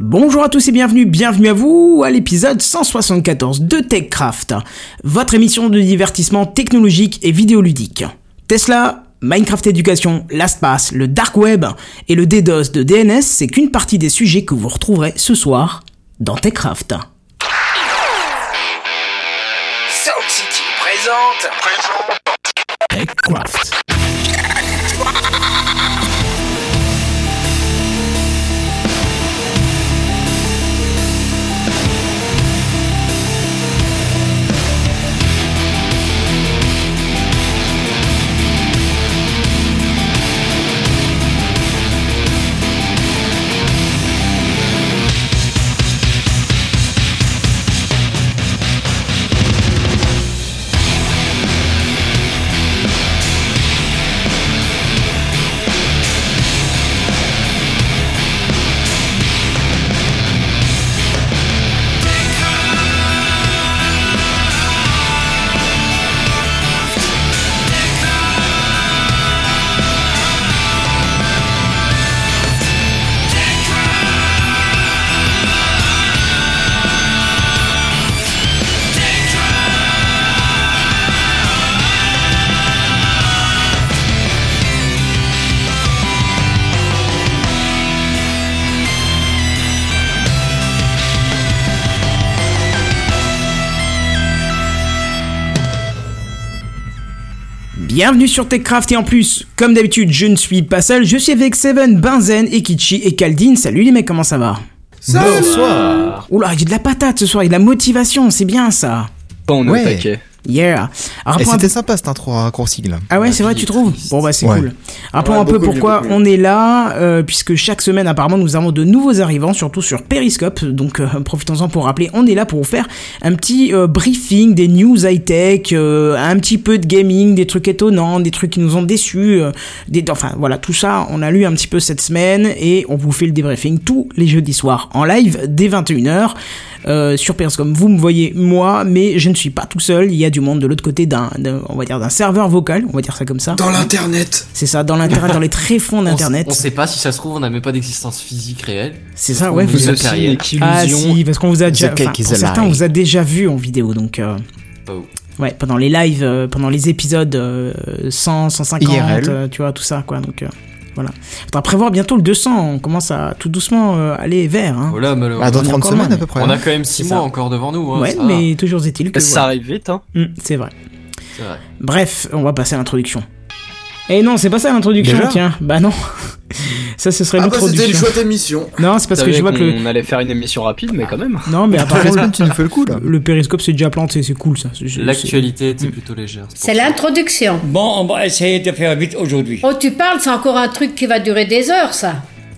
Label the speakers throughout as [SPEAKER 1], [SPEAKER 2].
[SPEAKER 1] Bonjour à tous et bienvenue, bienvenue à vous à l'épisode 174 de TechCraft, votre émission de divertissement technologique et vidéoludique. Tesla, Minecraft Éducation, LastPass, le Dark Web et le DDoS de DNS, c'est qu'une partie des sujets que vous retrouverez ce soir dans TechCraft.
[SPEAKER 2] City présente.
[SPEAKER 1] TechCraft. Bienvenue sur TechCraft et en plus, comme d'habitude, je ne suis pas seul, je suis avec Seven, Benzen, Ekichi et Kaldin. Salut les mecs, comment ça va?
[SPEAKER 3] Bonsoir.
[SPEAKER 1] Oula, il y a de la patate ce soir, il y a de la motivation, c'est bien ça.
[SPEAKER 3] Bon, on est
[SPEAKER 4] Ouais.
[SPEAKER 3] au taquet.
[SPEAKER 1] Yeah. Rappelons un
[SPEAKER 4] c'était sympa cet intro raccourci là.
[SPEAKER 1] Ah ouais, c'est vrai, tu trouves. Bon bah c'est
[SPEAKER 4] Ouais.
[SPEAKER 1] cool. Rappelons
[SPEAKER 3] Ouais,
[SPEAKER 1] un peu pourquoi
[SPEAKER 3] mieux.
[SPEAKER 1] on est là, euh, puisque chaque semaine apparemment nous avons de nouveaux arrivants, surtout sur Periscope. Donc euh, profitons-en pour rappeler, on est là pour vous faire un petit euh, briefing des news high tech, un petit peu de gaming, des trucs étonnants, des trucs qui nous ont déçus, euh, des, enfin voilà tout ça. On a lu un petit peu cette semaine et on vous fait le débriefing tous les jeudis soirs en live dès 21h. Euh, sur Periscope, vous me voyez moi, mais je ne suis pas tout seul. Il y a du monde de l'autre côté d'un, on va dire d'un serveur vocal, on va dire ça comme ça.
[SPEAKER 2] Dans l'internet.
[SPEAKER 1] C'est ça, dans l'internet, dans les tréfonds d'internet.
[SPEAKER 5] On, sait pas si ça se trouve, on n'a même pas d'existence physique réelle.
[SPEAKER 1] C'est ça, ouais. Vous
[SPEAKER 5] aussi une
[SPEAKER 1] Ah si, parce qu'on vous a déjà, pour certains, on vous a déjà vu en vidéo, donc euh,
[SPEAKER 5] Oh.
[SPEAKER 1] ouais, pendant les lives, euh, pendant les épisodes euh, 100, 150,
[SPEAKER 4] IRL.
[SPEAKER 1] euh, tu vois, tout ça, quoi. Donc euh, voilà. Faudra prévoir bientôt le 200. On commence à tout doucement euh, aller vers. Hein.
[SPEAKER 5] Voilà, malheureusement.
[SPEAKER 4] Ah, dans
[SPEAKER 1] on est
[SPEAKER 4] 30
[SPEAKER 1] encore
[SPEAKER 4] semaines à peu près.
[SPEAKER 5] On a
[SPEAKER 4] hein.
[SPEAKER 5] quand même 6
[SPEAKER 1] C'est
[SPEAKER 5] mois
[SPEAKER 1] ça.
[SPEAKER 5] encore devant nous. Hein,
[SPEAKER 1] ouais,
[SPEAKER 5] ça
[SPEAKER 1] mais toujours est-il que
[SPEAKER 3] Ça
[SPEAKER 1] ouais.
[SPEAKER 3] arrive vite, hein.
[SPEAKER 1] C'est vrai.
[SPEAKER 5] C'est vrai.
[SPEAKER 1] Bref, on va passer à l'introduction. Et non, c'est pas ça l'introduction,
[SPEAKER 4] Déjà
[SPEAKER 1] tiens. Bah non. ça, ce serait
[SPEAKER 2] Ah bah c'était une chouette émission.
[SPEAKER 1] Non, c'est parce que je vois que le...
[SPEAKER 3] On allait faire une émission rapide, mais quand même.
[SPEAKER 1] Non, mais
[SPEAKER 4] les
[SPEAKER 1] apparemment,
[SPEAKER 4] semaines, tu nous fais le coup là.
[SPEAKER 1] le périscope c'est déjà planté, c'est cool ça.
[SPEAKER 5] L'actualité était plutôt légère.
[SPEAKER 6] C'est l'introduction.
[SPEAKER 7] Bon, on va essayer de faire vite aujourd'hui.
[SPEAKER 6] Oh, tu parles, c'est encore un truc qui va durer des heures, ça.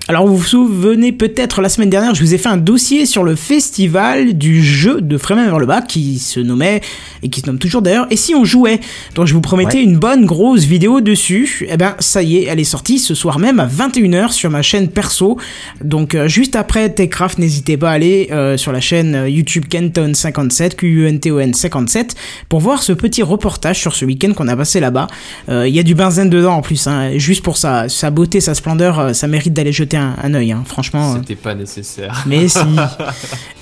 [SPEAKER 1] Alors vous vous souvenez peut-être la semaine dernière, je vous ai fait un dossier sur le festival du jeu de Freeman vers le bas qui se nommait et qui se nomme toujours d'ailleurs. Et si on jouait? Donc je vous promettais une bonne grosse vidéo dessus. Et ben ça y est, elle est sortie ce soir même à 21h sur ma chaîne perso. Donc euh, juste après Techcraft, n'hésitez pas à aller euh, sur la chaîne euh, YouTube Kenton 57 Q U N T O N 57 pour voir ce petit reportage sur ce week-end qu'on a passé là-bas. Euh, Il y a du benzène dedans en plus, hein. juste pour sa, sa beauté, sa splendeur, ça mérite d'aller jeter un, un œil, hein. franchement. euh.
[SPEAKER 5] C'était pas nécessaire.
[SPEAKER 1] Mais si.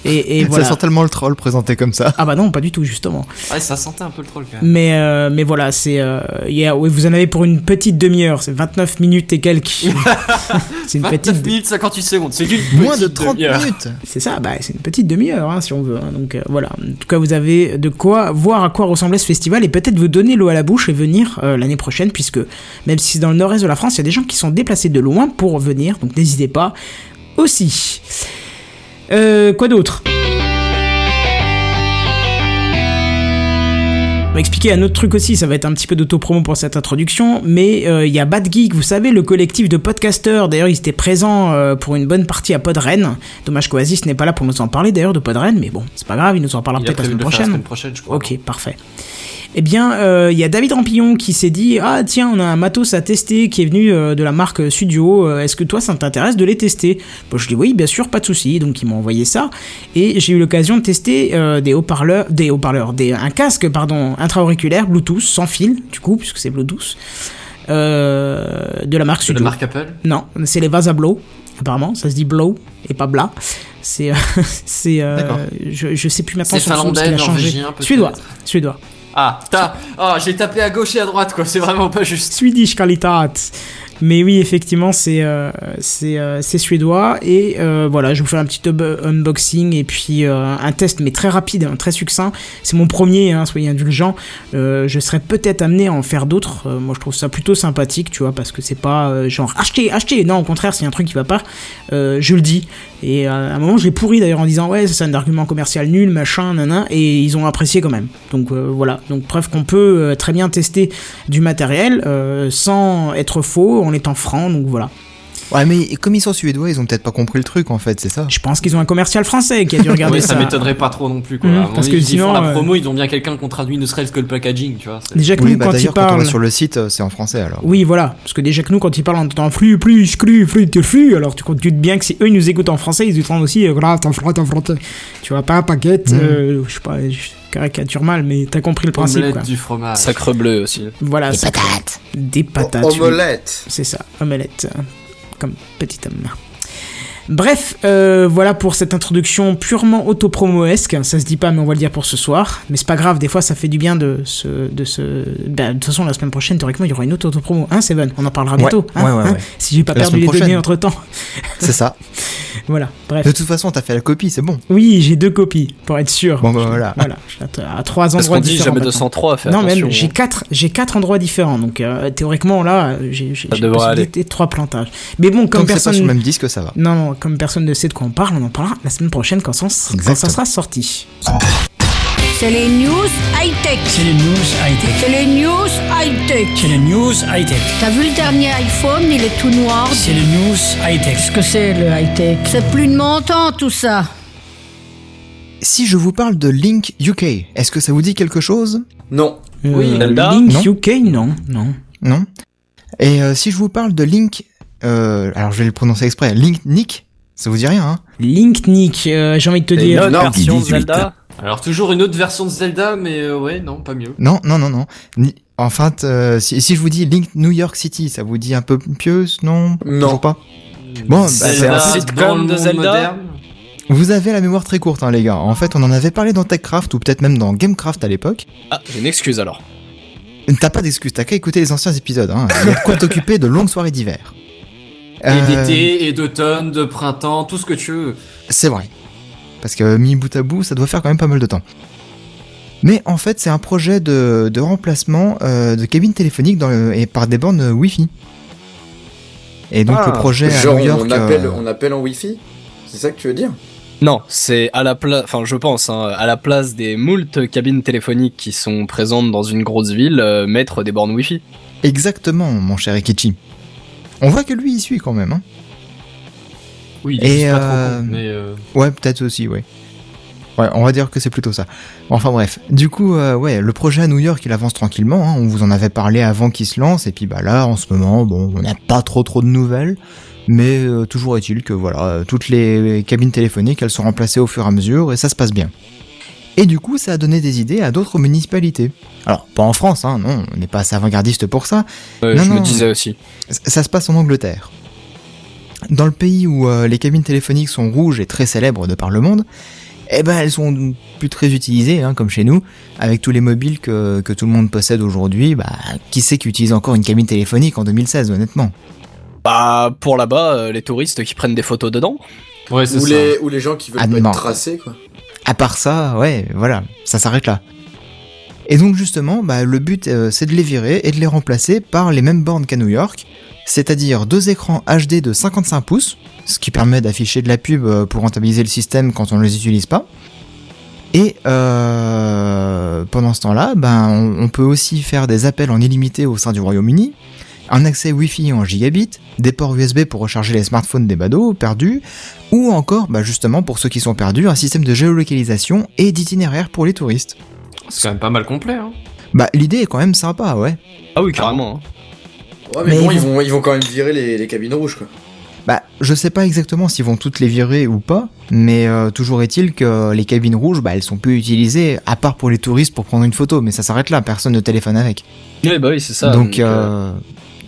[SPEAKER 1] Et, et
[SPEAKER 4] Ça
[SPEAKER 1] voilà.
[SPEAKER 4] sent tellement le troll présenté comme ça.
[SPEAKER 1] Ah bah non, pas du tout justement.
[SPEAKER 5] Ouais, ça sentait un peu le troll quand même.
[SPEAKER 1] Mais euh, mais voilà, c'est euh, oui, vous en avez pour une petite demi-heure, c'est 29 minutes et quelques. c'est une
[SPEAKER 5] 29
[SPEAKER 1] petite
[SPEAKER 5] minutes 58 secondes, c'est une
[SPEAKER 4] Moins de
[SPEAKER 5] petite
[SPEAKER 4] 30
[SPEAKER 5] demi-heure.
[SPEAKER 4] minutes.
[SPEAKER 1] c'est ça, bah c'est une petite demi-heure hein, si on veut. hein. donc euh, voilà, en tout cas vous avez de quoi voir à quoi ressemblait ce festival et peut-être vous donner l'eau à la bouche et venir euh, l'année prochaine puisque même si c'est dans le nord-est de la France, il y a des gens qui sont déplacés de loin pour venir, donc n'hésitez pas aussi. Euh, quoi d'autre? On va expliquer un autre truc aussi, ça va être un petit peu d'autopromo pour cette introduction, mais euh, il y a Bad Geek, vous savez, le collectif de podcasteurs, d'ailleurs ils étaient présents euh, pour une bonne partie à Podren, dommage qu'Oasis n'est pas là pour nous en parler d'ailleurs de Podren, mais bon, c'est pas grave, il nous en parlera peut-être la semaine
[SPEAKER 5] la
[SPEAKER 1] prochaine.
[SPEAKER 5] semaine prochaine, je crois.
[SPEAKER 1] Ok, parfait. Eh bien, euh, il y a David Rampillon qui s'est dit Ah, tiens, on a un matos à tester qui est venu euh, de la marque Studio. euh, Est-ce que toi, ça t'intéresse de les tester? Bon, je dis Oui, bien sûr, pas de souci. Donc, il m'a envoyé ça. Et j'ai eu l'occasion de tester euh, des haut-parleurs, des haut-parleurs, des, un casque, pardon, intra-auriculaire, Bluetooth, sans fil, du coup, puisque c'est Bluetooth, de la marque
[SPEAKER 5] De
[SPEAKER 1] Studio.
[SPEAKER 5] la marque Apple?
[SPEAKER 1] Non, c'est les Vasablo. apparemment, ça se dit blow et pas bla. C'est, euh, c'est, euh,
[SPEAKER 5] D'accord.
[SPEAKER 1] je, je sais plus maintenant
[SPEAKER 5] C'est finlandais, norvégien.
[SPEAKER 1] Suédois, suédois.
[SPEAKER 5] Ah, t'as. Ah, j'ai tapé à gauche et à droite, quoi. C'est vraiment pas juste.
[SPEAKER 1] Swedish Qualitat. Mais oui, effectivement, c'est euh, euh, c'est suédois. Et euh, voilà, je vais vous faire un petit unboxing et puis un test, mais très rapide, hein, très succinct. C'est mon premier, hein, soyez indulgents. Je serais peut-être amené à en faire d'autres. Moi, je trouve ça plutôt sympathique, tu vois, parce que c'est pas genre achetez, achetez. Non, au contraire, s'il y a un truc qui va pas, je le dis. Et euh, à un moment, je l'ai pourri d'ailleurs en disant ouais, c'est un argument commercial nul, machin, nana. Et ils ont apprécié quand même. Donc euh, voilà. Donc preuve qu'on peut euh, très bien tester du matériel sans être faux, en étant franc. Donc voilà.
[SPEAKER 4] Ouais, mais comme ils sont suédois, ils ont peut-être pas compris le truc en fait, c'est ça.
[SPEAKER 1] Je pense qu'ils ont un commercial français qui a dû regarder
[SPEAKER 5] Oui,
[SPEAKER 1] ça.
[SPEAKER 5] ça m'étonnerait pas trop non plus, quoi.
[SPEAKER 1] Mhm, parce que
[SPEAKER 5] ils
[SPEAKER 1] sinon,
[SPEAKER 5] font la
[SPEAKER 1] euh,
[SPEAKER 5] promo, ils ont bien quelqu'un qu'on traduit ne serait-ce que le packaging, tu vois.
[SPEAKER 1] Déjà que
[SPEAKER 4] Oui,
[SPEAKER 1] nous,
[SPEAKER 4] bah
[SPEAKER 1] quand ils
[SPEAKER 4] d'ailleurs, quand on
[SPEAKER 1] parlent.
[SPEAKER 4] sur le site, euh, c'est en français alors.
[SPEAKER 1] Oui, voilà. Parce que déjà que nous, quand ils parlent en temps flux, plus, cru, flux, tu flux, alors tu, te doutes bien que si eux ils nous écoutent en français, ils entendent aussi, euh, voilà, t'en. Tu vois, pas un paquette, euh, je sais pas, je caricature mal, mais t'as compris le principe,
[SPEAKER 5] Omelette
[SPEAKER 1] quoi.
[SPEAKER 5] du fromage.
[SPEAKER 3] Sacre bleu aussi.
[SPEAKER 1] Voilà. Des patates. Des patates. oui.
[SPEAKER 2] Omelette.
[SPEAKER 1] C'est ça, omelette, comme petit homme. Bref, euh, voilà pour cette introduction purement autopromoesque. Ça se dit pas, mais on va le dire pour ce soir. Mais c'est pas grave, des fois ça fait du bien de se. De se... Ben, de toute façon, la semaine prochaine, théoriquement, il y aura une autre autopromo. Hein, Seven? On en parlera
[SPEAKER 4] Ouais,
[SPEAKER 1] bientôt. hein,
[SPEAKER 4] ouais, ouais,
[SPEAKER 1] hein,
[SPEAKER 4] ouais.
[SPEAKER 1] Si j'ai pas
[SPEAKER 4] La
[SPEAKER 1] perdu les données entre temps.
[SPEAKER 4] C'est ça.
[SPEAKER 1] voilà, bref.
[SPEAKER 4] De toute façon, t'as fait la copie, c'est bon.
[SPEAKER 1] Oui, j'ai deux copies, pour être sûr.
[SPEAKER 4] Bon, bah voilà.
[SPEAKER 1] Voilà, à trois
[SPEAKER 3] Parce
[SPEAKER 1] endroits
[SPEAKER 3] qu'on dit
[SPEAKER 1] différents.
[SPEAKER 3] jamais
[SPEAKER 1] maintenant.
[SPEAKER 3] 203, fais
[SPEAKER 1] Non, même, j'ai quatre, j'ai quatre endroits différents. Donc, euh, théoriquement, là, j'ai trois plantages. Mais bon, comme
[SPEAKER 4] Comme c'est pas
[SPEAKER 1] personne.
[SPEAKER 4] sur le même disque, ça va.
[SPEAKER 1] Non, non, comme personne ne sait de quoi on parle, on en parlera la semaine prochaine quand, ça- quand ça sera sorti.
[SPEAKER 6] C'est les news high-tech.
[SPEAKER 7] C'est les news high-tech.
[SPEAKER 6] C'est les news high-tech.
[SPEAKER 7] C'est les news high-tech.
[SPEAKER 6] T'as vu le dernier iPhone, il est tout noir.
[SPEAKER 7] C'est les news high-tech.
[SPEAKER 6] Qu'est-ce que c'est le high-tech? C'est plus de mon temps tout ça.
[SPEAKER 4] Si je vous parle de Link UK, est-ce que ça vous dit quelque chose?
[SPEAKER 2] Non.
[SPEAKER 5] Oui,
[SPEAKER 1] Euh,
[SPEAKER 3] Zelda
[SPEAKER 1] Link
[SPEAKER 4] Non.
[SPEAKER 1] UK, non, non.
[SPEAKER 4] Non Et euh, si je vous parle de Link, euh, alors je vais le prononcer exprès, Link Nick, ça vous dit rien, hein
[SPEAKER 1] Link Nick, euh, j'ai envie de te
[SPEAKER 3] Et
[SPEAKER 1] dire.
[SPEAKER 3] une autre version
[SPEAKER 2] 18.
[SPEAKER 3] Zelda
[SPEAKER 5] Alors, toujours une autre version de Zelda, mais euh, ouais, non, pas mieux.
[SPEAKER 4] Non, non, non, non. Ni- Enfin, euh, si, si je vous dis Link New York City, ça vous dit un peu mieux, non
[SPEAKER 2] Non.
[SPEAKER 4] Toujours pas Bon, bah, c'est un
[SPEAKER 3] sitcom de Zelda
[SPEAKER 5] moderne.
[SPEAKER 4] Vous avez la mémoire très courte, hein, les gars. En fait, on en avait parlé dans TechCraft ou peut-être même dans GameCraft à l'époque.
[SPEAKER 3] Ah, j'ai une excuse alors.
[SPEAKER 4] T'as pas d'excuse, t'as qu'à écouter les anciens épisodes. Hein. Il y a de quoi t'occuper de longues soirées d'hiver.
[SPEAKER 5] Et
[SPEAKER 4] Euh,
[SPEAKER 5] d'été, et d'automne, de printemps, tout ce que tu veux.
[SPEAKER 4] C'est vrai. Parce que mis bout à bout, ça doit faire quand même pas mal de temps. Mais en fait, c'est un projet de, de remplacement euh, de cabines téléphoniques dans le- et par des bornes Wi-Fi. Et donc
[SPEAKER 3] Ah,
[SPEAKER 4] le projet à New York.
[SPEAKER 2] on, appelle,
[SPEAKER 4] euh,
[SPEAKER 2] on appelle en Wi-Fi? C'est ça que tu veux dire?
[SPEAKER 3] Non, c'est à la place, enfin je pense, hein, à la place des moult cabines téléphoniques qui sont présentes dans une grosse ville, euh, mettre des bornes Wi-Fi.
[SPEAKER 4] Exactement, mon cher Ekichi. On voit que lui, il suit quand même. Hein.
[SPEAKER 5] Oui, il
[SPEAKER 4] Et,
[SPEAKER 5] pas
[SPEAKER 4] euh,
[SPEAKER 5] trop mais euh,
[SPEAKER 4] Ouais, peut-être aussi, ouais. Ouais, on va dire que c'est plutôt ça. Enfin bref, du coup, euh, ouais, le projet à New York, il avance tranquillement. hein. On vous en avait parlé avant qu'il se lance, et puis bah là, en ce moment, bon, on n'a pas trop trop de nouvelles, mais euh, toujours est-il que voilà, euh, toutes les cabines téléphoniques, elles sont remplacées au fur et à mesure, et ça se passe bien. Et du coup, ça a donné des idées à d'autres municipalités. Alors, pas en France, hein, non, on n'est pas assez avant-gardiste pour ça,
[SPEAKER 3] Euh,
[SPEAKER 4] Non,
[SPEAKER 3] je
[SPEAKER 4] non.
[SPEAKER 3] me disais aussi.
[SPEAKER 4] ça se passe en Angleterre. Dans le pays où euh, les cabines téléphoniques sont rouges et très célèbres de par le monde, eh ben elles sont plus très utilisées, hein, comme chez nous, avec tous les mobiles que, que tout le monde possède aujourd'hui. Bah, qui c'est qui utilise encore une cabine téléphonique en 2016, honnêtement?
[SPEAKER 3] Bah pour là-bas, euh, les touristes qui prennent des photos dedans.
[SPEAKER 5] ouais, c'est
[SPEAKER 2] ou
[SPEAKER 5] ça.
[SPEAKER 2] les, ou les gens qui veulent
[SPEAKER 4] Ah,
[SPEAKER 2] pas être tracés, quoi.
[SPEAKER 4] À part ça, ouais, voilà, ça s'arrête là. Et donc justement, bah, le but euh, c'est de les virer et de les remplacer par les mêmes bornes qu'à New York, c'est-à-dire deux écrans HD de 55 pouces, ce qui permet d'afficher de la pub euh, pour rentabiliser le système quand on ne les utilise pas. Et euh, pendant ce temps-là, ben, on, on peut aussi faire des appels en illimité au sein du Royaume-Uni, un accès Wi-Fi en gigabit, des ports USB pour recharger les smartphones des badauds perdus, ou encore, bah justement pour ceux qui sont perdus, un système de géolocalisation et d'itinéraire pour les touristes.
[SPEAKER 5] C'est quand même pas mal complet. Hein.
[SPEAKER 4] Bah l'idée est quand même sympa, ouais.
[SPEAKER 3] Ah oui, carrément. hein.
[SPEAKER 2] Ouais, mais,
[SPEAKER 4] Mais
[SPEAKER 2] bon,
[SPEAKER 4] ils
[SPEAKER 2] vont, ils vont quand même virer les, les cabines rouges, quoi.
[SPEAKER 4] Bah je sais pas exactement s'ils vont toutes les virer ou pas, mais euh, toujours est-il que les cabines rouges, bah elles sont peu utilisées, à part pour les touristes pour prendre une photo, mais ça s'arrête là, personne ne téléphone avec.
[SPEAKER 3] Ouais, bah oui, c'est ça.
[SPEAKER 4] donc
[SPEAKER 3] euh,
[SPEAKER 4] euh,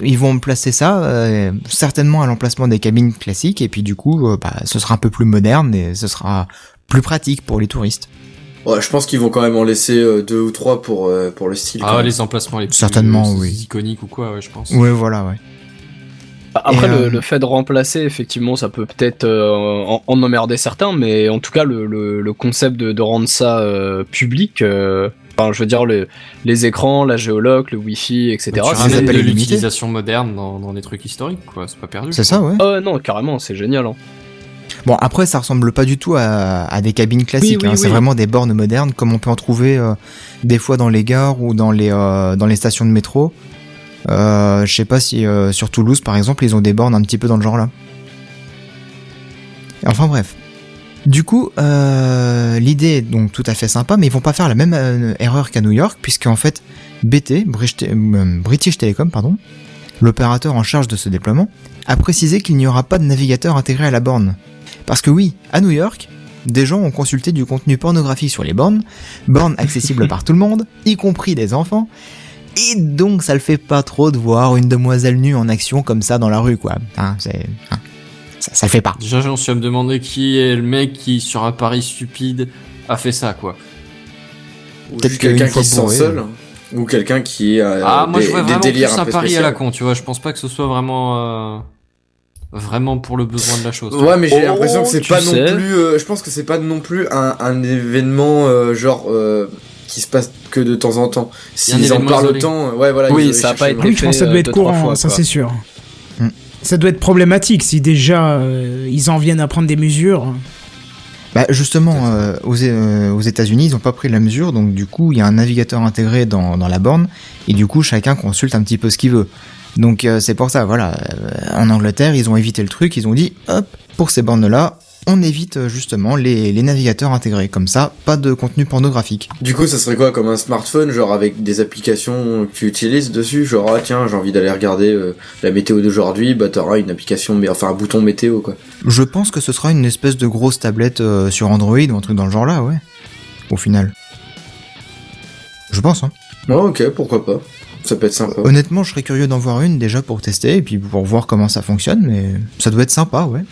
[SPEAKER 4] ils vont placer ça euh, certainement à l'emplacement des cabines classiques et puis du coup, euh, bah, ce sera un peu plus moderne et ce sera plus pratique pour les touristes.
[SPEAKER 2] Ouais, je pense qu'ils vont quand même en laisser euh, deux ou trois pour, euh, pour le style.
[SPEAKER 5] Ah, les emplacements les plus
[SPEAKER 4] Certainement,
[SPEAKER 5] euh,
[SPEAKER 4] oui.
[SPEAKER 5] iconiques ou quoi, ouais, je pense.
[SPEAKER 4] Ouais, voilà, ouais.
[SPEAKER 3] Après,
[SPEAKER 4] Et,
[SPEAKER 3] le,
[SPEAKER 4] euh,
[SPEAKER 3] le fait de remplacer, effectivement, ça peut peut-être euh, en, en emmerder certains, mais en tout cas, le, le, le concept de, de rendre ça euh, public, euh, enfin, je veux dire, le, les écrans, la géoloc, le wifi, etc.
[SPEAKER 5] tu
[SPEAKER 3] c'est-
[SPEAKER 5] l'utilisation moderne dans, dans des trucs historiques, quoi. C'est pas perdu.
[SPEAKER 4] C'est ça, ouais.
[SPEAKER 3] Ouais, non, carrément, c'est génial. Hein.
[SPEAKER 4] Bon, après, ça ressemble pas du tout à, à des cabines classiques.
[SPEAKER 3] Oui, oui,
[SPEAKER 4] hein. C'est vraiment des bornes modernes, comme on peut en trouver euh, des fois dans les gares ou dans les euh, dans les stations de métro. Euh, je sais pas si euh, sur Toulouse, par exemple, ils ont des bornes un petit peu dans le genre là. Enfin bref. Du coup, euh, l'idée est donc tout à fait sympa, mais ils vont pas faire la même euh, erreur qu'à New York, puisque en fait, BT, British, euh, British Telecom, pardon, l'opérateur en charge de ce déploiement, a précisé qu'il n'y aura pas de navigateur intégré à la borne. Parce que oui, à New York, des gens ont consulté du contenu pornographique sur les bornes, bornes accessibles par tout le monde, y compris des enfants, et donc ça le fait pas trop de voir une demoiselle nue en action comme ça dans la rue, quoi. Hein, c'est, hein, ça, ça le fait pas.
[SPEAKER 5] Déjà, j'en suis à me demander qui est le mec qui, sur un pari stupide, a fait ça, quoi.
[SPEAKER 2] Ou
[SPEAKER 4] Peut-être
[SPEAKER 2] quelqu'un qui se sent seul. Ou quelqu'un qui a
[SPEAKER 5] ah, moi,
[SPEAKER 2] des,
[SPEAKER 5] je vois
[SPEAKER 2] des
[SPEAKER 5] vraiment plus
[SPEAKER 2] délires un
[SPEAKER 5] un pari à la con, tu vois. Je pense pas que ce soit vraiment, euh, vraiment pour le besoin de la chose.
[SPEAKER 2] Ouais, mais j'ai
[SPEAKER 3] Oh,
[SPEAKER 2] l'impression que c'est pas
[SPEAKER 3] sais.
[SPEAKER 2] non plus. euh, je pense que c'est pas non plus un, un événement euh, genre euh, qui se passe que de temps en temps. S'ils en
[SPEAKER 5] événement
[SPEAKER 2] parlent
[SPEAKER 5] isolé.
[SPEAKER 2] autant, ouais, voilà.
[SPEAKER 3] Oui,
[SPEAKER 2] ils
[SPEAKER 3] ça a pas
[SPEAKER 2] le-
[SPEAKER 3] été-
[SPEAKER 1] Oui, je pense que ça doit
[SPEAKER 3] euh,
[SPEAKER 1] être courant,
[SPEAKER 3] fois,
[SPEAKER 1] ça c'est sûr. Ça doit être problématique si déjà euh, ils en viennent à prendre des mesures.
[SPEAKER 4] Bah justement, euh, aux, euh, aux États-Unis, ils ont pas pris la mesure, donc du coup, il y a un navigateur intégré dans, dans la borne, et du coup, chacun consulte un petit peu ce qu'il veut. Donc euh, c'est pour ça, voilà. en Angleterre, ils ont évité le truc, ils ont dit, hop, pour ces bornes-là, on évite euh, justement les, les navigateurs intégrés. Comme ça, pas de contenu pornographique.
[SPEAKER 2] Du coup, ça serait quoi comme un smartphone, genre avec des applications que tu utilises dessus, genre ah tiens, j'ai envie d'aller regarder euh, la météo d'aujourd'hui, bah t'auras une application, mais enfin un bouton météo quoi.
[SPEAKER 4] Je pense que ce sera une espèce de grosse tablette euh, sur Android ou un truc dans le genre là, ouais. Au final. Je pense, hein.
[SPEAKER 2] Ouais, ok, pourquoi pas. Ça peut être sympa.
[SPEAKER 4] Honnêtement, je serais curieux d'en voir une déjà pour tester et puis pour voir comment ça fonctionne, mais ça doit être sympa, ouais.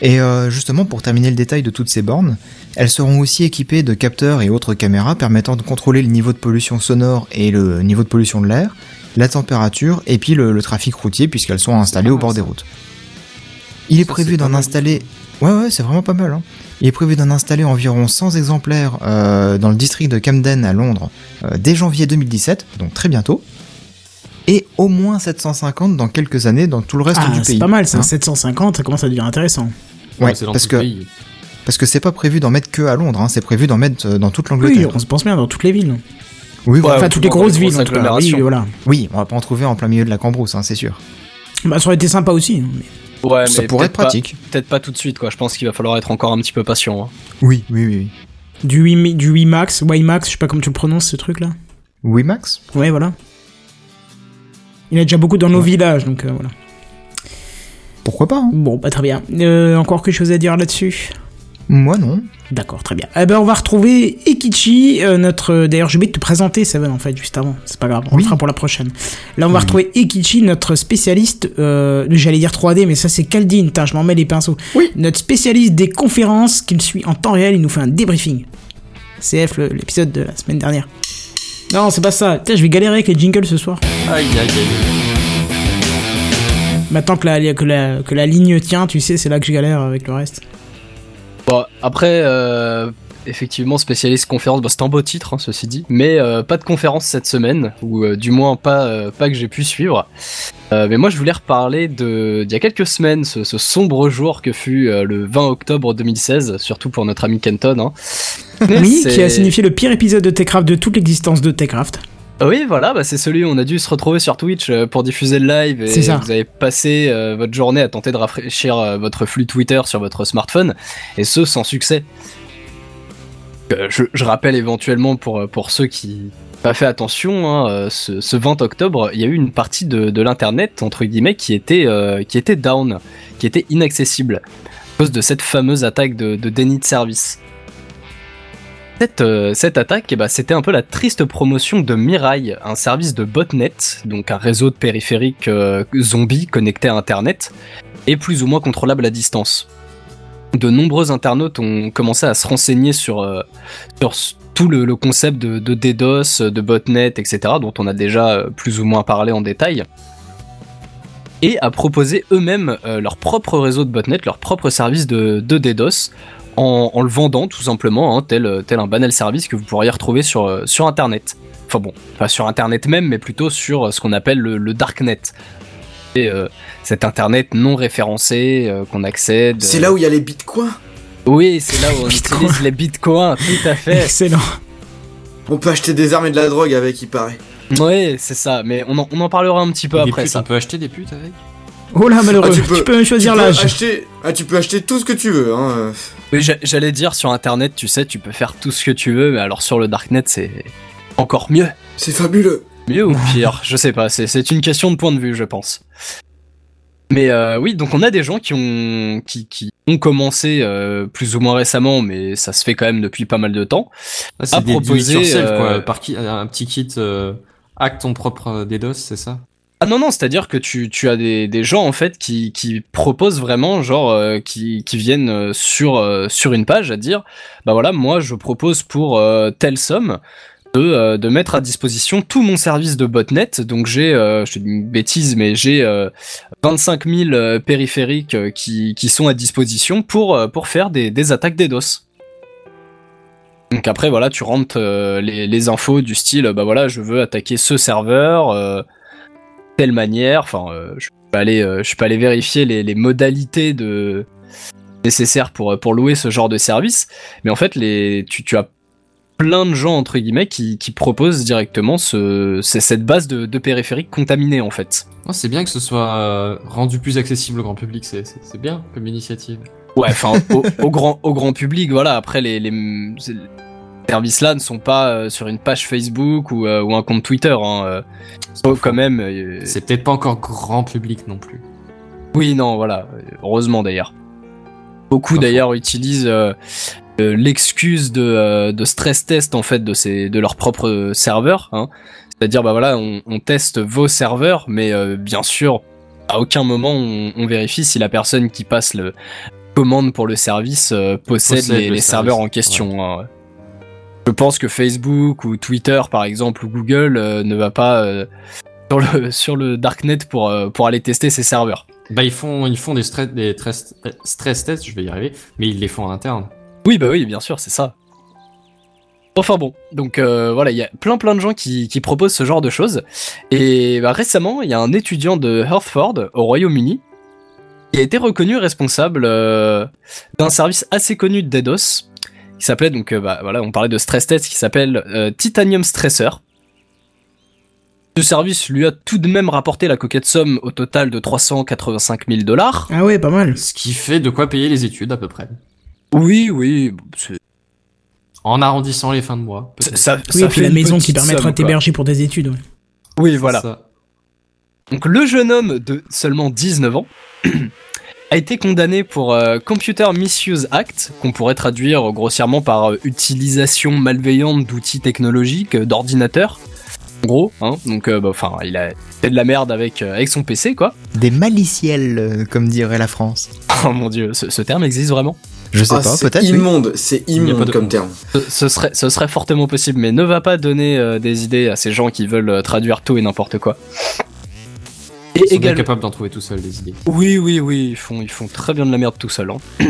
[SPEAKER 4] Et euh, justement, pour terminer le détail de toutes ces bornes, elles seront aussi équipées de capteurs et autres caméras permettant de contrôler le niveau de pollution sonore et le niveau de pollution de l'air, la température et puis le, le trafic routier puisqu'elles sont installées au bord des routes. Il est
[SPEAKER 5] Ça,
[SPEAKER 4] prévu d'en installer... Ouais, ouais, c'est vraiment pas mal. Hein. Il est prévu d'en installer environ 100 exemplaires euh, dans le district de Camden à Londres euh, dès janvier 2017, donc très bientôt. Et au moins 750 dans quelques années dans tout le reste
[SPEAKER 1] Ah,
[SPEAKER 4] du
[SPEAKER 1] c'est
[SPEAKER 4] pays.
[SPEAKER 1] pas mal ça,
[SPEAKER 4] Hein
[SPEAKER 1] 750, ça commence à devenir intéressant.
[SPEAKER 4] Ouais,
[SPEAKER 5] c'est dans
[SPEAKER 4] parce que,
[SPEAKER 5] pays.
[SPEAKER 4] parce que c'est pas prévu d'en mettre que à Londres, hein, c'est prévu d'en mettre euh, dans toute
[SPEAKER 1] Oui,
[SPEAKER 4] l'Angleterre.
[SPEAKER 1] on se pense bien dans toutes les villes.
[SPEAKER 4] Oui, voilà.
[SPEAKER 3] Ouais,
[SPEAKER 1] enfin, toutes les grosses villes en tout cas. Oui, voilà.
[SPEAKER 4] oui, on va pas en trouver en plein milieu de la cambrousse, hein, c'est sûr.
[SPEAKER 1] Bah, ça aurait été sympa aussi. mais-
[SPEAKER 3] Ouais,
[SPEAKER 4] Ça
[SPEAKER 3] mais
[SPEAKER 4] pourrait être pratique.
[SPEAKER 3] Peut-être pas tout de suite, quoi. Je pense qu'il va falloir être encore un petit peu patient. hein.
[SPEAKER 4] Oui, oui, oui. oui.
[SPEAKER 1] Du 8, mi- du 8 max, WiMAX, je sais pas comment tu le prononces ce truc là.
[SPEAKER 4] Oui, Max
[SPEAKER 1] Ouais, voilà. Il y en a déjà beaucoup dans nos
[SPEAKER 4] Ouais.
[SPEAKER 1] villages, donc euh, voilà.
[SPEAKER 4] Pourquoi pas hein
[SPEAKER 1] Bon, bah très bien. Euh, encore quelque chose à dire là-dessus?
[SPEAKER 4] Moi non.
[SPEAKER 1] D'accord, très bien. Eh ben, on va retrouver Ekichi, euh, notre. D'ailleurs, j'ai oublié de te présenter Seven en fait juste avant. C'est pas grave, on
[SPEAKER 4] Oui.
[SPEAKER 1] le fera pour la prochaine. Là, on va
[SPEAKER 4] Oui.
[SPEAKER 1] retrouver Ekichi, notre spécialiste. Euh, J'allais dire 3D, mais ça c'est. Putain, je m'en mets les pinceaux.
[SPEAKER 2] Oui.
[SPEAKER 1] Notre spécialiste des conférences qui me suit en temps réel. Il nous fait un débriefing. CF, l'épisode de la semaine dernière. Non, c'est pas ça. Putain, je vais galérer avec les jingles ce soir.
[SPEAKER 5] Aïe, aïe, aïe.
[SPEAKER 1] Maintenant que la, que la, que la ligne tient, tu sais, c'est là que je galère avec le reste.
[SPEAKER 3] Bon, après, euh, effectivement, spécialiste conférence, bah, c'est un beau titre, hein, ceci dit, mais euh, pas de conférence cette semaine, ou euh, du moins pas, euh, pas que j'ai pu suivre. Mais moi, je voulais reparler de d'il y a quelques semaines, ce, ce sombre jour que fut le 20 octobre 2016, surtout pour notre ami Kenton. Hein.
[SPEAKER 1] Oui, qui a signifié le pire épisode de Techcraft de toute l'existence de Techcraft.
[SPEAKER 3] Oui, voilà, bah, c'est celui où on a dû se retrouver sur Twitch pour diffuser le live et
[SPEAKER 1] ça.
[SPEAKER 3] vous avez passé euh, votre journée à tenter de rafraîchir euh, votre flux Twitter sur votre smartphone et ce sans succès. Euh, je, rappelle éventuellement pour, euh, pour ceux qui pas fait attention, hein, euh, ce, ce 20 octobre, il y a eu une partie de, de l'internet entre guillemets qui était, qui était down, qui était inaccessible à cause de cette fameuse attaque de, déni de service. Cette, cette attaque, eh ben, c'était un peu la triste promotion de Mirai, un service de botnet, donc un réseau de périphériques zombies connectés à Internet, et plus ou moins contrôlable à distance. De nombreux internautes ont commencé à se renseigner sur, euh, tout le, concept de, DDoS, de botnet, etc., dont on a déjà euh, plus ou moins parlé en détail, et à proposer eux-mêmes euh, leur propre réseau de botnet, leur propre service de, DDoS, en, le vendant tout simplement, hein, tel, un banal service que vous pourriez retrouver sur, Internet. Enfin bon, pas sur Internet même, mais plutôt sur ce qu'on appelle le, le Darknet. Euh, cet Internet non référencé euh, qu'on accède.
[SPEAKER 2] C'est là où il y a les bitcoins.
[SPEAKER 3] Oui, c'est là où on
[SPEAKER 1] Bitcoin.
[SPEAKER 3] utilise les bitcoins, tout à fait.
[SPEAKER 1] Excellent.
[SPEAKER 2] On peut acheter des armes et de la drogue avec, il paraît.
[SPEAKER 3] Oui, c'est ça, mais on en, on en parlera un petit peu
[SPEAKER 5] Des
[SPEAKER 3] après
[SPEAKER 5] putes,
[SPEAKER 3] ça.
[SPEAKER 5] On peut acheter des putes avec?
[SPEAKER 1] Oh là, malheureux.
[SPEAKER 2] Ah,
[SPEAKER 1] tu,
[SPEAKER 2] tu peux-
[SPEAKER 1] choisir
[SPEAKER 2] tu peux
[SPEAKER 1] l'âge.
[SPEAKER 2] acheter... Ah, tu peux acheter tout ce que tu veux, hein.
[SPEAKER 3] Oui, j'allais dire sur Internet, tu sais, tu peux faire tout ce que tu veux, mais alors sur le Darknet, c'est encore mieux.
[SPEAKER 2] C'est fabuleux.
[SPEAKER 3] Mieux ou pire, je sais pas, c'est- une question de point de vue, je pense. Mais euh, oui, donc on a des gens qui ont qui, qui ont commencé euh, plus ou moins récemment, mais ça se fait quand même depuis pas mal de temps.
[SPEAKER 5] Ah, c'est
[SPEAKER 3] À
[SPEAKER 5] des
[SPEAKER 3] proposer,
[SPEAKER 5] yourself,
[SPEAKER 3] euh,
[SPEAKER 5] quoi. Par qui, un petit kit euh, hack ton propre DDoS, c'est ça?
[SPEAKER 3] Ah non non, c'est-à-dire que tu, tu as des, des gens en fait qui, qui proposent vraiment genre euh, qui, qui viennent sur euh, sur une page à dire bah voilà moi je propose pour euh, telle somme de, euh, de mettre à disposition tout mon service de botnet donc j'ai euh, je te dis une bêtise mais j'ai euh, 25 000 euh, périphériques euh, qui, qui sont à disposition pour pour faire des, des attaques DDoS. Donc après voilà tu rentres euh, les, les infos du style bah voilà je veux attaquer ce serveur euh, telle manière. Enfin, euh, je peux aller, je aller vérifier les, les modalités de nécessaires pour pour louer ce genre de service. Mais en fait, les, tu, tu as plein de gens entre guillemets qui, qui proposent directement ce, cette base de, de périphériques contaminés en fait.
[SPEAKER 5] Oh, C'est bien que ce soit euh, rendu plus accessible au grand public, c'est- bien comme initiative.
[SPEAKER 3] Ouais, enfin au, au grand au grand public, voilà. Après les, les, ces services-là ne sont pas euh, sur une page Facebook ou, euh, ou un compte Twitter. Hein, euh, quand même.
[SPEAKER 5] C'est peut-être pas encore grand public non plus.
[SPEAKER 3] Oui, non, voilà. Heureusement d'ailleurs. Beaucoup d'ailleurs utilisent l'excuse de, euh, de stress test en fait de ces de leur propre serveur. Hein. C'est-à-dire bah voilà, on, on teste vos serveurs, mais euh, bien sûr, à aucun moment on, on vérifie si la personne qui passe le commande pour le service euh, possède,
[SPEAKER 5] Possède
[SPEAKER 3] les,
[SPEAKER 5] le
[SPEAKER 3] les
[SPEAKER 5] service,
[SPEAKER 3] serveurs en question. hein. Je pense que Facebook ou Twitter par exemple ou Google euh, ne va pas euh, sur le sur le darknet pour euh, pour aller tester ses serveurs.
[SPEAKER 5] Bah ils font ils font des stress des stress, stress tests, je vais y arriver, mais ils les font en interne.
[SPEAKER 3] Oui, bah oui, bien sûr, c'est ça. Enfin bon, donc euh, voilà, il y a plein plein de gens qui, qui proposent ce genre de choses. Et bah, récemment, il y a un étudiant de Hertford, au Royaume-Uni, qui a été reconnu responsable euh, d'un service assez connu de DDoS, qui s'appelait donc, euh, bah, voilà, on parlait de stress test, qui s'appelle euh, Titanium Stressor. Ce service lui a tout de même rapporté la coquette somme au total de 385 000 dollars.
[SPEAKER 1] Ah ouais, pas mal.
[SPEAKER 5] Ce qui fait de quoi payer les études à peu près.
[SPEAKER 3] Oui, oui,
[SPEAKER 5] En arrondissant les fins de mois. peut-être.
[SPEAKER 3] ça,
[SPEAKER 1] Oui,
[SPEAKER 3] ça
[SPEAKER 1] et puis la
[SPEAKER 3] une
[SPEAKER 1] maison qui permettra de t'héberger pour tes études. ouais.
[SPEAKER 3] Oui, voilà.
[SPEAKER 5] ça.
[SPEAKER 3] Donc le jeune homme de seulement 19 ans a été condamné pour euh, Computer Misuse Act, qu'on pourrait traduire grossièrement par euh, utilisation malveillante d'outils technologiques, euh, d'ordinateurs. En gros, hein, donc euh, bah, enfin, il a fait de la merde avec, euh, avec son PC, quoi.
[SPEAKER 4] Des maliciels, euh, comme dirait la France.
[SPEAKER 3] Oh mon dieu, ce, ce terme existe vraiment
[SPEAKER 4] Je sais
[SPEAKER 2] Ah,
[SPEAKER 4] pas,
[SPEAKER 2] c'est
[SPEAKER 4] peut-être. oui.
[SPEAKER 2] immonde, c'est immonde
[SPEAKER 5] de
[SPEAKER 2] comme terme.
[SPEAKER 3] ce, ce serait, ce serait fortement possible, mais ne va pas donner euh, des idées à ces gens qui veulent euh, traduire tout et n'importe quoi. Et
[SPEAKER 5] Ils sont bien
[SPEAKER 3] également...
[SPEAKER 5] capables d'en trouver tout seuls des idées.
[SPEAKER 3] Oui, oui, oui, ils font, ils font très bien de la merde tout seuls. Hein.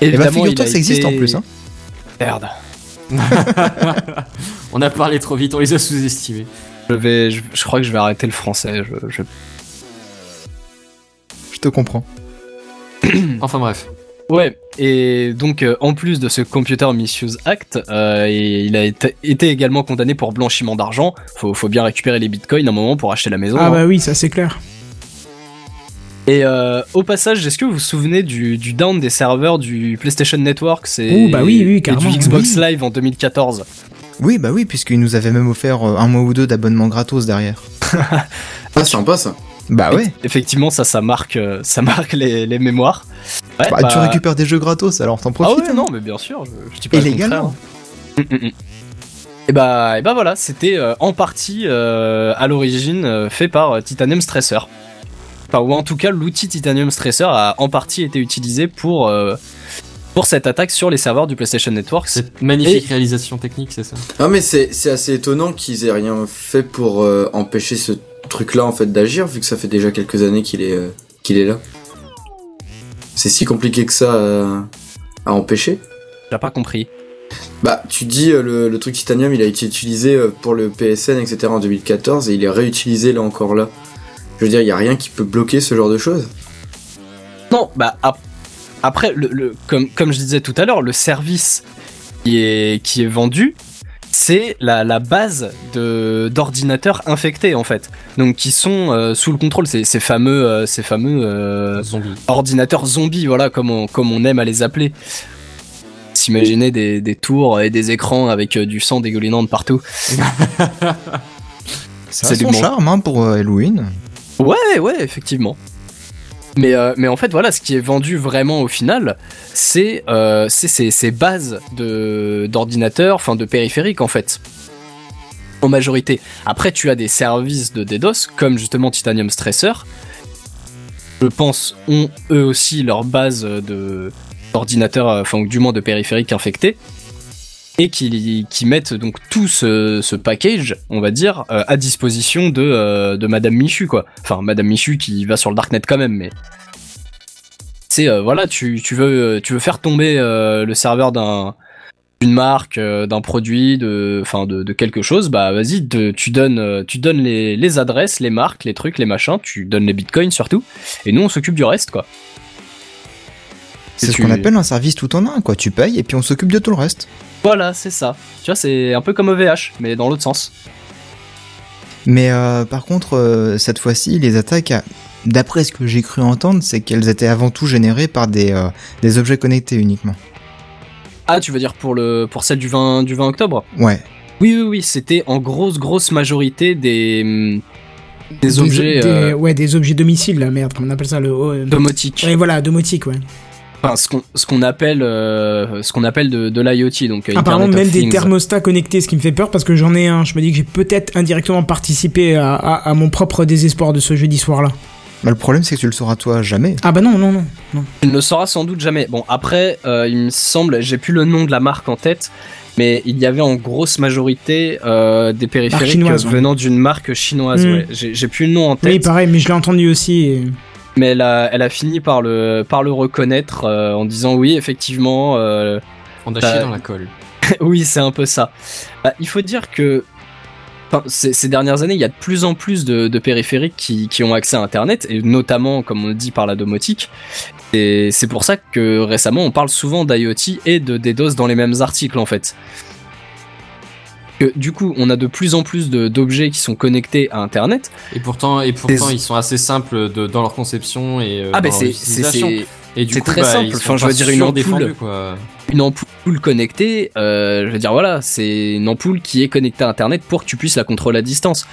[SPEAKER 4] Eh ben,
[SPEAKER 3] Évidemment, a
[SPEAKER 4] que ça existe
[SPEAKER 3] été-
[SPEAKER 4] en plus. Hein.
[SPEAKER 3] Merde.
[SPEAKER 5] On a parlé trop vite, on les a sous-estimés.
[SPEAKER 3] Je vais, je, je crois que je vais arrêter le français. Je, je-
[SPEAKER 4] Je te comprends.
[SPEAKER 5] Enfin bref.
[SPEAKER 3] Ouais. Et donc, euh, en plus de ce Computer Misuse Act, euh, et il a été, été également condamné pour blanchiment d'argent. Faut, faut bien récupérer les bitcoins à un moment pour acheter la maison.
[SPEAKER 1] Ah
[SPEAKER 3] hein.
[SPEAKER 1] bah oui, ça c'est clair.
[SPEAKER 3] Et euh, au passage, est-ce que vous vous souvenez du, du down des serveurs du PlayStation Network? C'est
[SPEAKER 1] Oh, bah oui, oui,
[SPEAKER 3] et du Xbox
[SPEAKER 1] oui.
[SPEAKER 3] Live en 2014
[SPEAKER 4] Oui, bah oui, puisqu'ils nous avaient même offert un mois ou deux d'abonnement gratos derrière.
[SPEAKER 2] Ah, sympa ça.
[SPEAKER 4] Bah ouais.
[SPEAKER 3] Effectivement, ça, ça marque, euh, ça marque les, les mémoires. Ouais,
[SPEAKER 4] Bah, Tu
[SPEAKER 3] bah-
[SPEAKER 4] récupères des jeux gratos, alors t'en
[SPEAKER 3] Ah
[SPEAKER 4] profites.
[SPEAKER 3] ouais,
[SPEAKER 4] hein.
[SPEAKER 3] non, mais bien sûr, je, je dis pas le
[SPEAKER 4] Illégalement.
[SPEAKER 3] contraire. Et bah, et bah voilà, c'était euh, en partie euh, à l'origine euh, fait par euh, Titanium Stressor. Enfin, ou en tout cas, l'outil Titanium Stressor a en partie été utilisé pour, euh, pour cette attaque sur les serveurs du PlayStation Network.
[SPEAKER 5] Cette magnifique réalisation technique, c'est ça.
[SPEAKER 2] Ah mais c'est c'est assez étonnant qu'ils aient rien fait pour euh, empêcher ce truc-là en fait d'agir vu que ça fait déjà quelques années qu'il est euh, qu'il est là. C'est si compliqué que ça euh, à empêcher.
[SPEAKER 3] J'ai pas compris.
[SPEAKER 2] Bah tu dis euh, le, le truc titanium il a été utilisé pour le PSN etc en 2014 et il est réutilisé là encore là. Je veux dire il y a rien qui peut bloquer ce genre de choses.
[SPEAKER 3] Non, bah ap- après, le, le- comme, comme je disais tout à l'heure, le service qui est, qui est vendu, c'est la, la base de d'ordinateurs infectés en fait. Donc qui sont euh, sous le contrôle, ces, ces fameux, euh, ces fameux euh,
[SPEAKER 5] Zombie.
[SPEAKER 3] ordinateurs zombies, voilà, comme on, comme on aime à les appeler. S'imaginer des, des tours et des écrans avec euh, du sang dégoulinant de partout.
[SPEAKER 4] Ça
[SPEAKER 3] C'est
[SPEAKER 4] a
[SPEAKER 3] du
[SPEAKER 4] son
[SPEAKER 3] bon.
[SPEAKER 4] charme hein, pour euh, Halloween.
[SPEAKER 3] Ouais, ouais, effectivement. Mais, euh, mais en fait, voilà, ce qui est vendu vraiment au final, c'est euh, ces, bases d'ordinateurs, enfin de périphériques en fait. En majorité. Après, tu as des services de DDoS, comme justement Titanium Stressor. Je pense, ont eux aussi leur base d'ordinateurs, euh, enfin, du moins de périphériques infectés. Et qui, qui mettent donc tout ce, ce package, on va dire, euh, à disposition de, euh, de Madame Michu, quoi. Enfin, Madame Michu qui va sur le Darknet quand même, mais. C'est, euh, voilà, tu, tu, veux, tu veux faire tomber le serveur d'un d'une marque, d'un produit, de, enfin de, de quelque chose, bah vas-y, tu donnes, tu donnes les, les adresses, les marques, les trucs, les machins, tu donnes les bitcoins surtout, et nous on s'occupe du reste, quoi.
[SPEAKER 4] C'est ce
[SPEAKER 3] tu-
[SPEAKER 4] qu'on appelle un service tout en un, quoi. Tu payes et puis on s'occupe de tout le reste.
[SPEAKER 3] Voilà, c'est ça. Tu vois, c'est un peu comme OVH, mais dans l'autre sens.
[SPEAKER 4] Mais euh, par contre, euh, cette fois-ci, les attaques, d'après ce que j'ai cru entendre, c'est qu'elles étaient avant tout générées par des, euh, des objets connectés uniquement.
[SPEAKER 3] Ah, tu veux dire pour le pour celle du 20 du 20 octobre?
[SPEAKER 4] Ouais.
[SPEAKER 3] Oui, oui, oui, c'était en grosse grosse majorité des des, objets
[SPEAKER 1] des-
[SPEAKER 3] euh,
[SPEAKER 1] ouais, des objets domiciles, là, merde, comment on appelle ça le.
[SPEAKER 3] domotiques.
[SPEAKER 1] Ouais, voilà, domotique, ouais.
[SPEAKER 3] Enfin, ce qu'on ce qu'on appelle euh, ce qu'on appelle de, de l'IoT, donc euh,
[SPEAKER 1] Apparemment, même des thermostats connectés, ce qui me fait peur parce que j'en ai un. Je me dis que j'ai peut-être indirectement participé à, à- à mon propre désespoir de ce jeudi soir-là.
[SPEAKER 4] Bah, le problème, c'est que tu le sauras toi jamais.
[SPEAKER 1] Ah bah non, non, non.
[SPEAKER 3] Tu ne le sauras sans doute jamais. Bon, après, euh, il me semble, j'ai plus le nom de la marque en tête, mais il y avait en grosse majorité euh, des périphériques
[SPEAKER 1] chinoise, ouais.
[SPEAKER 3] venant d'une marque chinoise.
[SPEAKER 1] Mm.
[SPEAKER 3] ouais. J'ai j'ai plus le nom en tête.
[SPEAKER 1] Oui, pareil, mais je l'ai entendu aussi. et-
[SPEAKER 3] mais elle a, elle a fini par le, par le reconnaître euh, en disant oui, effectivement, euh,
[SPEAKER 5] On a
[SPEAKER 3] Bah,
[SPEAKER 5] chié dans la colle.
[SPEAKER 3] oui, c'est un peu ça. Bah, il faut dire que enfin, ces, ces dernières années, il y a de plus en plus de, de périphériques qui, qui ont accès à Internet, et notamment, comme on le dit, par la domotique. Et c'est pour ça que récemment, on parle souvent d'IoT et de DDoS dans les mêmes articles, en fait. Que, du coup, on a de plus en plus d'objets qui sont connectés à Internet.
[SPEAKER 5] Et pourtant, et pourtant
[SPEAKER 3] Des-
[SPEAKER 5] ils sont assez simples de, dans leur conception et euh,
[SPEAKER 3] Ah,
[SPEAKER 5] leur utilisation. Et du coup,
[SPEAKER 3] très
[SPEAKER 5] bah,
[SPEAKER 3] simple. Enfin, je veux dire, une ampoule.
[SPEAKER 5] quoi.
[SPEAKER 3] une ampoule connectée, euh, je veux dire voilà, c'est une ampoule qui est connectée à Internet pour que tu puisses la contrôler à distance.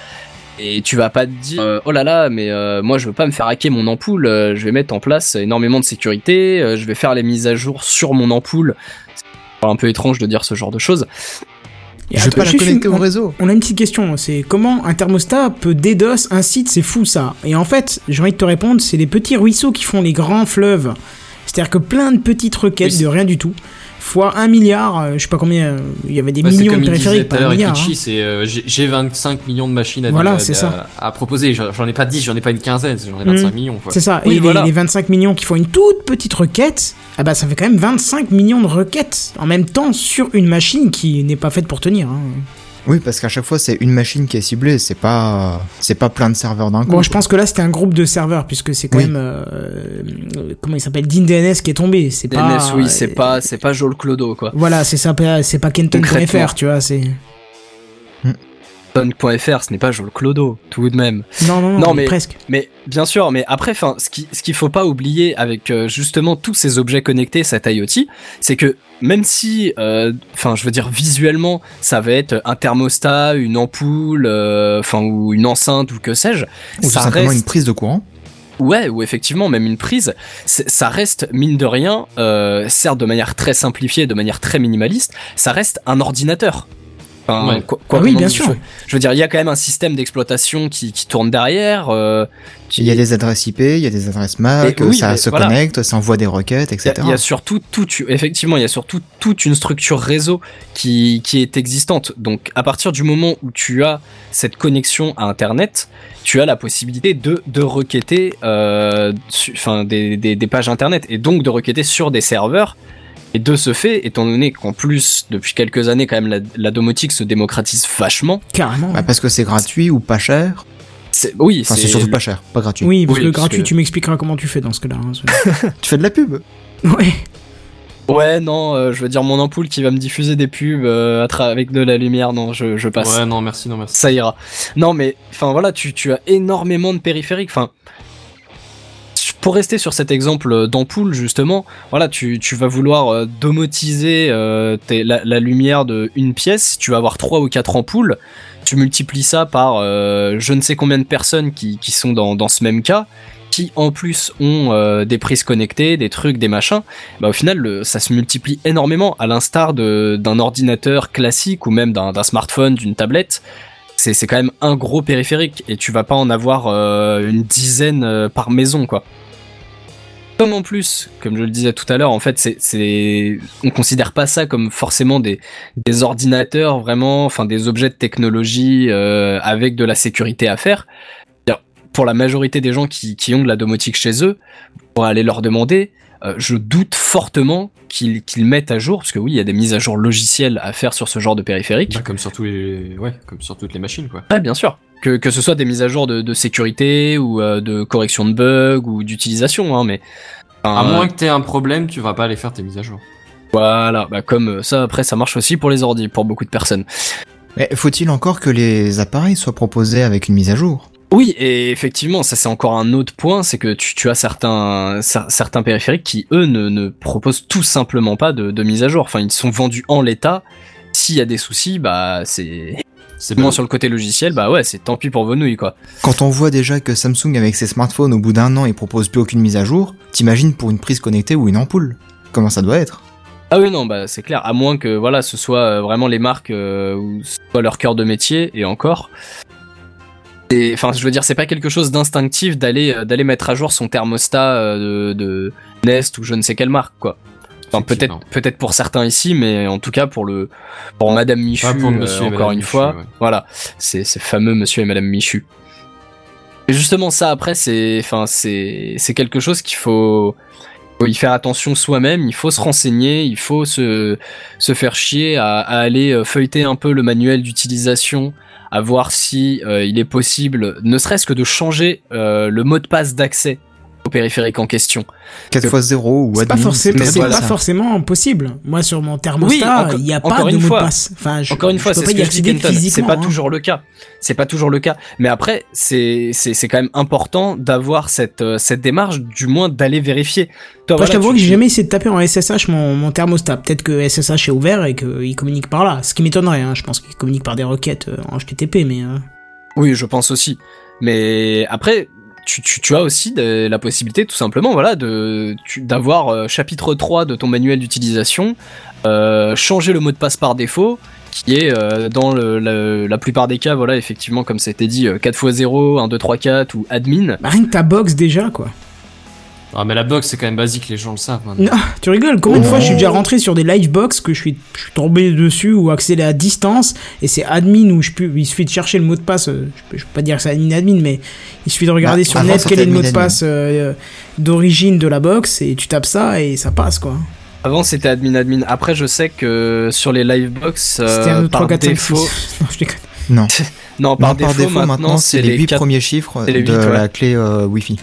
[SPEAKER 3] Et tu vas pas te dire euh, oh là là mais euh, moi je veux pas me faire hacker mon ampoule, je vais mettre en place énormément de sécurité, je vais faire les mises à jour sur mon ampoule. C'est un peu étrange de dire ce genre de choses.
[SPEAKER 1] Et
[SPEAKER 4] je vais
[SPEAKER 1] attends,
[SPEAKER 4] pas la
[SPEAKER 1] juste
[SPEAKER 4] connecter
[SPEAKER 1] une-
[SPEAKER 4] au réseau.
[SPEAKER 1] On a une petite question, c'est comment un thermostat peut DDoS un site, c'est fou ça. Et en fait, j'ai envie de te répondre, c'est les petits ruisseaux qui font les grands fleuves. C'est-à-dire que plein de petites requêtes
[SPEAKER 5] Oui,
[SPEAKER 1] de rien du tout, fois un milliard, euh, je sais pas combien, euh, il y avait des millions
[SPEAKER 5] comme
[SPEAKER 1] de périphériques,
[SPEAKER 5] tout à l'heure
[SPEAKER 1] hein.
[SPEAKER 5] c'est euh, j'ai j'ai 25 millions de machines à,
[SPEAKER 1] Voilà,
[SPEAKER 5] à-
[SPEAKER 1] ça.
[SPEAKER 5] à proposer. J'en ai pas 10, j'en ai pas une quinzaine, j'en ai 25
[SPEAKER 1] Mhm.
[SPEAKER 5] millions.
[SPEAKER 1] C'est ça,
[SPEAKER 3] Oui,
[SPEAKER 1] et les- les, 25 millions qui font une toute petite requête, ah bah ça fait quand même 25 millions de requêtes en même temps sur une machine qui n'est pas faite pour tenir. hein.
[SPEAKER 4] Oui, parce qu'à chaque fois, c'est une machine qui est ciblée, c'est pas, c'est pas plein de serveurs d'un coup.
[SPEAKER 1] Bon, je pense que là c'était un groupe de serveurs puisque c'est quand
[SPEAKER 4] Oui.
[SPEAKER 1] même euh, euh, comment il s'appelle DNS qui est tombé. C'est pas.
[SPEAKER 3] DNS, oui, c'est
[SPEAKER 1] euh,
[SPEAKER 3] pas c'est pas Joel Clodo quoi.
[SPEAKER 1] Voilà, c'est ça, c'est pas. Kenton.fr, tu vois, c'est.
[SPEAKER 3] Punk.fr, ce n'est pas Joel Clodo tout de même.
[SPEAKER 1] Non, non, non,
[SPEAKER 3] Non,
[SPEAKER 1] mais,
[SPEAKER 3] mais-
[SPEAKER 1] presque.
[SPEAKER 3] Mais bien sûr, mais après, enfin, ce qui, ce qu'il faut pas oublier avec euh, justement tous ces objets connectés, cette IoT, c'est que même si, euh, enfin, je veux dire visuellement, ça va être un thermostat, une ampoule, euh, enfin ou une enceinte ou que sais-je,
[SPEAKER 4] Ou
[SPEAKER 3] ça
[SPEAKER 4] simplement
[SPEAKER 3] reste
[SPEAKER 4] une prise de courant.
[SPEAKER 3] Ouais, ou effectivement, même une prise, ça reste, mine de rien, euh, certes de manière très simplifiée, de manière très minimaliste, ça reste un ordinateur. Enfin,
[SPEAKER 5] Ouais.
[SPEAKER 3] quoi- quoi
[SPEAKER 1] Ah oui, bien sûr.
[SPEAKER 3] Je, je veux dire, il y a quand même un système d'exploitation qui, qui tourne derrière. euh, qui-
[SPEAKER 4] Il y a des adresses IP, il y a des adresses MAC,
[SPEAKER 3] oui,
[SPEAKER 4] ça se
[SPEAKER 3] voilà.
[SPEAKER 4] connecte, ça envoie des requêtes, etc.
[SPEAKER 3] il y a surtout tout, effectivement, il y a surtout toute une structure réseau qui, qui est existante. Donc, à partir du moment où tu as cette connexion à Internet, tu as la possibilité de, de requêter, euh, su- enfin, des, des, des pages Internet et donc de requêter sur des serveurs. Et de ce fait, étant donné qu'en plus, depuis quelques années, quand même, la, la domotique se démocratise vachement.
[SPEAKER 1] Carrément.
[SPEAKER 4] Bah, parce que c'est gratuit ou pas cher.
[SPEAKER 3] c'est- Oui,
[SPEAKER 4] Enfin, c'est surtout pas cher, pas gratuit.
[SPEAKER 1] oui, parce
[SPEAKER 3] oui,
[SPEAKER 1] que
[SPEAKER 3] parce
[SPEAKER 1] gratuit,
[SPEAKER 3] que-
[SPEAKER 1] tu m'expliqueras comment tu fais dans ce cas-là. hein,
[SPEAKER 4] Tu fais de la pub
[SPEAKER 1] ouais.
[SPEAKER 3] Ouais, non, euh, je veux dire, mon ampoule qui va me diffuser des pubs euh, à tra- avec de la lumière, non, je, je passe.
[SPEAKER 5] Ouais, non, merci, non, merci.
[SPEAKER 3] ça ira. Non, mais enfin voilà, tu, tu as énormément de périphériques. Enfin, pour rester sur cet exemple d'ampoule justement, voilà, tu, vas vouloir euh, domotiser euh, la, lumière de une pièce. Tu vas avoir trois ou quatre ampoules. Tu multiplies ça par euh, je ne sais combien de personnes qui, sont dans, ce même cas qui en plus ont euh, des prises connectées, des trucs, des machins, bah au final ça se multiplie énormément à l'instar d'un ordinateur classique ou même d'un smartphone, d'une tablette c'est quand même un gros périphérique et tu vas pas en avoir euh, une dizaine euh, par maison quoi. Comme en plus, comme je le disais tout à l'heure, en fait, c'est c'est on considère pas ça comme forcément des des ordinateurs vraiment, enfin des objets de technologie euh, avec de la sécurité à faire. Pour la majorité des gens qui qui ont de la domotique chez eux, pour aller leur demander, euh, je doute fortement qu'ils qu'ils mettent à jour, parce que oui, il y a des mises à jour logicielles à faire sur ce genre de périphérique.
[SPEAKER 5] Bah, comme sur tous les, ouais, comme sur toutes les machines, quoi.
[SPEAKER 3] Ouais, bien sûr. Que, que ce soit des mises à jour de, de sécurité ou euh, de correction de bugs ou d'utilisation, hein, mais.
[SPEAKER 5] À moins que t'aies un problème, tu vas pas aller faire tes mises à jour.
[SPEAKER 3] Voilà, bah comme euh, ça, après, ça marche aussi pour les ordi, pour beaucoup de personnes.
[SPEAKER 4] Mais faut-il encore que les appareils soient proposés avec une mise à jour?
[SPEAKER 3] Oui, et effectivement, ça c'est encore un autre point, c'est que tu, tu as certains, cer- certains périphériques qui, eux, ne, ne proposent tout simplement pas de, de mise à jour. Enfin, ils sont vendus en l'état. S'il y a des soucis, bah c'est...
[SPEAKER 5] C'est
[SPEAKER 3] Moins
[SPEAKER 5] bon.
[SPEAKER 3] sur le côté logiciel, bah ouais, c'est tant pis pour vos nouilles, quoi.
[SPEAKER 4] Quand on voit déjà que Samsung avec ses smartphones au bout d'un an ils proposent plus aucune mise à jour, t'imagines pour une prise connectée ou une ampoule. Comment ça doit être?
[SPEAKER 3] Ah oui non bah c'est clair. À moins que voilà ce soit euh, vraiment les marques euh, ou ce soit leur cœur de métier et encore. Et enfin je veux dire c'est pas quelque chose d'instinctif d'aller euh, d'aller mettre à jour son thermostat euh, de, de Nest ou je ne sais quelle marque quoi enfin peut-être peut-être pour certains ici mais en tout cas pour le pour Madame Michu
[SPEAKER 5] pour
[SPEAKER 3] euh, encore
[SPEAKER 5] Madame
[SPEAKER 3] une
[SPEAKER 5] Michu,
[SPEAKER 3] fois.
[SPEAKER 5] ouais.
[SPEAKER 3] voilà. C'est c'est fameux Monsieur et Madame Michu. Et justement ça après c'est enfin c'est c'est quelque chose qu'il faut faut y faire attention soi-même, il faut se renseigner, il faut se, se faire chier à, à aller euh, feuilleter un peu le manuel d'utilisation, à voir si euh, il est possible, ne serait-ce que de changer euh, le mot de passe d'accès périphérique en question.
[SPEAKER 4] 4x0 ou
[SPEAKER 1] C'est pas,
[SPEAKER 4] admin,
[SPEAKER 1] forcément,
[SPEAKER 4] c'est voilà.
[SPEAKER 1] pas forcément possible. Moi, sur mon
[SPEAKER 3] Oui,
[SPEAKER 1] thermostat, il n'y a pas de
[SPEAKER 3] une
[SPEAKER 1] mot
[SPEAKER 3] fois.
[SPEAKER 1] de passe. Enfin, je,
[SPEAKER 3] Encore une fois,
[SPEAKER 1] je
[SPEAKER 3] c'est
[SPEAKER 1] pas
[SPEAKER 3] ce
[SPEAKER 1] y
[SPEAKER 3] que je dis c'est pas
[SPEAKER 1] hein.
[SPEAKER 3] toujours le cas. C'est pas toujours le cas. Mais après, c'est c'est c'est quand même important d'avoir cette euh, cette démarche, du moins d'aller vérifier. Toi,
[SPEAKER 1] Après, je t'avoue
[SPEAKER 3] tu-
[SPEAKER 1] que j'ai jamais essayé de taper en SSH mon, mon thermostat. Peut-être que SSH est ouvert et qu'il communique par là. Ce qui m'étonnerait, hein. je pense qu'il communique par des requêtes euh, en HTTP, mais... euh,
[SPEAKER 3] Oui, je pense aussi. Mais après, tu, tu, tu as aussi la possibilité, tout simplement, voilà, de d'avoir euh, chapitre 3 de ton manuel d'utilisation, euh, changer le mot de passe par défaut, qui est euh, dans le, le- la plupart des cas, voilà, effectivement, comme été dit, euh, 4x0, 1, 2, 3, 4 ou admin.
[SPEAKER 1] Rien que ta box déjà, quoi.
[SPEAKER 5] Ah, mais la box, c'est quand même basique, les gens le savent maintenant.
[SPEAKER 1] Non, tu rigoles, combien de fois je suis déjà rentré sur des livebox que je suis, je suis tombé dessus ou accédé à distance et c'est admin où je peux, il suffit de chercher le mot de passe, euh, je peux, je peux pas dire que c'est admin admin mais il suffit de regarder
[SPEAKER 4] Bah,
[SPEAKER 1] sur
[SPEAKER 4] avant,
[SPEAKER 1] net quel est le mot de passe euh, d'origine de la box et tu tapes ça et ça passe quoi.
[SPEAKER 3] Avant, c'était admin admin. Après, je sais que sur les euh,
[SPEAKER 1] un 2, 3,
[SPEAKER 3] par
[SPEAKER 1] 4, 5,
[SPEAKER 3] défaut,
[SPEAKER 1] 6. Non, je déconne.
[SPEAKER 4] Non,
[SPEAKER 3] non, par,
[SPEAKER 4] Non, par
[SPEAKER 3] défaut,
[SPEAKER 4] maintenant, c'est les 8
[SPEAKER 3] quatre-
[SPEAKER 4] premiers chiffres de
[SPEAKER 3] ouais.
[SPEAKER 4] la clé euh, Wi-Fi.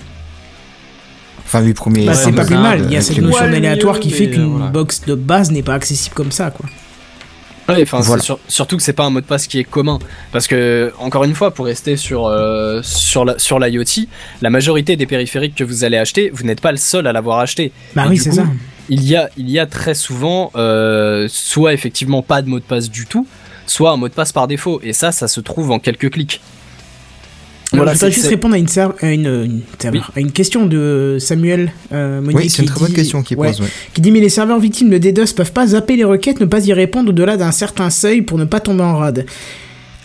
[SPEAKER 4] Enfin, 8 premiers.
[SPEAKER 1] Bah, c'est pas plus mal, il y a
[SPEAKER 4] de
[SPEAKER 1] cette notion d'aléatoire qui fait qu'une
[SPEAKER 5] voilà.
[SPEAKER 1] box de base n'est pas accessible comme ça quoi.
[SPEAKER 3] Ouais,
[SPEAKER 4] Voilà.
[SPEAKER 3] sur- surtout que c'est pas un mot de passe qui est commun, parce que encore une fois, pour rester sur euh, sur la sur l'IoT, la majorité des périphériques que vous allez acheter, vous n'êtes pas le seul à l'avoir acheté.
[SPEAKER 1] Bah
[SPEAKER 3] Et
[SPEAKER 1] oui c'est ça.
[SPEAKER 3] Il y a il y a très souvent euh, soit effectivement pas de mot de passe du tout, soit un mot de passe par défaut, et ça, ça se trouve en quelques clics.
[SPEAKER 1] Alors,
[SPEAKER 3] Voilà,
[SPEAKER 1] je voudrais juste répondre à une, serve- à une, une serveur- à une question de Samuel euh, Monnier
[SPEAKER 4] Oui, c'est une
[SPEAKER 1] qui
[SPEAKER 4] très bonne
[SPEAKER 1] dit-
[SPEAKER 4] question qu'il
[SPEAKER 1] ouais,
[SPEAKER 4] pose. ouais.
[SPEAKER 1] qui dit mais les serveurs victimes de DDoS peuvent pas zapper les requêtes, ne pas y répondre au-delà d'un certain seuil pour ne pas tomber en rade.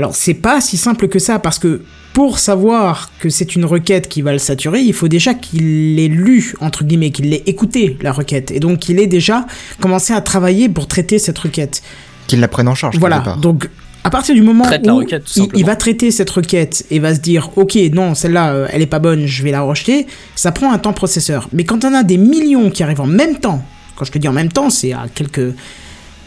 [SPEAKER 1] Alors c'est pas si simple que ça parce que pour savoir que c'est une requête qui va le saturer, il faut déjà qu'il l'ait lu entre guillemets, qu'il l'ait écouté la requête et donc qu'il ait déjà commencé à travailler pour traiter cette requête.
[SPEAKER 4] Qu'ils la prennent en charge.
[SPEAKER 1] Voilà, donc à partir du moment
[SPEAKER 3] Traite
[SPEAKER 1] où
[SPEAKER 3] la requête, tout
[SPEAKER 1] il- va traiter cette requête et va se dire ok non celle-là euh, elle est pas bonne je vais la rejeter, ça prend un temps processeur. Mais quand on a des millions qui arrivent en même temps, quand je te dis en même temps c'est à quelques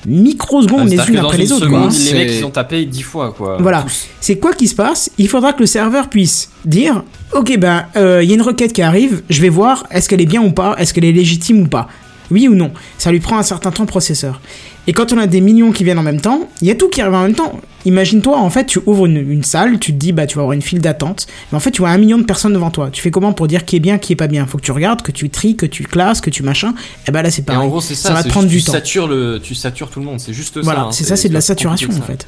[SPEAKER 1] microsecondes les
[SPEAKER 5] C'est-à-dire
[SPEAKER 1] unes après les autres.
[SPEAKER 5] seconde,
[SPEAKER 1] quoi.
[SPEAKER 5] les mecs ils ont tapé 10 fois quoi.
[SPEAKER 1] Voilà. C'est quoi qui se passe? Il faudra que le serveur puisse dire Ok, ben, il y a une requête qui arrive, je vais voir est-ce qu'elle est bien ou pas, est-ce qu'elle est légitime ou pas? Oui ou non? Ça lui prend un certain temps processeur. Et quand on a des millions qui viennent en même temps, il y a tout qui arrive en même temps. Imagine-toi, en fait, tu ouvres une, une salle, tu te dis, bah, tu vas avoir une file d'attente, mais en fait, tu vois un million de personnes devant toi. Tu fais comment pour dire qui est bien, qui est pas bien? Faut que tu regardes, que tu tries, que tu classes, que tu machin. Et ben là, c'est
[SPEAKER 5] Et en
[SPEAKER 1] pareil.
[SPEAKER 5] gros c'est ça,
[SPEAKER 1] Ça va te prendre
[SPEAKER 5] juste
[SPEAKER 1] du
[SPEAKER 5] tu
[SPEAKER 1] temps.
[SPEAKER 5] Satures le, tu satures tout le monde, c'est juste ça.
[SPEAKER 1] Voilà,
[SPEAKER 5] hein,
[SPEAKER 1] c'est ça, c'est de la saturation en fait.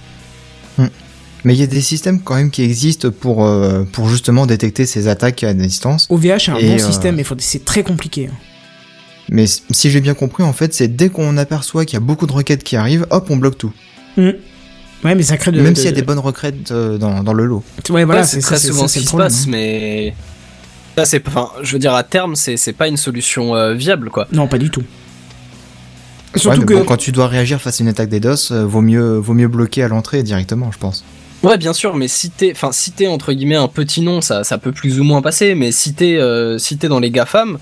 [SPEAKER 4] Mais il y a des systèmes quand même qui existent pour, euh, pour justement détecter ces attaques à distance.
[SPEAKER 1] OVH est un
[SPEAKER 4] Et,
[SPEAKER 1] bon
[SPEAKER 4] euh,
[SPEAKER 1] système, mais c'est très compliqué.
[SPEAKER 4] Mais si j'ai bien compris, en fait, c'est dès qu'on aperçoit qu'il y a beaucoup de requêtes qui arrivent, hop, on bloque tout.
[SPEAKER 1] Ouais, mais ça crée de.
[SPEAKER 4] Même
[SPEAKER 1] de-
[SPEAKER 4] s'il y a des bonnes requêtes euh, dans, dans le lot.
[SPEAKER 1] Ouais, voilà,
[SPEAKER 3] Ouais,
[SPEAKER 1] c'est
[SPEAKER 3] très souvent ce qui se passe,
[SPEAKER 1] hein.
[SPEAKER 3] mais ça c'est, enfin, je veux dire à terme, c'est c'est pas une solution euh, viable quoi.
[SPEAKER 1] Non, pas du tout.
[SPEAKER 4] Ouais,
[SPEAKER 1] Surtout
[SPEAKER 4] mais
[SPEAKER 1] que.
[SPEAKER 4] bon, quand tu dois réagir face à une attaque des DOS, euh, vaut mieux, vaut mieux bloquer à l'entrée directement, je pense.
[SPEAKER 3] Ouais, bien sûr, mais si t'es, enfin, si t'es entre guillemets un petit nom, ça, ça peut plus ou moins passer. Mais si t'es, euh, si t'es dans les GAFAM,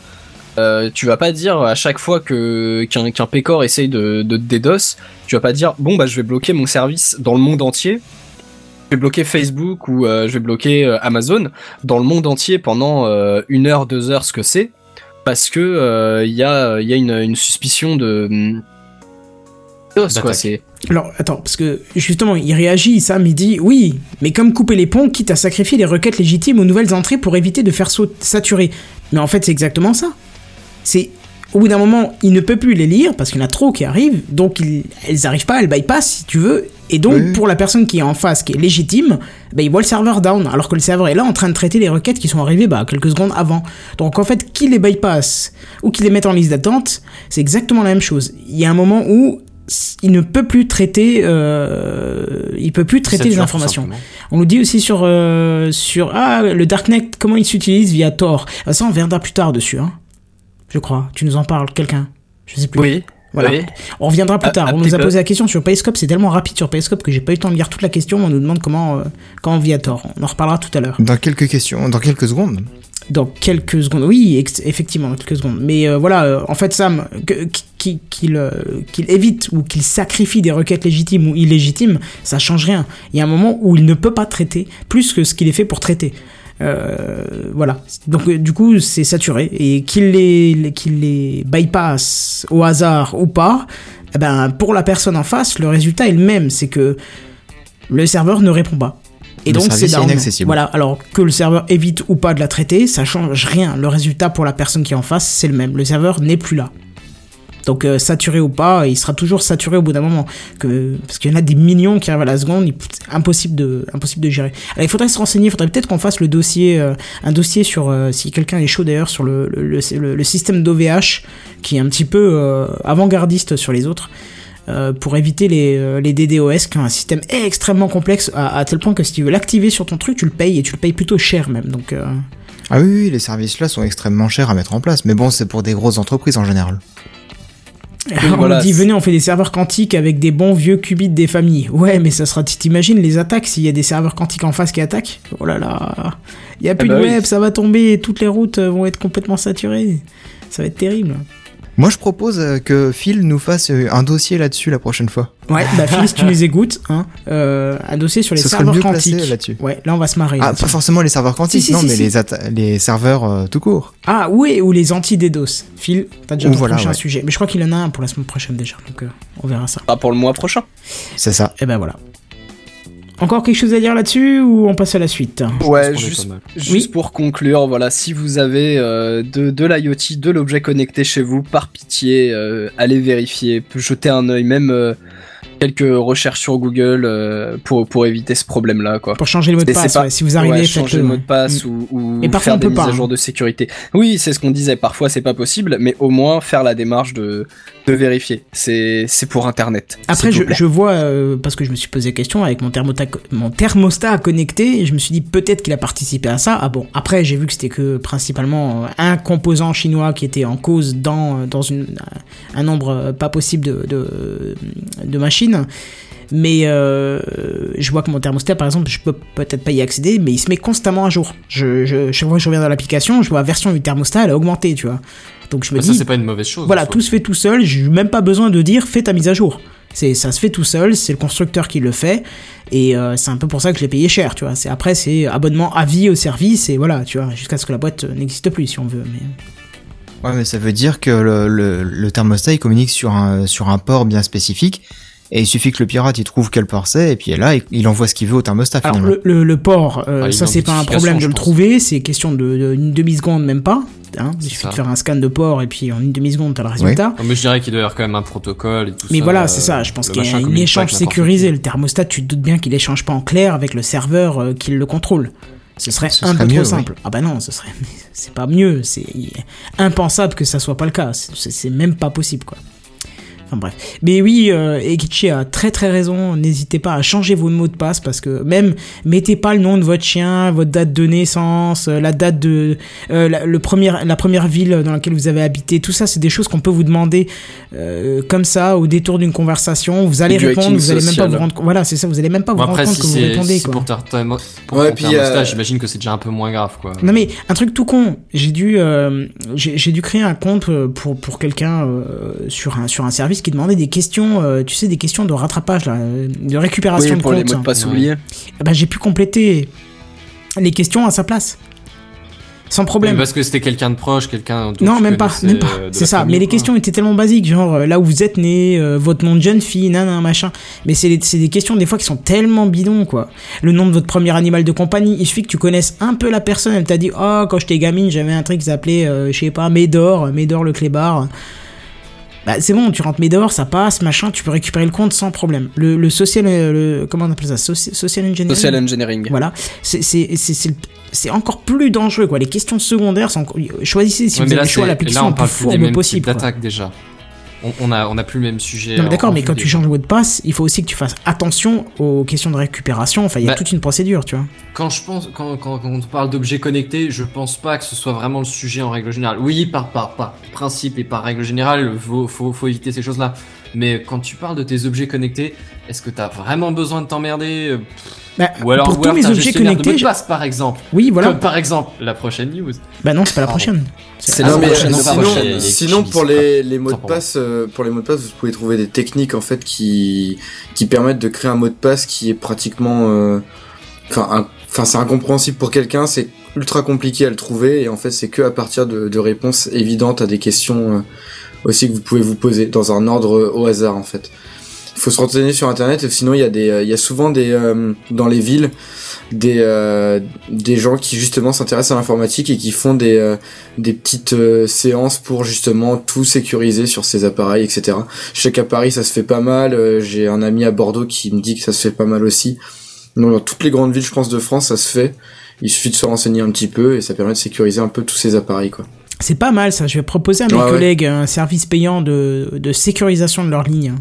[SPEAKER 3] euh, tu vas pas dire à chaque fois que qu'un qu'un pécor essaye de, de te DDoS, tu vas pas dire bon bah je vais bloquer mon service dans le monde entier. Je vais bloquer Facebook ou euh, je vais bloquer euh, Amazon dans le monde entier pendant euh, une heure, deux heures, ce que c'est, parce que euh, il y a, il y a une, une suspicion de DDoS, quoi. C'est
[SPEAKER 1] Alors, attends, parce que justement, il réagit, Sam, il dit Oui, mais comme couper les ponts, quitte à sacrifier les requêtes légitimes aux nouvelles entrées pour éviter de faire saturer. Mais en fait, c'est exactement ça. C'est. Au bout d'un moment, il ne peut plus les lire parce qu'il y en a trop qui arrivent, donc il- elles arrivent pas, elles bypass si tu veux. Et donc,
[SPEAKER 4] Oui.
[SPEAKER 1] pour la personne qui est en face, qui est légitime, ben, il voit le serveur down, alors que le serveur est là en train de traiter les requêtes qui sont arrivées bah, quelques secondes avant. Donc en fait, qui les bypass ou qui les met en liste d'attente, c'est exactement la même chose. Il y a un moment où il ne peut plus traiter, euh, il peut plus traiter les informations. On nous dit aussi sur euh, sur ah le darknet comment il s'utilise via Tor? Ah, Ça on reviendra plus tard dessus, hein. Je crois. Tu nous en parles, quelqu'un. Je sais plus.
[SPEAKER 3] oui.
[SPEAKER 1] Voilà.
[SPEAKER 3] oui.
[SPEAKER 1] On reviendra plus
[SPEAKER 3] Un-
[SPEAKER 1] tard.
[SPEAKER 3] un
[SPEAKER 1] on nous a
[SPEAKER 3] peu.
[SPEAKER 1] posé la question sur Payscope. C'est tellement rapide sur Payscope que j'ai pas eu le temps de lire toute la question. mais On nous demande comment euh, comment via Tor. On en reparlera tout à l'heure.
[SPEAKER 4] Dans quelques questions, dans quelques secondes.
[SPEAKER 1] Dans quelques secondes. Oui, effectivement, dans quelques secondes. Mais euh, voilà, euh, en fait, Sam, qu'il euh, qu'il évite ou qu'il sacrifie des requêtes légitimes ou illégitimes, ça change rien. Il y a un moment où il ne peut pas traiter plus que ce qu'il est fait pour traiter. Euh, voilà. Donc euh, du coup, c'est saturé et qu'il les qu'il les bypass au hasard ou pas, eh ben pour la personne en face, le résultat est le même, c'est que le serveur ne répond pas. Et
[SPEAKER 4] Le
[SPEAKER 1] donc c'est
[SPEAKER 4] inaccessible.
[SPEAKER 1] Voilà, alors que le serveur évite ou pas de la traiter, ça change rien. Le résultat pour la personne qui est en face, c'est le même. Le serveur n'est plus là. Donc euh, saturé ou pas, il sera toujours saturé au bout d'un moment. Parce qu'il y en a des millions qui arrivent à la seconde, il- impossible de, impossible de gérer. Alors il faudrait se renseigner, il faudrait peut-être qu'on fasse le dossier, euh, un dossier sur, euh, si quelqu'un est chaud d'ailleurs, sur le, le, système d'OVH, qui est un petit peu avant-gardiste sur les autres. pour éviter les, les DDoS, qui est un système extrêmement complexe à, tel point que si tu veux l'activer sur ton truc, tu le payes et tu le payes plutôt cher même. Donc,
[SPEAKER 4] Ah oui, oui, les services là sont extrêmement chers à mettre en place. Mais bon, c'est pour des grosses entreprises en général.
[SPEAKER 1] On
[SPEAKER 3] voilà,
[SPEAKER 1] dit venez on fait des serveurs quantiques avec des bons vieux qubits des familles. Ouais mais ça sera t'imagines les attaques s'il y a des serveurs quantiques en face qui attaquent? Oh là là Il y a plus
[SPEAKER 3] bah
[SPEAKER 1] de
[SPEAKER 3] oui.
[SPEAKER 1] web, ça va tomber, toutes les routes euh, vont être complètement saturées. Ça va être terrible.
[SPEAKER 4] Moi, je propose euh, que Phil nous fasse euh, un dossier là-dessus la prochaine fois.
[SPEAKER 1] Ouais, bah Phil, si tu nous écoutes, hein, euh, un dossier sur les
[SPEAKER 4] Ce
[SPEAKER 1] serveurs
[SPEAKER 4] mieux placé
[SPEAKER 1] quantiques.
[SPEAKER 4] là-dessus.
[SPEAKER 1] Ouais, là on va se marrer.
[SPEAKER 4] Ah, pas forcément les serveurs quantiques,
[SPEAKER 1] Si, si,
[SPEAKER 4] non,
[SPEAKER 1] si,
[SPEAKER 4] mais
[SPEAKER 1] si.
[SPEAKER 4] Les, les serveurs euh, tout court.
[SPEAKER 1] Ah oui, ou les anti-DDoS. Phil, t'as déjà
[SPEAKER 4] Ou
[SPEAKER 1] ton
[SPEAKER 4] voilà,
[SPEAKER 1] prochain
[SPEAKER 4] ouais.
[SPEAKER 1] sujet. Mais je crois qu'il en a un pour la semaine prochaine déjà, donc euh, on verra ça.
[SPEAKER 3] Pas pour le mois prochain.
[SPEAKER 4] C'est ça.
[SPEAKER 1] Et ben voilà. Encore quelque chose à dire là-dessus ou on passe à la suite
[SPEAKER 3] Ouais, juste,
[SPEAKER 1] Oui.
[SPEAKER 3] pour conclure, voilà, si vous avez euh, de, de l'IoT, de l'objet connecté chez vous, par pitié, euh, allez vérifier, jeter un œil, même, euh, quelques recherches sur Google euh, pour pour éviter ce problème-là, quoi.
[SPEAKER 1] Pour changer le mot de passe,
[SPEAKER 3] pas-
[SPEAKER 1] ouais, si vous arrivez,
[SPEAKER 3] Ouais, changer le mot de passe
[SPEAKER 1] Mm.
[SPEAKER 3] ou, ou
[SPEAKER 1] Et parfois,
[SPEAKER 3] faire
[SPEAKER 1] on
[SPEAKER 3] des
[SPEAKER 1] peut
[SPEAKER 3] mises
[SPEAKER 1] pas,
[SPEAKER 3] à
[SPEAKER 1] hein.
[SPEAKER 3] jour de sécurité. Oui, c'est ce qu'on disait. Parfois, c'est pas possible, mais au moins faire la démarche de de vérifier. C'est pour Internet.
[SPEAKER 1] Après, je, je vois, euh, parce que je me suis posé la question avec mon, thermota- mon thermostat connecté, et je me suis dit peut-être qu'il a participé à ça. Ah bon, après, j'ai vu que c'était que principalement euh, un composant chinois qui était en cause dans, dans une, un nombre pas possible de, de, de machines. Mais euh, je vois que mon thermostat, par exemple, je peux peut-être pas y accéder, mais il se met constamment à jour. Je, je, chaque fois que je reviens dans l'application, je vois la version du thermostat, elle a augmenté, tu vois. Donc je me
[SPEAKER 5] Mais ça,
[SPEAKER 1] dis,
[SPEAKER 5] c'est pas une mauvaise chose.
[SPEAKER 1] voilà, tout se fait tout seul, j'ai même pas besoin de dire fais ta mise à jour. C'est, ça se fait tout seul, c'est le constructeur qui le fait, et euh, c'est un peu pour ça que je l'ai payé cher, tu vois. C'est, après, c'est abonnement à vie au service, et voilà, tu vois, jusqu'à ce que la boîte euh, n'existe plus, si on veut. Mais...
[SPEAKER 4] Ouais, mais ça veut dire que le, le, le thermostat il communique sur un, sur un port bien spécifique. Et il suffit que le pirate il trouve quel port c'est, et puis là il, envoie ce qu'il veut au thermostat
[SPEAKER 1] Alors,
[SPEAKER 4] finalement.
[SPEAKER 1] le, le, le port, euh,
[SPEAKER 5] Ah,
[SPEAKER 1] ça, c'est pas un problème de le trouver, c'est question de, de une demi-seconde, même pas. Hein, il suffit
[SPEAKER 5] ça.
[SPEAKER 1] de faire un scan de port, et puis en une demi-seconde, t'as le résultat.
[SPEAKER 5] Non, Mais je dirais qu'il doit y avoir quand même un protocole et tout
[SPEAKER 1] Mais
[SPEAKER 5] ça.
[SPEAKER 1] voilà, c'est ça. Je pense qu'il y a un échange sécurisé.
[SPEAKER 5] qui.
[SPEAKER 1] Le thermostat, tu te doutes bien qu'il échange pas en clair avec le serveur euh, qui le contrôle. Ce serait
[SPEAKER 4] Ce
[SPEAKER 1] un
[SPEAKER 4] serait
[SPEAKER 1] peu
[SPEAKER 4] mieux,
[SPEAKER 1] trop
[SPEAKER 4] oui.
[SPEAKER 1] simple. Ah bah non, ce serait. C'est pas mieux. C'est impensable que ça soit pas le cas. C'est même pas possible, quoi. Enfin bref. Mais oui, euh, Ekichi a très très raison. N'hésitez pas à changer vos mots de passe parce que même mettez pas le nom de votre chien, votre date de naissance, euh, la date de euh, la, le premier, la première ville dans laquelle vous avez habité. Tout ça, c'est des choses qu'on peut vous demander euh, comme ça au détour d'une conversation. Vous allez
[SPEAKER 3] Du
[SPEAKER 1] répondre, vous allez même pas vous rendre. Voilà, c'est ça. Vous allez même pas vous
[SPEAKER 5] Bon,
[SPEAKER 1] rendre
[SPEAKER 5] après,
[SPEAKER 1] compte
[SPEAKER 5] si
[SPEAKER 1] que vous répondez
[SPEAKER 5] si
[SPEAKER 1] quoi.
[SPEAKER 5] pour, ta- ta- pour
[SPEAKER 2] Ouais, puis, euh,
[SPEAKER 5] j'imagine que c'est déjà un peu moins grave, quoi.
[SPEAKER 1] Non mais un truc tout con, j'ai dû euh, j'ai dû créer un compte pour pour quelqu'un euh, sur un sur un service qui demandait des questions, euh, tu sais des questions de rattrapage là, euh, de récupération
[SPEAKER 3] Oui,
[SPEAKER 1] de
[SPEAKER 3] pour les mots de passe oubliés.
[SPEAKER 1] Eh ben j'ai pu compléter les questions à sa place, sans problème.
[SPEAKER 5] parce que c'était quelqu'un de proche, quelqu'un.
[SPEAKER 1] Non, même pas, même pas.
[SPEAKER 5] euh,
[SPEAKER 1] C'est ça.
[SPEAKER 5] famille,
[SPEAKER 1] mais les
[SPEAKER 5] quoi.
[SPEAKER 1] questions étaient tellement basiques, genre là où vous êtes né, euh, votre nom de jeune fille, nan, machin. Mais c'est c'est des questions des fois qui sont tellement bidons, quoi. Le nom de votre premier animal de compagnie. Il suffit que tu connaisses un peu la personne. Elle t'a dit, oh, quand j'étais gamine, j'avais un truc qui s'appelait, euh, je sais pas, Médor, Médor le clébard. Bah, c'est bon, tu rentres Médor, ça passe, machin, tu peux récupérer le compte sans problème. Le, le social, euh, le, comment on appelle ça, Soci- social engineering.
[SPEAKER 3] Social engineering.
[SPEAKER 1] Voilà, c'est encore plus dangereux quoi. Les questions secondaires sont choisissez si
[SPEAKER 5] Ouais,
[SPEAKER 1] vous
[SPEAKER 5] mais
[SPEAKER 1] avez
[SPEAKER 5] là,
[SPEAKER 1] le choix la plus
[SPEAKER 5] plus
[SPEAKER 1] possible.
[SPEAKER 5] déjà. On, on a, on a plus le même sujet.
[SPEAKER 1] Non, mais
[SPEAKER 5] en-
[SPEAKER 1] d'accord, mais quand tu changes le mot de passe, il faut aussi que tu fasses attention aux questions de récupération. Enfin, il y a
[SPEAKER 5] Bah,
[SPEAKER 1] toute une procédure, tu vois.
[SPEAKER 5] Quand je pense, quand, quand, quand on parle d'objets connectés, je pense pas que ce soit vraiment le sujet en règle générale. Oui, par, par, par principe et par règle générale, faut, faut, faut éviter ces choses-là. Mais quand tu parles de tes objets connectés, est-ce que t'as vraiment besoin de t'emmerder euh,
[SPEAKER 1] Bah,
[SPEAKER 5] Ou alors,
[SPEAKER 1] pour
[SPEAKER 5] ou
[SPEAKER 1] tous
[SPEAKER 5] un
[SPEAKER 1] objets
[SPEAKER 5] gestionnaire de mots
[SPEAKER 1] connectés,
[SPEAKER 5] de passe, par exemple.
[SPEAKER 1] oui, voilà.
[SPEAKER 5] Comme par exemple la prochaine news.
[SPEAKER 1] Bah non, c'est pas la prochaine.
[SPEAKER 3] C'est
[SPEAKER 1] Ah,
[SPEAKER 3] la
[SPEAKER 2] Non, mais
[SPEAKER 3] prochaine,
[SPEAKER 2] euh, sinon,
[SPEAKER 3] prochaine.
[SPEAKER 2] sinon pour les, les mots de passe, euh, pour les mots de passe, vous pouvez trouver des techniques en fait qui qui permettent de créer un mot de passe qui est pratiquement, euh, enfin, un- enfin, c'est incompréhensible pour quelqu'un, c'est ultra compliqué à le trouver et en fait c'est que à partir de, de réponses évidentes à des questions euh, aussi que vous pouvez vous poser dans un ordre euh, au hasard en fait. Il faut se renseigner sur internet, sinon il y a des, euh, il y a souvent des euh, dans les villes des euh, des gens qui justement s'intéressent à l'informatique et qui font des euh, des petites euh, séances pour justement tout sécuriser sur ces appareils, etc. Je sais qu'à Paris ça se fait pas mal. J'ai un ami à Bordeaux qui me dit que ça se fait pas mal aussi. Donc dans toutes les grandes villes, je pense, de France, ça se fait. Il suffit de se renseigner un petit peu et ça permet de sécuriser un peu tous ces appareils, quoi.
[SPEAKER 1] C'est pas mal ça. Je vais proposer à mes
[SPEAKER 2] Ouais, ouais.
[SPEAKER 1] collègues un service payant de, de sécurisation de leur ligne.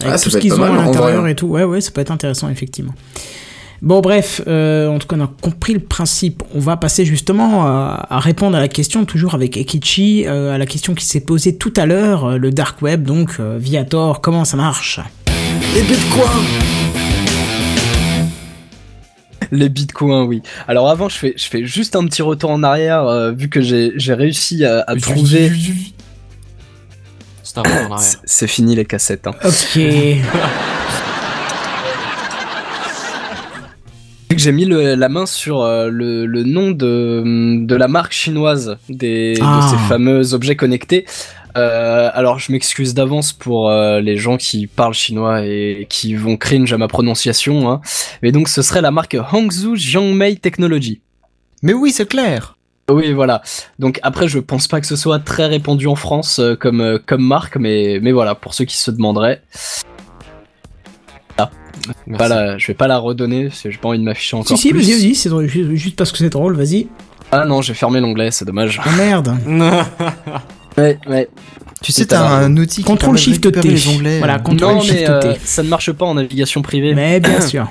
[SPEAKER 1] Avec
[SPEAKER 2] Ah,
[SPEAKER 1] tout ce qu'ils ont
[SPEAKER 2] mal,
[SPEAKER 1] à l'intérieur
[SPEAKER 2] hein.
[SPEAKER 1] et tout. Ouais, ouais, ça peut être intéressant, effectivement. Bon, bref, euh, en tout cas, on a compris le principe. On va passer justement à, à répondre à la question, toujours avec Ekichi, euh, à la question qui s'est posée tout à l'heure, euh, le dark web, donc euh, Viator, comment ça marche?
[SPEAKER 2] Les bitcoins
[SPEAKER 3] Les bitcoins, oui. Alors avant, je fais, je fais juste un petit retour en arrière, euh, vu que j'ai réussi à, à trouver.
[SPEAKER 5] C'est un peu en arrière.
[SPEAKER 3] C'est- C'est fini les cassettes. Hein.
[SPEAKER 1] Ok.
[SPEAKER 3] Vu que j'ai mis le- la main sur euh, le, le nom de, de la marque chinoise des,
[SPEAKER 1] Ah.
[SPEAKER 3] de ces fameux objets connectés. Euh, alors je m'excuse d'avance pour euh, les gens qui parlent chinois et qui vont cringe à ma prononciation. Hein. Mais donc ce serait la marque Hangzhou Jiangmei Technology.
[SPEAKER 4] Mais oui, c'est clair.
[SPEAKER 3] Oui, voilà. Donc après, je pense pas que ce soit très répandu en France euh, comme euh, comme marque, mais mais voilà, pour ceux qui se demanderaient. Pas la, je vais pas la redonner, parce que j'ai pas envie de m'afficher encore
[SPEAKER 1] Si, si,
[SPEAKER 3] plus.
[SPEAKER 1] vas-y, vas-y, c'est drôle, ju- juste parce que c'est drôle, vas-y.
[SPEAKER 3] Ah non, j'ai fermé l'onglet, c'est dommage.
[SPEAKER 1] Oh merde.
[SPEAKER 3] Ouais, ouais.
[SPEAKER 4] Tu sais, t'as un outil qui
[SPEAKER 1] Contrôle
[SPEAKER 4] de
[SPEAKER 1] Shift T.
[SPEAKER 4] les onglets.
[SPEAKER 1] Voilà,
[SPEAKER 4] euh.
[SPEAKER 1] contrôle
[SPEAKER 3] Non,
[SPEAKER 1] Shift
[SPEAKER 3] mais euh,
[SPEAKER 1] T.
[SPEAKER 3] ça ne marche pas en navigation privée.
[SPEAKER 1] Mais bien sûr.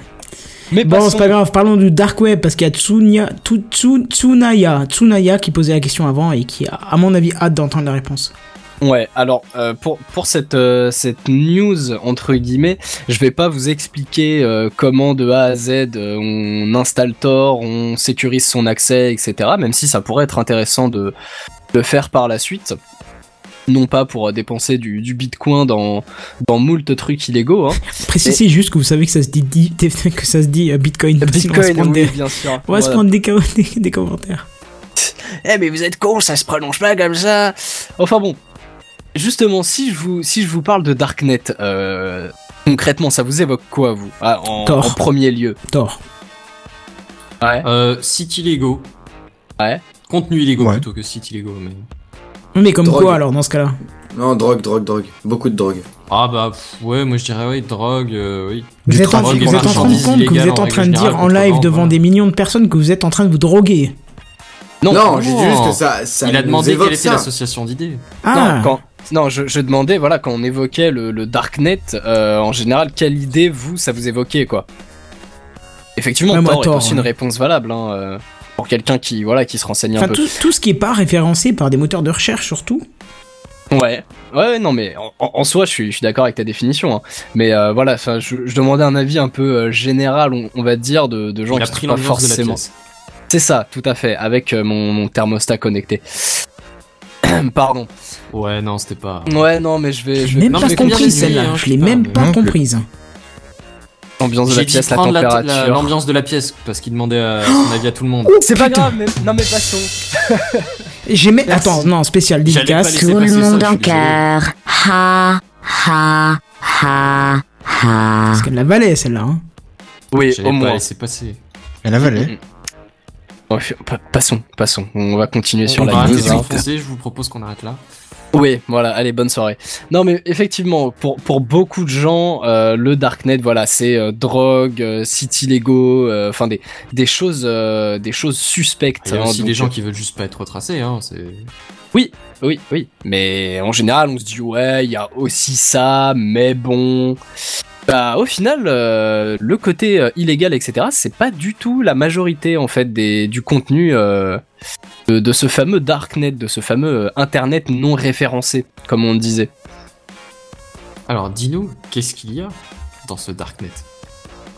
[SPEAKER 3] Mais
[SPEAKER 1] Bon, c'est pas grave, parlons du Dark Web parce qu'il y a Tsunya, Tsu- Tsu- Tsunaya, Tsunaya qui posait la question avant et qui a, à mon avis, hâte d'entendre la réponse.
[SPEAKER 3] Ouais, alors euh, pour pour cette euh, cette news entre guillemets, je vais pas vous expliquer euh, comment de A à Z euh, on installe Tor, on sécurise son accès, etc. Même si ça pourrait être intéressant de le faire par la suite. Non pas pour euh, dépenser du, du bitcoin dans dans moult trucs illégaux. Hein.
[SPEAKER 1] Précisez juste que vous savez que ça se dit, dit- que ça se dit euh, Bitcoin. sinon on va se
[SPEAKER 3] Bitcoin,
[SPEAKER 1] prendre
[SPEAKER 3] oui,
[SPEAKER 1] des,
[SPEAKER 3] bien sûr.
[SPEAKER 1] on va se prendre des, co- des- des commentaires.
[SPEAKER 3] Eh mais vous êtes con, ça se prononce pas comme ça. Enfin bon, justement, si je vous si je vous parle de Darknet, euh, concrètement, ça vous évoque quoi vous Ah, en, premier lieu?
[SPEAKER 1] Tort.
[SPEAKER 3] Ouais.
[SPEAKER 5] Euh, sites illégaux.
[SPEAKER 3] Ouais.
[SPEAKER 5] Contenu illégaux
[SPEAKER 4] Ouais.
[SPEAKER 5] plutôt que sites illégaux. Mais...
[SPEAKER 1] Mais comme
[SPEAKER 2] Drogue.
[SPEAKER 1] quoi alors dans ce cas-là
[SPEAKER 2] Non, drogue, drogue, drogue. Beaucoup de drogue.
[SPEAKER 5] Ah bah pff, ouais, moi je dirais oui, drogue, euh, oui.
[SPEAKER 1] Vous
[SPEAKER 5] Du
[SPEAKER 1] êtes, en,
[SPEAKER 5] drogue
[SPEAKER 1] vous
[SPEAKER 5] et
[SPEAKER 1] êtes en train de compte que vous êtes en train de dire en live devant
[SPEAKER 5] voilà.
[SPEAKER 1] des millions de personnes que vous êtes en train de vous droguer.
[SPEAKER 3] Non,
[SPEAKER 2] Non, j'ai dit juste que ça, ça
[SPEAKER 5] Il a demandé quelle était l'association d'idées.
[SPEAKER 1] Ah,
[SPEAKER 3] non, quand, non, je, je demandais, voilà, quand on évoquait le, le Darknet, euh, en général, quelle idée vous ça vous évoquait quoi Effectivement,
[SPEAKER 1] Ouais, moi,
[SPEAKER 3] Tor est
[SPEAKER 1] Tor,
[SPEAKER 3] aussi
[SPEAKER 1] ouais.
[SPEAKER 3] une réponse valable hein, euh, pour quelqu'un qui voilà qui se renseigne un peu.
[SPEAKER 1] tout, tout ce qui est pas référencé par des moteurs de recherche surtout.
[SPEAKER 3] Ouais, ouais, non, mais en, soi, je suis, je suis d'accord avec ta définition. hein. Mais euh, voilà, enfin, je, je demandais un avis un peu euh, général, on, on va dire, de, de gens qui sont pas forcément. C'est ça, tout à fait, avec euh, mon, mon thermostat connecté. Pardon.
[SPEAKER 5] Ouais, non, c'était pas.
[SPEAKER 3] Ouais, non, mais je vais, je vais
[SPEAKER 1] même pas
[SPEAKER 5] mais combien
[SPEAKER 1] compris
[SPEAKER 5] de nuits,
[SPEAKER 1] celle-là.
[SPEAKER 5] hein,
[SPEAKER 1] Je l'ai même pas comprise.
[SPEAKER 3] L'ambiance de la pièce, la
[SPEAKER 5] la- la- de la pièce parce qu'il demandait euh, son avis à tout le monde.
[SPEAKER 3] C'est pas grave, mais non, mais passons.
[SPEAKER 1] J'ai même... Attends, non, spécial dédicace.
[SPEAKER 6] Tout le monde en cœur. Ha, ha, ha, ha.
[SPEAKER 1] Parce qu'elle la valait celle-là. Hein.
[SPEAKER 3] Oui, au
[SPEAKER 5] pas
[SPEAKER 3] moins.
[SPEAKER 5] laisser passer.
[SPEAKER 4] Elle avalait.
[SPEAKER 3] Ouais, pa- passons, passons. On va continuer sur
[SPEAKER 5] on
[SPEAKER 3] la
[SPEAKER 5] s'enfoncer, je vous propose qu'on arrête là.
[SPEAKER 3] Oui, voilà, allez, bonne soirée. Non, mais effectivement, pour, pour beaucoup de gens, euh, le Darknet, voilà, c'est euh, drogue, euh, illégaux, euh, enfin des, des choses euh, des choses suspectes.
[SPEAKER 5] Il y a
[SPEAKER 3] hein,
[SPEAKER 5] aussi
[SPEAKER 3] donc,
[SPEAKER 5] des gens qui veulent juste pas être retracés, hein. C'est.
[SPEAKER 3] Oui, oui. Mais en général, on se dit, ouais, il y a aussi ça, mais bon. Bah, au final, euh, le côté euh, illégal, etc., c'est pas du tout la majorité, en fait, des, du contenu euh, de, de ce fameux Darknet, de ce fameux Internet non référencé, comme on disait.
[SPEAKER 5] Alors, dis-nous, qu'est-ce qu'il y a dans ce darknet?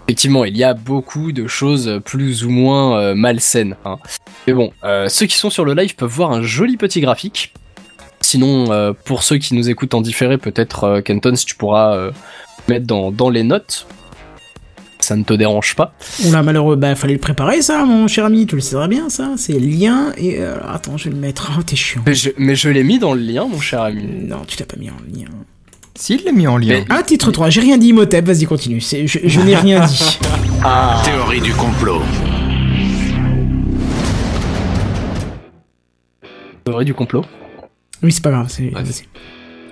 [SPEAKER 3] Effectivement, il y a beaucoup de choses plus ou moins malsaines. hein. Mais bon, ceux qui sont sur le live peuvent voir un joli petit graphique. Sinon, pour ceux qui nous écoutent en différé, peut-être Kenton, si tu pourras mettre dans, dans les notes. Ça ne te dérange pas.
[SPEAKER 1] Oula, malheureux, bah fallait le préparer ça, mon cher ami, tu le sais très bien ça. C'est lien et. euh, alors, attends, je vais le mettre. Oh, t'es chiant.
[SPEAKER 3] Mais je, mais je l'ai mis dans le lien, mon cher ami.
[SPEAKER 1] Non, tu l'as pas mis en lien.
[SPEAKER 4] S'il l'a mis en lien.
[SPEAKER 3] Mais-
[SPEAKER 1] Ah, titre 3, j'ai rien dit, Imhotep, vas-y, continue. C'est- Je, je n'ai rien dit.
[SPEAKER 8] Théorie du complot.
[SPEAKER 3] Théorie du complot.
[SPEAKER 1] Oui, c'est pas grave, c'est. Vas-y.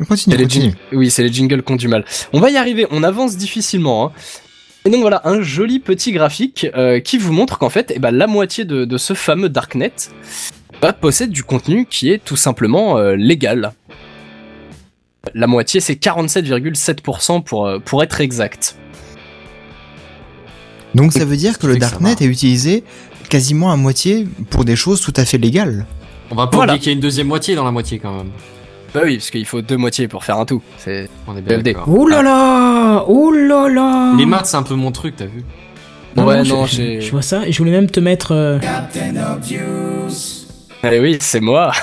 [SPEAKER 4] Continue,
[SPEAKER 3] C'est les
[SPEAKER 4] continue.
[SPEAKER 3] jing- Oui, c'est les jingles qui ont du mal. On va y arriver, on avance difficilement. hein. Et donc voilà, un joli petit graphique euh, qui vous montre qu'en fait, eh ben, la moitié de, de ce fameux Darknet bah, possède du contenu qui est tout simplement euh, légal. La moitié, c'est 47,7% pour, euh, pour être exact.
[SPEAKER 4] Donc ça veut dire que le Darknet est utilisé quasiment à moitié pour des choses tout à fait légales.
[SPEAKER 5] On va pas
[SPEAKER 3] Voilà.
[SPEAKER 5] oublier qu'il y a une deuxième moitié dans la moitié quand même.
[SPEAKER 3] Bah oui, parce qu'il faut deux moitiés pour faire un tout. C'est
[SPEAKER 5] On est bien
[SPEAKER 3] BFD.
[SPEAKER 5] d'accord.
[SPEAKER 1] Oh là là Oh là là
[SPEAKER 5] Les maths, c'est un peu mon truc, t'as vu
[SPEAKER 3] Ouais, non, j'ai-
[SPEAKER 1] je vois ça et je voulais même te mettre. euh,
[SPEAKER 3] Eh oui, c'est moi.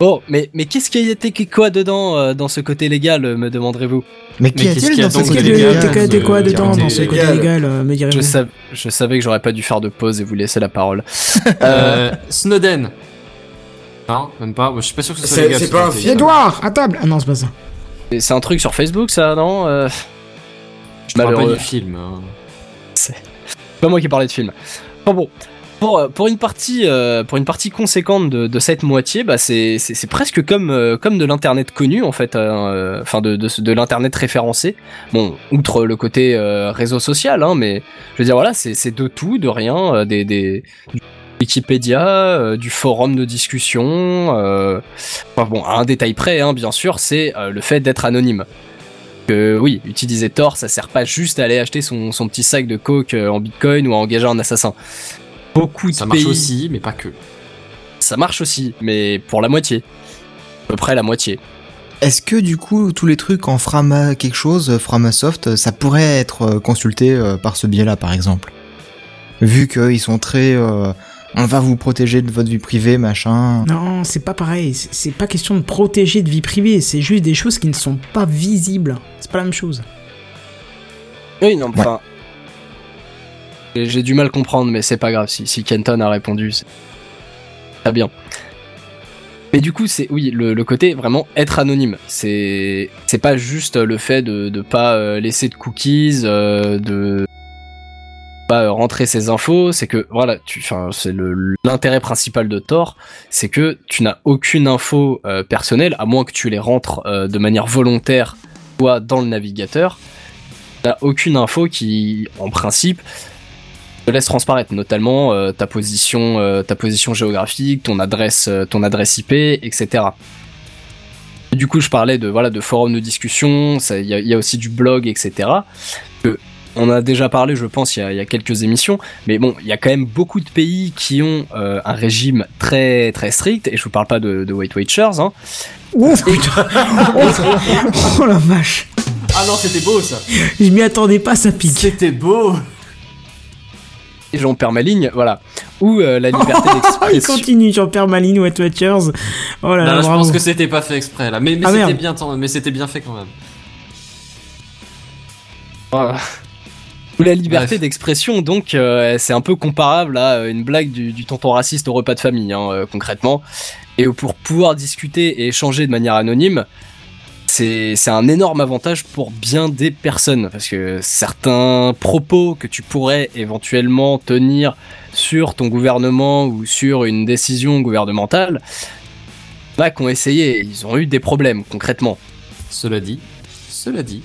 [SPEAKER 3] Bon, mais, mais qu'est-ce qu'il y a été quoi dedans euh, dans ce côté légal, euh, me demanderez-vous
[SPEAKER 4] Mais qu'y
[SPEAKER 5] qu'est-ce
[SPEAKER 4] a-t-il
[SPEAKER 5] qu'il y a
[SPEAKER 4] dans ce
[SPEAKER 5] donc
[SPEAKER 1] Qu'est-ce
[SPEAKER 4] côté
[SPEAKER 1] qu'il y
[SPEAKER 5] légal,
[SPEAKER 1] quoi dedans
[SPEAKER 5] côté
[SPEAKER 1] dans ce côté
[SPEAKER 2] légal.
[SPEAKER 1] légal, euh, me
[SPEAKER 3] Je,
[SPEAKER 1] direz-vous
[SPEAKER 3] sav- je savais que j'aurais pas dû faire de pause et vous laisser la parole. Euh,
[SPEAKER 5] Snowden. Non, même pas. Moi, je suis pas sûr que ce soit
[SPEAKER 2] C'est-
[SPEAKER 5] légal.
[SPEAKER 2] c'est
[SPEAKER 5] ce
[SPEAKER 2] pas un film.
[SPEAKER 1] Edouard, à table Ah non, c'est pas ça.
[SPEAKER 3] c'est un truc sur Facebook, ça, non euh,
[SPEAKER 5] Je parle pas du film. hein.
[SPEAKER 3] C'est pas moi qui parlais de film. Enfin bon. pour, euh, pour une partie euh, pour une partie conséquente de, de cette moitié, bah c'est presque comme euh, comme de l'internet connu en fait, euh, enfin de de, de l'internet référencé. Bon, outre le côté euh, réseau social, hein, mais je veux dire voilà, c'est c'est de tout, de rien, euh, des des du Wikipédia, euh, du forum de discussion. Euh, enfin bon, à un détail près, hein, bien sûr, c'est euh, le fait d'être anonyme. Que oui, utiliser Tor, ça sert pas juste à aller acheter son, son petit sac de coke en Bitcoin ou à engager un assassin. Beaucoup de
[SPEAKER 5] Ça marche
[SPEAKER 3] pays,
[SPEAKER 5] aussi, mais pas que.
[SPEAKER 3] ça marche aussi, mais pour la moitié. À peu près la moitié.
[SPEAKER 4] Est-ce que du coup tous les trucs en Frama quelque chose, Framasoft, ça pourrait être consulté par ce biais-là par exemple? Vu qu'ils sont très... euh, on va vous protéger de votre vie privée, machin.
[SPEAKER 1] Non, c'est pas pareil. C'est pas question de protéger de vie privée. C'est juste des choses qui ne sont pas visibles. C'est pas la même chose.
[SPEAKER 3] Oui, non, enfin. J'ai j'ai du mal à comprendre, mais c'est pas grave. Si, si Kenton a répondu, c'est très bien. Mais du coup, c'est oui, le, le côté vraiment être anonyme. C'est c'est pas juste le fait de de pas euh, laisser de cookies, euh, de pas euh, rentrer ses infos. C'est que voilà, tu, enfin, c'est l'intérêt principal de Tor, c'est que tu n'as aucune info euh, personnelle, à moins que tu les rentres euh, de manière volontaire, toi, dans le navigateur. T'as aucune info qui, en principe, te laisse transparaître, notamment ta position, ta position géographique, ton adresse, ton adresse IP, etc. Du coup, je parlais de voilà de forums de discussion. Il y, a- aussi du blog, etc. on a déjà parlé, je pense, il y a, il y a quelques émissions. Mais bon, il y a quand même beaucoup de pays qui ont euh, un régime très très strict. Et je vous parle pas de, de Weight Watchers. Hein.
[SPEAKER 1] Ouf, putain. oh, oh la vache.
[SPEAKER 5] Ah non, c'était beau ça.
[SPEAKER 1] Je m'y attendais pas, ça pique.
[SPEAKER 5] C'était beau.
[SPEAKER 3] Et j'en perds ma ligne, voilà. Ou euh, la liberté
[SPEAKER 1] Ah, il
[SPEAKER 3] d'expression.
[SPEAKER 1] continue, Jean-Pierre Maline, Wet Watchers. Oh là
[SPEAKER 5] Là,
[SPEAKER 1] là,
[SPEAKER 5] je pense que c'était pas fait exprès là, mais, mais
[SPEAKER 1] Ah,
[SPEAKER 5] c'était bien, tant- mais c'était bien fait quand même.
[SPEAKER 3] Voilà. Ou la liberté
[SPEAKER 5] Bref.
[SPEAKER 3] d'expression, donc euh, c'est un peu comparable à euh, une blague du, du tonton raciste au repas de famille, hein, euh, concrètement. Et pour pouvoir discuter et échanger de manière anonyme, c'est c'est un énorme avantage pour bien des personnes, parce que certains propos que tu pourrais éventuellement tenir sur ton gouvernement ou sur une décision gouvernementale, bah, qui ont essayé, ils ont eu des problèmes concrètement.
[SPEAKER 5] Cela dit, cela dit.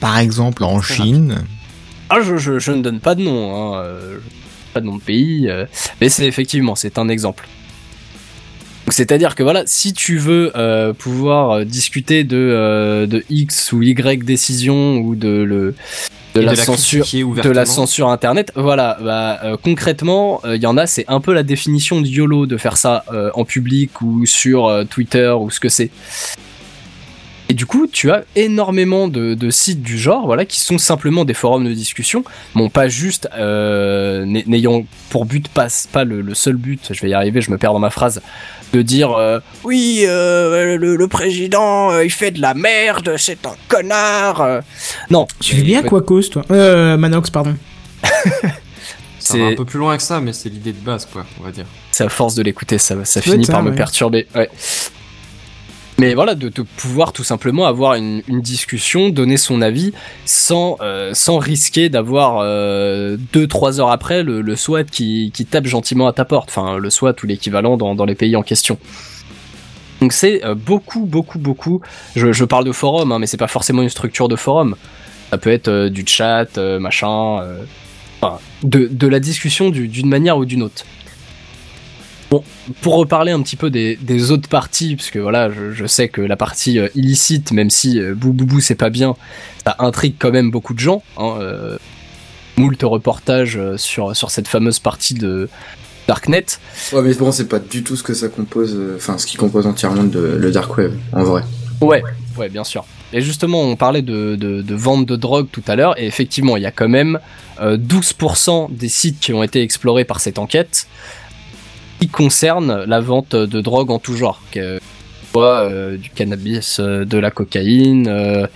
[SPEAKER 4] Par exemple en Chine.
[SPEAKER 3] Ah, je, je, je ne donne pas de nom, hein, euh, pas de nom de pays, euh, mais c'est effectivement, c'est un exemple. C'est-à-dire que voilà, si tu veux euh, pouvoir discuter de, euh, de X ou Y décision ou de, le, de
[SPEAKER 5] Et
[SPEAKER 3] la
[SPEAKER 5] de
[SPEAKER 3] censure de la censure internet, voilà, bah, euh, concrètement, il y en a, c'est un peu la définition de YOLO de faire ça en public ou sur Twitter ou ce que c'est. Et du coup, tu as énormément de, de sites du genre, voilà, qui sont simplement des forums de discussion, bon, pas juste euh, n'ay- n'ayant pour but pas pas le, le seul but, je vais y arriver, je me perds dans ma phrase, de dire euh, oui, euh, le, le président, euh, il fait de la merde, c'est un connard. Non,
[SPEAKER 1] Tu fais bien Quacos, toi Euh, Manox, pardon.
[SPEAKER 5] Ça va
[SPEAKER 3] C'est-
[SPEAKER 5] un peu plus loin que ça, mais c'est l'idée de base, quoi, on va dire.
[SPEAKER 3] c'est à force de l'écouter, ça, ça finit par me perturber. Ouais. Mais voilà, de, pouvoir tout simplement avoir une, discussion, donner son avis, sans, euh, sans risquer d'avoir euh, deux trois heures après le, le SWAT qui, tape gentiment à ta porte. Enfin, le SWAT ou l'équivalent dans, dans les pays en question. Donc c'est euh, beaucoup, beaucoup, beaucoup. Je, je parle de forum, hein, mais c'est pas forcément une structure de forum. Ça peut être euh, du chat, machin. de, de la discussion du- d'une manière ou d'une autre. Bon, pour reparler un petit peu des, des autres parties, parce que voilà, je, je sais que la partie euh, illicite, même si euh, bou bou bou c'est pas bien, ça intrigue quand même beaucoup de gens. Hein, euh, moult reportages euh, sur, sur cette fameuse partie de Darknet.
[SPEAKER 2] Ouais, mais bon, c'est pas du tout ce que ça compose, euh, enfin, ce qui compose entièrement de, le dark web, en vrai.
[SPEAKER 3] Ouais, ouais, bien sûr. Et justement, on parlait de, de, de vente de drogue tout à l'heure, et effectivement, il y a quand même euh, 12% des sites qui ont été explorés par cette enquête qui concernent la vente de drogue en tout genre, que euh, du cannabis, euh, de la cocaïne, euh,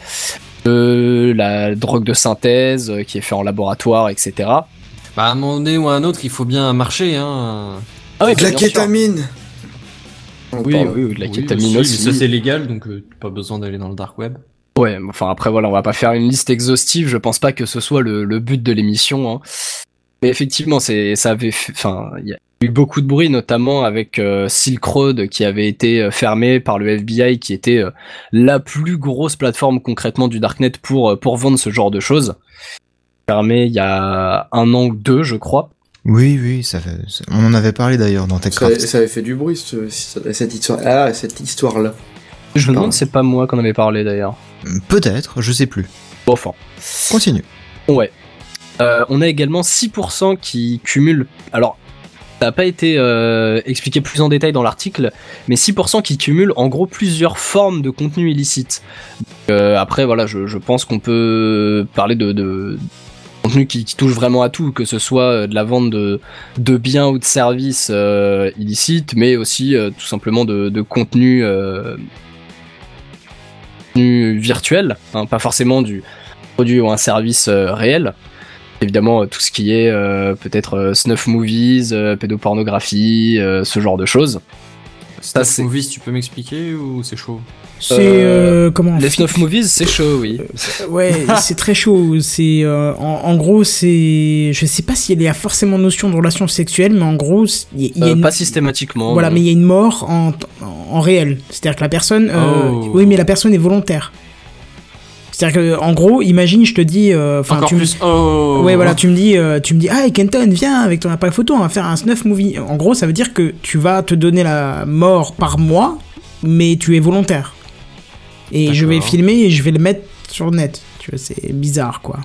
[SPEAKER 3] de la drogue de synthèse euh, qui est fait en laboratoire, etc.
[SPEAKER 5] Bah, à un moment donné ou à un autre, il faut bien marcher, hein.
[SPEAKER 3] Ah oui,
[SPEAKER 2] de la kétamine
[SPEAKER 3] Oui, oui, oui, de la
[SPEAKER 5] Oui,
[SPEAKER 3] kétamine
[SPEAKER 5] aussi,
[SPEAKER 3] aussi.
[SPEAKER 5] mais ça c'est légal, donc euh, pas besoin d'aller dans le dark web.
[SPEAKER 3] Ouais, enfin après voilà, on va pas faire une liste exhaustive, je pense pas que ce soit le, le but de l'émission. Hein. Mais effectivement, c'est ça avait, fait- enfin, il y a eu beaucoup de bruit, notamment avec euh, Silk Road qui avait été euh, fermé par le FBI, qui était euh, la plus grosse plateforme concrètement du darknet pour euh, pour vendre ce genre de choses. Fermé il y a un an ou deux, je crois.
[SPEAKER 4] Oui, oui, ça fait... ça- on en avait parlé d'ailleurs dans
[SPEAKER 2] Ça,
[SPEAKER 4] TechCraft.
[SPEAKER 2] ça avait fait du bruit, ce- cette histoire. Ah, cette histoire-là.
[SPEAKER 3] Je me demande, c'est pas moi qu'on avait parlé d'ailleurs.
[SPEAKER 4] Peut-être, je sais plus.
[SPEAKER 3] Bon, enfin.
[SPEAKER 4] Continue.
[SPEAKER 3] Ouais. Euh, on a également 6% qui cumulent. Alors, n'a pas été euh, expliqué plus en détail dans l'article, mais 6% qui cumulent en gros plusieurs formes de contenu illicite. Euh, après, voilà, je, pense qu'on peut parler de, contenu qui, touche vraiment à tout, que ce soit euh, de la vente de, biens ou de services illicites, mais aussi tout simplement de, contenu, virtuel, hein, pas forcément du produit ou un service réel. Évidemment, euh, tout ce qui est euh, peut-être euh, snuff movies, euh, pédopornographie, euh, ce genre de choses.
[SPEAKER 5] Ça,
[SPEAKER 3] c'est-
[SPEAKER 5] Movies, tu peux m'expliquer ou c'est chaud
[SPEAKER 1] C'est euh, comment
[SPEAKER 3] Les snuff movies, c'est chaud, oui.
[SPEAKER 1] Ouais, c'est très chaud. C'est euh, en, en gros, c'est, je sais pas s'il y a forcément notion de relation sexuelle, mais en gros, il y a, il y a
[SPEAKER 3] Euh,
[SPEAKER 1] une-
[SPEAKER 3] Pas systématiquement.
[SPEAKER 1] voilà,
[SPEAKER 3] non.
[SPEAKER 1] mais il y a une mort en, en réel. C'est-à-dire que la personne, euh,
[SPEAKER 5] Oh.
[SPEAKER 1] oui, mais la personne est volontaire. C'est-à-dire que, en gros, imagine, je te dis, euh, enfin, tu
[SPEAKER 5] plus. Oh
[SPEAKER 1] Ouais, voilà, tu me dis, euh, tu me dis, ah, Kenton, viens avec ton appareil photo, on va faire un snuff movie. En gros, ça veut dire que tu vas te donner la mort par mois, mais tu es volontaire. Et je vais filmer et je vais le mettre sur le net. Tu vois, c'est bizarre, quoi.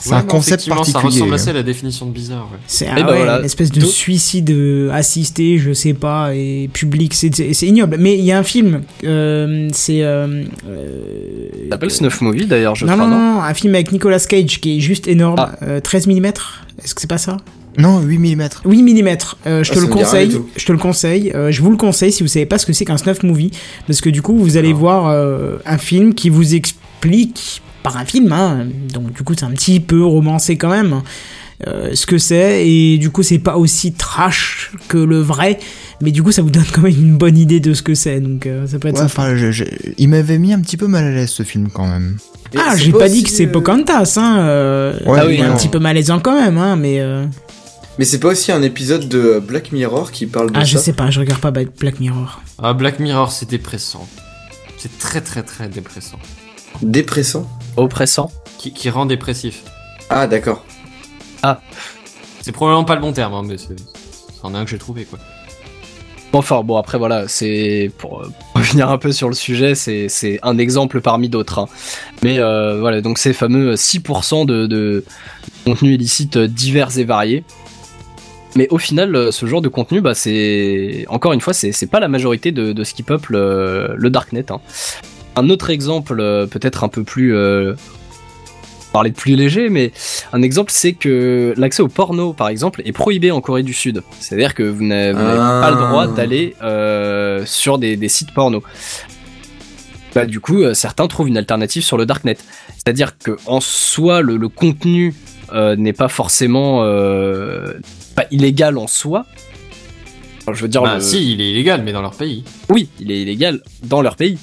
[SPEAKER 4] C'est un concept
[SPEAKER 5] Ça
[SPEAKER 4] particulier.
[SPEAKER 5] ressemble assez à la définition de bizarre. Ouais.
[SPEAKER 1] C'est
[SPEAKER 3] Et
[SPEAKER 1] ah ouais,
[SPEAKER 3] voilà.
[SPEAKER 1] une espèce de
[SPEAKER 3] Tout-
[SPEAKER 1] suicide euh, assisté, je sais pas, et public, c'est- ignoble. Mais il y a un film, euh, c'est. Euh, euh,
[SPEAKER 3] Ça s'appelle snuff movie d'ailleurs, je
[SPEAKER 1] non,
[SPEAKER 3] crois,
[SPEAKER 1] non,
[SPEAKER 3] non,
[SPEAKER 1] non, un film avec Nicolas Cage qui est juste énorme,
[SPEAKER 3] Ah.
[SPEAKER 1] euh, 13 mm. Est-ce que c'est pas ça?
[SPEAKER 4] Non, 8 mm.
[SPEAKER 1] 8 mm, euh, je te
[SPEAKER 2] ça
[SPEAKER 1] le conseille, je te le conseille, euh, je vous le conseille si vous savez pas ce que c'est qu'un snuff movie, parce que du coup vous allez
[SPEAKER 5] Ah.
[SPEAKER 1] voir euh, un film qui vous explique par un film, hein, donc du coup c'est un petit peu romancé quand même, euh, ce que c'est, et du coup c'est pas aussi trash que le vrai, mais du coup ça vous donne quand même une bonne idée de ce que c'est, donc euh, ça peut être
[SPEAKER 4] Ouais,
[SPEAKER 1] sympa.
[SPEAKER 4] enfin, je- je- il m'avait mis un petit peu mal à l'aise ce film quand même.
[SPEAKER 1] Ah, j'ai pas, dit que c'est
[SPEAKER 2] euh,
[SPEAKER 1] Pocahontas, hein, euh,
[SPEAKER 4] Ouais,
[SPEAKER 1] il est
[SPEAKER 3] oui,
[SPEAKER 1] un
[SPEAKER 3] non.
[SPEAKER 1] petit peu malaisant quand même, hein, mais... euh,
[SPEAKER 2] Mais c'est pas aussi un épisode de Black Mirror qui parle de
[SPEAKER 1] Ah, je
[SPEAKER 2] ça
[SPEAKER 1] sais pas, je regarde pas Black Mirror.
[SPEAKER 5] Ah, Black Mirror, c'est dépressant. C'est très très très dépressant.
[SPEAKER 2] Dépressant
[SPEAKER 3] Oppressant.
[SPEAKER 5] Qui, qui rend dépressif.
[SPEAKER 2] Ah, d'accord.
[SPEAKER 5] C'est probablement pas le bon terme, hein, mais c'est c'en est un que j'ai trouvé quoi.
[SPEAKER 3] Enfin bon après voilà c'est pour euh, revenir un peu sur le sujet c'est c'est un exemple parmi d'autres hein. mais euh, voilà donc ces fameux 6% de, de contenus illicites divers et variés mais au final euh, ce genre de contenu bah c'est encore une fois c'est c'est pas la majorité de, de ce qui peuple euh, le darknet hein. Un autre exemple euh, peut-être un peu plus euh, parler de plus léger, mais un exemple c'est que l'accès au porno par exemple est prohibé en Corée du Sud. C'est-à-dire que vous n'avez
[SPEAKER 2] Ah.
[SPEAKER 3] pas le droit d'aller euh, sur des, des sites porno. Bah, du coup, euh, certains trouvent une alternative sur le darknet. C'est-à-dire que en soi, le, le contenu euh, n'est pas forcément pas illégal en soi. Enfin, je veux dire,
[SPEAKER 5] Bah,
[SPEAKER 3] le-
[SPEAKER 5] si, il est illégal, mais dans leur pays.
[SPEAKER 3] oui, il est illégal dans leur pays.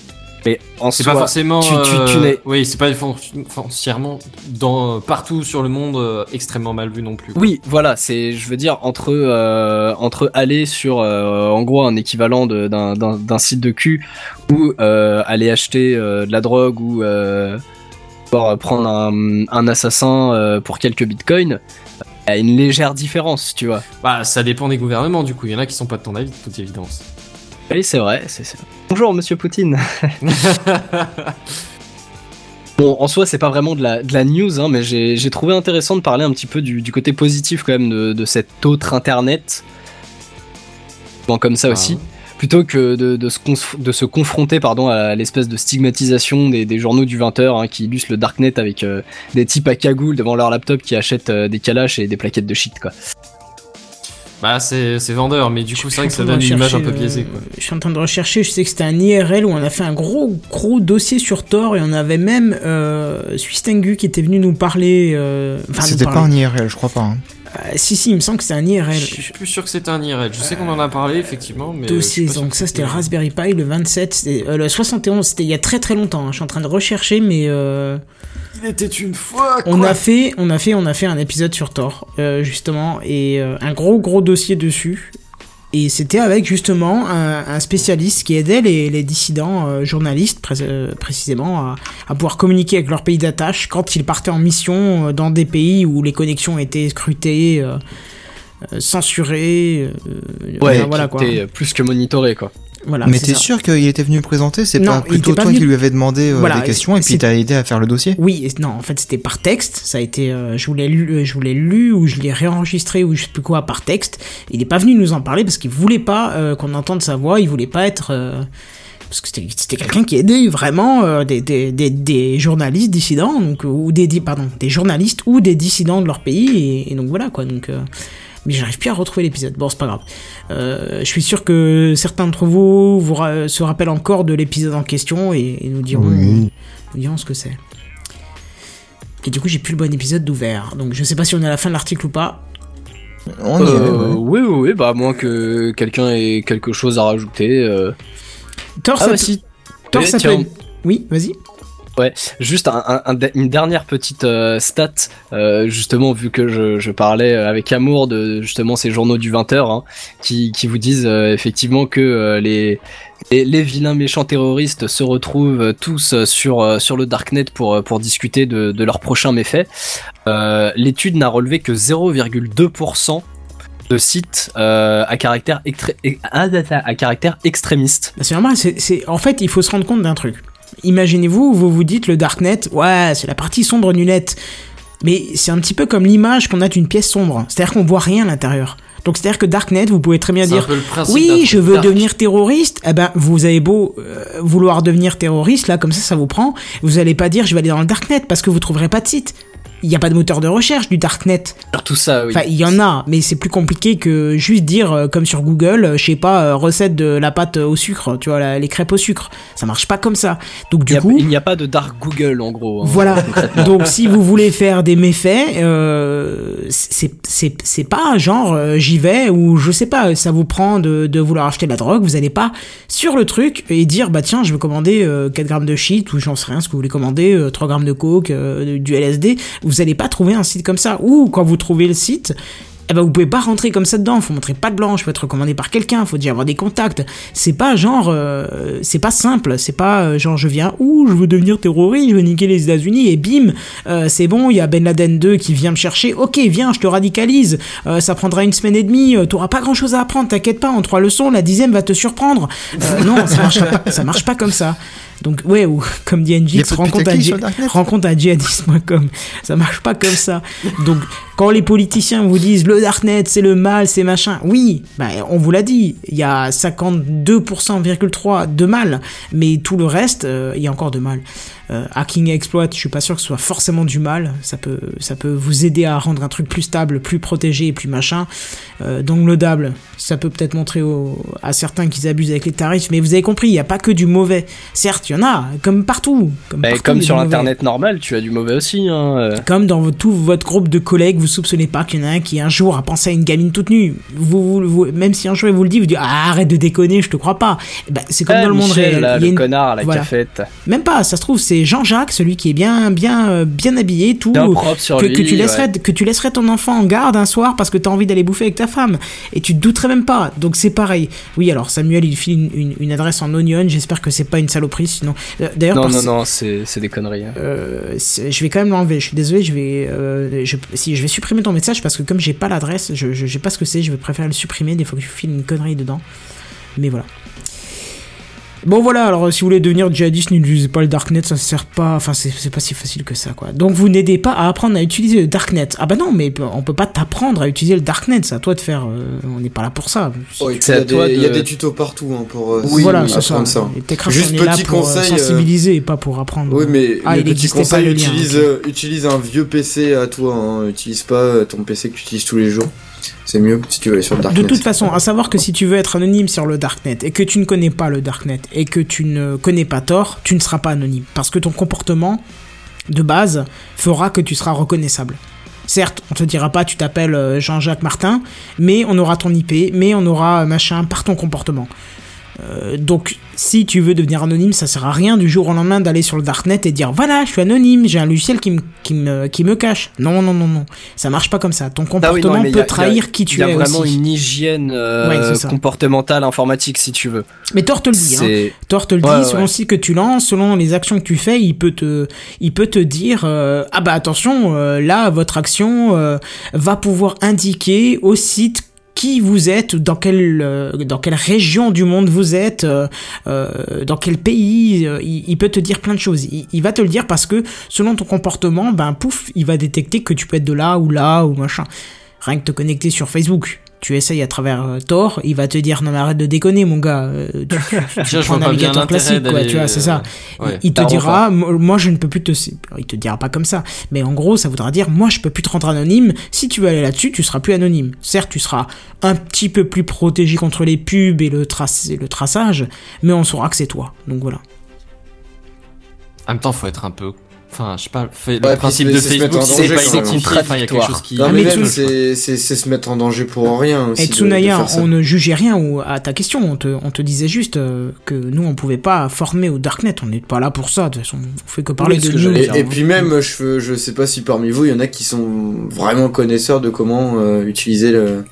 [SPEAKER 3] Mais en
[SPEAKER 5] C'est pas forcément.
[SPEAKER 3] tu- tu- tu
[SPEAKER 5] euh, Oui, c'est pas fon- foncièrement dans partout sur le monde euh, extrêmement mal vu non plus. quoi.
[SPEAKER 3] Oui, voilà, c'est, je veux dire, entre euh, entre aller sur, en gros, un équivalent d'un site de cul ou aller acheter de la drogue ou prendre un, un assassin pour quelques bitcoins, il y a une légère différence, tu vois.
[SPEAKER 5] Bah, ça dépend des gouvernements, du coup. Il y en a qui sont pas de ton avis, de toute évidence.
[SPEAKER 3] Oui, c'est vrai. c'est Bonjour, Monsieur Poutine. Bon, en soi, c'est pas vraiment de la, de la news, hein, mais j'ai j'ai trouvé intéressant de parler un petit peu du, du côté positif quand même de, de cet autre internet. Bon, comme ça
[SPEAKER 5] Ah.
[SPEAKER 3] aussi. Plutôt que de, de se, conf- de se confronter pardon, à l'espèce de stigmatisation des, des journaux du 20h hein, qui illustrent le darknet avec euh, des types à cagoule devant leur laptop qui achètent euh, des calaches et des plaquettes de shit, quoi.
[SPEAKER 5] Bah, c'est c'est vendeur, mais du coup, c'est vrai que ça donne une image un peu biaisée,
[SPEAKER 1] euh,
[SPEAKER 5] quoi.
[SPEAKER 1] Je suis en train de rechercher, je sais que c'était un IRL où on a fait un gros gros dossier sur Thor et on avait même euh, qui était venu nous parler. euh, enfin,
[SPEAKER 4] C'était pas un IRL, je crois pas. hein.
[SPEAKER 1] Euh, si, si, il me semble que c'est un IRL.
[SPEAKER 5] Je suis plus sûr que c'était un IRL. Je sais qu'on en a parlé, effectivement, mais.
[SPEAKER 1] Dossier, donc ça c'était le Raspberry Pi, le 27, c'était- euh, le 71, c'était il y a très très longtemps. hein. Je suis en train de rechercher, mais euh,
[SPEAKER 2] Il était une fois.
[SPEAKER 1] On a fait, on a fait, on a fait un épisode sur Thor, euh, justement, et euh, un gros gros dossier dessus. Et c'était avec justement un, un spécialiste qui aidait les, les dissidents euh, journalistes pré- euh, précisément à, à pouvoir communiquer avec leur pays d'attache quand ils partaient en mission euh, dans des pays où les connexions étaient scrutées, euh, censurées.
[SPEAKER 3] Ouais,
[SPEAKER 1] enfin, voilà quoi.
[SPEAKER 3] plus que monitoré quoi.
[SPEAKER 1] Voilà,
[SPEAKER 4] Mais t'es sûr qu'il était venu présenter? C'est pas plutôt
[SPEAKER 1] pas
[SPEAKER 4] toi
[SPEAKER 1] venu-
[SPEAKER 4] qui lui avais demandé euh,
[SPEAKER 1] Voilà,
[SPEAKER 4] des questions et puis t'as aidé à faire le dossier?
[SPEAKER 1] Oui, et non, en fait c'était par texte. Ça a été, euh, je vous l'ai lu, euh, je vous lu ou je l'ai réenregistré ou je sais plus quoi par texte. Il est pas venu nous en parler parce qu'il voulait pas euh, qu'on entende sa voix. Il voulait pas être euh, parce que c'était quelqu'un qui aidait vraiment des, des, des, des journalistes dissidents donc ou des pardon des journalistes ou des dissidents de leur pays et, et donc voilà quoi donc. Euh, mais j'arrive plus à retrouver l'épisode. Bon, c'est pas grave. Euh, je suis sûr que certains d'entre vous, vous ra- se rappellent encore de l'épisode en question et, et nous diront,
[SPEAKER 4] Oui.
[SPEAKER 1] nous diront ce que c'est. Et du coup, j'ai plus le bon épisode d'ouvert. Donc, je sais pas si on est à la fin de l'article ou pas.
[SPEAKER 4] On y est,
[SPEAKER 3] Euh,
[SPEAKER 4] ouais.
[SPEAKER 3] oui, oui, oui, bah à moins que quelqu'un ait quelque chose à rajouter. euh.
[SPEAKER 1] Thor,
[SPEAKER 3] Ah
[SPEAKER 1] ça
[SPEAKER 3] bah si.
[SPEAKER 1] Thor,
[SPEAKER 3] Eh,
[SPEAKER 1] ça peut Oui, vas-y.
[SPEAKER 3] Ouais, juste une dernière petite euh, stat, euh, justement vu que je, parlais avec amour de justement ces journaux du 20h, hein, qui, vous disent euh, effectivement que euh, les, vilains méchants terroristes se retrouvent tous euh, sur euh, le darknet pour euh, discuter de, de leurs prochains méfaits. Euh, L'étude n'a relevé que 0,2% de sites euh, à caractère extré- à caractère extrémiste.
[SPEAKER 1] Bah, c'est normal. C'est- En fait, il faut se rendre compte d'un truc. Imaginez-vous, vous vous dites le Darknet, ouais, c'est la partie sombre net. Mais c'est un petit peu comme l'image qu'on a d'une pièce sombre. C'est-à-dire qu'on voit rien à l'intérieur. Donc c'est-à-dire que Darknet, vous pouvez très bien dire oui, je veux
[SPEAKER 5] dark.
[SPEAKER 1] devenir terroriste. Eh ben, vous avez beau euh, vouloir devenir terroriste, là, comme ça, ça vous prend. Vous allez pas dire je vais aller dans le Darknet parce que vous trouverez pas de site. Il n'y a pas de moteur de recherche du Darknet.
[SPEAKER 3] Alors tout ça, oui.
[SPEAKER 1] Enfin, il y en a, mais c'est plus compliqué que juste dire, euh, comme sur Google, euh, je sais pas, euh, recette de la pâte au sucre, tu vois, la- les crêpes au sucre. Ça marche pas comme ça. Donc
[SPEAKER 3] Il
[SPEAKER 1] du
[SPEAKER 3] a-
[SPEAKER 1] coup,
[SPEAKER 3] il n'y a pas de dark Google en gros. hein.
[SPEAKER 1] voilà. Donc si vous voulez faire des méfaits, euh, c'est c'est c'est pas genre euh, j'y vais ou je sais pas, ça vous prend de, de vouloir acheter de la drogue, vous allez pas sur le truc et dire bah tiens je veux commander euh, 4 grammes de shit ou j'en sais rien ce que vous voulez commander, euh, 3 grammes de coke, euh, du LSD, vous allez pas trouver un site comme ça. Ou quand vous trouvez le site, eh ben vous pouvez pas rentrer comme ça dedans, faut montrer pas de blanche, faut être recommandé par quelqu'un, faut déjà avoir des contacts. C'est pas genre, euh, c'est pas simple, c'est pas euh, genre je viens où je veux devenir terroriste, je veux niquer les États-Unis et bim, euh, c'est bon, il y a Ben Laden 2 qui vient me chercher. Ok, viens, je te radicalise. Ça prendra une semaine et demie, t'auras pas grand chose à apprendre, t'inquiète pas, en trois leçons, la dixième va te surprendre. Non, ça marche pas, ça marche pas comme ça. Donc ouais, ou comme dit
[SPEAKER 4] de
[SPEAKER 1] rencontre à, rencontre à djihadisme.com. Ça marche pas comme ça. Donc quand les politiciens vous disent le darknet c'est le mal, c'est machin, oui, bah, on vous l'a dit, il y a 52,3% de mal, mais tout le reste, euh, il y a encore de mal. Euh, hacking et exploit, je suis pas sûr que ce soit forcément du mal. Ça peut, ça peut vous aider à rendre un truc plus stable, plus protégé et plus machin. Euh, downloadable, ça peut peut-être montrer au- à certains qu'ils abusent avec les tarifs, mais vous avez compris, il n'y a pas que du mauvais. Certes, il y en a, comme partout. Comme,
[SPEAKER 3] Bah,
[SPEAKER 1] partout,
[SPEAKER 3] comme sur l'internet normal, tu as du mauvais aussi. Hein.
[SPEAKER 1] Comme dans tout votre groupe de collègues, vous soupçonnez pas qu'il y en a un qui un jour a pensé à une gamine toute nue. Vous, vous- vous- même si un jour il vous le dit, vous dites ah, arrête de déconner, je te crois pas. Eh ben, c'est comme
[SPEAKER 3] Ah,
[SPEAKER 1] dans le monde
[SPEAKER 3] Michel,
[SPEAKER 1] réel.
[SPEAKER 3] là,
[SPEAKER 1] Il y a
[SPEAKER 3] le
[SPEAKER 1] une-
[SPEAKER 3] connard à la
[SPEAKER 1] voilà.
[SPEAKER 3] cafette.
[SPEAKER 1] Même pas, ça se trouve c'est Jean-Jacques, celui qui est bien, bien, euh, bien habillé, tout.
[SPEAKER 3] Bien propre sur
[SPEAKER 1] que,
[SPEAKER 3] lui.
[SPEAKER 1] que tu
[SPEAKER 3] ouais.
[SPEAKER 1] laisserais que tu laisserais ton enfant en garde un soir parce que t'as envie d'aller bouffer avec ta femme et tu te douterais même pas donc c'est pareil oui alors Samuel il file une, une- une adresse en onion j'espère que c'est pas une saloperie sinon Euh, d'ailleurs
[SPEAKER 3] Non, non, non, c'est des conneries. hein.
[SPEAKER 1] euh, je vais quand même l'enlever. Je suis désolé, je vais, euh, je, si je vais supprimer ton message parce que comme j'ai pas l'adresse, je, je, sais pas ce que c'est. Je vais préférer le supprimer des fois que je file une connerie dedans. Mais voilà. Bon voilà, alors si vous voulez devenir djihadiste, n'utilisez pas le darknet, ça sert pas, enfin c'est pas si facile que ça quoi. Donc vous n'aidez pas à apprendre à utiliser le darknet. Ah bah non, mais on peut pas t'apprendre à utiliser le darknet, c'est à toi de faire, euh, on n'est pas là pour ça.
[SPEAKER 2] Oh, il y, a des- il y a
[SPEAKER 3] de-
[SPEAKER 2] des tutos partout hein, pour euh,
[SPEAKER 1] voilà, c'est ça.
[SPEAKER 2] apprendre ça.
[SPEAKER 1] Et TechCraft,
[SPEAKER 2] Juste
[SPEAKER 1] on est là
[SPEAKER 2] petit
[SPEAKER 1] pour euh,
[SPEAKER 2] conseil, euh,
[SPEAKER 1] sensibiliser et pas pour apprendre.
[SPEAKER 2] Oui, mais
[SPEAKER 1] Ah, il
[SPEAKER 2] petit
[SPEAKER 1] pas
[SPEAKER 2] conseil,
[SPEAKER 1] le lien,
[SPEAKER 2] utilise, euh, utilise un vieux PC à toi. Hein. Utilise pas ton PC que tu utilises tous les jours. C'est mieux si tu veux aller sur le Darknet.
[SPEAKER 1] De toute façon, à savoir que si tu veux être anonyme sur le Darknet et que tu ne connais pas le Darknet et que tu ne connais pas Tor, tu ne seras pas anonyme. Parce que ton comportement de base fera que tu seras reconnaissable. Certes, on te dira pas tu t'appelles euh, Jean-Jacques Martin, mais on aura ton IP, mais on aura euh, machin par ton comportement. Euh, donc si tu veux devenir anonyme, ça sert à rien du jour au lendemain d'aller sur le darknet et dire voilà, je suis anonyme, j'ai un logiciel qui me qui me qui me cache. Non non non non, ça marche pas comme ça. Ton
[SPEAKER 3] Ah oui, non,
[SPEAKER 1] comportement peut
[SPEAKER 3] a-
[SPEAKER 1] trahir qui tu
[SPEAKER 3] Il y a
[SPEAKER 1] es
[SPEAKER 3] vraiment
[SPEAKER 1] aussi.
[SPEAKER 3] une hygiène euh,
[SPEAKER 1] Ouais,
[SPEAKER 3] comportementale informatique, si tu veux.
[SPEAKER 1] Mais Thor te le dit. Hein. Thor te le
[SPEAKER 3] Ouais,
[SPEAKER 1] dit, selon le site que tu lances, selon les actions que tu fais, il peut te, il peut te dire, euh, ah bah attention, là votre action va pouvoir indiquer au site qui vous êtes, dans quelle, euh, dans quelle région du monde vous êtes, euh, euh, dans quel pays, il, il peut te dire plein de choses. Il, il va te le dire parce que selon ton comportement, ben pouf, il va détecter que tu peux être de là ou là ou machin. Rien que te connecter sur Facebook. Tu essayes à travers euh, Tor, il va te dire non mais arrête de déconner mon gars, euh, tu, tu- prends un navigateur classique quoi, tu vois, c'est ça.
[SPEAKER 5] euh, ouais.
[SPEAKER 1] Il, te dira, moi je ne peux plus te, il te dira pas comme ça, mais en gros ça voudra dire moi je peux plus te rendre anonyme. Si tu veux aller là-dessus, tu seras plus anonyme. Certes, tu seras un petit peu plus protégé contre les pubs et le trace, le traçage, mais on saura que c'est toi. Donc voilà.
[SPEAKER 5] En même temps, faut être un peu. Enfin, je sais pas, fait-
[SPEAKER 2] Ouais,
[SPEAKER 5] le principe de Facebook,
[SPEAKER 2] mettre en
[SPEAKER 5] c'est
[SPEAKER 2] danger,
[SPEAKER 5] pas identifié. Enfin, il y a quelque chose qui.
[SPEAKER 2] Non,
[SPEAKER 1] Ah,
[SPEAKER 2] mais
[SPEAKER 1] mais
[SPEAKER 2] même,
[SPEAKER 1] tu-
[SPEAKER 2] c'est c'est- c'est se mettre en danger pour rien aussi.
[SPEAKER 1] Et
[SPEAKER 2] de- de
[SPEAKER 1] Tsunaya, on ne jugeait rien ou- à ta question. On te, on te disait juste euh, que nous, on pouvait pas former au Darknet. On n'est pas là pour ça. De toute façon, on fait que parler
[SPEAKER 3] Oui,
[SPEAKER 1] de
[SPEAKER 3] que
[SPEAKER 1] news.
[SPEAKER 2] Et, et puis même, je, je sais pas si parmi vous, il y en a qui sont vraiment connaisseurs de comment euh, utiliser le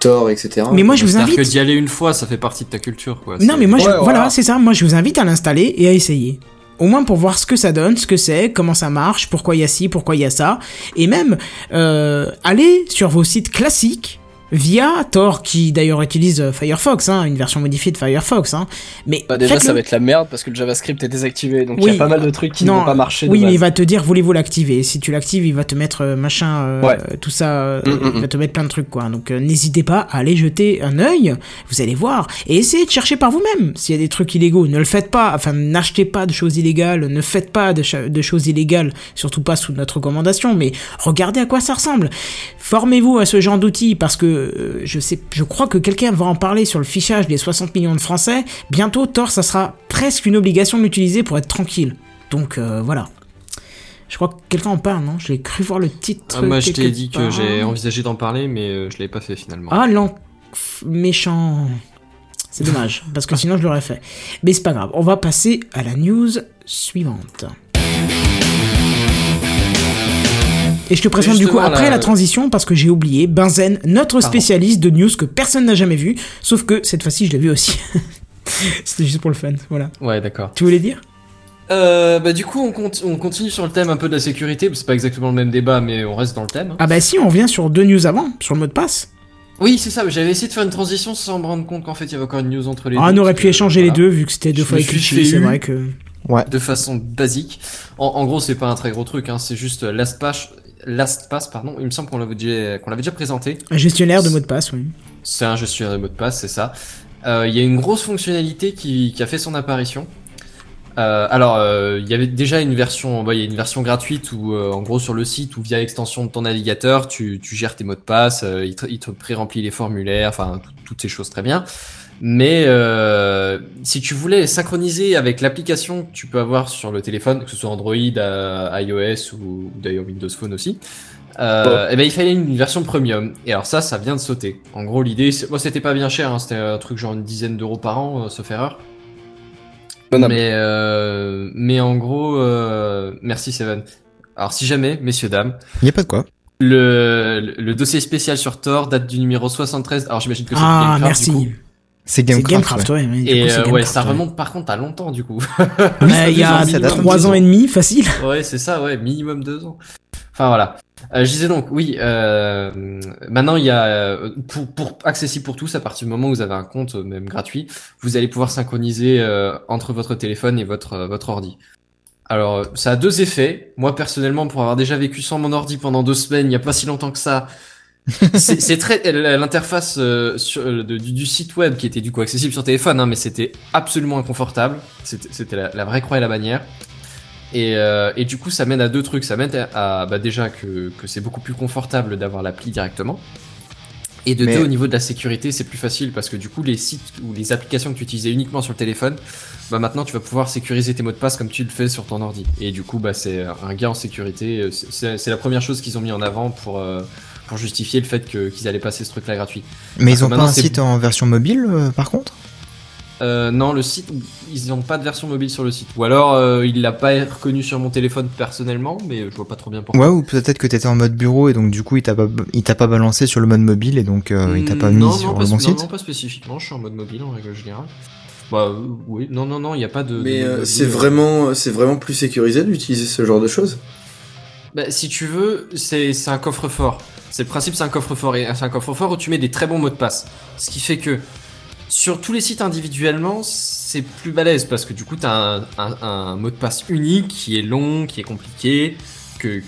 [SPEAKER 2] Tor, etc.
[SPEAKER 1] Mais moi, je vous
[SPEAKER 5] C'est-à-dire
[SPEAKER 1] invite.
[SPEAKER 5] que d'y aller une fois, ça fait partie de ta culture, quoi.
[SPEAKER 1] Non, mais moi, je-
[SPEAKER 3] Ouais,
[SPEAKER 1] voilà,
[SPEAKER 3] voilà.
[SPEAKER 1] c'est ça. Moi, je vous invite à l'installer et à essayer. Au moins pour voir ce que ça donne, ce que c'est, comment ça marche, pourquoi il y a ci, pourquoi il y a ça. Et même, euh, allez sur vos sites classiques via Tor, qui d'ailleurs utilise euh, Firefox, hein, une version modifiée de Firefox. Hein. Mais
[SPEAKER 3] Bah déjà ça va être la merde parce que le JavaScript est désactivé donc il y a pas mal de trucs qui
[SPEAKER 1] Non,
[SPEAKER 3] ne vont pas marcher.
[SPEAKER 1] Oui, mais il va te dire voulez-vous l'activer? Si tu l'actives, il va te mettre euh, machin, euh,
[SPEAKER 3] Ouais.
[SPEAKER 1] tout ça, euh,
[SPEAKER 3] Mm, mm,
[SPEAKER 1] il va te mettre plein de trucs quoi. Donc euh, n'hésitez pas à aller jeter un œil. Vous allez voir et essayez de chercher par vous-même s'il y a des trucs illégaux. Ne le faites pas. Enfin, n'achetez pas de choses illégales. Ne faites pas de choses illégales. Surtout pas sous notre recommandation. Mais regardez à quoi ça ressemble. Formez-vous à ce genre d'outils parce que euh, je sais, je crois que quelqu'un va en parler sur le fichage des 60 millions de Français. Bientôt, Tor, ça sera presque une obligation de l'utiliser pour être tranquille. Donc euh, voilà. Je crois que quelqu'un en parle, non? Je l'ai cru voir le titre.
[SPEAKER 5] Ah, moi, je t'ai dit que j'ai envisagé d'en parler, mais euh, je l'ai pas fait finalement.
[SPEAKER 1] Ah, l'en... méchant. C'est dommage, parce que sinon je l'aurais fait. Mais c'est pas grave, on va passer à la news suivante. Et je te présente du coup après la transition parce que j'ai oublié Benzen, notre
[SPEAKER 5] Pardon.
[SPEAKER 1] spécialiste de news que personne n'a jamais vu, sauf que cette fois-ci je l'ai vu aussi. C'était juste pour le fun, voilà.
[SPEAKER 5] Ouais, d'accord.
[SPEAKER 1] Tu voulais dire?
[SPEAKER 5] Euh, bah du coup, on, cont- on continue sur le thème un peu de la sécurité. C'est pas exactement le même débat, mais on reste dans le thème. hein.
[SPEAKER 1] Ah bah si, on revient sur deux news avant, sur le mot de passe.
[SPEAKER 5] Oui, c'est ça. J'avais essayé de faire une transition sans me rendre compte qu'en fait, il y avait encore une news entre les
[SPEAKER 1] Ah,
[SPEAKER 5] deux.
[SPEAKER 1] on aurait pu échanger les deux vu que c'était deux
[SPEAKER 5] Je
[SPEAKER 1] fois écrit, c'est vrai que...
[SPEAKER 5] de façon basique. En, en gros, c'est pas un très gros truc, hein, c'est juste LastPass, LastPass, pardon. Il me semble qu'on l'avait déjà, qu'on l'avait déjà présenté.
[SPEAKER 1] Un gestionnaire de mot de passe, oui.
[SPEAKER 5] C'est un gestionnaire de mot de passe, c'est ça. Euh, Il y a une grosse fonctionnalité qui, qui a fait son apparition. Euh, alors, euh, il y avait déjà une version, bah, il y a une version gratuite où, en gros, sur le site ou via l'extension de ton navigateur, tu, tu gères tes mots de passe, il te, il te pré-remplit les formulaires, enfin, tout- toutes ces choses très bien. Mais euh, si tu voulais synchroniser avec l'application que tu peux avoir sur le téléphone, que ce soit Android, euh, iOS ou d'ailleurs Windows Phone aussi, euh, eh ben il fallait une version premium. Et alors ça, ça vient de sauter. En gros, l'idée, c'est- moi c'était pas bien cher, hein, c'était un truc genre une dizaine d'euros par an, euh, sauf erreur. Mais euh, mais en gros, euh, merci Seven. Alors si jamais, messieurs dames,
[SPEAKER 4] Y a pas de quoi.
[SPEAKER 5] le, le, le dossier spécial sur Tor date du numéro 73. Alors j'imagine que c'est
[SPEAKER 1] Ah,
[SPEAKER 5] du coup.
[SPEAKER 4] C'est Gamecraft.
[SPEAKER 1] Gamecraft,
[SPEAKER 4] ouais.
[SPEAKER 5] Et
[SPEAKER 1] coup,
[SPEAKER 5] euh, ouais, ça
[SPEAKER 1] ouais.
[SPEAKER 5] remonte par contre à longtemps du coup.
[SPEAKER 1] Euh, il y a trois
[SPEAKER 4] petit
[SPEAKER 1] ans et demi, facile.
[SPEAKER 5] Ouais, c'est ça, ouais, minimum deux ans. Enfin voilà. Euh, je disais donc, oui, euh, maintenant il y a euh, pour, pour accessible pour tous à partir du moment où vous avez un compte, même gratuit, vous allez pouvoir synchroniser euh, entre votre téléphone et votre votre ordi. Alors ça a deux effets. Moi personnellement, pour avoir déjà vécu sans mon ordi pendant deux semaines, il n'y a pas si longtemps que ça. c'est c'est très l'interface euh, euh, du, du site web qui était du coup accessible sur téléphone, hein, mais c'était absolument inconfortable. C'était c'était la, la vraie croix et la bannière. Et, euh, et du coup, ça mène à deux trucs. Ça mène à, à, bah déjà que, que c'est beaucoup plus confortable d'avoir l'appli directement. Et de
[SPEAKER 4] Mais-
[SPEAKER 5] deux, au niveau de la sécurité, c'est plus facile parce que du coup, les sites ou les applications que tu utilisais uniquement sur le téléphone, bah maintenant, tu vas pouvoir sécuriser tes mots de passe comme tu le fais sur ton ordi. Et du coup, bah c'est un gain en sécurité. C'est la première chose qu'ils ont mis en avant pour euh, pour justifier le fait que qu'ils allaient passer ce truc-là gratuit.
[SPEAKER 4] Mais ils ont pas un site en version mobile, euh, par contre?
[SPEAKER 5] Euh, non, le site, ils n'ont pas de version mobile sur le site. Ou alors, euh, il l'a pas reconnu sur mon téléphone personnellement, mais je vois pas trop bien pourquoi.
[SPEAKER 4] Ouais, ou peut-être que t'étais en mode bureau et donc du coup il t'a pas, il t'a pas balancé sur le mode mobile et donc euh, il t'a pas
[SPEAKER 5] Mm,
[SPEAKER 4] mis
[SPEAKER 5] non,
[SPEAKER 4] sur
[SPEAKER 5] non,
[SPEAKER 4] le bon
[SPEAKER 5] non,
[SPEAKER 4] site.
[SPEAKER 5] non, pas spécifiquement, je suis en mode mobile en règle générale. Bah oui, non, non, non, il n'y a pas de...
[SPEAKER 2] Mais euh, c'est vraiment, c'est vraiment plus sécurisé d'utiliser ce genre de choses.
[SPEAKER 5] Bah, si tu veux, c'est c'est un coffre-fort. C'est le principe, c'est un coffre-fort. C'est un coffre-fort où tu mets des très bons mots de passe. Ce qui fait que sur tous les sites individuellement, c'est plus balèze parce que du coup, tu as un, mot de passe unique qui est long, qui est compliqué, que-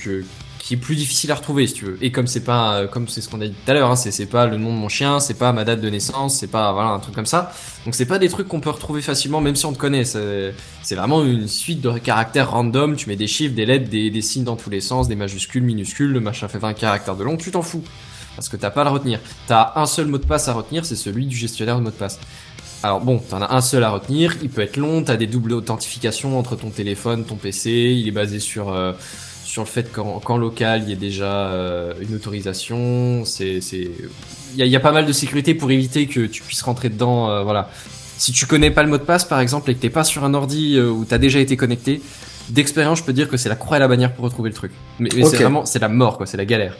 [SPEAKER 5] qui est plus difficile à retrouver si tu veux. Et comme c'est pas, euh, comme c'est ce qu'on a dit tout à l'heure, hein, c'est pas le nom de mon chien, c'est pas ma date de naissance, c'est pas voilà un truc comme ça. Donc c'est pas des trucs qu'on peut retrouver facilement, même si on te connaît. C'est c'est vraiment une suite de caractères random. Tu mets des chiffres, des lettres, des, des signes dans tous les sens, des majuscules, minuscules. Le machin fait 20 caractères de long, tu t'en fous. Parce que t'as pas à le retenir. T'as un seul mot de passe à retenir, c'est celui du gestionnaire de mot de passe. Alors bon, t'en as un seul à retenir, il peut être long, t'as des doubles authentifications entre ton téléphone, ton PC, il est basé sur, euh, sur le fait qu'en qu'en local, il y ait déjà euh, une autorisation, c'est... c'est- Il y, y a pas mal de sécurité pour éviter que tu puisses rentrer dedans, euh, voilà. Si tu connais pas le mot de passe, par exemple, et que t'es pas sur un ordi euh, où t'as déjà été connecté, d'expérience, je peux dire que c'est la croix et la bannière pour retrouver le truc. Mais, c'est vraiment, c'est la mort, quoi, c'est la galère.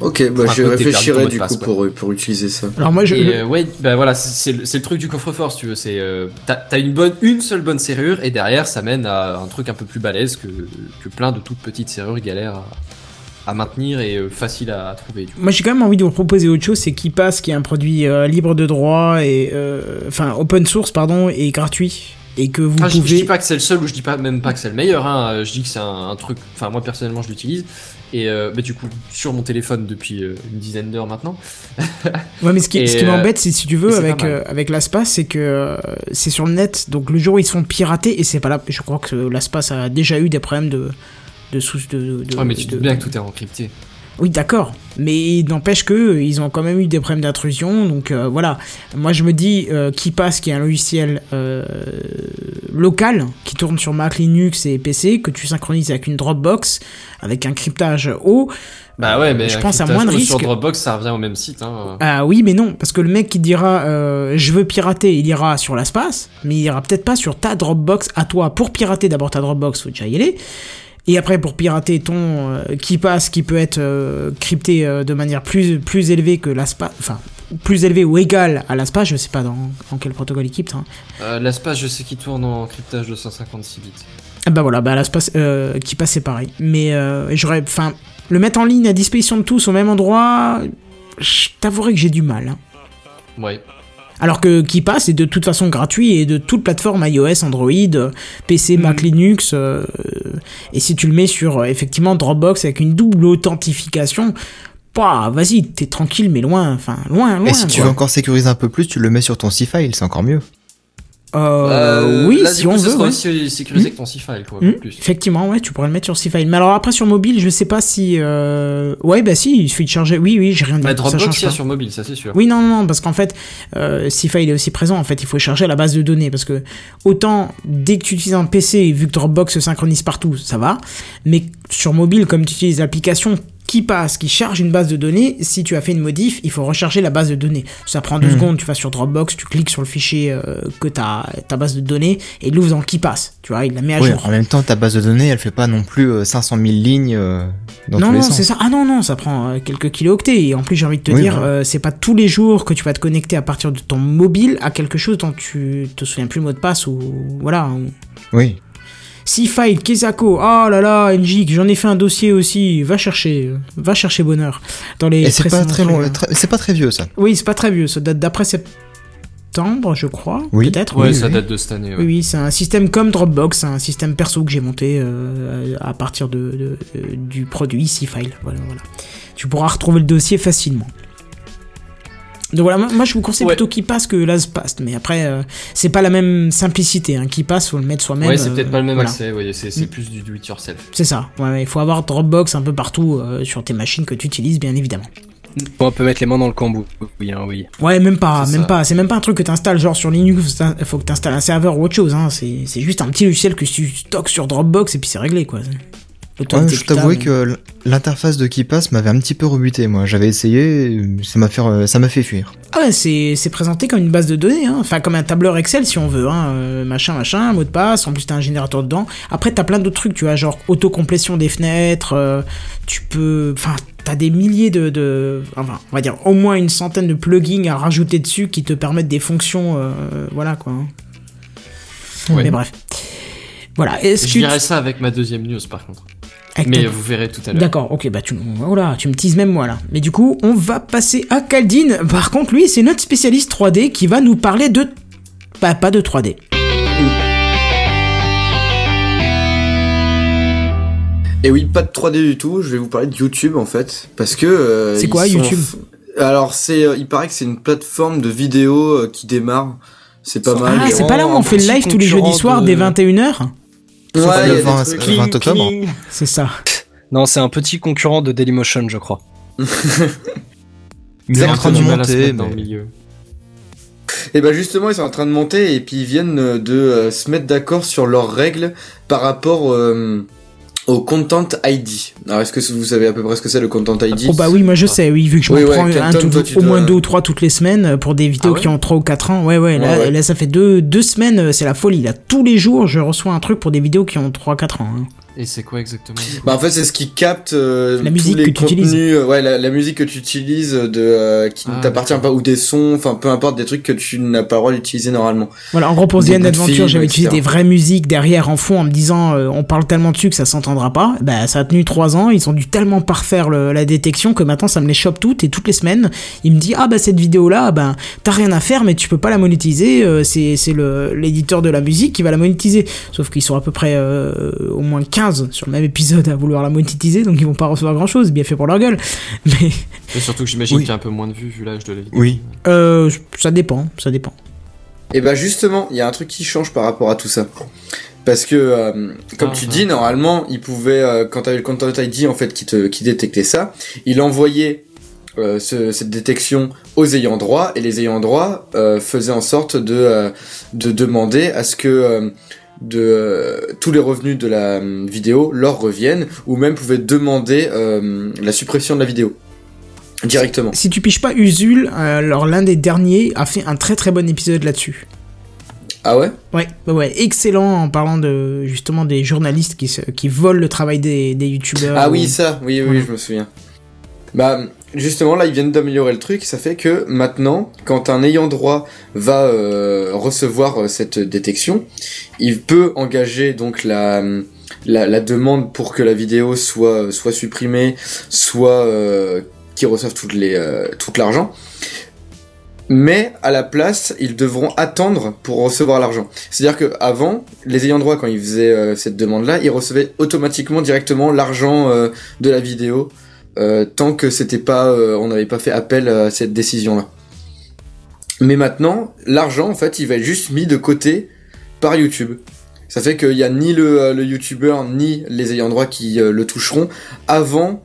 [SPEAKER 2] Ok, bah je réfléchirai du
[SPEAKER 5] passe,
[SPEAKER 2] coup pour, pour utiliser ça.
[SPEAKER 1] Alors moi, je,
[SPEAKER 5] Et euh, ouais, bah voilà, c'est- c'est le, truc du coffre-fort, si tu veux. C'est euh, t'as t'as une bonne, une seule bonne serrure, et derrière, ça mène à un truc un peu plus balèze que, que plein de toutes petites serrures galères à, à maintenir et euh, facile à, à trouver. du coup.
[SPEAKER 1] Moi j'ai quand même envie de vous proposer autre chose, c'est KeePass qui est un produit euh, libre de droit et euh, enfin open source pardon et gratuit et que vous
[SPEAKER 5] Ah, je, je
[SPEAKER 1] pouvez.
[SPEAKER 5] dis pas que c'est le seul ou je dis pas même pas que c'est le meilleur. Hein. Je dis que c'est un, un truc. Enfin moi personnellement je l'utilise et euh, bah, du coup sur mon téléphone depuis euh, une dizaine d'heures maintenant.
[SPEAKER 1] Ouais mais ce qui, qui
[SPEAKER 5] euh,
[SPEAKER 1] m'embête c'est si tu veux avec euh, avec l'ASPAS c'est que euh, c'est sur le net donc le jour où ils se font pirater et c'est pas là je crois que l'ASPAS a déjà eu des problèmes de de sous de, de-
[SPEAKER 5] Ouais mais tu te
[SPEAKER 1] de-
[SPEAKER 5] bien que tout est encrypté.
[SPEAKER 1] Oui, d'accord. Mais n'empêche que euh, ils ont quand même eu des problèmes d'intrusion. Donc euh, voilà. Moi, je me dis euh, KeePass, qui est un logiciel euh, local qui tourne sur Mac, Linux et PC, que tu synchronises avec une Dropbox, avec un cryptage haut.
[SPEAKER 5] Bah ouais mais
[SPEAKER 1] je pense à moins de
[SPEAKER 5] Sur
[SPEAKER 1] risques.
[SPEAKER 5] Dropbox ça revient au même site. Hein.
[SPEAKER 1] Ah oui, mais non, parce que le mec qui dira euh, je veux pirater, il ira sur l'espace, mais il ira peut-être pas sur ta Dropbox à toi. Pour pirater d'abord ta Dropbox, faut déjà y aller. Et après, pour pirater ton euh, qui passe, qui peut être euh, crypté euh, de manière plus, plus élevée que l'espace, enfin, plus élevée ou égale à l'espace, je sais pas dans, dans quel protocole il crypte. Hein.
[SPEAKER 5] L'espace je sais qu'il tourne en cryptage de 156 bits.
[SPEAKER 1] Ah bah voilà, bah euh, qui passe c'est pareil. Mais euh, j'aurais, enfin, le mettre en ligne à disposition de tous au même endroit, je t'avouerai que j'ai du mal. hein.
[SPEAKER 5] Ouais.
[SPEAKER 1] Alors que KeePass est de toute façon gratuit et de toute plateforme iOS, Android, PC, Mac,
[SPEAKER 5] Mm.
[SPEAKER 1] Linux. euh, et si tu le mets sur euh, effectivement Dropbox avec une double authentification, bah, vas-y, t'es tranquille, mais loin, enfin loin, loin.
[SPEAKER 4] Et si tu veux encore sécuriser un peu plus, tu le mets sur ton C-File, c'est encore mieux.
[SPEAKER 1] Euh, oui,
[SPEAKER 5] là,
[SPEAKER 1] si
[SPEAKER 5] coup,
[SPEAKER 1] on
[SPEAKER 5] ça
[SPEAKER 1] veut.
[SPEAKER 5] sera
[SPEAKER 1] ouais.
[SPEAKER 5] aussi sécurisé que ton C-File quoi.
[SPEAKER 1] Hmm,
[SPEAKER 5] Plus.
[SPEAKER 1] Effectivement, ouais, tu pourrais le mettre sur C-File. Mais alors après sur mobile, je sais pas si. Euh... Ouais, bah si, il suffit de charger. Oui, oui, j'ai rien dit.
[SPEAKER 5] Bah,
[SPEAKER 1] ça
[SPEAKER 5] Dropbox
[SPEAKER 1] change
[SPEAKER 5] il y a
[SPEAKER 1] pas.
[SPEAKER 5] sur mobile ça c'est sûr.
[SPEAKER 1] Oui, non, non, non, parce qu'en fait, euh, C-File est aussi présent. En fait, il faut charger la base de données. Parce que, autant, dès que tu utilises un PC, vu que Dropbox se synchronise partout, ça va. Mais sur mobile, comme tu utilises l'application qui passe, qui charge une base de données, si tu as fait une modif, il faut recharger la base de données. Ça prend deux
[SPEAKER 4] Mhm.
[SPEAKER 1] secondes, tu vas sur Dropbox, tu cliques sur le fichier euh, que ta ta base de données, et il l'ouvre dans qui passe. Tu vois, il la met à
[SPEAKER 4] Oui,
[SPEAKER 1] jour.
[SPEAKER 4] en même temps, ta base de données, elle fait pas non plus euh, 500 000 lignes euh, dans
[SPEAKER 1] non,
[SPEAKER 4] tous les
[SPEAKER 1] non,
[SPEAKER 4] sens.
[SPEAKER 1] c'est ça. Ah non, non, ça prend euh, quelques kilooctets. Et en plus, j'ai envie de te
[SPEAKER 4] Oui,
[SPEAKER 1] dire, euh, c'est pas tous les jours que tu vas te connecter à partir de ton mobile à quelque chose dont tu te souviens plus le mot de passe ou voilà. ou-
[SPEAKER 4] Oui.
[SPEAKER 1] C-File, Kesako, oh là là, NGIC, j'en ai fait un dossier aussi. Va chercher, va chercher bonheur. Dans les
[SPEAKER 4] Et c'est pas très long,
[SPEAKER 1] hein.
[SPEAKER 4] c'est pas très vieux ça.
[SPEAKER 1] Oui, c'est pas très vieux. Ça date d'après septembre, je crois.
[SPEAKER 4] Oui.
[SPEAKER 1] Peut-être.
[SPEAKER 5] Ouais,
[SPEAKER 4] Oui,
[SPEAKER 5] ça
[SPEAKER 4] oui.
[SPEAKER 5] date de cette année. ouais.
[SPEAKER 1] Oui, oui, c'est un système comme Dropbox, c'est un système perso que j'ai monté euh, à partir de, de- euh, du produit C-File. Voilà, voilà. Tu pourras retrouver le dossier facilement. Donc voilà, moi, moi, je vous conseille
[SPEAKER 5] Ouais.
[SPEAKER 1] plutôt qui passe que LastPass, mais après euh, c'est pas la même simplicité. Hein. Qui passe, faut le mettre soi-même.
[SPEAKER 5] Ouais, c'est
[SPEAKER 1] euh,
[SPEAKER 5] peut-être pas le même
[SPEAKER 1] voilà.
[SPEAKER 5] accès, ouais, c'est
[SPEAKER 1] Mm.
[SPEAKER 5] plus du do it yourself.
[SPEAKER 1] C'est ça. Ouais, il faut avoir Dropbox un peu partout euh, sur tes machines que tu utilises, bien évidemment.
[SPEAKER 3] On peut mettre les mains dans le cambouis, oui, hein, oui.
[SPEAKER 1] Ouais, même pas,
[SPEAKER 5] C'est
[SPEAKER 1] même
[SPEAKER 5] ça.
[SPEAKER 1] pas. C'est même pas un truc que t'installes genre sur Linux. Il faut que t'installes un serveur ou autre chose. Hein. C'est c'est juste un petit logiciel que tu stockes sur Dropbox et puis c'est réglé quoi.
[SPEAKER 4] Ouais, je t'avouais que l'interface de KeePass m'avait un petit peu rebuté, moi. J'avais essayé, ça m'a fait, ça m'a fait fuir.
[SPEAKER 1] Ah ouais, c'est c'est présenté comme une base de données, hein. enfin comme un tableur Excel si on veut, hein. euh, machin, machin, mot de passe, en plus t'as un générateur dedans. Après t'as plein d'autres trucs, tu vois, genre autocomplétion des fenêtres, euh, tu peux... Enfin, t'as des milliers de, de... Enfin, on va dire au moins une centaine de plugins à rajouter dessus qui te permettent des fonctions, euh, voilà quoi. hein.
[SPEAKER 5] Ouais.
[SPEAKER 1] Mais bref. Voilà, est-ce
[SPEAKER 5] Je
[SPEAKER 1] que...
[SPEAKER 5] dirais ça avec ma deuxième news par contre.
[SPEAKER 1] Avec
[SPEAKER 5] Mais vous verrez tout à l'heure.
[SPEAKER 1] D'accord, ok, bah tu, oh là, tu me teases même moi là. Mais du coup, on va passer à Caldine. Par contre, lui, c'est notre spécialiste 3D qui va nous parler de... Bah, pas de 3D.
[SPEAKER 2] Et oui, pas de 3D du tout, je vais vous parler de YouTube en fait, parce que... euh,
[SPEAKER 1] C'est quoi,
[SPEAKER 2] sont
[SPEAKER 1] YouTube
[SPEAKER 2] f- Alors, c'est, euh, il paraît que c'est une plateforme de vidéo euh, qui démarre, c'est pas mal.
[SPEAKER 1] Ah, c'est pas là où on fait le live tous les jeudis soirs
[SPEAKER 3] de-
[SPEAKER 1] dès 21h
[SPEAKER 2] Ouais,
[SPEAKER 4] le
[SPEAKER 2] des
[SPEAKER 4] 20,
[SPEAKER 2] trucs-
[SPEAKER 4] le 20 octobre.
[SPEAKER 1] C'est ça.
[SPEAKER 3] Non, c'est un petit concurrent de Dailymotion, je crois.
[SPEAKER 4] Il
[SPEAKER 2] C'est
[SPEAKER 4] est en
[SPEAKER 2] un
[SPEAKER 4] train
[SPEAKER 2] peu
[SPEAKER 4] de
[SPEAKER 5] du mal à se
[SPEAKER 4] monter,
[SPEAKER 5] dans le milieu.
[SPEAKER 2] Et bah justement, ils sont en train de monter et puis ils viennent euh, de euh, se mettre d'accord sur leurs règles par rapport euh, au Content ID. Alors est-ce que vous savez à peu près ce que c'est le Content ID
[SPEAKER 1] Oh bah oui, moi je sais, oui, vu que je
[SPEAKER 2] Oui, ouais,
[SPEAKER 1] prends un
[SPEAKER 2] Kenton,
[SPEAKER 1] tout-
[SPEAKER 2] toi, tu
[SPEAKER 1] au
[SPEAKER 2] dois-
[SPEAKER 1] moins deux ou trois toutes les semaines euh, pour des vidéos
[SPEAKER 5] Ah ouais
[SPEAKER 1] qui ont 3 ou 4 ans. Ouais, ouais, là,
[SPEAKER 2] Ouais, ouais.
[SPEAKER 1] là ça fait deux, deux semaines, euh, c'est la folie. Là, tous les jours, je reçois un truc pour des vidéos qui ont 3-4 ans. hein.
[SPEAKER 5] Et c'est quoi exactement
[SPEAKER 2] Bah en fait c'est ce qui capte euh,
[SPEAKER 1] La
[SPEAKER 2] tous
[SPEAKER 1] musique
[SPEAKER 2] les
[SPEAKER 1] que tu utilises.
[SPEAKER 2] contenus, euh, ouais la, la musique que tu utilises de euh, qui ne
[SPEAKER 5] Ah,
[SPEAKER 2] t'appartient pas ou des sons, enfin peu importe des trucs que tu n'as pas le droit d'utiliser normalement.
[SPEAKER 1] Voilà, en gros, pour The End Adventure, j'avais utilisé des vraies musiques derrière en fond en me disant euh, on parle tellement dessus que ça s'entendra pas. Bah, ça a tenu 3 ans, ils ont dû tellement parfaire le- la détection que maintenant ça me les chope toutes et toutes les semaines, il me dit ah bah cette vidéo là, ben t'as rien à faire mais tu peux pas la monétiser, euh, c'est c'est le l'éditeur de la musique qui va la monétiser. Sauf qu'ils sont à peu près euh, au moins 15 sur le même épisode à vouloir la monétiser, donc ils vont pas recevoir grand chose, bien fait pour leur gueule. Mais
[SPEAKER 5] Et surtout que j'imagine
[SPEAKER 4] Oui.
[SPEAKER 5] qu'il y a un peu moins de vues vu l'âge de la vidéo.
[SPEAKER 4] Oui.
[SPEAKER 1] euh, ça dépend, ça dépend.
[SPEAKER 2] Et bah justement, il y a un truc qui change par rapport à tout ça. Parce que, euh, comme
[SPEAKER 5] Ah,
[SPEAKER 2] tu
[SPEAKER 5] ah.
[SPEAKER 2] dis, normalement, il pouvait, euh, quand tu avais le Content ID en fait qui te qui détectait ça, il envoyait euh, ce- cette détection aux ayants droit et les ayants droit euh, faisaient en sorte de euh, de demander à ce que euh, de euh, tous les revenus de la euh, vidéo leur reviennent ou même pouvaient demander euh, la suppression de la vidéo directement.
[SPEAKER 1] Si tu piches pas Usul, alors l'un des derniers a fait un très très bon épisode là-dessus.
[SPEAKER 2] Ah ouais?
[SPEAKER 1] Ouais, ouais, ouais, excellent en parlant de justement des journalistes qui, se, qui volent le travail des, des youtubeurs.
[SPEAKER 2] Ah
[SPEAKER 1] ou-
[SPEAKER 2] oui, ça, oui, oui, je me souviens. Bah, justement, là, ils viennent d'améliorer le truc. Ça fait que maintenant, quand un ayant droit va euh, recevoir euh, cette détection, il peut engager donc la, la, demande pour que la vidéo soit, soit supprimée, soit euh, qu'ils reçoivent euh, tout l'argent. Mais à la place, ils devront attendre pour recevoir l'argent. C'est-à-dire que avant, les ayants droit, quand ils faisaient euh, cette demande-là, ils recevaient automatiquement directement l'argent euh, de la vidéo, euh, tant que c'était pas, euh, on n'avait pas fait appel à cette décision-là. Mais maintenant, l'argent, en fait, il va être juste mis de côté par YouTube. Ça fait qu'il y a ni le, euh, le YouTuber ni les ayants droit qui le toucheront avant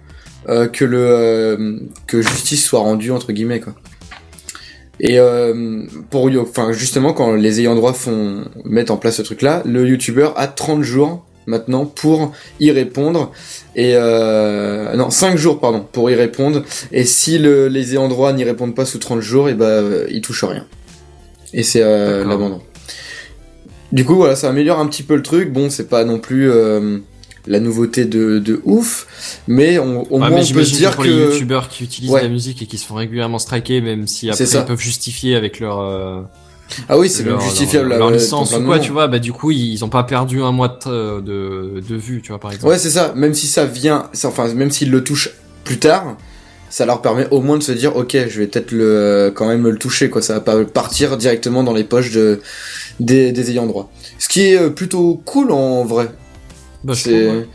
[SPEAKER 2] que le que justice soit rendue entre guillemets quoi. Et pour justement quand les ayants droit font mettre en place ce truc là, le YouTuber a 30 jours maintenant pour y répondre et euh, non 5 jours pardon pour y répondre et si le, les ayants droit n'y répondent pas sous 30 jours et ben euh, ils touchent rien. Et c'est euh, l'abandon. Du coup voilà, ça améliore un petit peu le truc. Bon, c'est pas non plus euh, la nouveauté de, de ouf, mais on, au moins
[SPEAKER 5] mais
[SPEAKER 2] on peut se dire
[SPEAKER 5] pour
[SPEAKER 2] que
[SPEAKER 5] les youtubeurs qui utilisent
[SPEAKER 2] Ouais.
[SPEAKER 5] la musique et qui se font régulièrement striker, même si après ils peuvent justifier avec leur
[SPEAKER 2] ah oui, c'est
[SPEAKER 5] leur,
[SPEAKER 2] même justifiable.
[SPEAKER 5] leur, leur
[SPEAKER 2] euh,
[SPEAKER 5] licence ou quoi, tu vois. Bah du coup ils ont pas perdu un mois de de, de vue, tu vois par exemple.
[SPEAKER 2] Ouais, c'est ça. Même si ça vient, enfin, même s'ils le touchent plus tard, ça leur permet au moins de se dire, ok, je vais peut-être le, quand même le toucher, quoi. Ça va pas partir directement dans les poches de, des, des ayants droit. Ce qui est euh, plutôt cool en vrai.
[SPEAKER 5] Bah,
[SPEAKER 2] C'est.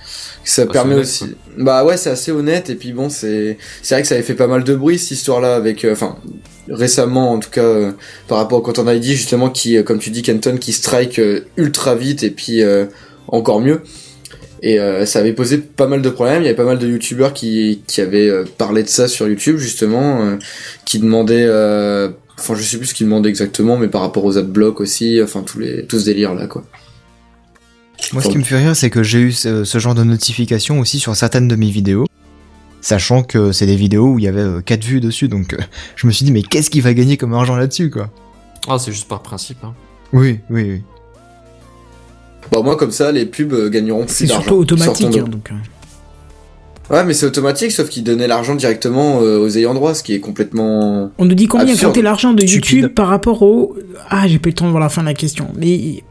[SPEAKER 2] Ça permet
[SPEAKER 5] honnête,
[SPEAKER 2] aussi. Bah ouais, c'est assez honnête. Et puis bon, c'est, c'est vrai que ça avait fait pas mal de bruit cette histoire-là avec, euh, enfin, récemment en tout cas euh, par rapport au Content ID justement qui, euh, comme tu dis, Kenton, qui strike ultra vite et puis euh, encore mieux. Et euh, ça avait posé pas mal de problèmes. Il y avait pas mal de youtubeurs qui, qui avaient parlé de ça sur YouTube justement, qui demandaient, euh, enfin je sais plus ce qu'ils demandaient exactement, mais par rapport aux adblocks aussi, enfin tous les, tout ce délire là quoi.
[SPEAKER 4] Moi, ce qui me fait rire, c'est que j'ai eu ce, ce genre de notification aussi sur certaines de mes vidéos, sachant que c'est des vidéos où il y avait 4 vues dessus, donc euh, je me suis dit, mais qu'est-ce qu'il va gagner comme argent là-dessus, quoi?
[SPEAKER 5] Ah, c'est juste par principe. Hein.
[SPEAKER 4] Oui, oui, oui.
[SPEAKER 2] Bon, moi, comme ça, les pubs euh, gagneront plus
[SPEAKER 1] C'est
[SPEAKER 2] d'argent.
[SPEAKER 1] surtout automatique.
[SPEAKER 2] De-
[SPEAKER 1] hein, donc, euh.
[SPEAKER 2] Ouais, mais c'est automatique, sauf qu'ils donnaient l'argent directement euh, aux ayants droit, ce qui est complètement.
[SPEAKER 1] On nous dit combien comptait l'argent de
[SPEAKER 3] Stupide.
[SPEAKER 1] YouTube par rapport au. Ah, j'ai pas eu le temps de voir la fin de la question. Mais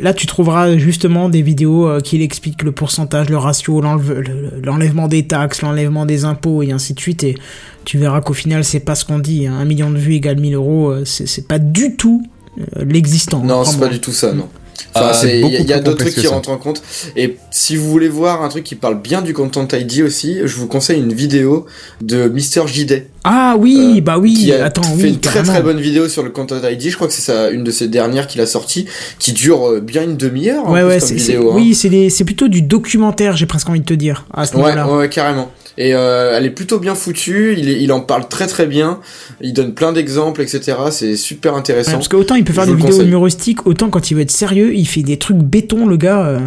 [SPEAKER 1] là, tu trouveras justement des vidéos euh, qui expliquent le pourcentage, le ratio, l'enlèvement des taxes, l'enlèvement des impôts et ainsi de suite. Et tu verras qu'au final, c'est pas ce qu'on dit. hein. Un million de vues égale 1000 euros, euh, c'est pas du tout euh, l'existant.
[SPEAKER 2] Non, c'est pas du tout ça, non. Enfin,
[SPEAKER 4] Ah,
[SPEAKER 2] il y a, il y d'autres trucs qui
[SPEAKER 4] ça.
[SPEAKER 2] rentrent en compte. Et si vous voulez voir un truc qui parle bien du Content ID aussi, je vous conseille une vidéo de Mister JD.
[SPEAKER 1] Ah oui,
[SPEAKER 2] Euh,
[SPEAKER 1] bah oui,
[SPEAKER 2] qui a
[SPEAKER 1] attends,
[SPEAKER 2] fait
[SPEAKER 1] oui,
[SPEAKER 2] une très
[SPEAKER 1] carrément.
[SPEAKER 2] très bonne vidéo sur le Content ID. Je crois que c'est ça, une de ses dernières qu'il a sorti, qui dure euh, bien une demi-heure. en
[SPEAKER 1] Ouais, ouais, c'est-
[SPEAKER 2] hein.
[SPEAKER 1] oui, c'est, des- c'est plutôt du documentaire, j'ai presque envie de te dire, à ce
[SPEAKER 2] ouais, ouais, carrément. Et euh, elle est plutôt bien foutue. Il, est- il en parle très très bien. Il donne plein d'exemples, etc. C'est super
[SPEAKER 1] Ouais,
[SPEAKER 2] intéressant.
[SPEAKER 1] parce qu'autant il peut faire
[SPEAKER 2] Je
[SPEAKER 1] des vidéos humoristiques, autant quand il veut être sérieux, il fait des trucs béton, le gars. euh.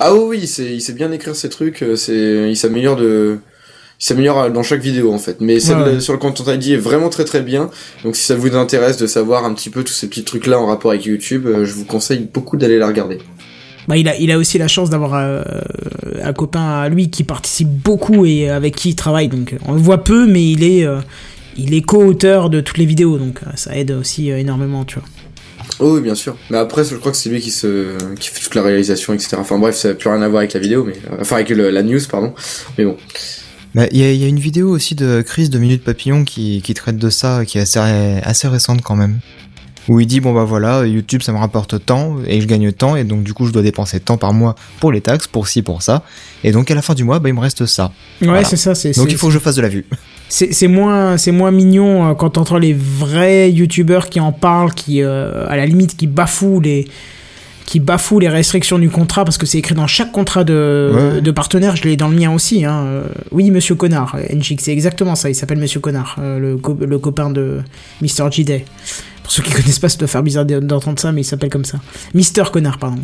[SPEAKER 2] Ah oui, il sait, il sait bien écrire ses trucs. euh, C'est, il s'améliore de, il s'améliore dans chaque vidéo en fait. Mais celle
[SPEAKER 1] Ouais, ouais.
[SPEAKER 2] de- sur le Content ID est vraiment très très bien. Donc si ça vous intéresse de savoir un petit peu tous ces petits trucs là en rapport avec YouTube, euh, je vous conseille beaucoup d'aller la regarder.
[SPEAKER 1] Bah, il a, il a aussi la chance d'avoir euh, un copain à lui qui participe beaucoup et avec qui il travaille. Donc on le voit peu, mais il est, euh, il est co-auteur de toutes les vidéos, donc euh, ça aide aussi euh, énormément, tu vois.
[SPEAKER 2] Oh oui, bien sûr. Mais après, je crois que c'est lui qui se, qui fait toute la réalisation, etc. Enfin bref, ça n'a plus rien à voir avec la vidéo, mais enfin avec le- la news, pardon. Mais bon.
[SPEAKER 4] Bah, Il y, a- il y a une vidéo aussi de Chris de Minute Papillon qui, qui traite de ça, qui est assez, assez récente quand même. Où il dit, bon bah voilà, YouTube ça me rapporte tant, et je gagne tant, et donc du coup je dois dépenser tant par mois pour les taxes, pour ci, pour ça. Et donc à la fin du mois, bah il me reste ça.
[SPEAKER 1] Ouais,
[SPEAKER 4] Voilà.
[SPEAKER 1] c'est ça. C'est,
[SPEAKER 4] Donc il faut que je fasse de la vue.
[SPEAKER 1] c'est, moins, c'est moins mignon euh, quand t'entends les vrais youtubeurs qui en parlent, qui, euh, à la limite, qui bafouent les, qui bafouent les restrictions du contrat parce que c'est écrit dans chaque contrat de,
[SPEAKER 4] Ouais.
[SPEAKER 1] de partenaire. Je l'ai dans le mien aussi. Hein. Euh, Oui, Monsieur Connard, NGX, c'est exactement ça. Il s'appelle Monsieur Connard, le, co- le copain de Mr. J-Day. Pour ceux qui connaissent pas, ça doit faire bizarre d'entendre ça, mais il s'appelle comme ça. Mister Connard, pardon.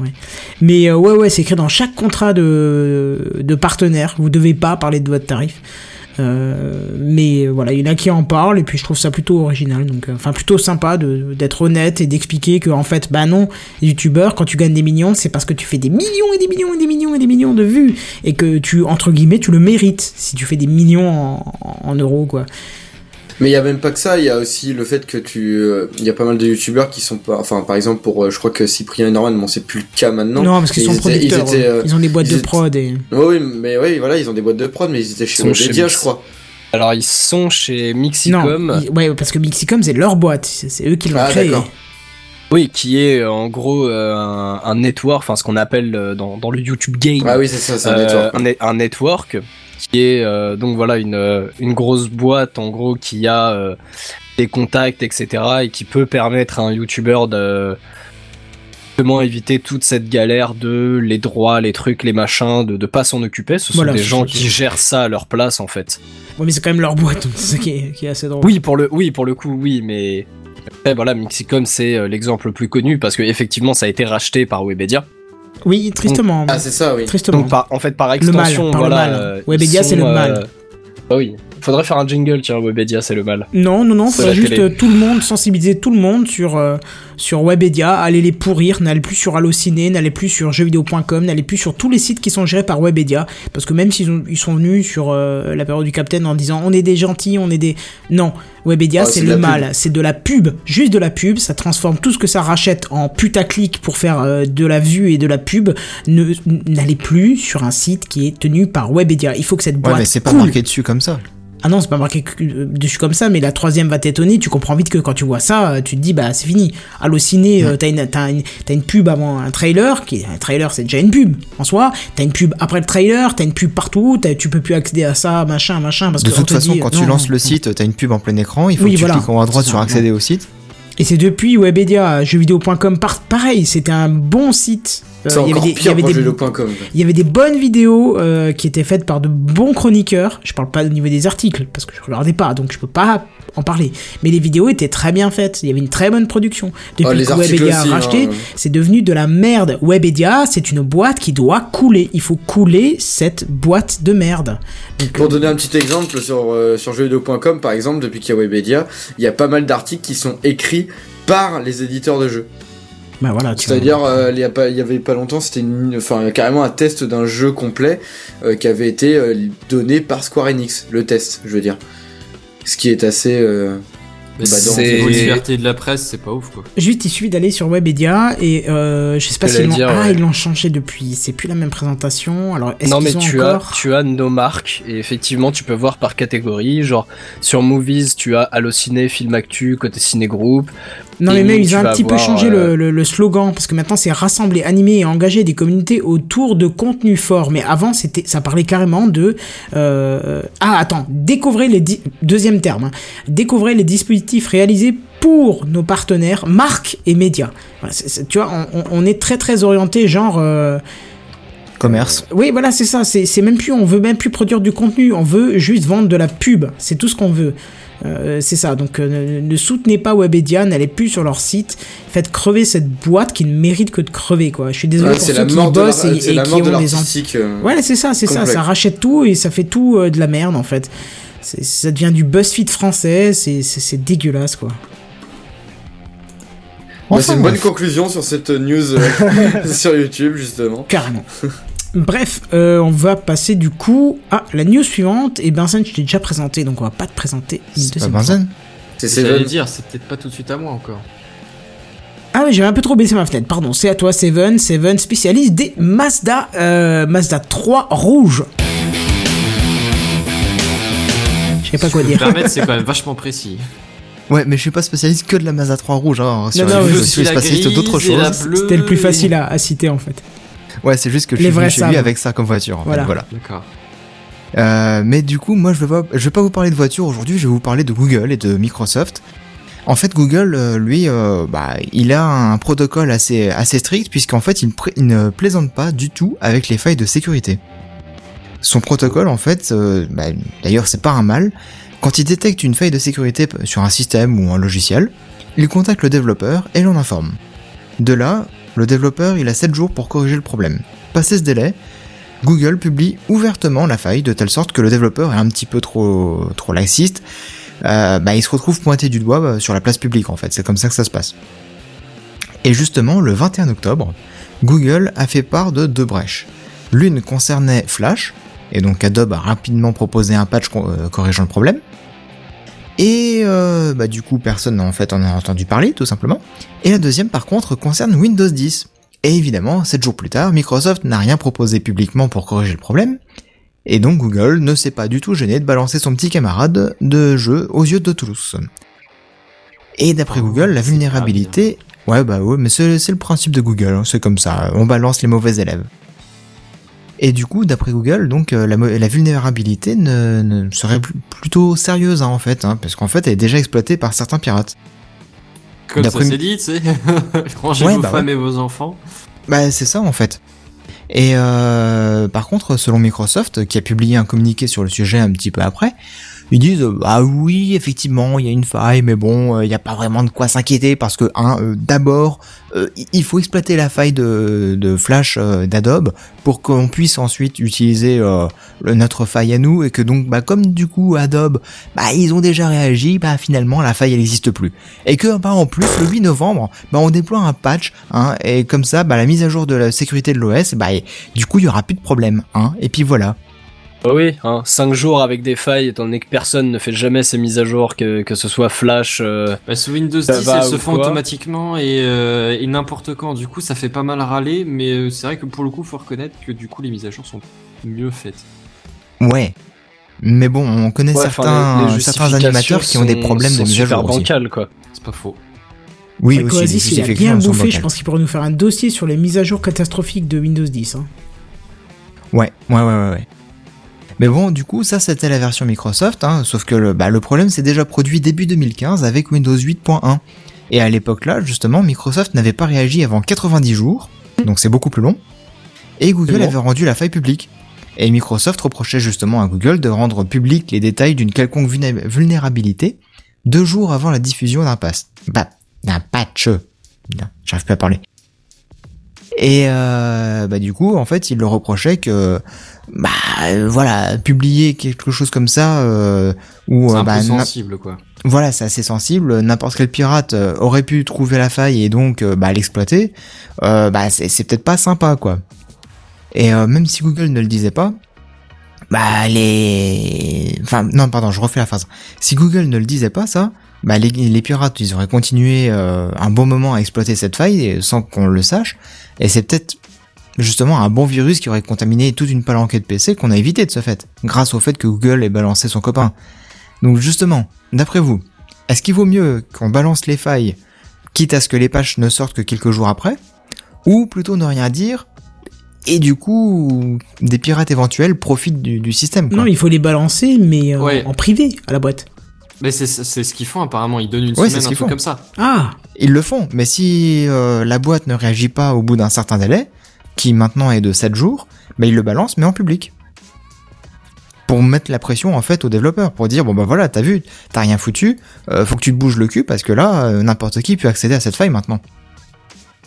[SPEAKER 1] Mais euh, ouais, ouais, c'est écrit dans chaque contrat de, de partenaire. Vous devez pas parler de votre tarif. Euh, mais euh, voilà, il y en a qui en parlent et puis je trouve ça plutôt original, donc enfin plutôt sympa d'être honnête et d'expliquer que en fait, bah non, les youtubeurs quand tu gagnes des millions, c'est parce que tu fais des millions et des millions et des millions et des millions de vues et que tu entre guillemets tu le mérites si tu fais des millions en euros quoi.
[SPEAKER 2] Mais il y a même pas que ça, il y a aussi le fait que tu, euh, il y a pas mal de youtubeurs qui sont pas, enfin par exemple pour, euh, je crois que Cyprien et Norman, bon c'est plus le cas maintenant.
[SPEAKER 1] Non, parce qu'ils
[SPEAKER 2] Mais
[SPEAKER 1] sont
[SPEAKER 2] ils étaient-
[SPEAKER 1] producteurs,
[SPEAKER 2] ils étaient, euh,
[SPEAKER 1] ils ont des boîtes de
[SPEAKER 2] étaient-
[SPEAKER 1] prod et
[SPEAKER 2] oui, mais oui, voilà, ils ont des boîtes de prod, mais ils étaient chez
[SPEAKER 3] Ils sont chez
[SPEAKER 2] Webedia, je crois.
[SPEAKER 3] Alors ils sont chez Mixicom,
[SPEAKER 1] non, ils- ouais parce que Mixicom c'est leur boîte, c'est eux qui l'ont
[SPEAKER 2] Ah,
[SPEAKER 1] créé.
[SPEAKER 3] oui, qui est en gros euh, un, un network, enfin ce qu'on appelle euh, dans, dans le YouTube game.
[SPEAKER 2] Ah oui, c'est ça, c'est un
[SPEAKER 3] Euh,
[SPEAKER 2] network.
[SPEAKER 3] un, net- un network qui est euh, donc voilà une, euh, une grosse boîte en gros qui a euh, des contacts etc et qui peut permettre à un youtubeur de justement éviter toute cette galère de les droits les trucs les machins de, de pas s'en occuper ce sont
[SPEAKER 1] Voilà,
[SPEAKER 3] des gens
[SPEAKER 1] ça.
[SPEAKER 3] qui gèrent ça à leur place en fait
[SPEAKER 1] Ouais, mais c'est quand même leur boîte, donc c'est ça qui est, qui est assez drôle.
[SPEAKER 3] oui pour le oui pour le coup oui mais après, voilà Mixicom c'est l'exemple le plus connu parce que effectivement ça a été racheté par Webedia
[SPEAKER 1] Oui, tristement.
[SPEAKER 2] Ah c'est ça, oui.
[SPEAKER 1] tristement.
[SPEAKER 3] Donc par, en fait par
[SPEAKER 1] mal,
[SPEAKER 3] extension,
[SPEAKER 1] par le
[SPEAKER 3] voilà.
[SPEAKER 1] mal.
[SPEAKER 3] euh,
[SPEAKER 1] Webedia, c'est le mal.
[SPEAKER 3] euh, Ah oui, faudrait faire un jingle, tiens, Webedia, c'est le mal.
[SPEAKER 1] Non, non, non,
[SPEAKER 3] C'est
[SPEAKER 1] faudrait juste
[SPEAKER 3] télé.
[SPEAKER 1] euh, tout le monde, sensibiliser tout le monde sur, euh, sur Webedia, aller les pourrir, n'allez plus sur Allociné, n'allez plus sur jeuxvideo.com, n'allez plus sur tous les sites qui sont gérés par Webedia, parce que même s'ils ont- ils sont venus sur euh, la période du Capitaine en disant on est des gentils, on est des... Non, Webedia
[SPEAKER 2] Ah,
[SPEAKER 1] c'est le mal, c'est de la pub, juste de la pub, ça transforme tout ce que ça rachète en putaclic pour faire euh, de la vue et de la pub, n'allez plus sur un site qui est tenu par Webedia, il faut que cette
[SPEAKER 4] Ouais,
[SPEAKER 1] boîte
[SPEAKER 4] mais c'est pas marqué dessus comme ça.
[SPEAKER 1] Ah non, c'est pas marqué euh, dessus comme ça, mais la troisième va t'étonner. Tu comprends vite que quand tu vois ça, euh, tu te dis bah c'est fini. Allociné, euh, t'as une, t'as une, t'as une pub avant un trailer, qui est un trailer, c'est déjà une pub en soi. T'as une pub après le trailer, t'as une pub partout. Tu peux plus accéder à ça, machin, machin. Parce
[SPEAKER 4] De
[SPEAKER 1] que
[SPEAKER 4] toute
[SPEAKER 1] te
[SPEAKER 4] façon,
[SPEAKER 1] dit,
[SPEAKER 4] quand
[SPEAKER 1] non,
[SPEAKER 4] tu lances
[SPEAKER 1] non,
[SPEAKER 4] le site, t'as une pub en plein écran, il faut
[SPEAKER 1] Oui,
[SPEAKER 4] que tu
[SPEAKER 1] voilà.
[SPEAKER 4] cliques en haut à droite sur accéder au site.
[SPEAKER 1] Et c'est depuis Webedia, jeuxvideo.com, par- pareil, c'était un bon site
[SPEAKER 2] C'est
[SPEAKER 1] il y avait
[SPEAKER 2] encore
[SPEAKER 1] des- il y
[SPEAKER 2] pire
[SPEAKER 1] avait
[SPEAKER 2] pour
[SPEAKER 1] des-
[SPEAKER 2] jeuxvideo.com.
[SPEAKER 1] Il y avait des bonnes vidéos euh, qui étaient faites par de bons chroniqueurs. Je parle pas au niveau des articles parce que je regardais pas, donc je peux pas en parler. Mais les vidéos étaient très bien faites. Il y avait une très bonne production. Depuis
[SPEAKER 2] Oh, les
[SPEAKER 1] que Webedia
[SPEAKER 2] aussi,
[SPEAKER 1] a racheté,
[SPEAKER 2] hein.
[SPEAKER 1] c'est devenu de la merde. Webedia, c'est une boîte qui doit couler. Il faut couler cette boîte de merde. Donc,
[SPEAKER 2] Pour donner un petit exemple sur, euh, sur jeuxvideo.com par exemple, depuis qu'il y a Webedia, il y a pas mal d'articles qui sont écrits par les éditeurs de jeux.
[SPEAKER 1] Bah voilà.
[SPEAKER 2] C'est-à-dire, euh, il y a pas, il y avait pas longtemps, c'était enfin carrément un test d'un jeu complet euh, qui avait été euh, donné par Square Enix, le test, je veux dire. Ce qui est assez.
[SPEAKER 5] Mais
[SPEAKER 2] Bah, dans-
[SPEAKER 5] niveau liberté de la presse, c'est pas ouf quoi.
[SPEAKER 1] Juste, il suffit d'aller sur Webedia et euh, je sais pas l'ont
[SPEAKER 3] dire,
[SPEAKER 1] ah,
[SPEAKER 3] ouais.
[SPEAKER 1] ils l'ont changé depuis. C'est plus la même présentation. Alors, est-ce
[SPEAKER 3] Non mais
[SPEAKER 1] ont
[SPEAKER 3] tu
[SPEAKER 1] encore
[SPEAKER 3] as tu as nos marques et effectivement tu peux voir par catégorie genre sur Movies tu as Allociné, Film Actu, côté Ciné Group.
[SPEAKER 1] Non mais
[SPEAKER 3] Et
[SPEAKER 1] même ils ont un petit peu changé
[SPEAKER 3] euh,
[SPEAKER 1] le, le- le slogan parce que maintenant c'est rassembler, animer et engager des communautés autour de contenus forts. Mais avant c'était ça parlait carrément de euh, ah attends découvrez les di- deuxième terme hein. découvrez les dispositifs réalisés pour nos partenaires marques et médias. Voilà, tu vois on, est très très orienté genre euh,
[SPEAKER 4] Commerce.
[SPEAKER 1] oui, voilà, c'est ça. C'est même plus, on veut même plus produire du contenu. On veut juste vendre de la pub. C'est tout ce qu'on veut. Euh, c'est ça. Donc, euh, ne, ne soutenez pas Webedia, n'allez plus sur leur site. Faites crever cette boîte qui ne mérite que de crever, quoi. Je suis désolé
[SPEAKER 2] ouais,
[SPEAKER 1] pour
[SPEAKER 2] c'est
[SPEAKER 1] ceux
[SPEAKER 2] la
[SPEAKER 1] qui bossent et, et
[SPEAKER 2] la
[SPEAKER 1] qui
[SPEAKER 2] mort de
[SPEAKER 1] ont des enfants.
[SPEAKER 2] l'artistique. euh.
[SPEAKER 1] Ouais, c'est ça, c'est ça. Ça rachète tout et ça fait tout euh, de la merde, en fait. C'est- Ça devient du BuzzFeed français. C'est c'est- c'est dégueulasse, quoi.
[SPEAKER 2] Bah, c'est une bonne conclusion sur cette news euh, sur YouTube justement.
[SPEAKER 1] Carrément. Bref, euh, on va passer du coup à la news suivante. Et Benzen, je t'ai déjà présenté, donc on va pas te présenter une
[SPEAKER 4] C'est pas
[SPEAKER 1] deuxième fois.
[SPEAKER 4] Benzen
[SPEAKER 2] C'est
[SPEAKER 5] J'allais
[SPEAKER 2] Seven.
[SPEAKER 5] dire, c'est peut-être pas tout de suite à moi encore.
[SPEAKER 1] Ah oui, j'avais un peu trop baissé ma fenêtre, pardon. C'est à toi, Seven. Seven, spécialiste des Mazda, euh, Mazda 3 rouge. Je sais pas quoi dire.
[SPEAKER 5] permettre, c'est quand même vachement précis.
[SPEAKER 4] Ouais, mais je suis pas spécialiste que de la Mazda 3 rouge. Hein. Sur
[SPEAKER 1] non,
[SPEAKER 4] je suis spécialiste d'autres choses.
[SPEAKER 1] C'était le plus facile à, à citer en fait.
[SPEAKER 4] Ouais, c'est juste que je
[SPEAKER 1] Les
[SPEAKER 4] suis venu chez lui avec ça comme voiture. En
[SPEAKER 1] Voilà.
[SPEAKER 4] Fait, voilà.
[SPEAKER 5] D'accord.
[SPEAKER 4] Euh, mais du coup, moi, je vais pas, je vais pas vous parler de voiture aujourd'hui. Je vais vous parler de Google et de Microsoft. En fait, Google, euh, lui, euh, bah, il a un protocole assez, assez strict puisqu'en fait, il ne plaisante pas du tout avec les failles de sécurité. Son protocole, en fait, euh, bah, d'ailleurs, c'est pas un mal. Quand il détecte une faille de sécurité sur un système ou un logiciel, il contacte le développeur et l'en informe. De là, le développeur, il a 7 jours pour corriger le problème. Passé ce délai, Google publie ouvertement la faille de telle sorte que le développeur est un petit peu trop, trop laxiste. Euh, bah, il se retrouve pointé du doigt bah, sur la place publique en fait, c'est comme ça que ça se passe. Et justement, le 21 octobre, Google a fait part de deux brèches. L'une concernait Flash, et donc Adobe a rapidement proposé un patch euh, corrigeant le problème. Et euh, bah, du coup, personne en fait en a entendu parler, tout simplement. Et la deuxième, par contre, concerne Windows 10. Et évidemment, 7 jours plus tard, Microsoft n'a rien proposé publiquement pour corriger le problème, et donc Google ne s'est pas du tout gêné de balancer son petit camarade de jeu aux yeux de tous. Et d'après
[SPEAKER 5] Oh,
[SPEAKER 4] Google, la vulnérabilité... Ouais bah ouais, mais c'est c'est le principe de Google, hein, c'est comme ça, on balance les mauvais élèves. Et du coup, d'après Google, donc euh, la, vulnérabilité ne, ne serait pl- plutôt sérieuse hein, en fait, hein, parce qu'en fait elle est déjà exploitée par certains pirates.
[SPEAKER 5] Comme ça c'est dit, tu sais. Rangez
[SPEAKER 4] Ouais,
[SPEAKER 5] vos
[SPEAKER 4] bah
[SPEAKER 5] femmes et vos enfants.
[SPEAKER 4] Bah c'est ça en fait. Et euh, par contre, selon Microsoft, qui a publié un communiqué sur le sujet un petit peu après, ils disent euh, ah oui effectivement il y a une faille, mais bon euh, il n'y a pas vraiment de quoi s'inquiéter parce que un euh, d'abord il faut exploiter la faille de, Flash d'Adobe pour qu'on puisse ensuite utiliser notre faille à nous et que donc bah comme du coup Adobe bah ils ont déjà réagi bah finalement la faille elle n'existe plus. Et que bah en plus le 8 novembre bah on déploie un patch hein, et comme ça bah la mise à jour de la sécurité de l'OS bah du coup il y aura plus de problème hein et puis voilà
[SPEAKER 3] Bah oui, hein, 5 jours avec des failles, étant donné que personne ne fait jamais ces mises à jour, que, que ce soit Flash. euh,
[SPEAKER 5] Bah, sous Windows
[SPEAKER 3] Ça
[SPEAKER 5] 10,
[SPEAKER 3] va
[SPEAKER 5] elles se font automatiquement et, euh, et n'importe quand. Du coup, ça fait pas mal râler, mais euh, c'est vrai que pour le coup, faut reconnaître que du coup, les mises à jour sont mieux faites.
[SPEAKER 4] ouais mais bon on connaît
[SPEAKER 3] ouais,
[SPEAKER 4] certains
[SPEAKER 3] enfin, les- les
[SPEAKER 4] certains
[SPEAKER 3] justifications
[SPEAKER 4] animateurs qui ont des problèmes de mise à jour aussi.
[SPEAKER 3] bancales, quoi.
[SPEAKER 5] C'est pas faux.
[SPEAKER 4] oui aussi
[SPEAKER 1] Coasis,
[SPEAKER 4] les
[SPEAKER 1] il a bien bouffé. Je pense qu'il pourrait nous faire un dossier sur les mises à jour catastrophiques de Windows 10. hein.
[SPEAKER 4] Ouais, ouais, ouais, ouais, ouais. Mais bon, du coup, ça c'était la version Microsoft, hein, sauf que le, bah, le problème c'est déjà produit début 2015 avec Windows 8.1. Et à l'époque là, justement, Microsoft n'avait pas réagi avant 90 jours. Donc c'est beaucoup plus long. Et Google avait rendu la faille publique. Et Microsoft reprochait justement à Google de rendre public les détails d'une quelconque vulné- vulnérabilité deux jours avant la diffusion d'un pass. Bah, d'un patch. J'arrive plus à parler. Et euh, bah du coup, en fait, il le reprochait que, bah euh, voilà, publier quelque chose comme ça, euh,
[SPEAKER 5] C'est
[SPEAKER 4] euh, bah,
[SPEAKER 5] peu sensible, quoi.
[SPEAKER 4] voilà, c'est assez sensible. N'importe quel pirate euh, aurait pu trouver la faille et donc bah, l'exploiter. Euh, bah, c'est c'est peut-être pas sympa, quoi. Et euh, même si Google ne le disait pas, bah les, enfin non, pardon, je refais la phrase. Si Google ne le disait pas, ça, bah les, les pirates, ils auraient continué euh, un bon moment à exploiter cette faille sans qu'on le sache. Et c'est peut-être justement un bon virus qui aurait contaminé toute une palanquée de PC qu'on a évité de ce fait, grâce au fait que Google ait balancé son copain. Donc justement, d'après vous, est-ce qu'il vaut mieux qu'on balance les failles, quitte à ce que les patchs ne sortent que quelques jours après, ou plutôt ne rien dire, et du coup, des pirates éventuels profitent du, du système quoi.
[SPEAKER 1] Non, il faut les balancer, mais euh,
[SPEAKER 5] Ouais.
[SPEAKER 1] en privé, à la boîte.
[SPEAKER 5] Mais c'est c'est ce qu'ils font apparemment, ils donnent une semaine,
[SPEAKER 4] ce
[SPEAKER 5] un
[SPEAKER 4] qu'ils
[SPEAKER 5] truc
[SPEAKER 4] font.
[SPEAKER 5] comme ça.
[SPEAKER 1] Ah
[SPEAKER 4] Ils le font, mais si euh, la boîte ne réagit pas au bout d'un certain délai, qui maintenant est de 7 jours, bah ils le balancent, mais en public. Pour mettre la pression en fait aux développeurs, pour dire bon bah voilà, t'as vu, t'as rien foutu, euh, faut que tu te bouges le cul parce que là, euh, n'importe qui peut accéder à cette faille maintenant.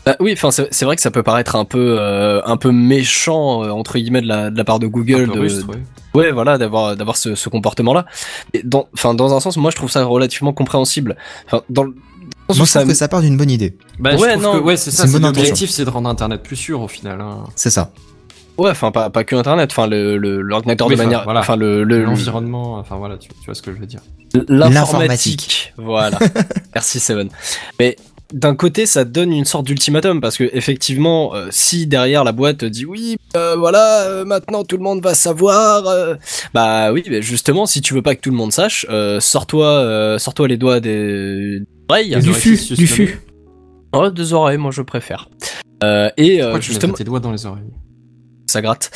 [SPEAKER 3] Bah oui, enfin c'est c'est vrai que ça peut paraître un peu euh, un peu méchant euh, entre guillemets de la, de la part de Google
[SPEAKER 5] Un peu
[SPEAKER 3] de,
[SPEAKER 5] rustre, ouais.
[SPEAKER 3] Ouais voilà d'avoir d'avoir ce, ce comportement là. Dans enfin dans un sens moi je trouve ça relativement compréhensible. Enfin dans le dans le sens
[SPEAKER 4] Moi
[SPEAKER 3] où
[SPEAKER 4] je
[SPEAKER 3] ça
[SPEAKER 4] trouve que ça part d'une bonne idée.
[SPEAKER 5] Bah,
[SPEAKER 3] Ouais, non,
[SPEAKER 5] que- ouais, c'est ça, l'objectif, c'est de rendre Internet plus sûr au final. hein.
[SPEAKER 4] C'est ça.
[SPEAKER 3] ouais enfin pas pas que internet enfin le le- l'ordinateur
[SPEAKER 5] Oui,
[SPEAKER 3] de
[SPEAKER 5] enfin,
[SPEAKER 3] manière
[SPEAKER 5] voilà.
[SPEAKER 3] enfin le le
[SPEAKER 5] L'environnement, enfin voilà, tu, tu vois ce que je veux dire.
[SPEAKER 3] l'informatique. Voilà. Merci Seven. Mais d'un côté, ça donne une sorte d'ultimatum parce que effectivement, euh, si derrière la boîte dit oui, euh, voilà, euh, maintenant tout le monde va savoir, euh, bah oui, mais justement, si tu veux pas que tout le monde sache, euh, sors-toi, euh, sors-toi les doigts des oreilles.
[SPEAKER 5] Les
[SPEAKER 1] Du fût, du fût.
[SPEAKER 3] Oh, deux oreilles, moi je préfère. Euh, et euh,
[SPEAKER 5] Pourquoi tu
[SPEAKER 3] justement,
[SPEAKER 5] mets tes doigts dans les oreilles
[SPEAKER 3] ça gratte.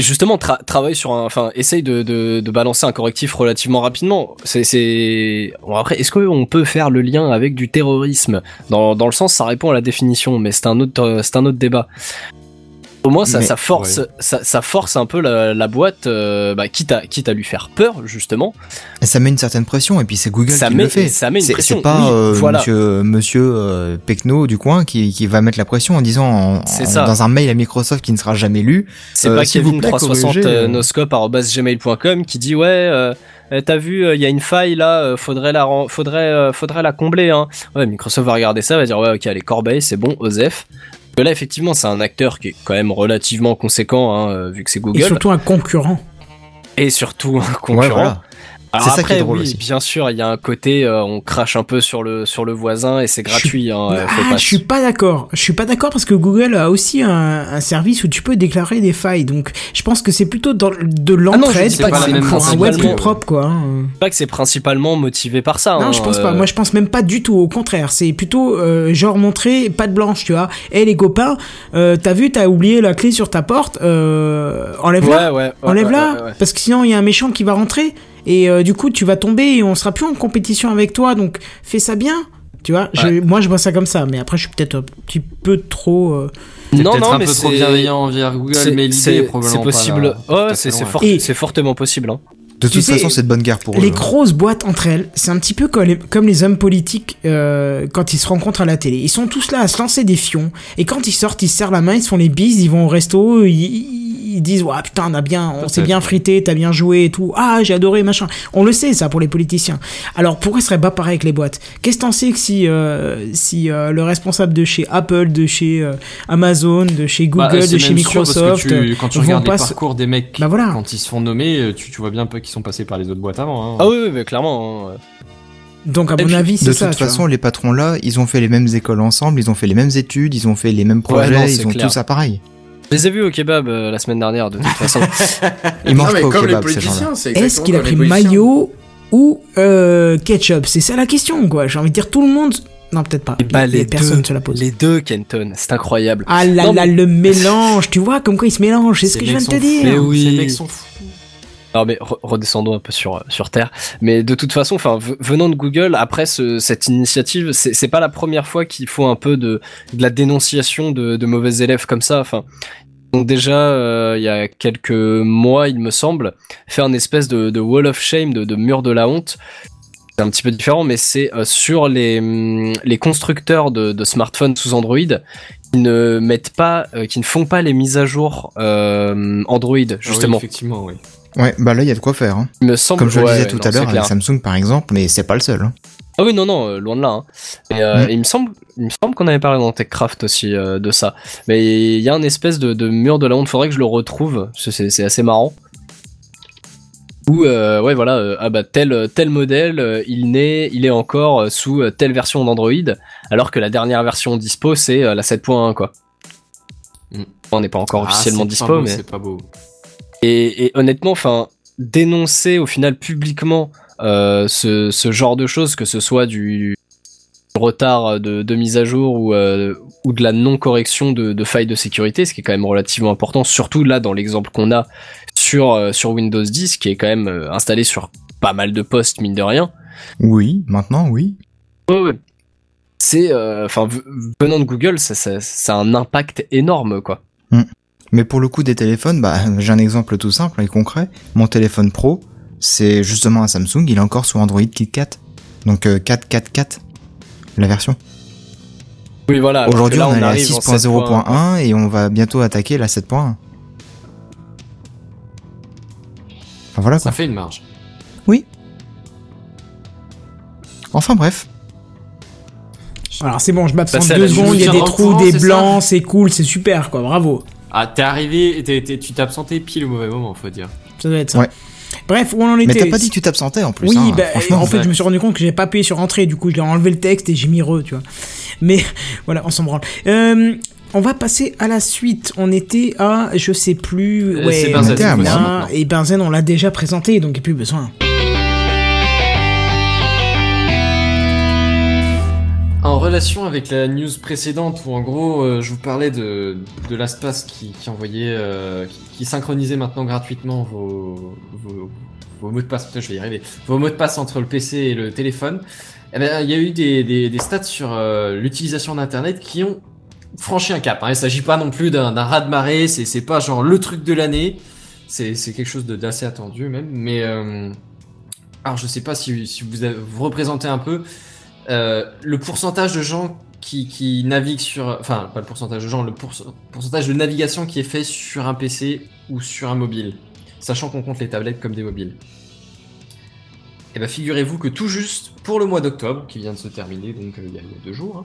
[SPEAKER 3] Et justement, tra- travaille sur un, enfin, essaye de, de, balancer un correctif relativement rapidement. C'est, c'est, après, est-ce qu'on peut faire le lien avec du terrorisme? Dans, dans le sens, ça répond à la définition, mais c'est un autre, c'est un autre débat. Au moins, ça,
[SPEAKER 4] Mais-
[SPEAKER 3] ça force,
[SPEAKER 5] ouais.
[SPEAKER 3] ça, ça force un peu la, la boîte, euh, bah, quitte à, quitte à lui faire peur, justement.
[SPEAKER 4] Et ça met une certaine pression, et puis c'est Google
[SPEAKER 3] Ça
[SPEAKER 4] qui
[SPEAKER 3] met-
[SPEAKER 4] le fait.
[SPEAKER 3] ça met une
[SPEAKER 4] C'est-
[SPEAKER 3] pression,
[SPEAKER 4] C'est pas
[SPEAKER 3] oui,
[SPEAKER 4] euh,
[SPEAKER 3] voilà.
[SPEAKER 4] monsieur, monsieur euh, Pecno du coin qui, qui va mettre la pression en disant en-
[SPEAKER 3] C'est
[SPEAKER 4] en-
[SPEAKER 3] ça.
[SPEAKER 4] dans un mail à Microsoft qui ne sera jamais lu.
[SPEAKER 3] C'est
[SPEAKER 4] Euh,
[SPEAKER 3] pas
[SPEAKER 4] s'il vous
[SPEAKER 3] Kevin
[SPEAKER 4] plaît,
[SPEAKER 3] 360
[SPEAKER 4] corrigez,
[SPEAKER 3] euh,
[SPEAKER 4] euh.
[SPEAKER 3] noscope@gmail.com qui dit ouais t'as vu il y a une faille là faudrait la faudrait faudrait la combler hein. Ouais Microsoft va regarder ça va dire ouais OK allez Corbeil c'est bon Osef. Que là effectivement c'est un acteur qui est quand même relativement conséquent hein, euh, vu que c'est
[SPEAKER 1] Et
[SPEAKER 3] Google
[SPEAKER 1] surtout un concurrent.
[SPEAKER 3] et surtout un concurrent.
[SPEAKER 4] Ouais, voilà.
[SPEAKER 3] Alors
[SPEAKER 4] C'est ça qui est drôle
[SPEAKER 3] oui,
[SPEAKER 4] aussi.
[SPEAKER 3] bien sûr il y a un côté euh, on crache un peu sur le sur le voisin et c'est
[SPEAKER 1] Je
[SPEAKER 3] gratuit hein,
[SPEAKER 1] ah,
[SPEAKER 3] pas
[SPEAKER 1] je suis pas d'accord. Je suis pas d'accord parce que Google a aussi un, un service où tu peux déclarer des failles. Donc, je pense que c'est plutôt dans, de
[SPEAKER 3] Ah
[SPEAKER 1] l'entraide
[SPEAKER 3] dis
[SPEAKER 5] pas
[SPEAKER 1] pour,
[SPEAKER 5] que c'est
[SPEAKER 1] un-
[SPEAKER 5] même
[SPEAKER 1] pour un web plus propre, quoi. hein.
[SPEAKER 3] pas que c'est principalement motivé par ça
[SPEAKER 1] Non,
[SPEAKER 3] hein,
[SPEAKER 1] je pense pas.
[SPEAKER 3] euh,
[SPEAKER 1] Moi, je pense même pas du tout. Au contraire, c'est plutôt euh, genre montrer patte blanche, tu vois. Eh les copains, euh, t'as vu, t'as oublié la clé sur ta porte. Euh, Enlève-la.
[SPEAKER 3] ouais, ouais, ouais,
[SPEAKER 1] Enlève-la,
[SPEAKER 3] ouais, ouais, ouais.
[SPEAKER 1] parce que sinon il y a un méchant qui va rentrer et euh, du coup tu vas tomber et on sera plus en compétition avec toi. Donc fais ça bien. Tu vois, je- moi je vois ça comme ça, mais après je suis peut-être un petit peu trop. euh,
[SPEAKER 3] Non, non,
[SPEAKER 5] un
[SPEAKER 3] mais
[SPEAKER 5] peu trop
[SPEAKER 3] c'est-
[SPEAKER 5] bienveillant envers Google, mais l'idée
[SPEAKER 3] c'est
[SPEAKER 5] est probablement
[SPEAKER 3] c'est possible.
[SPEAKER 5] pas là,
[SPEAKER 3] fort- c'est fortement possible. Hein.
[SPEAKER 4] De toute
[SPEAKER 1] sais,
[SPEAKER 4] façon, c'est de bonne guerre pour eux.
[SPEAKER 1] les
[SPEAKER 4] hein.
[SPEAKER 1] grosses boîtes entre elles, c'est un petit peu comme les, comme les hommes politiques euh, quand ils se rencontrent à la télé. Ils sont tous là à se lancer des fions et quand ils sortent, ils se serrent la main, ils se font les bises, ils vont au resto, ils, ils disent ouais putain on a bien, on s'est bien frité, t'as bien joué et tout. Ah j'ai adoré machin. On le sait ça pour les politiciens. Alors pourquoi ce serait pas pareil avec les boîtes? Qu'est-ce que t'en sais que si euh, si euh, le responsable de chez Apple, de chez euh, Amazon, de chez Google,
[SPEAKER 5] Bah,
[SPEAKER 1] de chez
[SPEAKER 5] même sûr, parce que
[SPEAKER 1] Microsoft,
[SPEAKER 5] tu- quand tu regardes
[SPEAKER 1] pas
[SPEAKER 5] les parcours des mecs,
[SPEAKER 1] Bah voilà.
[SPEAKER 5] quand ils se font nommer, euh, tu, tu vois bien un qu'ils sont passés par les autres boîtes avant. hein.
[SPEAKER 3] Ah oui, oui, mais clairement. hein.
[SPEAKER 1] donc à
[SPEAKER 3] Et
[SPEAKER 1] mon
[SPEAKER 3] puis,
[SPEAKER 1] avis c'est
[SPEAKER 4] De
[SPEAKER 1] ça.
[SPEAKER 4] toute
[SPEAKER 1] tu vois.
[SPEAKER 4] façon, les patrons là, ils ont fait les mêmes écoles ensemble, ils ont fait les mêmes études, ils ont fait les mêmes projets,
[SPEAKER 3] non,
[SPEAKER 4] ils ont
[SPEAKER 3] clair.
[SPEAKER 4] tous ça pareil.
[SPEAKER 3] Je les ai vus au kebab euh, la semaine dernière, de toute façon.
[SPEAKER 4] Ils mangent
[SPEAKER 2] non,
[SPEAKER 4] pas au kebab, ces
[SPEAKER 2] c'est
[SPEAKER 1] Est-ce qu'il a pris maillot ou euh, ketchup? C'est ça la question, quoi. J'ai envie de dire tout le monde. Non, peut-être pas.
[SPEAKER 3] bah,
[SPEAKER 1] Les-
[SPEAKER 3] les
[SPEAKER 1] personne
[SPEAKER 3] deux,
[SPEAKER 1] se la pose.
[SPEAKER 3] les deux, Kenton, c'est incroyable.
[SPEAKER 1] Ah là
[SPEAKER 3] Non,
[SPEAKER 1] là,
[SPEAKER 3] mais-
[SPEAKER 1] le mélange. Tu vois comme quoi il se mélange. C'est ce que je viens de te dire.
[SPEAKER 3] Mais oui.
[SPEAKER 5] Ces mecs sont fous.
[SPEAKER 3] Non mais re- redescendons un peu sur sur terre. Mais de toute façon, enfin venant de Google, après ce- cette initiative, c'est pas la première fois qu'il faut un peu de, de la dénonciation de, de mauvais élèves comme ça. Enfin, donc déjà euh, il y a quelques mois, il me semble, fait un espèce de, de wall of shame, de, mur de la honte. C'est un petit peu différent, mais c'est euh, sur les hum, les constructeurs de, smartphones sous Android qui ne mettent pas, euh, qui ne font pas les mises à jour euh, Android
[SPEAKER 5] Ah oui,
[SPEAKER 3] justement.
[SPEAKER 5] effectivement, oui.
[SPEAKER 4] Ouais, bah là, il y a de quoi faire. hein.
[SPEAKER 3] Il me semble
[SPEAKER 4] Comme je le disais tout
[SPEAKER 3] non,
[SPEAKER 4] à l'heure avec. Samsung par exemple, mais c'est pas le seul. hein.
[SPEAKER 3] Ah oui, non, non, euh, loin de là. Hein. Et, euh,
[SPEAKER 4] Mm.
[SPEAKER 3] il me semble, il me semble qu'on avait parlé dans TechCraft aussi euh, de ça. Mais il y a un espèce de, de mur de la honte. Faudrait que je le retrouve. C'est assez marrant. Où, euh, ouais, voilà, euh, ah bah tel tel modèle, euh, il naît, il est encore euh, sous euh, telle version d'Android, alors que la dernière version dispo c'est euh, la 7.1 quoi.
[SPEAKER 5] Mm.
[SPEAKER 3] On n'est pas encore
[SPEAKER 5] Ah,
[SPEAKER 3] officiellement
[SPEAKER 5] pas
[SPEAKER 3] dispo,
[SPEAKER 5] beau,
[SPEAKER 3] mais
[SPEAKER 5] C'est pas beau.
[SPEAKER 3] Et, et honnêtement, enfin, dénoncer au final publiquement euh, ce, ce genre de choses, que ce soit du retard de, de mise à jour ou, euh, ou de la non-correction de, de failles de sécurité, ce qui est quand même relativement important, surtout là dans l'exemple qu'on a sur, euh, sur Windows 10, qui est quand même euh, installé sur pas mal de postes, mine de rien.
[SPEAKER 4] Oui, maintenant, oui.
[SPEAKER 3] Ouais, ouais. C'est, euh, enfin, venant de Google, ça, ça, ça a un impact énorme, quoi.
[SPEAKER 4] Mais pour le coup des téléphones, bah, j'ai un exemple tout simple et concret. Mon téléphone pro, c'est justement un Samsung, il est encore sous Android KitKat. Donc euh, 4.4.4, la version.
[SPEAKER 3] Oui, voilà.
[SPEAKER 4] Aujourd'hui, on, est à
[SPEAKER 3] arrive en 7.1.
[SPEAKER 4] 6.0.1 et on va bientôt attaquer la 7.1. Enfin voilà quoi.
[SPEAKER 5] Ça fait une marge.
[SPEAKER 4] Enfin bref.
[SPEAKER 1] Alors c'est bon, je m'absente deux
[SPEAKER 3] la
[SPEAKER 1] secondes, il y a des trous, des blancs, c'est cool, c'est super quoi, bravo.
[SPEAKER 5] Ah, t'es arrivé, t'es- tu t'es absenté pile au mauvais moment, faut dire.
[SPEAKER 1] Ça doit être ça.
[SPEAKER 4] Ouais.
[SPEAKER 1] Bref, où on en était
[SPEAKER 4] Mais t'as pas dit que tu t'absentais en plus.
[SPEAKER 1] Oui,
[SPEAKER 4] hein,
[SPEAKER 1] bah,
[SPEAKER 4] franchement.
[SPEAKER 1] en fait, je me suis rendu compte que j'avais pas appuyé sur entrée, du coup, j'ai enlevé le texte et j'ai mis re, tu vois. Mais voilà, on s'en branle. Euh, on va passer à la suite. On était à, je sais plus,
[SPEAKER 5] Euh,
[SPEAKER 1] ouais,
[SPEAKER 4] Benzen,
[SPEAKER 1] et Benzen, on l'a déjà présenté, donc il n'y a plus besoin.
[SPEAKER 5] En relation avec la news précédente où en gros euh, je vous parlais de, de qui, qui envoyait, euh, qui, qui synchronisait maintenant gratuitement vos, vos, vos mots de passe, je vais y arriver, vos mots de passe entre le PC et le téléphone, eh ben, il y a eu des, des, des stats sur euh, l'utilisation d'internet qui ont franchi un cap. Hein. Il s'agit pas non plus d'un raz-de-marée, c'est c'est pas genre le truc de l'année, c'est quelque chose d'assez attendu même, mais euh, alors je sais pas si, si vous vous représentez un peu euh, le pourcentage de gens qui, naviguent sur, enfin pas le pourcentage de gens, le pour- pourcentage de navigation qui est fait sur un PC ou sur un mobile, sachant qu'on compte les tablettes comme des mobiles. Et ben figurez-vous que tout juste pour le mois d'octobre, qui vient de se terminer, donc euh, il y, a deux jours, hein,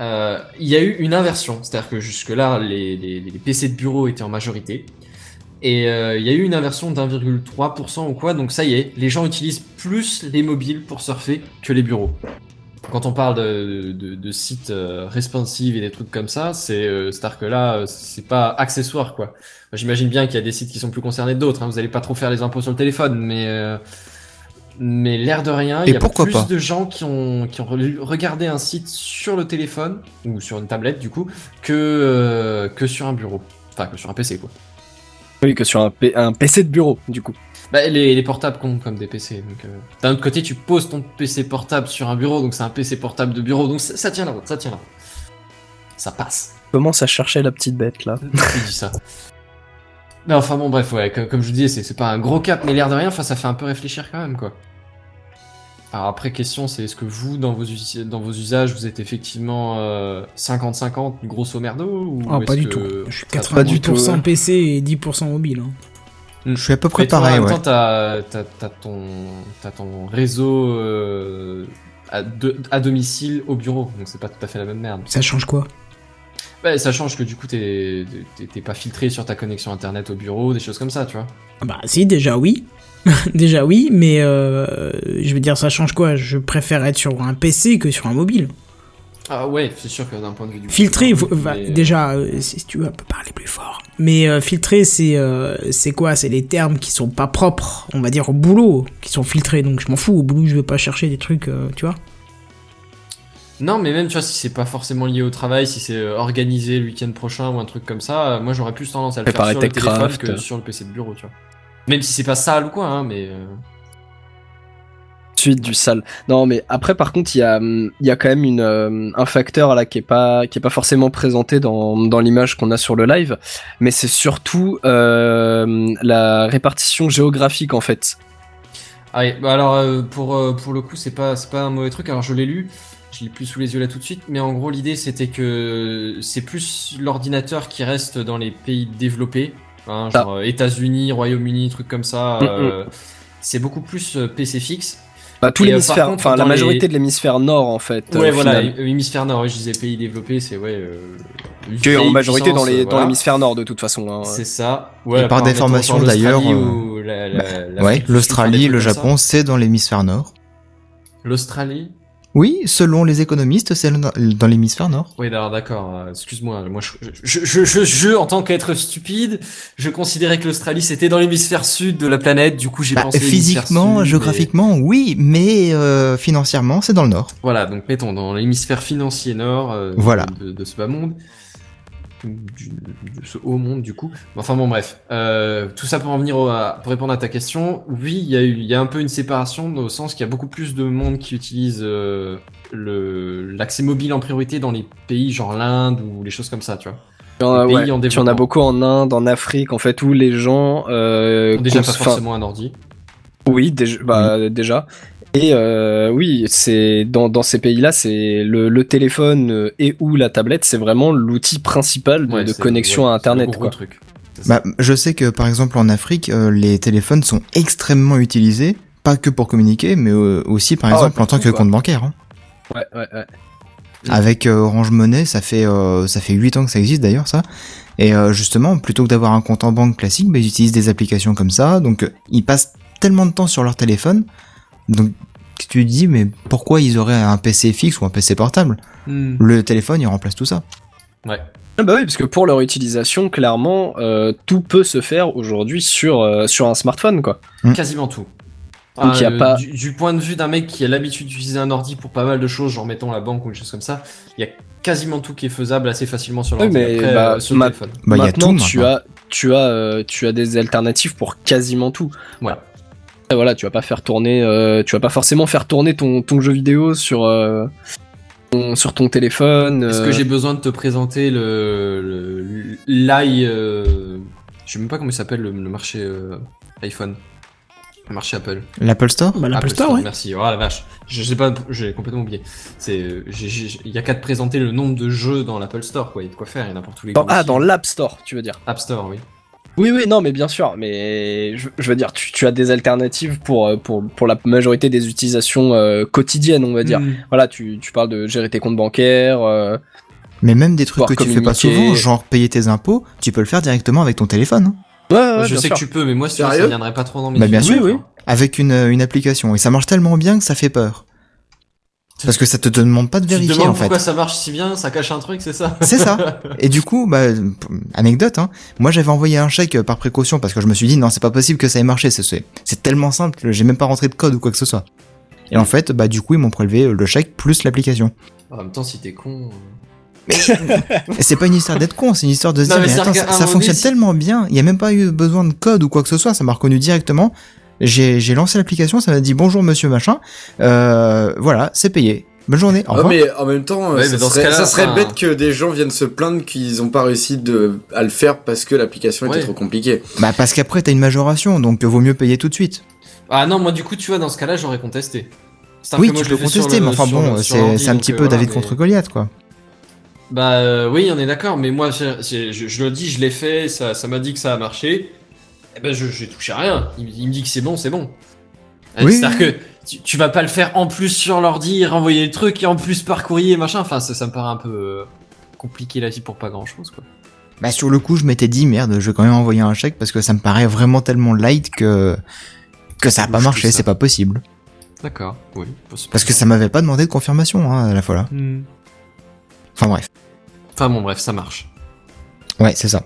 [SPEAKER 5] euh, il y a eu une inversion, c'est-à-dire que jusque-là les, PC de bureau étaient en majorité. Et il y a eu une inversion d'1,3% ou quoi, donc ça y est, les gens utilisent plus les mobiles pour surfer que les bureaux quand on parle de, de, de sites euh, responsive et des trucs comme ça, c'est euh, c'est-à-dire que là, euh, c'est pas accessoire quoi. J'imagine bien qu'il y a des sites qui sont plus concernés que d'autres. Hein. Vous allez pas trop faire les impôts sur le téléphone, mais euh, mais l'air de rien, il y a plus
[SPEAKER 4] pas
[SPEAKER 5] de gens qui ont qui ont re- regardé un site sur le téléphone ou sur une tablette du coup que euh, que sur un bureau, enfin que sur un PC quoi.
[SPEAKER 3] Oui, que sur un, P- un PC de bureau, du coup.
[SPEAKER 5] Bah, les, les portables comptent comme des PC. Donc, euh, d'un autre côté, tu poses ton PC portable sur un bureau, donc c'est un PC portable de bureau, donc ça, ça tient la route, ça tient la route. Ça passe.
[SPEAKER 3] Commence à chercher la petite bête là.
[SPEAKER 5] Qui dit ça Mais enfin bon, bref, ouais, comme, comme je vous disais, c'est pas un gros cap, mais l'air de rien, enfin, ça fait un peu réfléchir quand même, quoi. Alors après, question, c'est est-ce que vous, dans vos, usi- dans vos usages, vous êtes effectivement euh, 50-50, grosso merdo ou
[SPEAKER 1] Oh, pas du
[SPEAKER 5] que
[SPEAKER 1] tout. Je suis
[SPEAKER 5] ça te
[SPEAKER 1] 90%
[SPEAKER 3] Pas du tout, ouais.
[SPEAKER 1] PC et 10% mobile. hein.
[SPEAKER 4] Je suis à peu près pareil,
[SPEAKER 5] en même temps, t'as, ton, réseau euh, à, de- à domicile au bureau, donc c'est pas tout à fait la même merde.
[SPEAKER 1] Ça change quoi?
[SPEAKER 5] Ouais, ça change que du coup, t'es, pas filtré sur ta connexion internet au bureau, des choses comme ça, tu vois.
[SPEAKER 1] Bah si, déjà oui. déjà oui, mais euh, je veux dire, ça change quoi? Je préfère être sur un PC que sur un mobile.
[SPEAKER 5] Ah ouais, c'est sûr que d'un point de vue du
[SPEAKER 1] Filtrer, va-
[SPEAKER 5] mais, euh,
[SPEAKER 1] déjà, euh, si tu veux, on peut parler plus fort. Mais euh, filtrer, c'est euh, c'est quoi? C'est les termes qui sont pas propres, on va dire au boulot, qui sont filtrés. Donc je m'en fous, au boulot, je vais pas chercher des trucs, euh, tu vois.
[SPEAKER 5] Non, mais même, tu vois, si c'est pas forcément lié au travail, si c'est organisé le week-end prochain ou un truc comme ça, moi j'aurais plus tendance à le faire sur le téléphone que sur le PC de bureau, tu vois. Même si c'est pas sale ou quoi, hein, mais.
[SPEAKER 3] Suite du sale. Non, mais après, par contre, il y a, y a quand même une, euh, un facteur là qui est pas, qui est pas forcément présenté dans, dans l'image qu'on a sur le live, mais c'est surtout euh, la répartition géographique en fait.
[SPEAKER 5] Ah oui, bah alors euh, pour, pour le coup, c'est pas, pas un mauvais truc. Alors je l'ai lu, je l'ai plus sous les yeux là tout de suite, mais en gros, l'idée c'était que c'est plus l'ordinateur qui reste dans les pays développés, hein, genre États-Unis, Royaume-Uni, trucs comme ça.
[SPEAKER 3] Mm,
[SPEAKER 5] euh, C'est beaucoup plus PC fixe.
[SPEAKER 3] Bah, tout
[SPEAKER 5] euh,
[SPEAKER 3] l'hémisphère, enfin la majorité
[SPEAKER 5] les-
[SPEAKER 3] de l'hémisphère nord en fait.
[SPEAKER 5] Ouais,
[SPEAKER 3] au
[SPEAKER 5] voilà,
[SPEAKER 3] final.
[SPEAKER 5] euh, hémisphère nord, je disais pays développés, c'est ouais. Euh,
[SPEAKER 3] Qui est en majorité dans les
[SPEAKER 5] euh,
[SPEAKER 3] l'hémisphère nord de toute façon. hein.
[SPEAKER 5] C'est ça. Ouais,
[SPEAKER 4] Et par déformation, d'ailleurs,
[SPEAKER 5] l'Australie
[SPEAKER 4] euh,
[SPEAKER 5] ou la- la-
[SPEAKER 4] Bah, ouais, l'Australie, le Japon, c'est dans l'hémisphère nord.
[SPEAKER 5] L'Australie?
[SPEAKER 4] Oui, selon les économistes, c'est dans l'hémisphère nord.
[SPEAKER 5] Oui, d'accord, euh, excuse-moi, moi je, je, je, je, en tant qu'être stupide, je considérais que l'Australie c'était dans l'hémisphère sud de la planète, du coup j'ai
[SPEAKER 4] Bah,
[SPEAKER 5] pensé
[SPEAKER 4] physiquement, géographiquement, oui, mais euh, financièrement, c'est dans le nord.
[SPEAKER 5] Voilà, donc mettons dans l'hémisphère financier nord euh,
[SPEAKER 4] Voilà.
[SPEAKER 5] de, de ce bas monde, du, de ce haut monde du coup. Enfin bon bref, euh, tout ça pour en venir au- à- pour répondre à ta question, oui, il y a eu, il y a un peu une séparation au sens qu'il y a beaucoup plus de monde qui utilise euh, le l'accès mobile en priorité dans les pays genre l'Inde ou les choses comme ça, tu vois. Les pays
[SPEAKER 3] ouais,
[SPEAKER 5] en
[SPEAKER 3] tu en as beaucoup en Inde, en Afrique, en fait, où les gens euh,
[SPEAKER 5] Ont déjà pas forcément un ordi.
[SPEAKER 3] Oui, déjà. Bah, déjà. Et euh, oui, c'est dans, dans ces pays-là, c'est le, le téléphone euh, et ou la tablette, c'est vraiment l'outil principal de,
[SPEAKER 5] Ouais,
[SPEAKER 3] de
[SPEAKER 5] c'est-
[SPEAKER 3] connexion
[SPEAKER 5] ouais,
[SPEAKER 3] à Internet. Quoi.
[SPEAKER 5] truc.
[SPEAKER 4] Bah, je sais que par exemple en Afrique, euh, les téléphones sont extrêmement utilisés, pas que pour communiquer, mais euh, aussi par
[SPEAKER 3] Ah ouais,
[SPEAKER 4] exemple en tant que
[SPEAKER 3] quoi.
[SPEAKER 4] compte bancaire. hein.
[SPEAKER 3] Ouais, ouais, ouais.
[SPEAKER 4] Avec euh, Orange Money, ça fait euh, ça fait 8 ans que ça existe d'ailleurs ça. Et euh, justement, plutôt que d'avoir un compte en banque classique, bah, ils utilisent des applications comme ça. Donc ils passent tellement de temps sur leur téléphone. Donc tu te dis mais pourquoi ils auraient un PC fixe ou un PC portable?
[SPEAKER 5] Hmm.
[SPEAKER 4] Le téléphone il remplace tout ça.
[SPEAKER 5] Ouais.
[SPEAKER 3] Ah bah oui, parce que pour leur utilisation, clairement, euh, tout peut se faire aujourd'hui sur, euh, sur un smartphone, quoi.
[SPEAKER 4] Mm.
[SPEAKER 5] Quasiment tout.
[SPEAKER 3] Donc, il y a
[SPEAKER 5] euh,
[SPEAKER 3] pas-
[SPEAKER 5] du, du point de vue d'un mec qui a l'habitude d'utiliser un ordi pour pas mal de choses, genre mettons la banque ou des choses comme ça, il y a quasiment tout qui est faisable assez facilement sur l'ordi.
[SPEAKER 3] mais
[SPEAKER 5] Après,
[SPEAKER 3] bah,
[SPEAKER 5] euh, sur le
[SPEAKER 3] ma-
[SPEAKER 5] téléphone.
[SPEAKER 4] Bah il y a
[SPEAKER 3] maintenant,
[SPEAKER 4] tout
[SPEAKER 3] tu
[SPEAKER 4] maintenant.
[SPEAKER 3] as, tu as, euh, tu as des alternatives pour quasiment tout.
[SPEAKER 5] Ouais.
[SPEAKER 3] Et voilà, tu vas pas faire tourner, euh, tu vas pas forcément faire tourner ton, ton jeu vidéo sur, euh, ton- sur ton téléphone.
[SPEAKER 5] Est-ce
[SPEAKER 3] euh,
[SPEAKER 5] que j'ai besoin de te présenter le l'i euh, je sais même pas comment il s'appelle le, le marché euh, iPhone, le marché Apple.
[SPEAKER 4] L'Apple Store
[SPEAKER 1] Bah, l'Apple
[SPEAKER 5] Apple
[SPEAKER 1] Store, ouais.
[SPEAKER 5] Merci. Oh la vache. Je sais pas, j'ai complètement oublié. C'est, euh, il y a qu'à te présenter le nombre de jeux dans l'Apple Store, quoi. Il y a de quoi faire. Il y en a pour tous les
[SPEAKER 3] Dans-
[SPEAKER 5] goûts
[SPEAKER 3] ah,
[SPEAKER 5] aussi.
[SPEAKER 3] dans l'App Store, tu veux dire.
[SPEAKER 5] App Store, oui.
[SPEAKER 3] Oui, oui, non, mais bien sûr, mais je, je veux dire, tu, tu as des alternatives pour, euh, pour, pour la majorité des utilisations euh, quotidiennes, on va dire.
[SPEAKER 5] Hmm.
[SPEAKER 3] Voilà, tu, tu parles de gérer tes comptes bancaires. euh,
[SPEAKER 4] Mais même des trucs que tu fais pas souvent, genre payer tes impôts, tu peux le faire directement avec ton téléphone. hein.
[SPEAKER 3] Ouais, ouais,
[SPEAKER 5] je sais
[SPEAKER 3] sûr.
[SPEAKER 5] que tu peux, mais moi, ça
[SPEAKER 2] Sérieux?
[SPEAKER 5] viendrait pas trop dans mes
[SPEAKER 4] Bah, bien sûr.
[SPEAKER 3] Oui, oui.
[SPEAKER 4] avec une, une application. Et ça marche tellement bien que ça fait peur. Parce que ça te demande pas de
[SPEAKER 5] Tu te
[SPEAKER 4] vérifier en fait.
[SPEAKER 5] pourquoi ça marche si bien, ça cache un truc, c'est ça?
[SPEAKER 4] C'est ça. Et du coup, bah, anecdote, hein, moi j'avais envoyé un chèque par précaution parce que je me suis dit non, c'est pas possible que ça ait marché. C'est- tellement simple, j'ai même pas rentré de code ou quoi que ce soit. Et en fait, bah du coup, ils m'ont prélevé le chèque plus l'application.
[SPEAKER 5] En même temps, si t'es con. euh,
[SPEAKER 4] Et c'est pas une histoire d'être con, c'est une histoire de se
[SPEAKER 5] Non,
[SPEAKER 4] dire
[SPEAKER 5] mais
[SPEAKER 4] mais attends, ça, fonctionne
[SPEAKER 5] si-
[SPEAKER 4] tellement bien, il y a même pas eu besoin de code ou quoi que ce soit, ça m'a reconnu directement. J'ai j'ai lancé l'application, ça m'a dit bonjour monsieur machin, euh, voilà, c'est payé. Bonne journée. Au
[SPEAKER 2] Ouais,
[SPEAKER 4] revoir.
[SPEAKER 2] mais en même temps,
[SPEAKER 5] Ouais,
[SPEAKER 2] ça,
[SPEAKER 5] mais dans ce
[SPEAKER 2] serait, ça bête que des gens viennent se plaindre qu'ils ont pas réussi de, à le faire parce que l'application
[SPEAKER 5] Ouais.
[SPEAKER 2] était trop compliquée.
[SPEAKER 4] Bah parce qu'après t'as une majoration, donc euh, vaut mieux payer tout de suite.
[SPEAKER 5] Ah non, moi, du coup, tu vois, dans ce cas-là, j'aurais contesté.
[SPEAKER 4] Oui, tu
[SPEAKER 5] je
[SPEAKER 4] peux contester,
[SPEAKER 5] le-
[SPEAKER 4] mais enfin
[SPEAKER 5] sur
[SPEAKER 4] bon, c'est un petit
[SPEAKER 5] euh,
[SPEAKER 4] peu
[SPEAKER 5] voilà,
[SPEAKER 4] David
[SPEAKER 5] mais-
[SPEAKER 4] contre Goliath quoi.
[SPEAKER 5] Bah euh, oui, on est d'accord, mais moi, je, je le dis, je l'ai fait, ça, ça m'a dit que ça a marché. Eh ben, je j'ai touché à rien. Il, il me dit que c'est bon, c'est bon. Euh,
[SPEAKER 4] Oui.
[SPEAKER 5] C'est-à-dire que tu, tu vas pas le faire en plus sur l'ordi, renvoyer le truc et en plus par courrier, machin. Enfin, ça, ça me paraît un peu euh, compliqué la vie pour pas grand-chose, quoi.
[SPEAKER 4] Bah sur le coup je m'étais dit merde, je vais quand même envoyer un chèque parce que ça me paraît vraiment tellement light que que ça a pas
[SPEAKER 5] Je
[SPEAKER 4] marché, c'est pas possible.
[SPEAKER 5] D'accord, oui.
[SPEAKER 4] Parce que ça m'avait pas demandé de confirmation hein, à la fois là.
[SPEAKER 5] Hmm.
[SPEAKER 4] Enfin bref.
[SPEAKER 5] Enfin bon, bref, ça marche.
[SPEAKER 4] Ouais, c'est ça.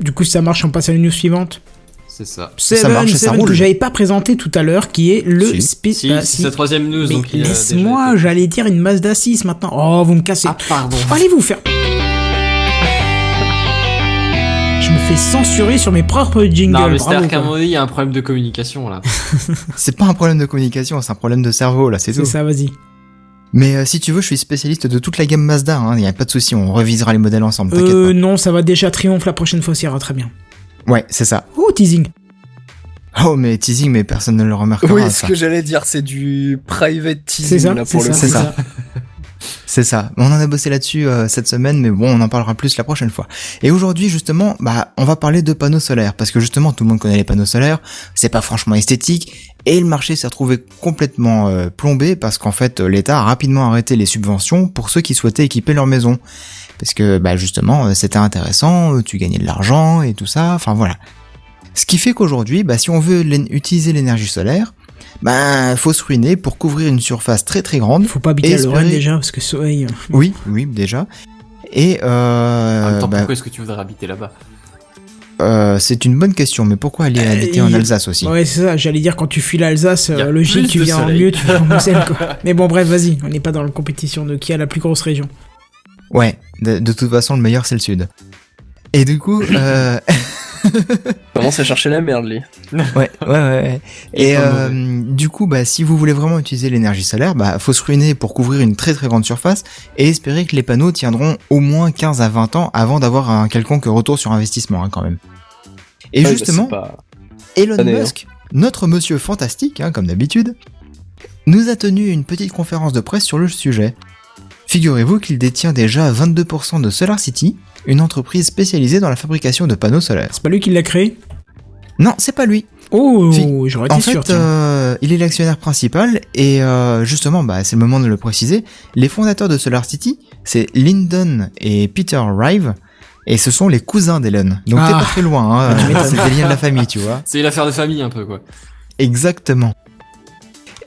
[SPEAKER 1] Du coup, si ça marche, on passe à la news suivante.
[SPEAKER 5] C'est ça.
[SPEAKER 1] Seven,
[SPEAKER 4] marche et ça roule.
[SPEAKER 1] que j'avais pas présenté tout à l'heure, qui est le
[SPEAKER 4] Si.
[SPEAKER 5] Si,
[SPEAKER 1] ah,
[SPEAKER 5] c'est sa troisième news,
[SPEAKER 1] Mais
[SPEAKER 5] donc il a déjà
[SPEAKER 1] laisse-moi,
[SPEAKER 5] été-
[SPEAKER 1] j'allais dire une Mazda 6 maintenant. Oh, vous me cassez.
[SPEAKER 5] Ah, pardon.
[SPEAKER 1] Allez vous faire. Je me fait censurer sur mes propres jingles.
[SPEAKER 5] Non, mais c'est-à-dire qu'à un
[SPEAKER 1] quoi.
[SPEAKER 5] moment donné, il y a un problème de communication là.
[SPEAKER 4] C'est pas un problème de communication, c'est un problème de cerveau, là, c'est
[SPEAKER 1] C'est
[SPEAKER 4] tout.
[SPEAKER 1] ça, vas-y.
[SPEAKER 4] Mais euh, si tu veux, je suis spécialiste de toute la gamme Mazda, hein, y a pas de souci, on revisera les modèles ensemble, t'inquiète
[SPEAKER 1] Euh, non, ça va déjà triomphe la prochaine fois, ça ira très bien.
[SPEAKER 4] Ouais, c'est ça.
[SPEAKER 1] Oh, teasing.
[SPEAKER 4] Oh, mais teasing, mais personne ne le remarquera,
[SPEAKER 3] Oui, ce
[SPEAKER 4] ça.
[SPEAKER 3] que j'allais dire, c'est du private teasing
[SPEAKER 1] ça,
[SPEAKER 3] là
[SPEAKER 1] c'est
[SPEAKER 3] pour le.
[SPEAKER 4] C'est ça. C'est ça. On en a bossé là-dessus euh, cette semaine, mais bon, on en parlera plus la prochaine fois. Et aujourd'hui, justement, bah, on va parler de panneaux solaires, parce que justement, tout le monde connaît les panneaux solaires. C'est pas franchement esthétique, et le marché s'est retrouvé complètement euh, plombé parce qu'en fait, l'État a rapidement arrêté les subventions pour ceux qui souhaitaient équiper leur maison, parce que bah justement, euh, c'était intéressant, tu gagnais de l'argent et tout ça. Enfin voilà. Ce qui fait qu'aujourd'hui, bah, si on veut utiliser l'énergie solaire, bah, faut se ruiner pour couvrir une surface très très grande.
[SPEAKER 1] Faut pas habiter à
[SPEAKER 4] Espérer-
[SPEAKER 1] Lorraine déjà, parce que soleil. euh,
[SPEAKER 4] Oui, oui, déjà. Et
[SPEAKER 5] en même
[SPEAKER 4] euh,
[SPEAKER 5] temps,
[SPEAKER 4] bah,
[SPEAKER 5] pourquoi est-ce que tu voudrais habiter là-bas?
[SPEAKER 4] euh, c'est une bonne question, mais pourquoi aller
[SPEAKER 1] Euh,
[SPEAKER 4] habiter en Alsace aussi?
[SPEAKER 1] Ouais, c'est ça, j'allais dire quand tu fuis l'Alsace, euh, logique, tu viens en mieux, tu viens en Moselle, quoi. Mais bon, bref, vas-y, on n'est pas dans la compétition de qui a la plus grosse région.
[SPEAKER 4] Ouais, de, de toute façon, le meilleur c'est le sud. Et du coup, euh,
[SPEAKER 3] Commence à chercher la merde, lui.
[SPEAKER 4] ouais, ouais, ouais, Et euh, du coup, bah, si vous voulez vraiment utiliser l'énergie solaire, bah, faut se ruiner pour couvrir une très très grande surface et espérer que les panneaux tiendront au moins 15 à 20 ans avant d'avoir un quelconque retour sur investissement, hein, quand même. Et
[SPEAKER 3] Ouais, bah,
[SPEAKER 4] justement,
[SPEAKER 3] pas-
[SPEAKER 4] Elon
[SPEAKER 3] Année, hein.
[SPEAKER 4] Musk, notre monsieur fantastique, hein, comme d'habitude, nous a tenu une petite conférence de presse sur le sujet. Figurez-vous qu'il détient déjà 22% de Solar City, une entreprise spécialisée dans la fabrication de panneaux solaires.
[SPEAKER 1] C'est pas lui qui l'a créé?
[SPEAKER 4] Non, c'est pas lui.
[SPEAKER 1] Oh,
[SPEAKER 4] Si.
[SPEAKER 1] j'aurais été
[SPEAKER 4] En
[SPEAKER 1] sûr,
[SPEAKER 4] fait, euh, il est l'actionnaire principal et euh, justement, bah, c'est le moment de le préciser. Les fondateurs de Solar City, c'est Lyndon et Peter Rive, et ce sont les cousins d'Elon. Donc t'es
[SPEAKER 1] Ah.
[SPEAKER 4] pas très loin, hein, c'est des liens de la famille, tu vois.
[SPEAKER 5] C'est l'affaire de famille un peu quoi.
[SPEAKER 4] Exactement.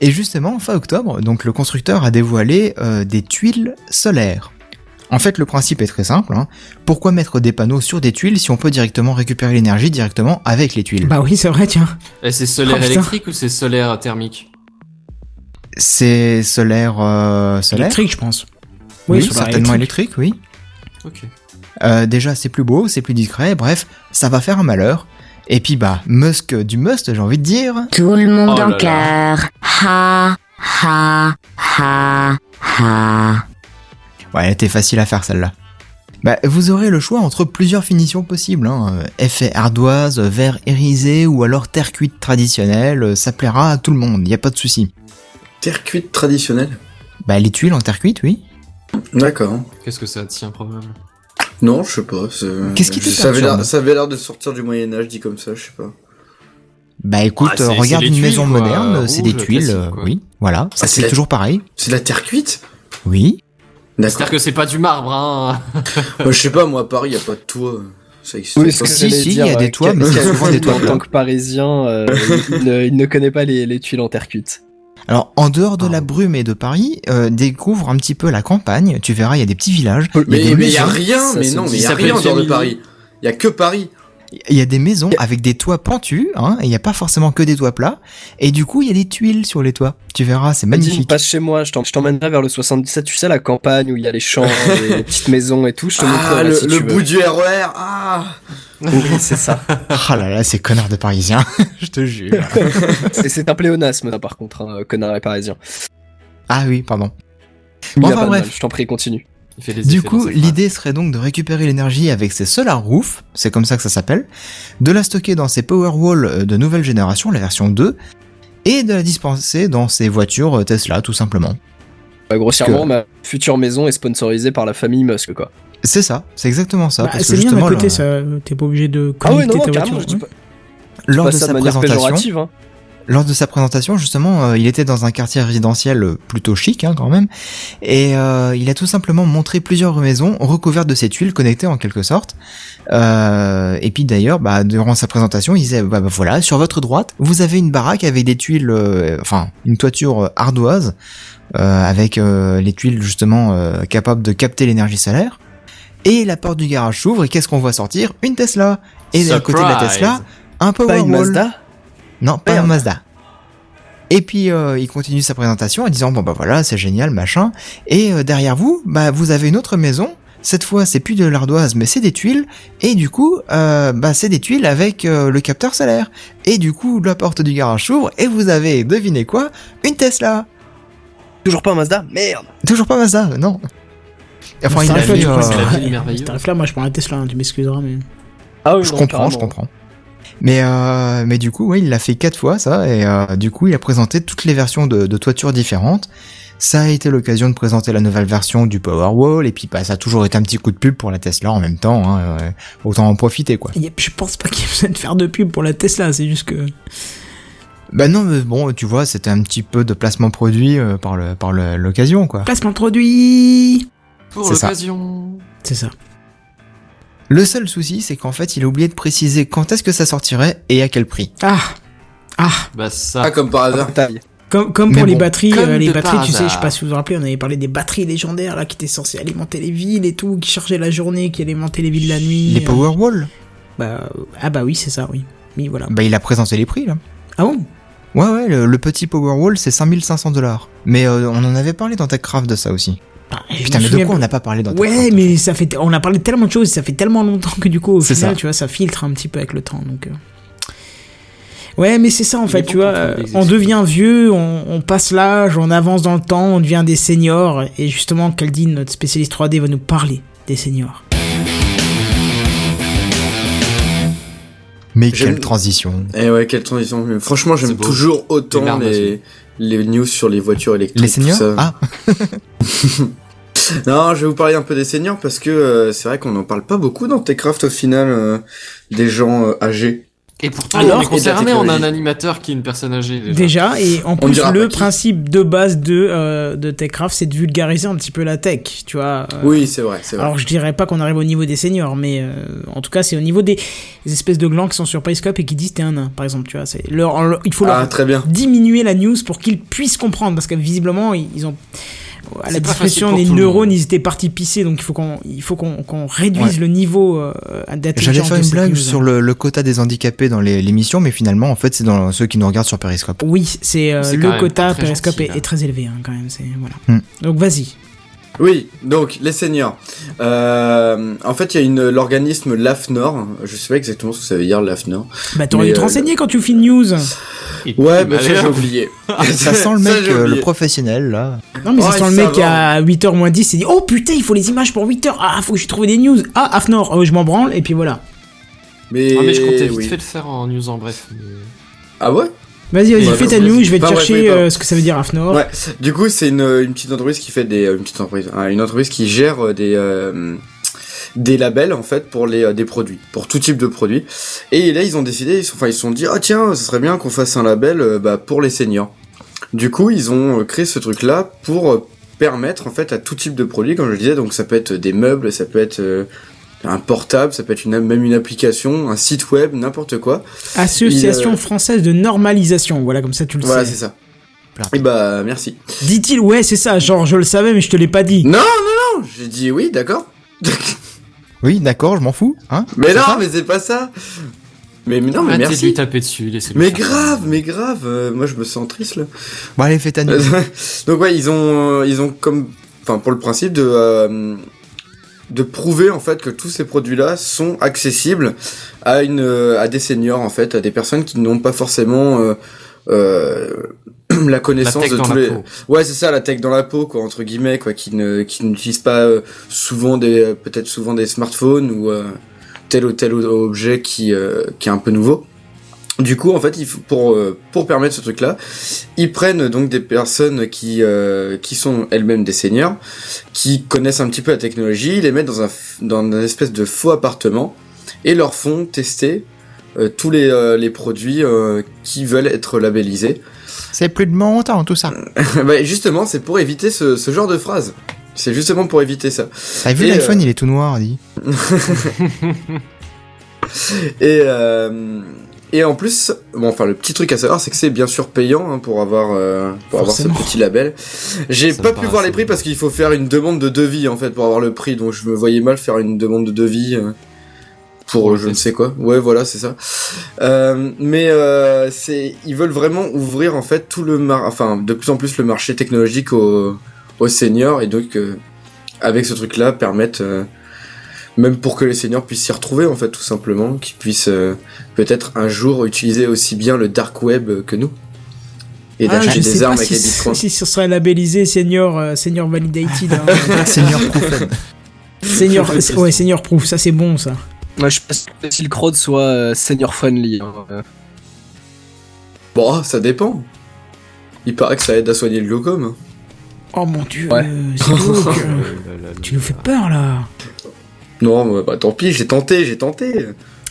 [SPEAKER 4] Et justement, fin octobre, donc le constructeur a dévoilé euh, des tuiles solaires. En fait, le principe est très simple. hein. Pourquoi mettre des panneaux sur des tuiles si on peut directement récupérer l'énergie directement avec les tuiles?
[SPEAKER 1] Bah oui, c'est vrai, tiens.
[SPEAKER 5] Et c'est solaire
[SPEAKER 1] Oh,
[SPEAKER 5] électrique ou c'est solaire thermique?
[SPEAKER 4] C'est solaire, euh, solaire?
[SPEAKER 1] Électrique, je pense.
[SPEAKER 4] Oui,
[SPEAKER 1] solaire
[SPEAKER 4] certainement électrique, oui.
[SPEAKER 5] Ok.
[SPEAKER 4] Euh, déjà, c'est plus beau, c'est plus discret. Bref, ça va faire un malheur. Et puis bah, Musk du must, j'ai envie de dire.
[SPEAKER 6] Tout le monde
[SPEAKER 5] Oh
[SPEAKER 6] en cœur. Ha, ha, ha, ha.
[SPEAKER 4] Ouais, elle était facile à faire celle-là. Bah, vous aurez le choix entre plusieurs finitions possibles. Hein. Euh, Effet ardoise, verre irisé ou alors terre cuite traditionnelle. euh, Ça plaira à tout le monde, y a pas de souci.
[SPEAKER 2] Terre cuite traditionnelle?
[SPEAKER 4] Bah, les tuiles en terre cuite, oui.
[SPEAKER 2] D'accord.
[SPEAKER 5] Qu'est-ce que ça tient probable
[SPEAKER 2] Non, je sais pas. c'est-
[SPEAKER 4] Qu'est-ce qui te
[SPEAKER 2] ça avait l'air, ça avait l'air de sortir du Moyen Âge dit comme ça, je sais pas.
[SPEAKER 4] Bah écoute,
[SPEAKER 5] Ah,
[SPEAKER 4] regarde une
[SPEAKER 5] tuiles,
[SPEAKER 4] maison
[SPEAKER 5] quoi,
[SPEAKER 4] moderne, c'est des tuiles, euh, oui, voilà, ça
[SPEAKER 2] Ah, c'est
[SPEAKER 4] c'est
[SPEAKER 2] la-
[SPEAKER 4] toujours pareil.
[SPEAKER 2] C'est de la terre cuite?
[SPEAKER 4] Oui.
[SPEAKER 5] C'est-à-dire que c'est pas du marbre, hein
[SPEAKER 2] Moi, je sais pas, moi à Paris, y a pas de toit. Ça
[SPEAKER 3] Oui,
[SPEAKER 2] pas.
[SPEAKER 3] ce que
[SPEAKER 4] Si, il y a des toits, mais souvent des toits
[SPEAKER 3] En tant que parisien, euh, il, ne, il ne connaît pas les, les tuiles en terre cuite.
[SPEAKER 4] Alors, en dehors de
[SPEAKER 5] Ah.
[SPEAKER 4] la brume et de Paris, euh, découvre un petit peu la campagne. Tu verras, il y a des petits villages. Il y a
[SPEAKER 2] Mais mais y a rien, mais non, mais y a rien en dehors de. Paris. Y a que Paris.
[SPEAKER 4] Il y a des maisons avec des toits pentus, hein, et il n'y a pas forcément que des toits plats. Et du coup, il y a des tuiles sur les toits. Tu verras, c'est magnifique.
[SPEAKER 3] passe chez moi, je t'emmènerai vers le 77, tu sais, la campagne où il y a les champs, les, petites maisons et tout, je te
[SPEAKER 2] Ah,
[SPEAKER 3] montrerai
[SPEAKER 2] le,
[SPEAKER 3] si
[SPEAKER 2] le
[SPEAKER 3] tu
[SPEAKER 2] bout
[SPEAKER 3] veux.
[SPEAKER 2] du RER. Ah.
[SPEAKER 3] Oui, c'est ça.
[SPEAKER 4] Ah là là, ces connards de Parisiens. Je te jure.
[SPEAKER 3] C'est c'est un pléonasme, ça, par contre, hein, connard et parisien.
[SPEAKER 4] ah oui, pardon. Bon, enfin, bref.
[SPEAKER 3] mal, je t'en prie, continue.
[SPEAKER 4] Du coup, l'idée serait donc de récupérer l'énergie avec ces solar roof, c'est comme ça que ça s'appelle, de la stocker dans ces Powerwall euh, de nouvelle génération, la version 2, et de la dispenser dans ces voitures euh, Tesla, tout simplement.
[SPEAKER 3] Bah, grossièrement,
[SPEAKER 4] que-
[SPEAKER 3] ma future maison est sponsorisée par la famille Musk, quoi.
[SPEAKER 4] C'est ça, c'est exactement ça.
[SPEAKER 1] Bah,
[SPEAKER 4] parce que
[SPEAKER 1] c'est bien d'un
[SPEAKER 4] justement,
[SPEAKER 1] côté,
[SPEAKER 4] le-.
[SPEAKER 1] T'es pas obligé de
[SPEAKER 3] Ah ouais,
[SPEAKER 1] connecter
[SPEAKER 3] non, non,
[SPEAKER 1] ta
[SPEAKER 3] carrément,
[SPEAKER 1] voiture.
[SPEAKER 3] je dis
[SPEAKER 1] ouais.
[SPEAKER 3] pas,
[SPEAKER 4] lors
[SPEAKER 3] pas
[SPEAKER 4] de
[SPEAKER 3] ça
[SPEAKER 4] sa présentation,
[SPEAKER 3] hein.
[SPEAKER 4] lors de sa présentation, justement, euh, il était dans un quartier résidentiel euh, plutôt chic, hein, quand même, et euh, il a tout simplement montré plusieurs maisons recouvertes de ces tuiles connectées en quelque sorte. Euh, et puis d'ailleurs, bah, durant sa présentation, il disait, bah, bah, voilà, sur votre droite, vous avez une baraque avec des tuiles, euh, enfin, une toiture ardoise, euh, avec euh, les tuiles justement euh, capables de capter l'énergie solaire. Et la porte du garage s'ouvre et qu'est-ce qu'on voit sortir? Une Tesla. Et à côté de la. Tesla, un
[SPEAKER 3] Pas une
[SPEAKER 4] Powerwall.
[SPEAKER 3] Mazda?
[SPEAKER 4] Non, pas
[SPEAKER 3] Merde.
[SPEAKER 4] un Mazda. Et puis euh, il continue sa présentation en disant bon bah voilà c'est génial machin et euh, derrière vous bah vous avez une autre maison cette fois c'est plus de l'ardoise mais c'est des tuiles et du coup euh, bah c'est des tuiles avec euh, le capteur solaire et du coup la porte du garage s'ouvre et vous avez devinez quoi une Tesla
[SPEAKER 3] Toujours pas Mazda? Merde
[SPEAKER 4] toujours pas Mazda non enfin il a
[SPEAKER 1] tu
[SPEAKER 4] euh,
[SPEAKER 5] merveilleuse.
[SPEAKER 1] T'arrives là, moi je prends la Tesla, hein, tu m'excuseras, mais.
[SPEAKER 3] Ah oui,
[SPEAKER 4] je
[SPEAKER 3] non,
[SPEAKER 4] comprends je comprends mais euh, mais du coup ouais il l'a fait quatre fois ça et euh, du coup il a présenté toutes les versions de, de toitures différentes ça a été l'occasion de présenter la nouvelle version du Powerwall et puis bah, ça a toujours été un petit coup de pub pour la Tesla en même temps hein, euh, autant en profiter quoi
[SPEAKER 1] Je pense pas qu'il y ait besoin de faire de pub pour la Tesla, c'est juste que.
[SPEAKER 4] Bah non, mais bon, tu vois, c'était un petit peu de placement produit euh, par le par le- l'occasion, quoi.
[SPEAKER 1] Placement produit
[SPEAKER 5] Pour
[SPEAKER 4] C'est ça.
[SPEAKER 5] l'occasion.
[SPEAKER 1] C'est ça.
[SPEAKER 4] Le seul souci, c'est qu'en fait, il a oublié de préciser quand est-ce que ça sortirait et à quel prix.
[SPEAKER 1] Ah Ah
[SPEAKER 5] Bah ça.
[SPEAKER 2] Ah, comme par hasard.
[SPEAKER 1] Comme, comme pour les batteries,
[SPEAKER 5] comme
[SPEAKER 1] euh, les batteries, tu sais, je sais pas si vous vous rappelez, on avait parlé des batteries légendaires là qui étaient censées alimenter les villes et tout, qui chargeaient la journée, qui alimentaient les villes la nuit.
[SPEAKER 4] Les
[SPEAKER 1] euh,
[SPEAKER 4] Powerwall
[SPEAKER 1] bah, euh, ah bah oui, c'est ça, oui. Oui, voilà.
[SPEAKER 4] Bah, il a présenté les prix, là.
[SPEAKER 1] Ah bon?
[SPEAKER 4] Ouais, ouais, le, le petit Powerwall, c'est 5500 dollars. Mais euh, on en avait parlé dans TechCraft de ça aussi.
[SPEAKER 1] Bah,
[SPEAKER 4] Putain, mais de quoi on n'a pas parlé dans
[SPEAKER 1] Ouais, mais ça fait, on a parlé de tellement de choses, ça fait tellement longtemps que du coup, au
[SPEAKER 4] C'est
[SPEAKER 1] final,
[SPEAKER 4] ça.
[SPEAKER 1] tu vois, ça filtre un petit peu avec le temps, donc. euh. Ouais, mais c'est ça en fait, tu vois, euh, on devient vieux, on, on passe l'âge, on avance dans le temps, on devient des seniors, et justement, Caldine, notre spécialiste 3D, va nous parler des seniors.
[SPEAKER 4] Mais quelle transition.
[SPEAKER 2] Et ouais, quelle transition. Franchement, j'aime toujours autant
[SPEAKER 5] les,
[SPEAKER 2] les news sur les voitures électriques.
[SPEAKER 4] Les seniors
[SPEAKER 2] tout ça.
[SPEAKER 4] Ah,
[SPEAKER 2] Non, je vais vous parler un peu des seniors parce que euh, c'est vrai qu'on n'en parle pas beaucoup dans Techcraft au final, euh, des gens euh, âgés.
[SPEAKER 5] Et pourtant,
[SPEAKER 1] Alors,
[SPEAKER 5] on est concerné, on a un animateur qui est une personne âgée déjà.
[SPEAKER 1] Déjà, et en
[SPEAKER 2] On
[SPEAKER 1] plus, le principe de base de, euh, de TechCraft, c'est de vulgariser un petit peu la tech, tu vois. euh,
[SPEAKER 2] Oui, c'est vrai, c'est vrai.
[SPEAKER 1] Alors je dirais pas qu'on arrive au niveau des seniors, mais euh, en tout cas c'est au niveau des, des espèces de glands qui sont sur Periscope et qui disent t'es un nain, par exemple, tu vois. C'est leur, leur- il faut
[SPEAKER 2] ah,
[SPEAKER 1] leur
[SPEAKER 2] très bien.
[SPEAKER 1] diminuer la news pour qu'ils puissent comprendre, parce que visiblement ils ils ont à la discrétion
[SPEAKER 5] le
[SPEAKER 1] neurones
[SPEAKER 5] monde.
[SPEAKER 1] ils étaient partis pisser, donc il faut qu'on il faut qu'on qu'on réduise
[SPEAKER 4] Ouais.
[SPEAKER 1] le niveau euh, d'intelligence.
[SPEAKER 4] j'allais faire une blague sur le, le quota des handicapés dans les- l'émission, mais finalement, en fait, c'est dans ceux qui nous regardent sur Periscope.
[SPEAKER 1] Oui, c'est euh, le quota Periscope
[SPEAKER 5] gentil,
[SPEAKER 1] est, très élevé hein, quand même. C'est voilà.
[SPEAKER 4] Hmm.
[SPEAKER 1] Donc vas-y.
[SPEAKER 2] Oui, donc les seniors. Euh, en fait, il y a une l'organisme l'AFNOR. Je sais pas exactement ce que ça veut dire l'AFNOR.
[SPEAKER 1] Bah t'aurais
[SPEAKER 2] Mais,
[SPEAKER 1] dû te
[SPEAKER 2] euh,
[SPEAKER 1] renseigner quand tu fais une news.
[SPEAKER 2] Ouais, mais
[SPEAKER 5] bah,
[SPEAKER 2] ça j'ai oublié.
[SPEAKER 4] Ça sent le mec, euh, le professionnel, là.
[SPEAKER 1] Non, mais ça
[SPEAKER 2] Ouais,
[SPEAKER 1] sent le mec
[SPEAKER 2] va.
[SPEAKER 1] à 8h moins 10, il dit Oh putain, il faut les images pour 8h. Ah, faut que je trouve des news. Ah, Afnor, euh, je m'en branle, et puis voilà.
[SPEAKER 2] Mais,
[SPEAKER 5] Ah, mais je comptais vite
[SPEAKER 2] oui.
[SPEAKER 5] fait le faire en news en bref. mais-
[SPEAKER 2] Ah ouais?
[SPEAKER 1] Vas-y, vas-y, fais ta news, je vais te chercher euh, ce que ça veut dire Afnor.
[SPEAKER 2] Ouais. Du coup, c'est une, une petite entreprise qui fait des euh, une petite entreprise, hein, une entreprise qui gère euh, des euh, des labels en fait pour les des produits, pour tout type de produits. Et là, ils ont décidé, ils sont, enfin ils se sont dit ah tiens, ce serait bien qu'on fasse un label bah, pour les seniors. Du coup, ils ont créé ce truc là pour permettre en fait à tout type de produit, comme je le disais, donc ça peut être des meubles, ça peut être euh, un portable, ça peut être une, même une application, un site web, n'importe quoi.
[SPEAKER 1] Association
[SPEAKER 2] Il, euh,
[SPEAKER 1] française de normalisation. Voilà, comme ça tu le
[SPEAKER 2] Voilà, c'est
[SPEAKER 1] sais.
[SPEAKER 2] ça. Et bah merci.
[SPEAKER 1] Dit-il, ouais, c'est ça, genre je le savais, mais je te l'ai pas dit.
[SPEAKER 2] Non, non, non, j'ai dit oui, d'accord.
[SPEAKER 4] Oui, d'accord, je m'en fous, hein.
[SPEAKER 2] Mais non, mais c'est pas ça. Mais, mais non, mais
[SPEAKER 5] Arrêtez de lui
[SPEAKER 2] merci.
[SPEAKER 5] taper dessus, laissez-le
[SPEAKER 2] Mais
[SPEAKER 5] faire.
[SPEAKER 2] grave, mais grave. euh, moi, je me sens triste là.
[SPEAKER 4] Bon, allez, fais ta news.
[SPEAKER 2] Donc ouais, ils ont, euh, ils ont comme, enfin, pour le principe de, euh, de prouver en fait que tous ces produits-là sont accessibles à une, à des seniors en fait, à des personnes qui n'ont pas forcément euh, euh, la connaissance de tous les.
[SPEAKER 5] peau.
[SPEAKER 2] Ouais, c'est ça, la tech dans la peau, quoi, entre guillemets, quoi, qui ne, qui n'utilisent pas euh, souvent des, euh, peut-être souvent des smartphones ou euh, tel ou tel objet qui, euh, qui est un peu nouveau. Du coup, en fait, pour euh, pour permettre ce truc-là, ils prennent donc des personnes qui euh, qui sont elles-mêmes des seniors, qui connaissent un petit peu la technologie, ils les mettent dans un dans une espèce de faux appartement et leur font tester euh, tous les euh, les produits euh, qui veulent être labellisés.
[SPEAKER 4] C'est plus de mon temps, tout ça.
[SPEAKER 2] bah, justement, c'est pour éviter ce, ce genre de phrase. C'est justement pour éviter ça.
[SPEAKER 4] T'as vu
[SPEAKER 2] Et,
[SPEAKER 4] l'iPhone,
[SPEAKER 2] euh,
[SPEAKER 4] il est tout noir, dit.
[SPEAKER 2] Et euh, et en plus, bon, enfin, le petit truc à savoir, c'est que c'est bien sûr payant hein, pour avoir euh, pour avoir ce petit label. J'ai pas pu voir les prix parce qu'il faut faire une demande de devis en fait pour avoir le prix. Donc je me voyais mal faire une demande de devis. euh, pour je ne sais quoi. Ouais, voilà, c'est ça. Euh, mais euh, c'est, ils veulent vraiment ouvrir en fait tout le mar, enfin de plus en plus le marché technologique aux, aux seniors et donc euh, avec ce truc-là, permettent, euh, même pour que les seniors puissent s'y retrouver, en fait, tout simplement, qu'ils puissent euh, peut-être un jour utiliser aussi bien le dark web que nous. Et
[SPEAKER 1] Ah,
[SPEAKER 2] d'acheter
[SPEAKER 1] je sais
[SPEAKER 2] des
[SPEAKER 1] pas
[SPEAKER 2] armes
[SPEAKER 1] si,
[SPEAKER 2] avec les bitcoins.
[SPEAKER 1] si ce serait labellisé senior, euh, senior validated. hein.
[SPEAKER 4] Senior Proofed.
[SPEAKER 1] senior, ouais, senior proof, ça c'est bon ça.
[SPEAKER 3] Moi, je pense que si le crowd soit euh, senior friendly. hein, euh.
[SPEAKER 2] Bon, ça dépend. Il paraît que ça aide à soigner le glaucome. hein.
[SPEAKER 1] Oh mon dieu,
[SPEAKER 3] Ouais.
[SPEAKER 1] euh, tu nous fais peur là.
[SPEAKER 2] Non, bah, tant pis, j'ai tenté, j'ai tenté.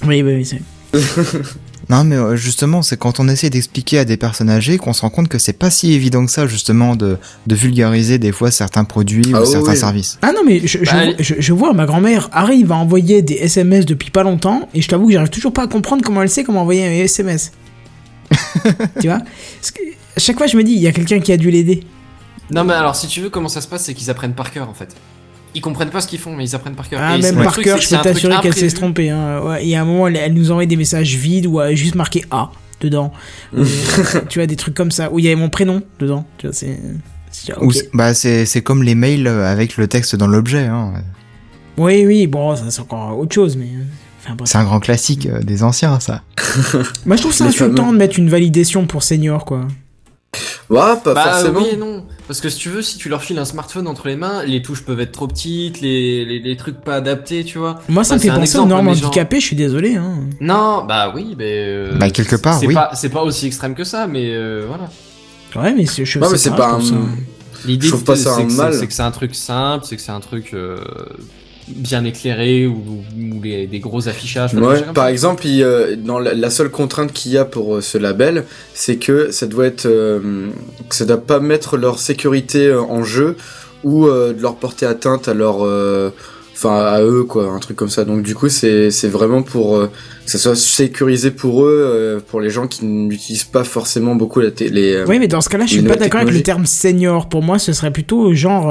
[SPEAKER 1] Oui, oui, oui. c'est-
[SPEAKER 4] Non, mais euh, justement, c'est quand on essaie d'expliquer à des personnes âgées qu'on se rend compte que c'est pas si évident que ça, justement, de, de vulgariser des fois certains produits
[SPEAKER 2] Ah
[SPEAKER 4] ou
[SPEAKER 2] oui,
[SPEAKER 4] certains
[SPEAKER 2] oui.
[SPEAKER 4] services.
[SPEAKER 1] Ah non, mais je, je,
[SPEAKER 5] Bah,
[SPEAKER 1] je, je vois, ma grand-mère arrive à envoyer des SMS depuis pas longtemps, et je t'avoue que j'arrive toujours pas à comprendre comment elle sait comment envoyer un SMS. tu vois? Parce que à chaque fois, je me dis, il y a quelqu'un qui a dû l'aider.
[SPEAKER 5] Non, mais alors, si tu veux, comment ça se passe, c'est qu'ils apprennent par cœur en fait. Ils comprennent pas ce qu'ils font, mais ils apprennent par cœur.
[SPEAKER 1] Ah,
[SPEAKER 5] Et
[SPEAKER 1] même par cœur,
[SPEAKER 5] c'est
[SPEAKER 1] je peux t'assurer qu'elle s'est trompée. Hein. Ouais, il y a un moment, elle, elle nous envoie des messages vides où elle a juste marqué A dedans. Ou, tu vois, des trucs comme ça. Où il y avait mon prénom dedans. Tu vois, c'est.
[SPEAKER 4] Ou bah, c'est c'est comme les mails euh, avec le texte dans l'objet. Hein.
[SPEAKER 1] Oui, oui, bon, ça c'est encore autre chose, mais. euh, Enfin.
[SPEAKER 4] C'est un grand classique euh, des anciens, ça.
[SPEAKER 1] Moi, je trouve ça insultant de mettre une validation pour senior, quoi.
[SPEAKER 2] Ouais, pas
[SPEAKER 5] Bah
[SPEAKER 2] forcément.
[SPEAKER 5] oui et non. Parce que si tu veux, si tu leur files un smartphone entre les mains, les touches peuvent être trop petites, les, les, les trucs pas adaptés, tu vois.
[SPEAKER 1] Moi, ça
[SPEAKER 5] Ouais,
[SPEAKER 1] me fait penser aux normes je suis désolé. Hein.
[SPEAKER 5] Non, bah oui, mais. euh,
[SPEAKER 4] Bah, quelque part,
[SPEAKER 5] c'est
[SPEAKER 4] oui.
[SPEAKER 5] Pas, c'est pas aussi extrême que ça, mais euh, voilà.
[SPEAKER 1] Ouais, mais c'est
[SPEAKER 2] pas un-
[SPEAKER 5] L'idée,
[SPEAKER 2] pas un mal.
[SPEAKER 5] c'est que c'est un truc simple, c'est que c'est un truc euh, bien éclairé ou, ou les, des gros affichages.
[SPEAKER 2] Ouais, par exemple, il, euh, dans la, la seule contrainte qu'il y a pour euh, ce label, c'est que ça doit être, euh, que ça doit pas mettre leur sécurité en jeu ou euh, de leur porter atteinte à leur, euh, enfin à eux quoi, un truc comme ça. Donc du coup, c'est c'est vraiment pour euh, que ça soit sécurisé pour eux, euh, pour les gens qui n'utilisent pas forcément beaucoup la télé. euh,
[SPEAKER 1] Oui, mais dans ce cas-là, je suis pas d'accord avec le terme senior. Pour moi, ce serait plutôt genre.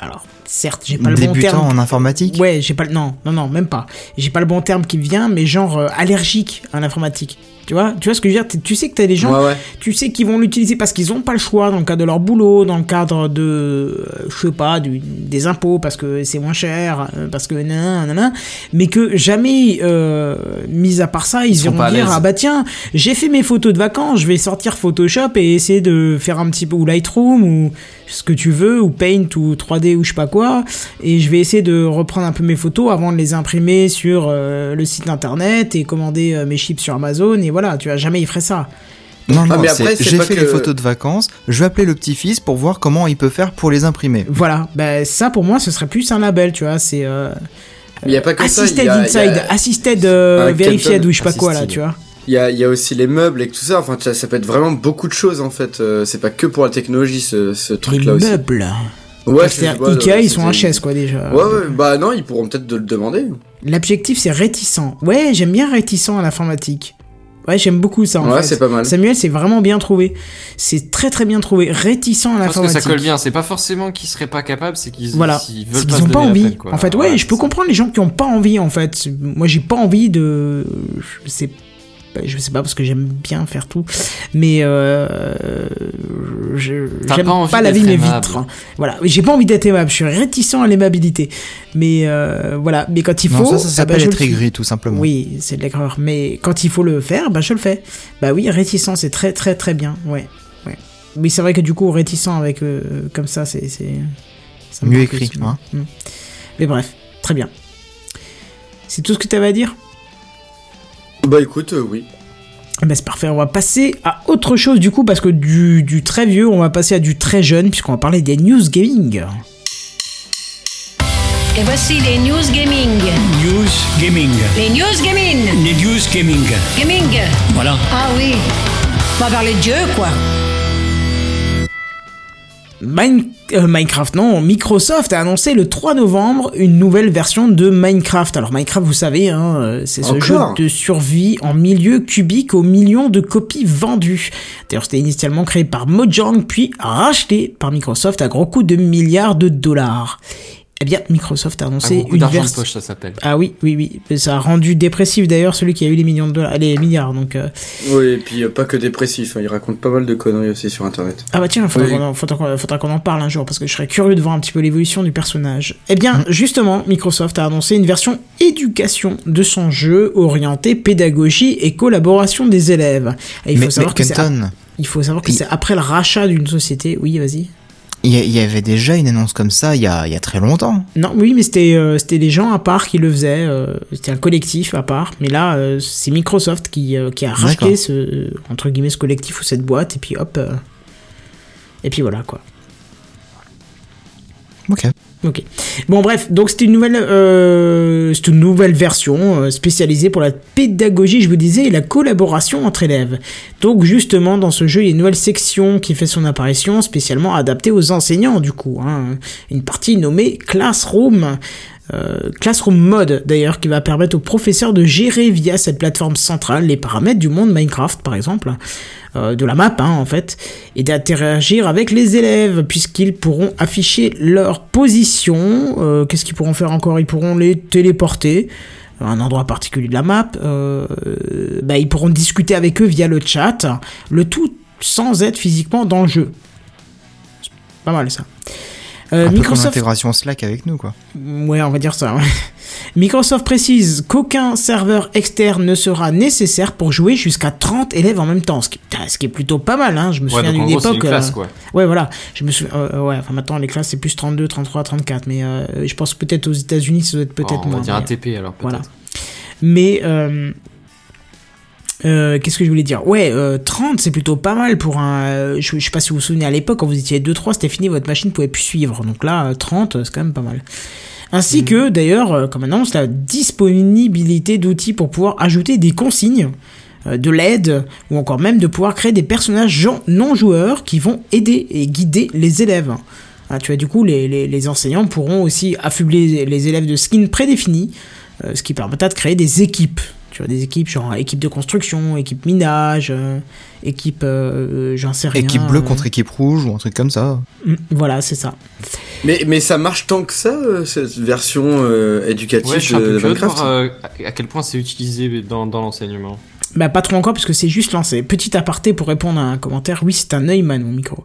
[SPEAKER 1] alors, certes, j'ai pas le bon
[SPEAKER 4] Débutant
[SPEAKER 1] terme.
[SPEAKER 4] en informatique?
[SPEAKER 1] Ouais, j'ai pas le. Non, non, non, même pas. J'ai pas le bon terme qui me vient, mais genre euh, allergique à l'informatique. Tu vois, tu vois ce que je veux dire? Tu sais que t'as des gens,
[SPEAKER 2] Ouais, ouais.
[SPEAKER 1] tu sais qu'ils vont l'utiliser parce qu'ils ont pas le choix dans le cadre de leur boulot, dans le cadre de, euh, je sais pas, du- des impôts parce que c'est moins cher, euh, parce que nan, nan, nan, mais que jamais, euh, mis à part ça, ils,
[SPEAKER 5] seront
[SPEAKER 1] iront dire ah bah tiens, j'ai fait mes photos de vacances, je vais sortir Photoshop et essayer de faire un petit peu ou Lightroom ou ce que tu veux ou Paint ou 3D ou je sais pas quoi et je vais essayer de reprendre un peu mes photos avant de les imprimer sur euh, le site internet et commander euh, mes chips sur Amazon et voilà, tu vois, jamais il ferait ça.
[SPEAKER 4] Non, non,
[SPEAKER 2] Ah, mais après,
[SPEAKER 4] j'ai fait
[SPEAKER 2] que-
[SPEAKER 4] les photos de vacances, je vais appeler le petit-fils pour voir comment il peut faire pour les imprimer.
[SPEAKER 1] Voilà, bah, ça pour moi ce serait plus un label, tu vois, c'est euh,
[SPEAKER 2] Il y a pas que ça.
[SPEAKER 1] assisted
[SPEAKER 2] y a- y
[SPEAKER 1] inside,
[SPEAKER 2] a-
[SPEAKER 1] assisted euh, verified
[SPEAKER 2] Kenton
[SPEAKER 1] ou je sais pas quoi là, tu vois.
[SPEAKER 2] Il y a, il y a aussi les meubles et tout ça. Enfin, ça, ça peut être vraiment beaucoup de choses en fait. Euh, c'est pas que pour la technologie ce, ce
[SPEAKER 1] Les
[SPEAKER 2] truc-là aussi.
[SPEAKER 1] meubles.
[SPEAKER 2] Ouais,
[SPEAKER 1] C'est-à-dire Ikea,
[SPEAKER 2] euh,
[SPEAKER 1] ils sont HS quoi déjà.
[SPEAKER 2] Ouais, ouais, bah non, ils pourront peut-être de le demander.
[SPEAKER 1] L'objectif c'est réticent. Ouais, j'aime bien réticent à l'informatique. Ouais, j'aime beaucoup ça en
[SPEAKER 2] ouais,
[SPEAKER 1] fait.
[SPEAKER 2] c'est pas mal.
[SPEAKER 1] Samuel, c'est vraiment bien trouvé. C'est très très bien trouvé. Réticent à
[SPEAKER 5] Je pense que
[SPEAKER 1] l'informatique.
[SPEAKER 5] ça colle bien. C'est pas forcément qu'ils seraient pas capables, c'est qu'ils
[SPEAKER 1] Voilà. C'est
[SPEAKER 5] veulent
[SPEAKER 1] qu'ils
[SPEAKER 5] pas
[SPEAKER 1] ont
[SPEAKER 5] se
[SPEAKER 1] pas envie. en fait, ouais, je peux
[SPEAKER 5] c'est ça.
[SPEAKER 1] comprendre les gens qui ont pas envie. En fait, moi, j'ai pas envie de. Bah, Je sais pas parce que j'aime bien faire tout, mais euh, j'aime
[SPEAKER 5] pas envie
[SPEAKER 1] pas laver mes. Voilà, j'ai pas envie d'être aimable. Je suis réticent à l'aimabilité, mais euh, voilà. Mais quand il
[SPEAKER 4] Non,
[SPEAKER 1] faut,
[SPEAKER 4] ça, ça
[SPEAKER 1] ah bah,
[SPEAKER 4] s'appelle
[SPEAKER 1] le
[SPEAKER 4] être aigri, tout simplement.
[SPEAKER 1] Oui, c'est de l'aigreur. Mais quand il faut le faire, bah je le fais. Bah oui, réticent, c'est très très très bien. Ouais, ouais. Oui, c'est vrai que du coup, réticent avec euh, comme ça, c'est
[SPEAKER 4] Mieux écrit,
[SPEAKER 1] plus.
[SPEAKER 4] hein.
[SPEAKER 1] Mm. Mais bref, très bien. C'est tout ce que tu avais à dire?
[SPEAKER 2] Bah écoute, euh, oui.
[SPEAKER 1] Eh ben c'est parfait, on va passer à autre chose du coup, parce que du, du très vieux, on va passer à du très jeune, puisqu'on va parler des news gaming.
[SPEAKER 9] Et voici les news gaming.
[SPEAKER 7] News Gaming.
[SPEAKER 9] Les news gaming.
[SPEAKER 7] Les news gaming.
[SPEAKER 9] Gaming.
[SPEAKER 7] Voilà.
[SPEAKER 9] Ah oui. On va parler de Dieu, quoi.
[SPEAKER 1] Mine- euh, Minecraft, non, Microsoft a annoncé le 3 novembre une nouvelle version de Minecraft. Alors Minecraft, vous savez, hein, euh, c'est ce jeu de survie en milieu cubique aux millions de copies vendues. D'ailleurs, c'était initialement créé par Mojang, puis racheté par Microsoft à gros coût de milliards de dollars. Eh bien, Microsoft a
[SPEAKER 5] Ah,
[SPEAKER 1] annoncé une
[SPEAKER 5] d'argent de
[SPEAKER 1] version.
[SPEAKER 5] poche, ça s'appelle.
[SPEAKER 1] Ah oui, oui, oui. Mais Ça a rendu dépressif d'ailleurs celui qui a eu les millions de dollars, les milliards. Donc, euh,
[SPEAKER 2] Oui, et puis euh, pas que dépressif, hein, il raconte pas mal de conneries aussi sur internet.
[SPEAKER 1] Ah bah tiens, faudra
[SPEAKER 3] Oui.
[SPEAKER 1] qu'on en- faudra qu'on faudra qu'on en parle un jour parce que je serais curieux de voir un petit peu l'évolution du personnage. Eh bien, justement, Microsoft a annoncé une version éducation de son jeu orienté pédagogie et collaboration des élèves. Et il faut
[SPEAKER 4] mais,
[SPEAKER 1] savoir
[SPEAKER 4] mais
[SPEAKER 1] que c'est
[SPEAKER 4] Kenton,
[SPEAKER 1] il faut savoir que
[SPEAKER 4] il-
[SPEAKER 1] c'est après le rachat d'une société. Oui, vas-y.
[SPEAKER 4] Il y, avait déjà une annonce comme ça il y a, il y a très longtemps.
[SPEAKER 1] Non, oui, mais c'était euh, c'était les gens à part qui le faisaient. euh, c'était un collectif à part. Mais là, euh, c'est Microsoft qui, euh, qui a racheté ce entre guillemets ce collectif ou cette boîte et puis hop. et puis voilà quoi.
[SPEAKER 4] Ok.
[SPEAKER 1] Ok. Bon bref, donc c'était une nouvelle, euh, c'est une nouvelle version euh, spécialisée pour la pédagogie, je vous disais, et la collaboration entre élèves. Donc justement, dans ce jeu, il y a une nouvelle section qui fait son apparition, spécialement adaptée aux enseignants du coup. Hein. Une partie nommée Classroom. Euh, Classroom Mode d'ailleurs qui va permettre aux professeurs de gérer via cette plateforme centrale les paramètres du monde Minecraft par exemple euh, de la map hein, en fait et d'interagir avec les élèves puisqu'ils pourront afficher leur position. Euh, qu'est-ce qu'ils pourront faire encore? Ils pourront les téléporter à un endroit particulier de la map. Euh, bah, ils pourront discuter avec eux via le chat le tout sans être physiquement dans le jeu. Pas mal ça Euh,
[SPEAKER 4] un peu comme
[SPEAKER 1] Microsoft
[SPEAKER 4] l'intégration Slack avec nous, quoi.
[SPEAKER 1] Ouais, on va dire ça. ouais. Microsoft précise qu'aucun serveur externe ne sera nécessaire pour jouer jusqu'à 30 élèves en même temps, ce qui, putain, ce qui est plutôt pas mal. Hein. Je me
[SPEAKER 5] Ouais,
[SPEAKER 1] souviens d'une
[SPEAKER 5] c'est une
[SPEAKER 1] époque.
[SPEAKER 5] classe,
[SPEAKER 1] euh,
[SPEAKER 5] quoi.
[SPEAKER 1] Ouais, voilà. Je me souviens. euh, ouais, enfin maintenant les classes c'est plus 32, 33, 34, mais euh, je pense peut-être aux États-Unis ça doit être peut-être
[SPEAKER 5] Oh, on va
[SPEAKER 1] moins.
[SPEAKER 5] dire
[SPEAKER 1] mais-
[SPEAKER 5] un TP alors, peut-être.
[SPEAKER 1] Voilà. Mais euh, euh, qu'est-ce que je voulais dire Ouais, euh, 30 c'est plutôt pas mal pour un. euh, je, je sais pas si vous vous souvenez à l'époque quand vous étiez 2-3, c'était fini, votre machine pouvait plus suivre. Donc là, euh, 30 c'est quand même pas mal. Ainsi que d'ailleurs, euh, comme annonce, la disponibilité d'outils pour pouvoir ajouter des consignes, euh, de l'aide, ou encore même de pouvoir créer des personnages non joueurs qui vont aider et guider les élèves. Ah, tu vois, du coup, les, les- les enseignants pourront aussi affubler les élèves de skins prédéfinis, euh, ce qui permettra de créer des équipes. Tu vois, des équipes genre équipe de construction, équipe minage, euh, équipe, euh, euh, j'en sais rien.
[SPEAKER 4] Équipe bleue
[SPEAKER 1] euh,
[SPEAKER 4] contre équipe rouge ou un truc comme ça.
[SPEAKER 1] mm, Voilà, c'est ça.
[SPEAKER 2] Mais, mais ça marche tant que ça, cette version euh, éducative
[SPEAKER 5] Ouais, je suis un
[SPEAKER 2] de
[SPEAKER 5] peu curieux de
[SPEAKER 2] Minecraft
[SPEAKER 5] voir euh, à quel point c'est utilisé dans, dans l'enseignement.
[SPEAKER 1] Bah pas trop encore parce que c'est juste lancé. Petit aparté pour répondre à un commentaire. Oui, c'est un Neumann mon micro.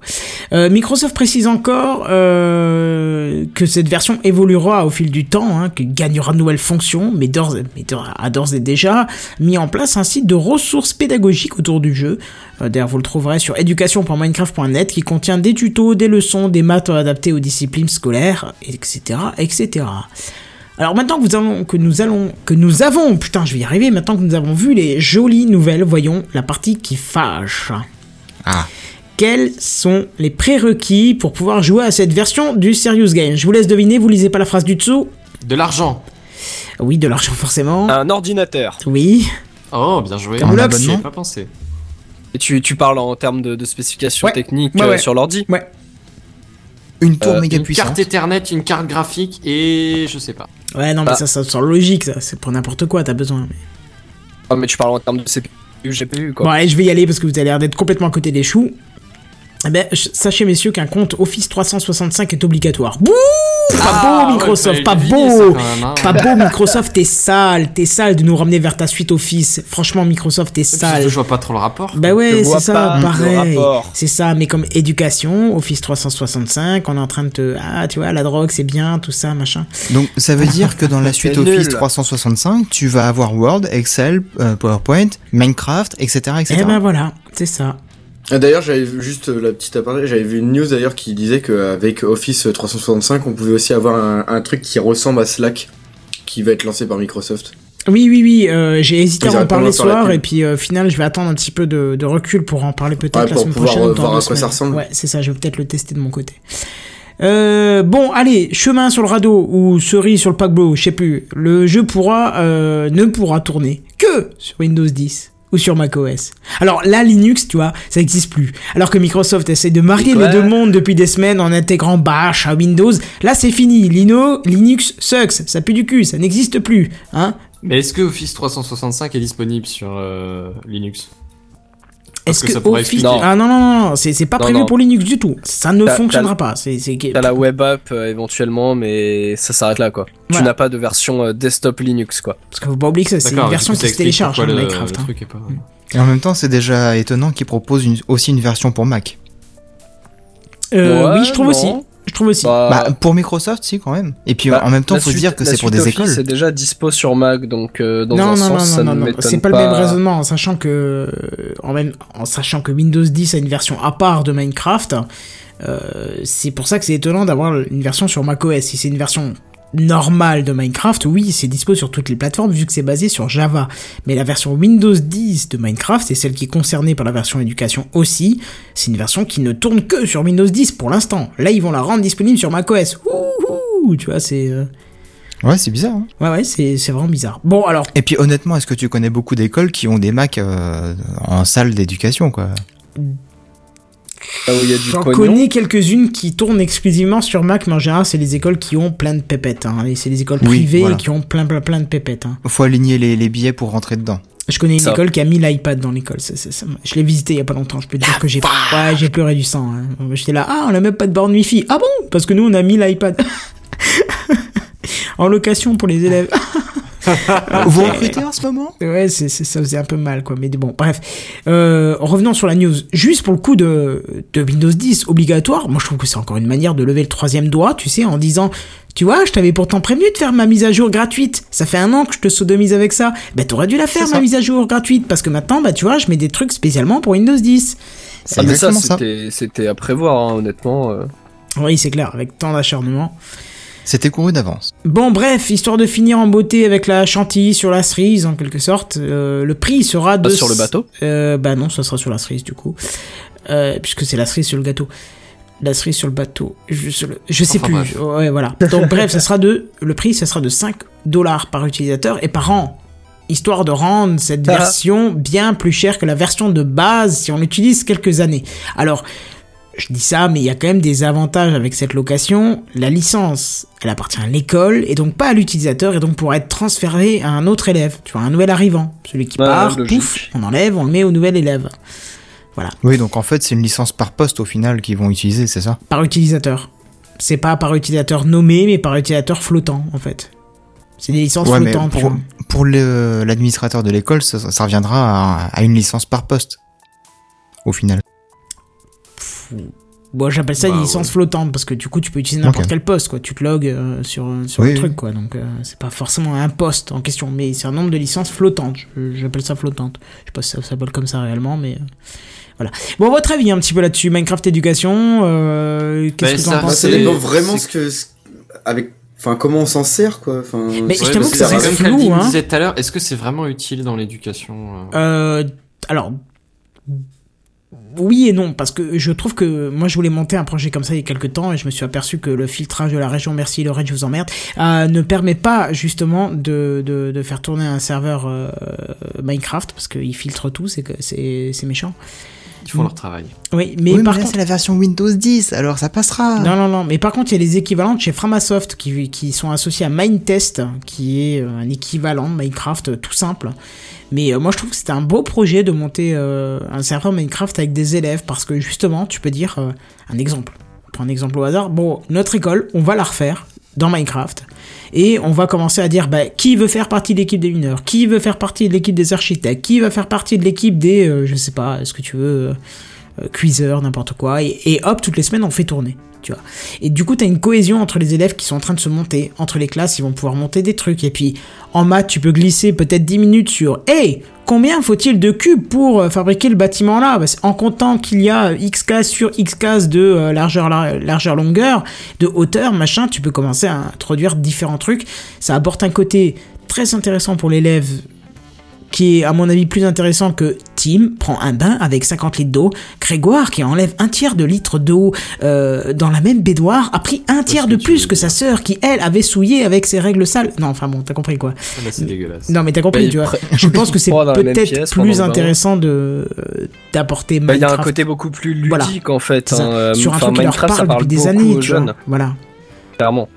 [SPEAKER 1] Euh, Microsoft précise encore euh, que cette version évoluera au fil du temps, hein, qu'il gagnera de nouvelles fonctions, mais d'ores d'ores- et déjà mis en place un site de ressources pédagogiques autour du jeu. Euh, D'ailleurs, vous le trouverez sur education.minecraft.net qui contient des tutos, des leçons, des maths adaptées aux disciplines scolaires, etc., etc. Alors maintenant que, vous allons, que nous allons, que nous avons, putain, je vais y arriver. Maintenant que nous avons vu les jolies nouvelles, voyons la partie qui fâche.
[SPEAKER 4] Ah.
[SPEAKER 1] Quels sont les prérequis pour pouvoir jouer à cette version du Serious Game? Je vous laisse deviner. Vous lisez pas la phrase du dessous?
[SPEAKER 5] De l'argent
[SPEAKER 1] Oui, de l'argent forcément.
[SPEAKER 3] Un ordinateur.
[SPEAKER 1] Oui.
[SPEAKER 5] Oh, bien joué.
[SPEAKER 4] Un abonnement
[SPEAKER 5] pas pensé.
[SPEAKER 3] Et tu, tu parles en termes de, de spécifications
[SPEAKER 1] Ouais.
[SPEAKER 3] techniques
[SPEAKER 1] Ouais,
[SPEAKER 3] euh,
[SPEAKER 1] ouais.
[SPEAKER 3] sur l'ordi?
[SPEAKER 1] Ouais.
[SPEAKER 4] Une tour
[SPEAKER 3] Euh,
[SPEAKER 4] méga
[SPEAKER 5] Une
[SPEAKER 4] puissante.
[SPEAKER 5] carte Ethernet, une carte graphique et je sais pas.
[SPEAKER 1] Ouais, non, mais
[SPEAKER 3] Ah.
[SPEAKER 1] ça, ça sort logique. Ça, c'est pour n'importe quoi. T'as besoin. mais-
[SPEAKER 3] Ah, mais tu parles en termes de CPU, GPU quoi.
[SPEAKER 1] Bon, allez, je vais y aller parce que vous avez l'air d'être complètement à côté des choux. Eh ben, ch- sachez messieurs qu'un compte Office 365 est obligatoire. Bouh Pas
[SPEAKER 5] Ah,
[SPEAKER 1] beau Microsoft,
[SPEAKER 5] fallait
[SPEAKER 1] pas beau
[SPEAKER 5] quand même, hein.
[SPEAKER 1] Pas beau Microsoft, t'es sale, t'es sale de nous ramener vers ta suite Office. Franchement Microsoft, t'es sale.
[SPEAKER 5] Je vois pas trop le rapport.
[SPEAKER 1] Bah ouais, c'est ça,
[SPEAKER 3] pas
[SPEAKER 1] pareil.
[SPEAKER 3] rapport.
[SPEAKER 1] C'est ça, mais comme éducation, Office 365, on est en train de te... Ah, tu vois, la drogue, c'est bien, tout ça, machin.
[SPEAKER 4] Donc ça veut dire que dans la suite Office
[SPEAKER 3] nul.
[SPEAKER 4] 365, tu vas avoir Word, Excel, euh, PowerPoint, Minecraft, etc. etc.
[SPEAKER 1] Eh ben voilà, c'est ça.
[SPEAKER 2] Ah, D'ailleurs, j'avais vu juste euh, la petite aparté, j'avais vu une news d'ailleurs qui disait qu'avec Office 365, on pouvait aussi avoir un, un truc qui ressemble à Slack, qui va être lancé par Microsoft.
[SPEAKER 1] Oui, oui, oui, euh, j'ai hésité à en parler ce soir, et puis euh, final, je vais attendre un petit peu de, de recul pour en parler peut-être
[SPEAKER 2] Ouais,
[SPEAKER 1] la
[SPEAKER 2] pour
[SPEAKER 1] semaine prochaine. ou dans
[SPEAKER 2] voir à quoi ça ressemble.
[SPEAKER 1] Ouais, c'est ça, je vais peut-être le tester de mon côté. Euh, bon, allez, chemin sur le radeau ou cerise sur le paquebot, je sais plus. Le jeu pourra, euh, ne pourra tourner que sur Windows 10 ou sur macOS. Alors là, Linux, tu vois, ça n'existe plus. Alors que Microsoft essaie de marier les deux mondes depuis des semaines en intégrant Bash à Windows, là c'est fini. Lino, Linux sucks, ça pue du cul, ça n'existe plus, hein.
[SPEAKER 5] Mais est-ce que Office 365 est disponible sur euh, Linux?
[SPEAKER 1] Est-ce
[SPEAKER 5] que
[SPEAKER 1] que,
[SPEAKER 5] ça pourrait
[SPEAKER 1] office-
[SPEAKER 3] expliquer.
[SPEAKER 1] Ah non, non, non, non, c'est c'est pas
[SPEAKER 3] Non,
[SPEAKER 1] prévu
[SPEAKER 3] non.
[SPEAKER 1] pour Linux du tout. Ça ne
[SPEAKER 3] T'as-
[SPEAKER 1] fonctionnera pas. C'est c'est-
[SPEAKER 3] T'as la web app euh, éventuellement, mais ça s'arrête là quoi.
[SPEAKER 1] Voilà.
[SPEAKER 3] Tu n'as pas de version euh, desktop Linux quoi.
[SPEAKER 1] Parce qu'il faut pas oublier que ça, c'est une version qui se télécharge dans
[SPEAKER 5] le,
[SPEAKER 1] Minecraft.
[SPEAKER 5] le
[SPEAKER 1] hein.
[SPEAKER 5] truc est pas.
[SPEAKER 4] Et en même temps, c'est déjà étonnant qu'ils proposent une- aussi une version pour Mac.
[SPEAKER 1] Euh,
[SPEAKER 3] Ouais,
[SPEAKER 1] oui, je trouve
[SPEAKER 3] non.
[SPEAKER 1] aussi. Je trouve aussi.
[SPEAKER 3] Bah,
[SPEAKER 4] Bah, pour Microsoft, si, quand même. Et puis
[SPEAKER 3] bah,
[SPEAKER 4] en même temps,
[SPEAKER 3] la
[SPEAKER 4] faut
[SPEAKER 3] suite-
[SPEAKER 4] dire que c'est pour des
[SPEAKER 3] Office
[SPEAKER 4] écoles.
[SPEAKER 3] C'est déjà dispo sur Mac, donc euh, dans
[SPEAKER 1] non,
[SPEAKER 3] un
[SPEAKER 1] non,
[SPEAKER 3] sens,
[SPEAKER 1] non,
[SPEAKER 3] ça
[SPEAKER 1] non,
[SPEAKER 3] ne
[SPEAKER 1] non,
[SPEAKER 3] m'étonne
[SPEAKER 1] c'est pas, le même raisonnement, en sachant que, en, même, en sachant que Windows 10 a une version à part de Minecraft, euh, c'est pour ça que c'est étonnant d'avoir une version sur macOS. Si c'est une version normale de Minecraft, oui, c'est dispo sur toutes les plateformes vu que c'est basé sur Java. Mais la version Windows 10 de Minecraft, et celle qui est concernée par la version éducation aussi, c'est une version qui ne tourne que sur Windows 10 pour l'instant. Là, ils vont la rendre disponible sur macOS. Ouh, tu vois, c'est... euh,
[SPEAKER 4] Ouais, c'est bizarre. hein.
[SPEAKER 1] Ouais, ouais, c'est c'est vraiment bizarre. Bon, alors,
[SPEAKER 4] Et puis honnêtement, est-ce que tu connais beaucoup d'écoles qui ont des Macs euh, en salle d'éducation, quoi?
[SPEAKER 1] J'en connais quelques-unes qui tournent exclusivement sur Mac, mais en général, c'est les écoles qui ont plein de pépettes. Hein. Et c'est les écoles
[SPEAKER 4] Oui,
[SPEAKER 1] privées
[SPEAKER 4] voilà.
[SPEAKER 1] qui ont plein, plein, plein de pépettes. Hein.
[SPEAKER 4] Faut aligner les, les billets pour rentrer dedans.
[SPEAKER 1] Je connais une
[SPEAKER 3] Ça.
[SPEAKER 1] école qui a mis l'iPad dans l'école. Ça- ça- ça- je l'ai visité il y a pas longtemps. Je peux te dire que j'ai ouais, j'ai pleuré du sang. hein. J'étais là, ah, on a même pas de borne Wi-Fi. Ah bon? Parce que nous, on a mis l'iPad. en location pour les élèves.
[SPEAKER 4] Vous recrutez en ce moment?
[SPEAKER 1] Ouais, ça faisait un peu mal, quoi. Mais bon, bref. Euh, revenons sur la news. Juste pour le coup de, de Windows 10 obligatoire, moi je trouve que c'est encore une manière de lever le troisième doigt, tu sais, en disant, tu vois, je t'avais pourtant prévenu de faire ma mise à jour gratuite. Ça fait un an que je te sodomise avec ça. Bah t'aurais dû la faire, ma
[SPEAKER 4] ça.
[SPEAKER 1] mise à jour gratuite, parce que maintenant, bah tu vois, je mets des trucs spécialement pour Windows 10.
[SPEAKER 4] C'est
[SPEAKER 3] Ah, mais ça, c'était à prévoir, hein, honnêtement. euh.
[SPEAKER 1] Oui, c'est clair, avec tant d'acharnement.
[SPEAKER 4] C'était couru d'avance.
[SPEAKER 1] Bon, bref, histoire de finir en beauté avec la chantilly sur la cerise, en quelque sorte, euh, le prix sera de...
[SPEAKER 3] Pas sur le bateau
[SPEAKER 1] Euh, bah non, ça sera sur la cerise du coup. Euh, puisque c'est la cerise sur le gâteau. La cerise sur le bateau. Je, sur le- je sais
[SPEAKER 5] Enfin,
[SPEAKER 1] plus.
[SPEAKER 5] bref.
[SPEAKER 1] Ouais, voilà. Donc bref, ça sera de... Le prix, ça sera de 5 dollars par utilisateur et par an. Histoire de rendre cette
[SPEAKER 3] Ah.
[SPEAKER 1] version bien plus chère que la version de base si on l'utilise quelques années. Alors, je dis ça, mais il y a quand même des avantages avec cette location. La licence, elle appartient à l'école et donc pas à l'utilisateur et donc pourra être transférée à un autre élève. Tu vois, un nouvel arrivant. Celui qui
[SPEAKER 3] Ouais,
[SPEAKER 1] part,
[SPEAKER 3] logique.
[SPEAKER 1] pouf, on enlève, on le met au nouvel élève.
[SPEAKER 4] Oui, donc en fait, c'est une licence par poste au final qu'ils vont utiliser, c'est ça?
[SPEAKER 1] Par utilisateur. C'est pas par utilisateur nommé, mais par utilisateur flottant, en fait. C'est des licences
[SPEAKER 4] Ouais,
[SPEAKER 1] flottantes.
[SPEAKER 4] pour, pour le- l'administrateur de l'école, ça, ça reviendra à, à une licence par poste. Au final.
[SPEAKER 1] Bon, j'appelle ça
[SPEAKER 5] Bah,
[SPEAKER 1] des licences
[SPEAKER 5] ouais.
[SPEAKER 1] flottantes parce que du coup, tu peux utiliser n'importe quel poste, quoi. Tu te logs euh, sur, sur
[SPEAKER 4] Oui,
[SPEAKER 1] le
[SPEAKER 4] oui.
[SPEAKER 1] truc, quoi. Donc, euh, c'est pas forcément un poste en question, mais c'est un nombre de licences flottantes. J'appelle ça flottante. Je sais pas si ça s'appelle comme ça réellement, mais euh, voilà. Bon, votre avis un petit peu là-dessus, Minecraft éducation. Euh, Qu'est-ce
[SPEAKER 5] Bah,
[SPEAKER 1] que t'en
[SPEAKER 2] Bah,
[SPEAKER 1] penses
[SPEAKER 2] ça dépend vraiment ce que. ce- Avec. Enfin, comment on s'en sert, quoi. Enfin,
[SPEAKER 1] Mais je t'avoue que
[SPEAKER 5] c'est
[SPEAKER 1] ça reste flou, hein.
[SPEAKER 5] disait tout à l'heure, est-ce que c'est vraiment utile dans l'éducation Euh,
[SPEAKER 1] alors, oui et non, parce que je trouve que moi je voulais monter un projet comme ça il y a quelques temps et je me suis aperçu que le filtrage de la région, merci Lorraine, je vous emmerde, euh, ne permet pas justement de, de, de faire tourner un serveur euh, Minecraft parce qu'il filtre tout, c'est que- c'est c'est méchant.
[SPEAKER 5] Ils font leur travail.
[SPEAKER 1] Oui, mais
[SPEAKER 4] oui,
[SPEAKER 1] par
[SPEAKER 4] mais là,
[SPEAKER 1] contre.
[SPEAKER 4] c'est la version Windows 10, alors ça passera.
[SPEAKER 1] Non, non, non, mais par contre, il y a les équivalents de chez Framasoft qui, qui sont associés à Mindtest, qui est euh, un équivalent de Minecraft tout simple. Mais euh, moi, je trouve que c'était un beau projet de monter euh, un serveur Minecraft avec des élèves parce que justement, tu peux dire euh, un exemple. Prends un exemple au hasard. Bon, notre école, on va la refaire dans Minecraft. Et on va commencer à dire bah, qui veut faire partie de l'équipe des mineurs, qui veut faire partie de l'équipe des architectes, qui va faire partie de l'équipe des, je sais pas, est-ce que tu veux, cuiseurs, n'importe quoi. Et hop, toutes les semaines, on fait tourner. Et du coup, tu as une cohésion entre les élèves qui sont en train de se monter. Entre les classes, ils vont pouvoir monter des trucs. Et puis, en maths, tu peux glisser peut-être 10 minutes sur Hey, combien faut-il de cubes pour euh, fabriquer le bâtiment là? En comptant qu'il y a X cases sur X cases de euh, largeur, lar- largeur, longueur, de hauteur, machin, tu peux commencer à introduire différents trucs. Ça apporte un côté très intéressant pour l'élève qui est à mon avis plus intéressant que Tim prend un bain avec 50 litres d'eau, Grégoire qui enlève un tiers de litre d'eau euh, dans la même baignoire a pris un tiers de plus que sa sœur qui elle avait souillé avec ses règles sales. Non enfin bon t'as compris quoi.
[SPEAKER 5] Ah, là, c'est dégueulasse.
[SPEAKER 1] Non mais t'as compris
[SPEAKER 3] Bah,
[SPEAKER 1] tu vois. Je pense que c'est peut-être plus intéressant de euh, d'apporter
[SPEAKER 3] Bah, il y a un côté beaucoup plus ludique
[SPEAKER 1] Voilà.
[SPEAKER 3] en fait. Hein, euh,
[SPEAKER 1] sur un
[SPEAKER 3] enfin,
[SPEAKER 1] truc qui leur parle
[SPEAKER 3] parle
[SPEAKER 1] depuis des années tu vois. Voilà.
[SPEAKER 3] clairement.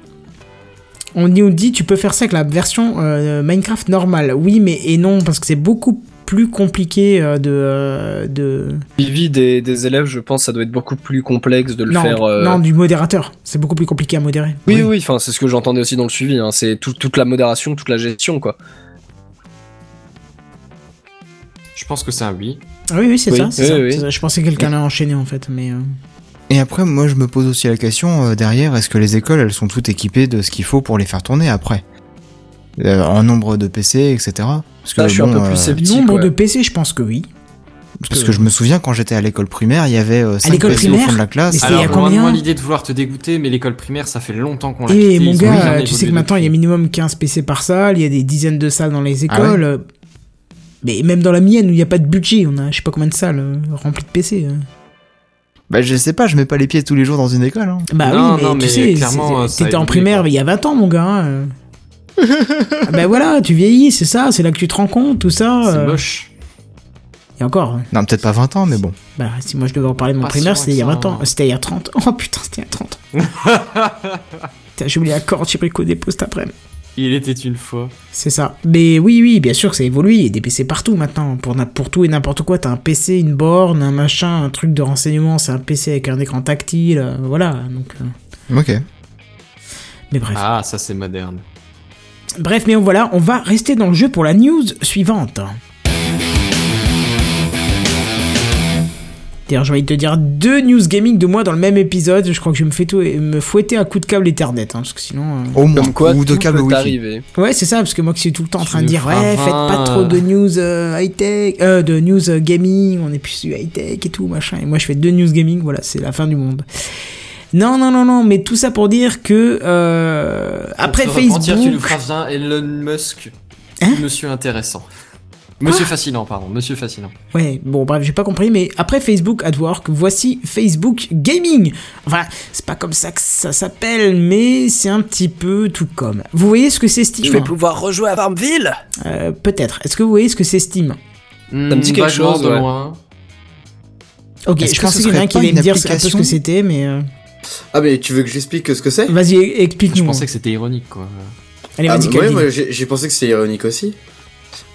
[SPEAKER 1] On nous dit tu peux faire ça avec la version euh, Minecraft normale. Oui, mais et non parce que c'est beaucoup plus compliqué euh, de euh, de
[SPEAKER 3] Suivi des, des élèves, je pense, ça doit être beaucoup plus complexe de le
[SPEAKER 1] non,
[SPEAKER 3] faire. euh,
[SPEAKER 1] non du modérateur. C'est beaucoup plus compliqué à modérer.
[SPEAKER 3] Oui, oui, enfin, c'est ce que j'entendais aussi dans le suivi. Hein. C'est tout- toute la modération, toute la gestion, quoi.
[SPEAKER 5] Je pense que c'est un oui.
[SPEAKER 1] Ah oui, oui, c'est
[SPEAKER 3] Oui,
[SPEAKER 1] ça. c'est
[SPEAKER 3] oui,
[SPEAKER 1] ça,
[SPEAKER 3] oui.
[SPEAKER 1] Je pensais que quelqu'un l'a enchaîné en fait, mais. euh,
[SPEAKER 4] Et après, moi, je me pose aussi la question euh, derrière, est-ce que les écoles, elles sont toutes équipées de ce qu'il faut pour les faire tourner après? Euh, En nombre de PC, etc. Parce que,
[SPEAKER 3] Là, je suis un peu plus
[SPEAKER 4] euh,
[SPEAKER 3] sceptique.
[SPEAKER 1] Nombre
[SPEAKER 3] ouais.
[SPEAKER 1] de PC, je pense que oui.
[SPEAKER 4] Parce que je me souviens quand j'étais à l'école primaire, il y avait euh, 5
[SPEAKER 1] l'école
[SPEAKER 4] PC au
[SPEAKER 1] primaire
[SPEAKER 4] fond de la classe.
[SPEAKER 1] Mais c'était il y a
[SPEAKER 5] Alors,
[SPEAKER 1] combien
[SPEAKER 5] l'idée de vouloir te dégoûter, mais l'école primaire, ça fait longtemps qu'on l'a
[SPEAKER 1] Et Eh, mon gars, tu sais que maintenant il y a minimum 15 PC par salle, il y a des dizaines de salles dans les
[SPEAKER 4] Ah ouais
[SPEAKER 1] écoles. Mais même dans la mienne où il n'y a pas de budget, on a je sais pas combien de salles remplies de PC. euh.
[SPEAKER 4] Bah, je sais pas, je mets pas les pieds tous les jours dans une école. Hein.
[SPEAKER 1] Bah
[SPEAKER 5] Non,
[SPEAKER 1] oui, mais
[SPEAKER 5] non,
[SPEAKER 1] tu
[SPEAKER 5] mais
[SPEAKER 1] sais,
[SPEAKER 5] clairement,
[SPEAKER 1] t'étais en primaire il y a 20 ans, mon gars. hein, bah voilà, tu vieillis, c'est ça, c'est là que tu te rends compte, tout ça.
[SPEAKER 5] C'est
[SPEAKER 1] euh.
[SPEAKER 5] moche.
[SPEAKER 1] Et encore, hein.
[SPEAKER 4] Non, peut-être pas 20 ans, mais bon.
[SPEAKER 1] bah si moi je devais en parler de mon
[SPEAKER 5] Pas
[SPEAKER 1] primaire, c'était il y a
[SPEAKER 5] loin
[SPEAKER 1] 20
[SPEAKER 5] que ça,
[SPEAKER 1] ans.
[SPEAKER 5] hein.
[SPEAKER 1] C'était il y a 30 ans. Oh putain, c'était il y a 30 ans. Putain, J'ai oublié la corde, j'ai pris le coup des cet après-midi.
[SPEAKER 5] Il était une fois.
[SPEAKER 1] C'est ça. Mais oui, oui, bien sûr que ça évolue. Il y a des PC partout maintenant. Pour, tout et n'importe quoi, t'as un PC, une borne, un machin, un truc de renseignement. C'est un PC avec un écran tactile. euh, voilà. Donc, euh,
[SPEAKER 4] Ok.
[SPEAKER 1] mais bref.
[SPEAKER 5] Ah, ça c'est moderne.
[SPEAKER 1] Bref, mais voilà, on va rester dans le jeu pour la news suivante. D'ailleurs, j'ai envie de te dire deux news gaming de moi dans le même épisode. Je crois que je vais me, fais tout, me fouetter à coup de câble Ethernet. hein, parce que sinon. euh,
[SPEAKER 4] Au moins.
[SPEAKER 3] Comme quoi,
[SPEAKER 4] Ou de câble wifi.
[SPEAKER 3] arriver.
[SPEAKER 1] Ouais, c'est ça, parce que moi qui suis tout le temps en train de dire, ouais, faites pas trop de news euh, high-tech, euh, de news euh, gaming, on est plus du high-tech et tout, machin. Et moi je fais deux news gaming, voilà, c'est la fin du monde. Non, non, non, non, mais tout ça pour dire que euh, après
[SPEAKER 5] repentir, tu nous
[SPEAKER 1] Facebook.
[SPEAKER 5] feras un Elon Musk.
[SPEAKER 1] Hein
[SPEAKER 5] Monsieur intéressant. Monsieur fascinant, pardon. Monsieur fascinant.
[SPEAKER 1] Ouais, bon, bref, j'ai pas compris, mais après Facebook at Work, voici Facebook Gaming. Enfin, c'est pas comme ça que ça s'appelle, mais c'est un petit peu tout comme. Vous voyez ce que c'est Steam
[SPEAKER 3] pouvoir rejouer à Farmville
[SPEAKER 1] Euh, Peut-être. Est-ce que vous voyez ce que c'est Steam
[SPEAKER 3] Ça me dit quelque chose,
[SPEAKER 5] de
[SPEAKER 3] ouais.
[SPEAKER 5] loin.
[SPEAKER 1] Ok, je pensais qu'il y en a un qui allait me dire un peu ce que c'était, mais. euh,
[SPEAKER 2] Ah, mais tu veux que j'explique ce que c'est?
[SPEAKER 1] Vas-y,
[SPEAKER 5] Je
[SPEAKER 1] explique-nous.
[SPEAKER 5] pensais que c'était ironique, quoi.
[SPEAKER 1] Allez,
[SPEAKER 2] Ah,
[SPEAKER 1] vas-y,
[SPEAKER 2] ouais, j'ai pensé que c'était ironique aussi.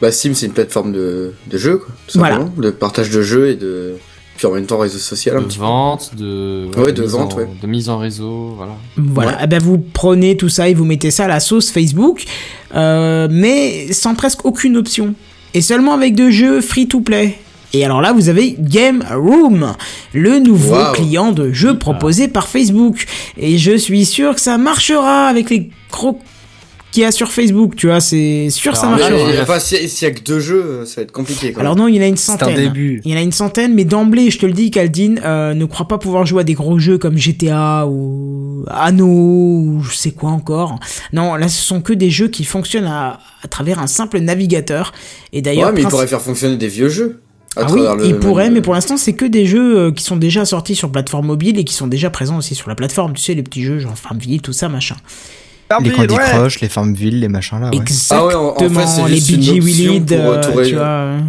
[SPEAKER 2] Bah, Steam, c'est une plateforme de, de jeux, quoi. Tout
[SPEAKER 1] Voilà.
[SPEAKER 2] simplement. De partage de jeux et de. Puis en même temps, réseau social un
[SPEAKER 5] De
[SPEAKER 2] petit peu.
[SPEAKER 5] vente, de.
[SPEAKER 2] Ouais, de
[SPEAKER 5] mise
[SPEAKER 2] vente,
[SPEAKER 5] en-
[SPEAKER 2] ouais.
[SPEAKER 5] De mise en réseau, voilà.
[SPEAKER 1] Voilà,
[SPEAKER 2] Ouais.
[SPEAKER 1] Eh ben vous prenez tout ça et vous mettez ça à la sauce Facebook, euh, mais sans presque aucune option. Et seulement avec deux jeux free-to-play. Et alors là, vous avez Game Room, le nouveau client de jeu proposé par Facebook. Et je suis sûr que ça marchera avec les gros qu'il y a sur Facebook, tu vois, c'est sûr ça
[SPEAKER 2] enfin, s'il y, a- s'il y a que deux jeux, ça va être compliqué, quoi.
[SPEAKER 1] Alors non, il y en a une
[SPEAKER 3] C'est un
[SPEAKER 1] centaine.
[SPEAKER 3] début.
[SPEAKER 1] Il y en a une centaine, mais d'emblée, je te le dis, Caldine, euh, ne crois pas pouvoir jouer à des gros jeux comme GTA ou Anno ou je sais quoi encore. Non, là, ce sont que des jeux qui fonctionnent à, à travers un simple navigateur. Et d'ailleurs,
[SPEAKER 2] ouais, mais il pourrait faire fonctionner des vieux jeux.
[SPEAKER 1] ah oui,
[SPEAKER 2] le
[SPEAKER 1] il pourrait, mais pour l'instant, c'est que des jeux euh, qui sont déjà sortis sur plateforme mobile et qui sont déjà présents aussi sur la plateforme. Tu sais, les petits jeux genre Farmville, tout ça, machin.
[SPEAKER 4] Les Candy Crush, les Farmville, les machins là. Ouais.
[SPEAKER 2] Ah ouais, en- en fait,
[SPEAKER 1] Exactement,
[SPEAKER 2] c'est
[SPEAKER 1] les BG
[SPEAKER 2] option
[SPEAKER 1] Willid,
[SPEAKER 2] euh.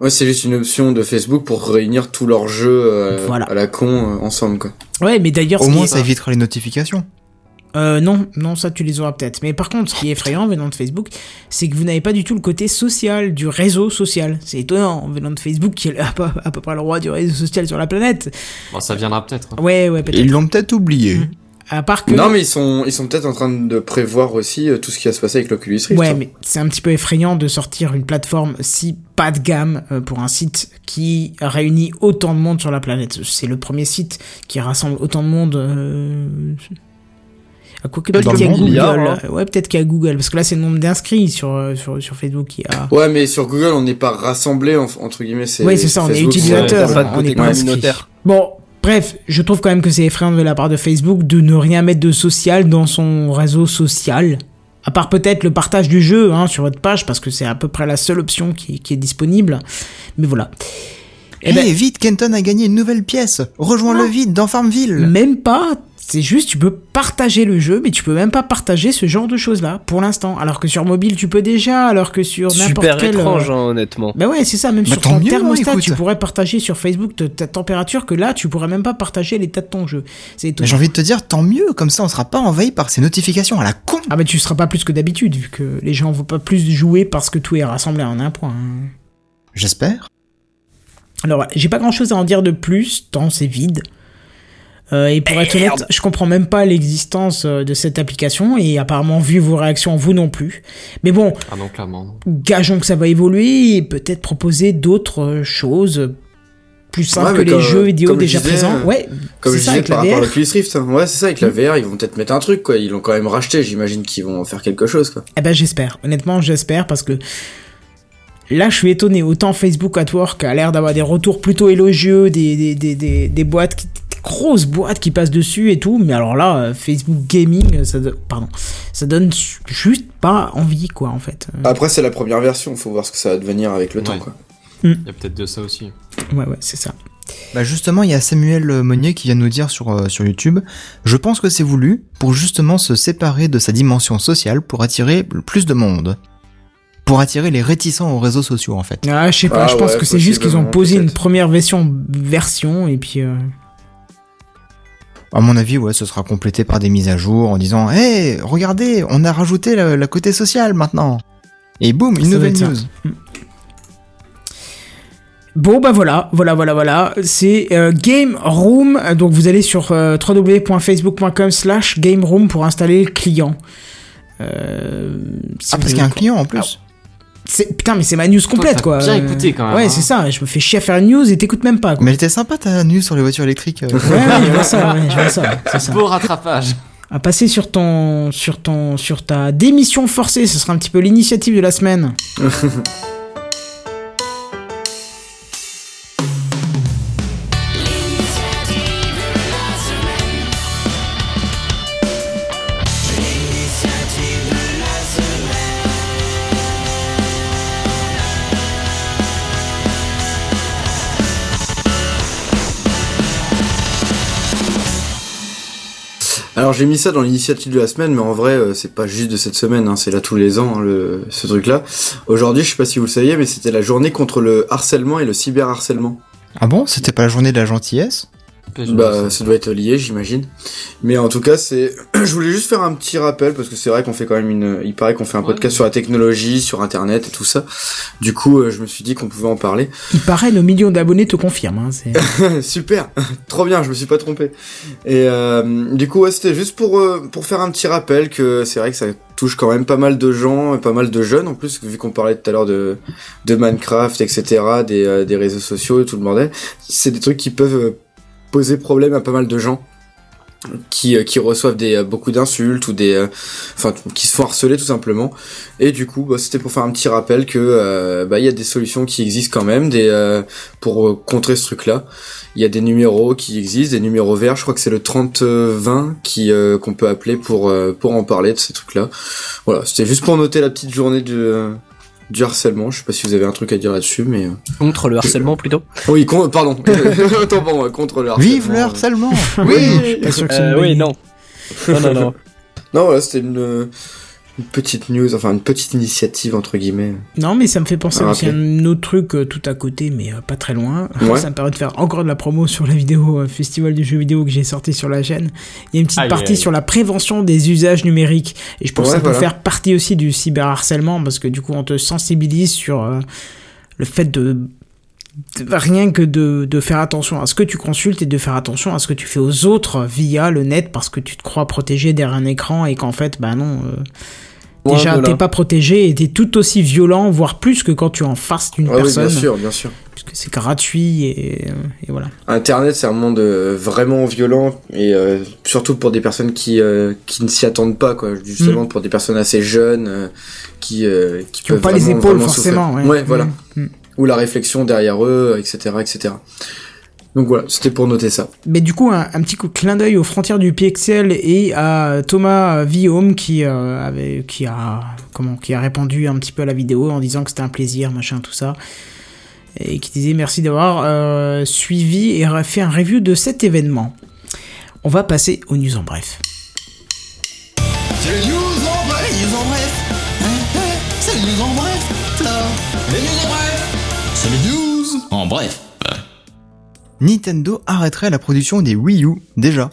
[SPEAKER 2] Ouais, c'est juste une option de Facebook pour réunir tous leurs jeux euh,
[SPEAKER 1] Voilà.
[SPEAKER 2] à la con euh, ensemble, quoi.
[SPEAKER 1] Ouais, mais d'ailleurs,
[SPEAKER 4] Au moins,
[SPEAKER 1] est-
[SPEAKER 4] ça évitera les notifications.
[SPEAKER 1] Euh, non, non, ça tu les auras peut-être. Mais par contre, ce qui est effrayant venant de Facebook, c'est que vous n'avez pas du tout le côté social du réseau social. C'est étonnant venant de Facebook qui est à peu, à peu près le roi du réseau social sur la planète.
[SPEAKER 5] Bon, ça viendra peut-être. hein.
[SPEAKER 1] Ouais, ouais, peut-être.
[SPEAKER 4] Ils l'ont peut-être oublié.
[SPEAKER 1] Mm. À part que.
[SPEAKER 2] Non, mais ils sont, ils sont peut-être en train de prévoir aussi euh, tout ce qui va se passer avec l'Oculus Rift.
[SPEAKER 1] Ouais,
[SPEAKER 2] hein.
[SPEAKER 1] mais c'est un petit peu effrayant de sortir une plateforme si pas de gamme euh, pour un site qui réunit autant de monde sur la planète. C'est le premier site qui rassemble autant de monde. Euh... À quoi que
[SPEAKER 4] Dans
[SPEAKER 1] peut-être qu'il y a Google.
[SPEAKER 3] hein.
[SPEAKER 1] Ouais, peut-être qu'il y a Google. Parce que là, c'est le nombre d'inscrits sur, euh, sur, sur Facebook qui a.
[SPEAKER 2] Ouais, mais sur Google, on n'est pas rassemblés, en- entre guillemets. C'est,
[SPEAKER 1] Ouais, c'est ça, on est utilisateur.
[SPEAKER 3] Pas
[SPEAKER 1] on
[SPEAKER 3] côté
[SPEAKER 1] est pas inscrit.
[SPEAKER 3] communautaire.
[SPEAKER 1] Bon, bref, je trouve quand même que c'est effrayant de la part de Facebook de ne rien mettre de social dans son réseau social. À part peut-être le partage du jeu hein, sur votre page, parce que c'est à peu près la seule option qui, qui est disponible. Mais voilà.
[SPEAKER 4] Eh
[SPEAKER 1] Eh ben,
[SPEAKER 4] vite, Kenton a gagné une nouvelle pièce. Rejoins-le vite dans Farmville.
[SPEAKER 1] même pas. C'est juste, tu peux partager le jeu, mais tu peux même pas partager ce genre de choses-là, pour l'instant. Alors que sur mobile, tu peux déjà, alors que sur n'importe
[SPEAKER 3] Super
[SPEAKER 1] quel...
[SPEAKER 3] étrange,
[SPEAKER 1] euh,
[SPEAKER 3] hein, honnêtement.
[SPEAKER 1] Bah ouais, c'est ça, même
[SPEAKER 4] Bah
[SPEAKER 1] sur ton
[SPEAKER 4] mieux, hein,
[SPEAKER 1] thermostat, tu pourrais partager sur Facebook ta, ta température, que là, tu pourrais même pas partager l'état de ton jeu. C'est
[SPEAKER 4] j'ai envie de te dire, tant mieux, comme ça on sera pas envahi par ces notifications à la con.
[SPEAKER 1] Ah bah tu seras pas plus que d'habitude, vu que les gens vont pas plus jouer parce que tout est rassemblé en un point. hein.
[SPEAKER 4] J'espère.
[SPEAKER 1] Alors, j'ai pas grand chose à en dire de plus, tant c'est vide. Euh, et pour être honnête, je comprends même pas l'existence euh, de cette application et apparemment, vu vos réactions, vous non plus. Mais bon,
[SPEAKER 5] Ah non, clairement. non.
[SPEAKER 1] gageons que ça va évoluer et peut-être proposer d'autres euh, choses plus simples
[SPEAKER 2] Ouais,
[SPEAKER 1] que les
[SPEAKER 2] comme-
[SPEAKER 1] jeux vidéo
[SPEAKER 2] comme je
[SPEAKER 1] déjà
[SPEAKER 2] disais,
[SPEAKER 1] présents. Ouais,
[SPEAKER 2] Comme je
[SPEAKER 1] ça
[SPEAKER 2] disais
[SPEAKER 1] avec la
[SPEAKER 2] par rapport à
[SPEAKER 1] VR.
[SPEAKER 2] l'Oculus Rift, hein. ouais, c'est ça, avec la VR, ils vont peut-être mettre un truc, quoi. Ils l'ont quand même racheté, j'imagine qu'ils vont en faire quelque chose, quoi.
[SPEAKER 1] Eh ben j'espère. Honnêtement, j'espère parce que là, je suis étonné. Autant Facebook at Work a l'air d'avoir des retours plutôt élogieux, des, des, des, des, des boîtes, qui- grosses boîtes qui passent dessus et tout. Mais alors là, euh, Facebook Gaming, ça, do- pardon, ça donne juste pas envie, quoi, en fait. Euh,
[SPEAKER 2] Après, c'est la première version, faut voir ce que ça va devenir avec le temps, quoi.
[SPEAKER 5] Il y a peut-être de ça aussi.
[SPEAKER 1] Ouais, ouais, c'est ça.
[SPEAKER 4] Bah justement, il y a Samuel euh, Monnier qui vient nous dire sur, euh, sur YouTube, je pense que c'est voulu pour justement se séparer de sa dimension sociale pour attirer plus de monde. Pour attirer les réticents aux réseaux sociaux en fait.
[SPEAKER 1] Ah, je sais pas,
[SPEAKER 2] Ah
[SPEAKER 1] je pense
[SPEAKER 2] ouais,
[SPEAKER 1] que c'est juste qu'ils ont posé une première version, version et puis. euh,
[SPEAKER 4] À mon avis, ouais, ce sera complété par des mises à jour en disant, hé, regardez, on a rajouté le côté social maintenant. Et boum, une
[SPEAKER 1] Ça
[SPEAKER 4] nouvelle news.
[SPEAKER 1] Bon bah voilà, voilà, voilà, voilà. C'est euh, Game Room. Donc vous allez sur euh, www.facebook.com slash Game Room pour installer le client. Euh, si
[SPEAKER 4] Ah, parce qu'il y a un client en plus.
[SPEAKER 1] Putain, mais c'est ma news complète
[SPEAKER 5] t'as
[SPEAKER 1] quoi.
[SPEAKER 5] bien écouté, quand même,
[SPEAKER 1] Ouais,
[SPEAKER 5] hein.
[SPEAKER 1] c'est ça. Je me fais chier à faire une news et t'écoutes même pas. Quoi.
[SPEAKER 4] Mais était sympa ta news sur les voitures électriques. euh.
[SPEAKER 1] Ouais, ouais, je vois ça. Ouais, je vois ça. C'est ça.
[SPEAKER 5] Beau rattrapage.
[SPEAKER 1] À passer sur ton, sur ton, sur ta démission forcée. Ce sera un petit peu l'initiative de la semaine.
[SPEAKER 2] Alors j'ai mis ça dans l'initiative de la semaine, mais en vrai euh, c'est pas juste de cette semaine, hein, c'est là tous les ans hein, ce truc-là. Aujourd'hui, je sais pas si vous le saviez, mais c'était la journée contre le harcèlement et le cyberharcèlement.
[SPEAKER 4] Ah bon? C'était pas la journée de la gentillesse?
[SPEAKER 2] Bah ça doit être lié, j'imagine. Mais en tout cas, c'est. je voulais juste faire un petit rappel parce que c'est vrai qu'on fait quand même une. Il paraît qu'on fait un
[SPEAKER 5] Ouais.
[SPEAKER 2] podcast sur la technologie, sur Internet et tout ça. Du coup, euh, je me suis dit qu'on pouvait en parler.
[SPEAKER 1] Il paraît, nos millions d'abonnés te confirment. Hein, c'est-
[SPEAKER 2] Super, trop bien, je me suis pas trompé. Et euh, du coup, ouais, c'était juste pour euh, pour faire un petit rappel que c'est vrai que ça touche quand même pas mal de gens, pas mal de jeunes en plus, vu qu'on parlait tout à l'heure de de Minecraft, etc., des euh, des réseaux sociaux et tout le bordel. C'est des trucs qui peuvent poser problème à pas mal de gens qui euh, qui reçoivent des euh, beaucoup d'insultes ou des euh, enfin qui se font harceler tout simplement. Et du coup bah, c'était pour faire un petit rappel que euh, bah il y a des solutions qui existent quand même des euh, pour contrer ce truc là il y a des numéros qui existent des numéros verts. Je crois que c'est le 30 euh, 20 qui euh, qu'on peut appeler pour pour en parler de ces trucs là voilà c'était juste pour noter la petite journée euh, du harcèlement je sais pas si vous avez un truc à dire là-dessus mais euh,
[SPEAKER 3] Contre le harcèlement plutôt.
[SPEAKER 2] oui con- pardon Autant pour moi, contre le harcèlement
[SPEAKER 4] Vive le harcèlement
[SPEAKER 1] Oui, je suis pas sûr que c'est une
[SPEAKER 3] Euh, oui, non. Non, non, non.
[SPEAKER 2] Non, voilà, c'était une, une petite news, enfin une petite initiative entre guillemets.
[SPEAKER 1] Non, mais ça me fait penser
[SPEAKER 2] Ah,
[SPEAKER 1] aussi à un autre truc euh, tout à côté, mais euh, pas très loin.
[SPEAKER 2] Ouais.
[SPEAKER 1] Ça me permet de faire encore de la promo sur la vidéo euh, Festival du jeu vidéo que j'ai sorti sur la chaîne. Il y a une petite
[SPEAKER 5] Aïe,
[SPEAKER 1] partie
[SPEAKER 5] aïe.
[SPEAKER 1] sur la prévention des usages numériques. Et je pense
[SPEAKER 2] Ouais,
[SPEAKER 1] que ça peut faire partie aussi du cyberharcèlement, parce que du coup, on te sensibilise sur le fait de- rien que de, de faire attention à ce que tu consultes et de faire attention à ce que tu fais aux autres via le net parce que tu te crois protégé derrière un écran et qu'en fait bah non euh,
[SPEAKER 3] Ouais,
[SPEAKER 1] déjà
[SPEAKER 3] voilà.
[SPEAKER 1] t'es pas protégé et t'es tout aussi violent voire plus que quand tu es en face d'une
[SPEAKER 2] Ah oui,
[SPEAKER 1] personne
[SPEAKER 2] bien sûr, bien sûr.
[SPEAKER 1] puisque c'est gratuit et, et voilà
[SPEAKER 2] Internet, c'est un monde euh, vraiment violent et euh, surtout pour des personnes qui euh, qui ne s'y attendent pas, quoi. Justement pour des personnes assez jeunes qui qui,
[SPEAKER 1] Mm. qui ont pas les épaules forcément
[SPEAKER 2] souffrir.
[SPEAKER 1] ouais,
[SPEAKER 2] voilà.
[SPEAKER 1] Mm, mm.
[SPEAKER 2] Ou la réflexion derrière eux, etc., etc. Donc voilà, c'était pour noter ça.
[SPEAKER 1] Mais du coup, un, un petit coup de clin d'œil aux frontières du Pixel et à Thomas Villaume qui euh, avait, qui a, comment, qui a répondu un petit peu à la vidéo en disant que c'était un plaisir, machin, tout ça, et qui disait merci d'avoir euh, suivi et fait un review de cet événement. On va passer aux news en bref.
[SPEAKER 10] C'est les news en bref, les news en bref. Hein, hein, c'est les news en bref, là. Les news en bref. C'est les news en bref.
[SPEAKER 4] Nintendo arrêterait la production des Wii U, déjà.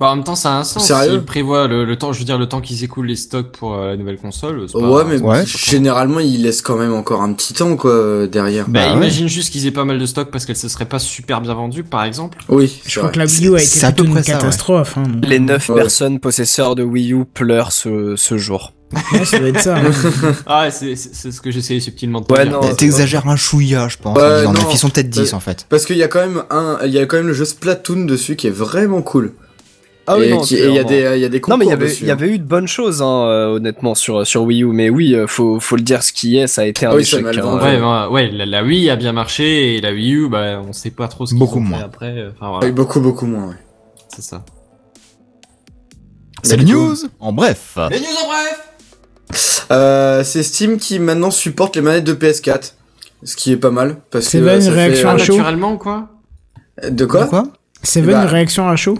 [SPEAKER 5] Bah, en même temps, ça a un sens.
[SPEAKER 2] Sérieux
[SPEAKER 5] S'ils prévoient le, le temps, je veux dire, le temps qu'ils écoulent les stocks pour euh, la nouvelle console. pas-
[SPEAKER 2] Ouais, mais
[SPEAKER 4] Ouais.
[SPEAKER 2] généralement, ils laissent quand même encore un petit temps, quoi, euh, derrière.
[SPEAKER 5] Bah,
[SPEAKER 4] Bah ouais.
[SPEAKER 5] imagine juste qu'ils aient pas mal de stocks parce qu'elle se serait pas super bien vendue, par exemple.
[SPEAKER 2] Oui,
[SPEAKER 1] Je crois
[SPEAKER 2] vrai.
[SPEAKER 1] que la Wii U a été plutôt une
[SPEAKER 4] près ça, ouais.
[SPEAKER 1] catastrophe. hein,
[SPEAKER 11] Les 9
[SPEAKER 2] Ouais.
[SPEAKER 11] personnes possesseurs de Wii U pleurent ce, ce jour.
[SPEAKER 1] Ouais, ça doit être ça. hein.
[SPEAKER 5] Ah, c'est, c'est, ce que j'essayais subtilement de te
[SPEAKER 11] Ouais,
[SPEAKER 5] dire.
[SPEAKER 11] non,
[SPEAKER 4] T'exagères un chouïa, je pense.
[SPEAKER 2] Ouais,
[SPEAKER 4] en disant,
[SPEAKER 2] non.
[SPEAKER 4] mais ils sont peut-être 10
[SPEAKER 2] Euh,
[SPEAKER 4] en fait.
[SPEAKER 2] Parce qu'il y a quand même un, il y a quand même le jeu Splatoon dessus qui est vraiment cool.
[SPEAKER 11] Ah oui,
[SPEAKER 2] et
[SPEAKER 11] non,
[SPEAKER 2] qui- et il y a
[SPEAKER 11] clairement.
[SPEAKER 2] des, il y a des
[SPEAKER 11] Non, mais il y
[SPEAKER 2] concours
[SPEAKER 11] avait,
[SPEAKER 2] dessus,
[SPEAKER 11] il y
[SPEAKER 2] hein.
[SPEAKER 11] avait eu de bonnes choses, hein, euh, honnêtement, sur, sur Wii U. Mais oui, euh, faut, faut le dire ce qui est, ça a été un
[SPEAKER 2] Ah oui, ça
[SPEAKER 11] échec.
[SPEAKER 2] m'a le
[SPEAKER 11] hein.
[SPEAKER 2] vendu.
[SPEAKER 5] Ouais, ouais, ouais, la, la Wii a bien marché et la Wii U, bah, on sait pas trop ce qu'ils
[SPEAKER 4] Beaucoup
[SPEAKER 5] ont
[SPEAKER 4] moins.
[SPEAKER 5] fait après. euh, Enfin,
[SPEAKER 2] oui, beaucoup, beaucoup moins, ouais.
[SPEAKER 5] c'est ça.
[SPEAKER 4] C'est
[SPEAKER 2] Mais
[SPEAKER 4] le
[SPEAKER 2] du coup-
[SPEAKER 4] news En bref.
[SPEAKER 5] Les news en bref!
[SPEAKER 2] Euh, c'est Steam qui maintenant supporte les manettes de PS4. Ce qui est pas mal. Parce que euh, ça
[SPEAKER 1] une réaction
[SPEAKER 2] fait,
[SPEAKER 1] à
[SPEAKER 5] Ah,
[SPEAKER 1] chaud.
[SPEAKER 5] naturellement ou quoi?
[SPEAKER 2] euh, De quoi?
[SPEAKER 4] De quoi
[SPEAKER 1] Seven,
[SPEAKER 2] Bah-
[SPEAKER 1] réaction à chaud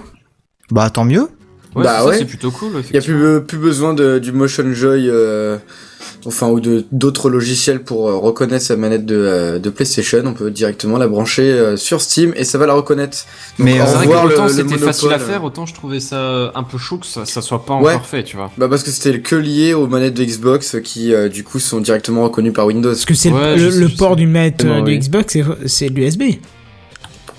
[SPEAKER 4] Bah tant mieux.
[SPEAKER 5] Ouais,
[SPEAKER 2] Bah
[SPEAKER 5] c'est ça,
[SPEAKER 2] ouais.
[SPEAKER 5] c'est plutôt cool,
[SPEAKER 2] Il y a plus, plus besoin de, du Motion Joy, euh, enfin, ou de, d'autres logiciels pour euh, reconnaître sa manette de, euh, de PlayStation. On peut directement la brancher euh, sur Steam et ça va la reconnaître. Donc,
[SPEAKER 4] Mais,
[SPEAKER 5] C'est vrai autant c'était facile à faire, autant je trouvais ça un peu chou que ça, ça soit pas
[SPEAKER 2] Ouais.
[SPEAKER 5] encore fait, tu vois.
[SPEAKER 2] Bah parce que c'était que lié aux manettes de Xbox qui euh, du coup sont directement reconnues par Windows.
[SPEAKER 1] Parce que c'est le-
[SPEAKER 5] Ouais,
[SPEAKER 1] le,
[SPEAKER 5] je sais,
[SPEAKER 1] le
[SPEAKER 5] je
[SPEAKER 1] port
[SPEAKER 5] sais.
[SPEAKER 1] du manette euh,
[SPEAKER 11] Oui.
[SPEAKER 1] du Xbox, c'est- c'est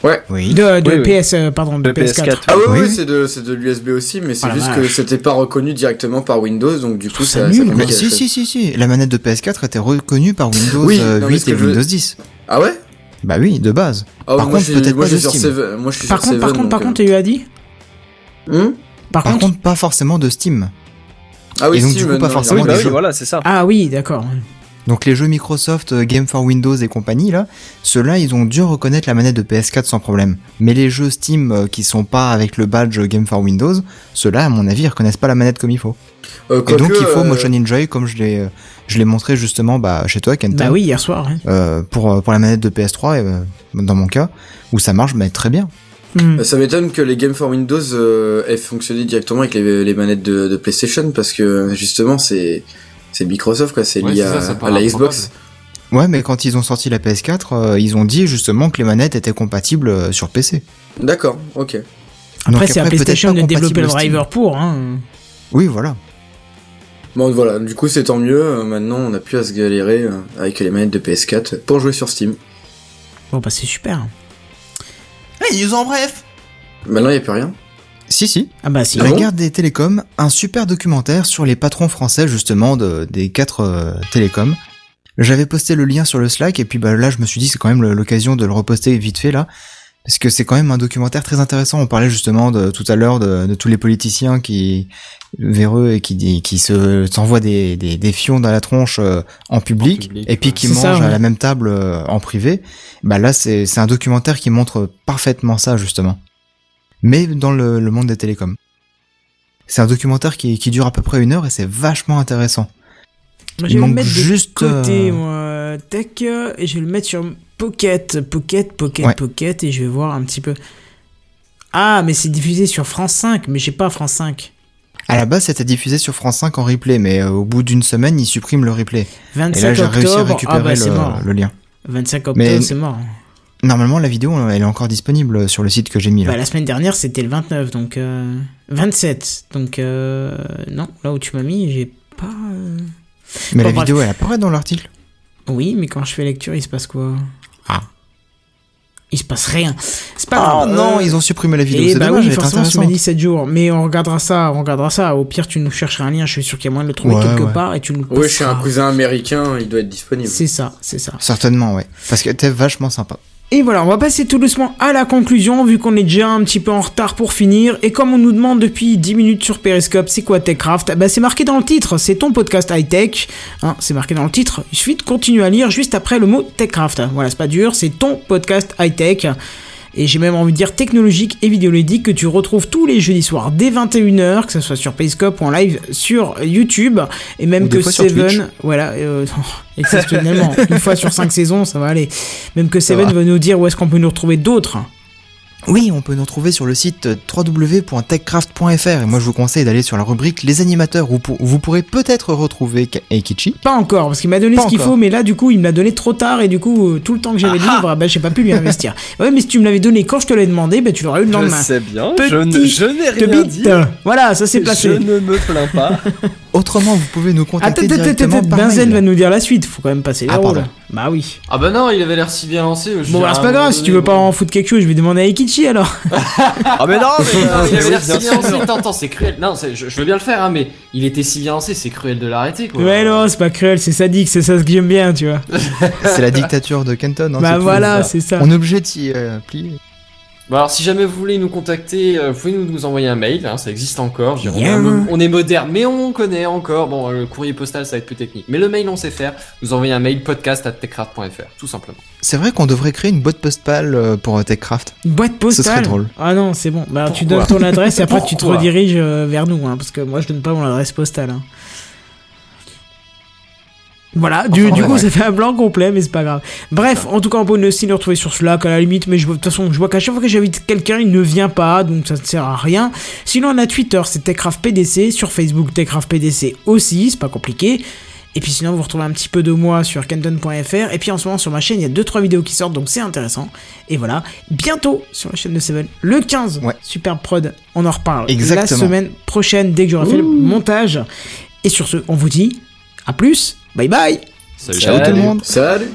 [SPEAKER 1] l'USB.
[SPEAKER 4] Oui.
[SPEAKER 1] De, de
[SPEAKER 11] Oui, oui.
[SPEAKER 1] PS, euh, pardon, de
[SPEAKER 11] De
[SPEAKER 1] PS4.
[SPEAKER 11] PS4.
[SPEAKER 2] Ah oui,
[SPEAKER 4] Oui.
[SPEAKER 2] oui, c'est de c'est de l'USB aussi, mais c'est
[SPEAKER 1] Oh
[SPEAKER 2] juste que c'était pas reconnu directement par Windows, donc du coup
[SPEAKER 1] ça
[SPEAKER 2] ça,
[SPEAKER 1] nul,
[SPEAKER 2] ça
[SPEAKER 4] si, si, si, si. La manette de PS4 était reconnue par Windows
[SPEAKER 2] Oui,
[SPEAKER 4] euh,
[SPEAKER 2] non, mais
[SPEAKER 4] 8
[SPEAKER 2] ce que
[SPEAKER 4] et
[SPEAKER 2] je
[SPEAKER 4] Windows 10.
[SPEAKER 2] Ah ouais?
[SPEAKER 4] Bah oui, de base.
[SPEAKER 2] Ah,
[SPEAKER 4] Par
[SPEAKER 2] moi,
[SPEAKER 4] contre, peut-être pas
[SPEAKER 2] je
[SPEAKER 4] de
[SPEAKER 2] suis sur
[SPEAKER 4] Steam.
[SPEAKER 2] Seven- Moi je suis
[SPEAKER 1] Par
[SPEAKER 2] sur
[SPEAKER 1] contre, par contre, par contre, tu as dit
[SPEAKER 2] euh,
[SPEAKER 1] Par, contre,
[SPEAKER 4] pas forcément de Steam.
[SPEAKER 2] ah oui,
[SPEAKER 4] Et donc, du coup, pas forcément
[SPEAKER 11] voilà, c'est ça.
[SPEAKER 1] Ah oui, d'accord.
[SPEAKER 4] Donc les jeux Microsoft, euh, Game for Windows et compagnie, là, ceux-là, ils ont dû reconnaître la manette de PS4 sans problème. Mais les jeux Steam euh, qui sont pas avec le badge Game for Windows, ceux-là, à mon avis, ils reconnaissent pas la manette comme il faut.
[SPEAKER 2] Euh,
[SPEAKER 4] Et donc il faut
[SPEAKER 2] euh,
[SPEAKER 4] Motion Enjoy, comme je l'ai, je l'ai montré justement bah, chez toi, Kenton,
[SPEAKER 1] Bah oui, hier soir. hein.
[SPEAKER 4] euh, pour, pour la manette de PS3, euh, dans mon cas, où ça marche mais très bien.
[SPEAKER 1] Hmm.
[SPEAKER 2] Ça m'étonne que les Game for Windows euh, aient fonctionné directement avec les, les manettes de, de PlayStation parce que justement c'est c'est Microsoft quoi, c'est
[SPEAKER 5] Ouais,
[SPEAKER 2] lié à,
[SPEAKER 5] ça
[SPEAKER 2] à
[SPEAKER 5] paraît
[SPEAKER 2] la Xbox.
[SPEAKER 4] Ouais, mais quand ils ont sorti la PS4, euh, ils ont dit justement que les manettes étaient compatibles euh, sur PC.
[SPEAKER 2] D'accord, ok.
[SPEAKER 1] Après, c'est à PlayStation de développer le driver pour. Hein.
[SPEAKER 4] Oui, voilà.
[SPEAKER 2] Bon voilà, du coup c'est tant mieux. euh, Maintenant on a plus à se galérer avec les manettes de PS4 pour jouer sur Steam.
[SPEAKER 1] Bon, bah c'est super.
[SPEAKER 10] Les news en bref
[SPEAKER 2] Maintenant il y a plus rien.
[SPEAKER 4] Si, si.
[SPEAKER 1] Ah bah si.
[SPEAKER 4] La
[SPEAKER 2] bon
[SPEAKER 4] guerre des télécoms, un super documentaire sur les patrons français justement de, des quatre euh, télécoms. J'avais posté le lien sur le Slack et puis bah là je me suis dit c'est quand même l'occasion de le reposter vite fait là parce que c'est quand même un documentaire très intéressant. On parlait justement de tout à l'heure de, de tous les politiciens qui véreux et qui dit- qui se s'envoient des, des des fions dans la tronche euh, en public,
[SPEAKER 5] public,
[SPEAKER 4] et puis
[SPEAKER 5] ouais.
[SPEAKER 4] qui mangent
[SPEAKER 1] ça,
[SPEAKER 4] à la même table euh, en privé. Bah là c'est c'est un documentaire qui montre parfaitement ça justement, mais dans le, le monde des télécoms. C'est un documentaire qui, qui dure à peu près une heure et c'est vachement intéressant.
[SPEAKER 1] Moi,
[SPEAKER 4] il
[SPEAKER 1] je vais le
[SPEAKER 4] manque
[SPEAKER 1] mettre
[SPEAKER 4] juste,
[SPEAKER 1] de côté,
[SPEAKER 4] euh,
[SPEAKER 1] moi. Tac, et je vais le mettre sur Pocket, Pocket, Pocket,
[SPEAKER 4] Ouais.
[SPEAKER 1] Pocket, et je vais voir un petit peu. Ah, mais c'est diffusé sur France 5, mais j'ai pas France 5.
[SPEAKER 4] À la base, c'était diffusé sur France 5 en replay, mais euh, au bout d'une semaine, ils suppriment le replay. Et
[SPEAKER 1] 25
[SPEAKER 4] là, j'ai
[SPEAKER 1] octobre.
[SPEAKER 4] réussi à
[SPEAKER 1] ah bah c'est mort.
[SPEAKER 4] le, le lien.
[SPEAKER 1] 25 octobre,
[SPEAKER 4] Mais-
[SPEAKER 1] c'est mort.
[SPEAKER 4] Normalement, la vidéo, elle est encore disponible sur le site que j'ai mis là.
[SPEAKER 1] Bah, la semaine dernière, c'était le 29, donc. Euh, 27. Donc, euh, non, là où tu m'as mis, j'ai pas. euh,
[SPEAKER 4] mais la
[SPEAKER 1] bref.
[SPEAKER 4] vidéo, elle apparaît dans l'article.
[SPEAKER 1] Oui, mais quand je fais lecture, il se passe quoi?
[SPEAKER 4] Ah.
[SPEAKER 1] Il se passe rien. C'est pas
[SPEAKER 4] Ah
[SPEAKER 1] grave.
[SPEAKER 4] non,
[SPEAKER 1] Euh,
[SPEAKER 4] ils ont supprimé la vidéo.
[SPEAKER 1] Et
[SPEAKER 4] C'est
[SPEAKER 1] bah
[SPEAKER 4] dommage,
[SPEAKER 1] oui, forcément, tu m'as dit 7 jours. Mais on regardera ça, on regardera ça. Au pire, tu nous chercheras un lien. Je suis sûr qu'il y a moyen de le trouver
[SPEAKER 4] Ouais,
[SPEAKER 1] quelque
[SPEAKER 4] ouais.
[SPEAKER 1] part et tu nous
[SPEAKER 2] Oui, je suis un cousin américain, il doit être disponible.
[SPEAKER 1] C'est ça, c'est ça.
[SPEAKER 4] Certainement, ouais. Parce qu'elle était vachement sympa.
[SPEAKER 1] Et voilà, on va passer tout doucement à la conclusion, vu qu'on est déjà un petit peu en retard pour finir. Et comme on nous demande depuis 10 minutes sur Periscope, c'est quoi TechCraft? Bah c'est marqué dans le titre, c'est ton podcast high-tech. Hein, c'est marqué dans le titre. Il suffit de continuer à lire juste après le mot TechCraft. Voilà, c'est pas dur, c'est ton podcast high-tech. Et j'ai même envie de dire technologique et vidéoludique que tu retrouves tous les jeudis soirs dès 21h, que ce soit sur Periscope ou en live sur YouTube, et même
[SPEAKER 4] Ou
[SPEAKER 1] que. Seven, voilà, euh, exceptionnellement, une fois sur cinq saisons, ça va aller. Même que Seven
[SPEAKER 4] va.
[SPEAKER 1] va nous dire où est-ce qu'on peut nous retrouver d'autres.
[SPEAKER 4] Oui, on peut nous retrouver sur le site www.techcraft.fr et moi je vous conseille d'aller sur la rubrique Les animateurs où, pour- où vous pourrez peut-être retrouver Eikichi.
[SPEAKER 1] Pas encore, parce qu'il m'a donné
[SPEAKER 4] Pas
[SPEAKER 1] ce qu'il faut, mais là, du coup, il me l'a donné trop tard, et du coup, euh, tout le temps que j'avais de
[SPEAKER 11] Ah
[SPEAKER 1] livre, bah, j'ai pas pu lui investir. Ouais, mais si tu me l'avais donné quand je te l'ai demandé, bah, tu l'aurais eu le
[SPEAKER 11] Je
[SPEAKER 1] lendemain.
[SPEAKER 11] sais bien,
[SPEAKER 1] Petit
[SPEAKER 11] je ne- je n'ai
[SPEAKER 1] te
[SPEAKER 11] rien dit.
[SPEAKER 1] Voilà, ça s'est placé.
[SPEAKER 11] Je ne me plains pas.
[SPEAKER 4] Autrement, vous pouvez nous
[SPEAKER 1] Attends,
[SPEAKER 4] contacter
[SPEAKER 1] attends, attends,
[SPEAKER 4] directement
[SPEAKER 1] attends,
[SPEAKER 4] par
[SPEAKER 1] Benzen
[SPEAKER 4] mail.
[SPEAKER 1] va nous dire la suite, faut quand même passer les
[SPEAKER 4] Ah,
[SPEAKER 1] rôles.
[SPEAKER 4] pardon.
[SPEAKER 1] Bah oui.
[SPEAKER 5] Ah bah non, il avait l'air si bien lancé. je
[SPEAKER 1] Bon, bah, c'est pas grave, si tu veux pas en foutre quelque chose, je vais demander à Ikichi alors.
[SPEAKER 11] Ah mais non, mais, euh,
[SPEAKER 5] il avait l'air si
[SPEAKER 11] bien
[SPEAKER 5] lancé. Attends, attends, c'est cruel. Non, c'est- je, je veux bien le faire, hein, mais il était si bien lancé, c'est cruel de l'arrêter, quoi.
[SPEAKER 1] Ouais, non, c'est pas cruel, c'est sadique, c'est ça ce que j'aime bien, tu vois.
[SPEAKER 4] C'est la dictature de Kenton. hein,
[SPEAKER 1] bah
[SPEAKER 4] c'est tout.
[SPEAKER 1] voilà, c'est ça.
[SPEAKER 4] On est obligé de s'y euh, plier.
[SPEAKER 5] Bon, alors, si jamais vous voulez nous contacter, euh, vous pouvez nous, nous envoyer un mail, hein, ça existe encore. Dire,
[SPEAKER 1] Yeah.
[SPEAKER 5] on, est- on est moderne, mais on connaît encore. Bon, le courrier postal, ça va être plus technique. Mais le mail, on sait faire. Vous envoyez un mail podcast at techcraft.fr, tout simplement.
[SPEAKER 4] C'est vrai qu'on devrait créer une boîte postale euh, pour euh, TechCraft.
[SPEAKER 1] Une boîte postale.
[SPEAKER 4] Ce serait drôle.
[SPEAKER 1] Ah non, c'est bon. Bah, tu donnes ton adresse et après tu te rediriges vers nous, hein, parce que moi je donne pas mon adresse postale. hein. Voilà, du,
[SPEAKER 4] Enfin,
[SPEAKER 1] du
[SPEAKER 4] ouais,
[SPEAKER 1] coup
[SPEAKER 4] ouais.
[SPEAKER 1] ça fait un blanc complet, mais c'est pas grave. Bref, en tout cas, on peut aussi le retrouver sur Slack à la limite, mais je, de toute façon, je vois qu'à chaque fois que j'invite quelqu'un, il ne vient pas, donc ça ne sert à rien. Sinon, on a Twitter, c'est Techcraft PDC, sur Facebook, Techcraft PDC aussi, c'est pas compliqué. Et puis sinon, vous retrouvez un petit peu de moi sur canton.fr. Et puis en ce moment, sur ma chaîne, il y a 2-3 vidéos qui sortent, donc c'est intéressant. Et voilà, bientôt sur la chaîne de Seven, le 15,
[SPEAKER 4] Ouais.
[SPEAKER 1] Super Prod, on en reparle
[SPEAKER 4] Exactement.
[SPEAKER 1] la semaine prochaine, dès que j'aurai fait le montage. Et sur ce, on vous dit à plus, bye bye.
[SPEAKER 5] Salut,
[SPEAKER 4] Ciao tout le monde.
[SPEAKER 2] Salut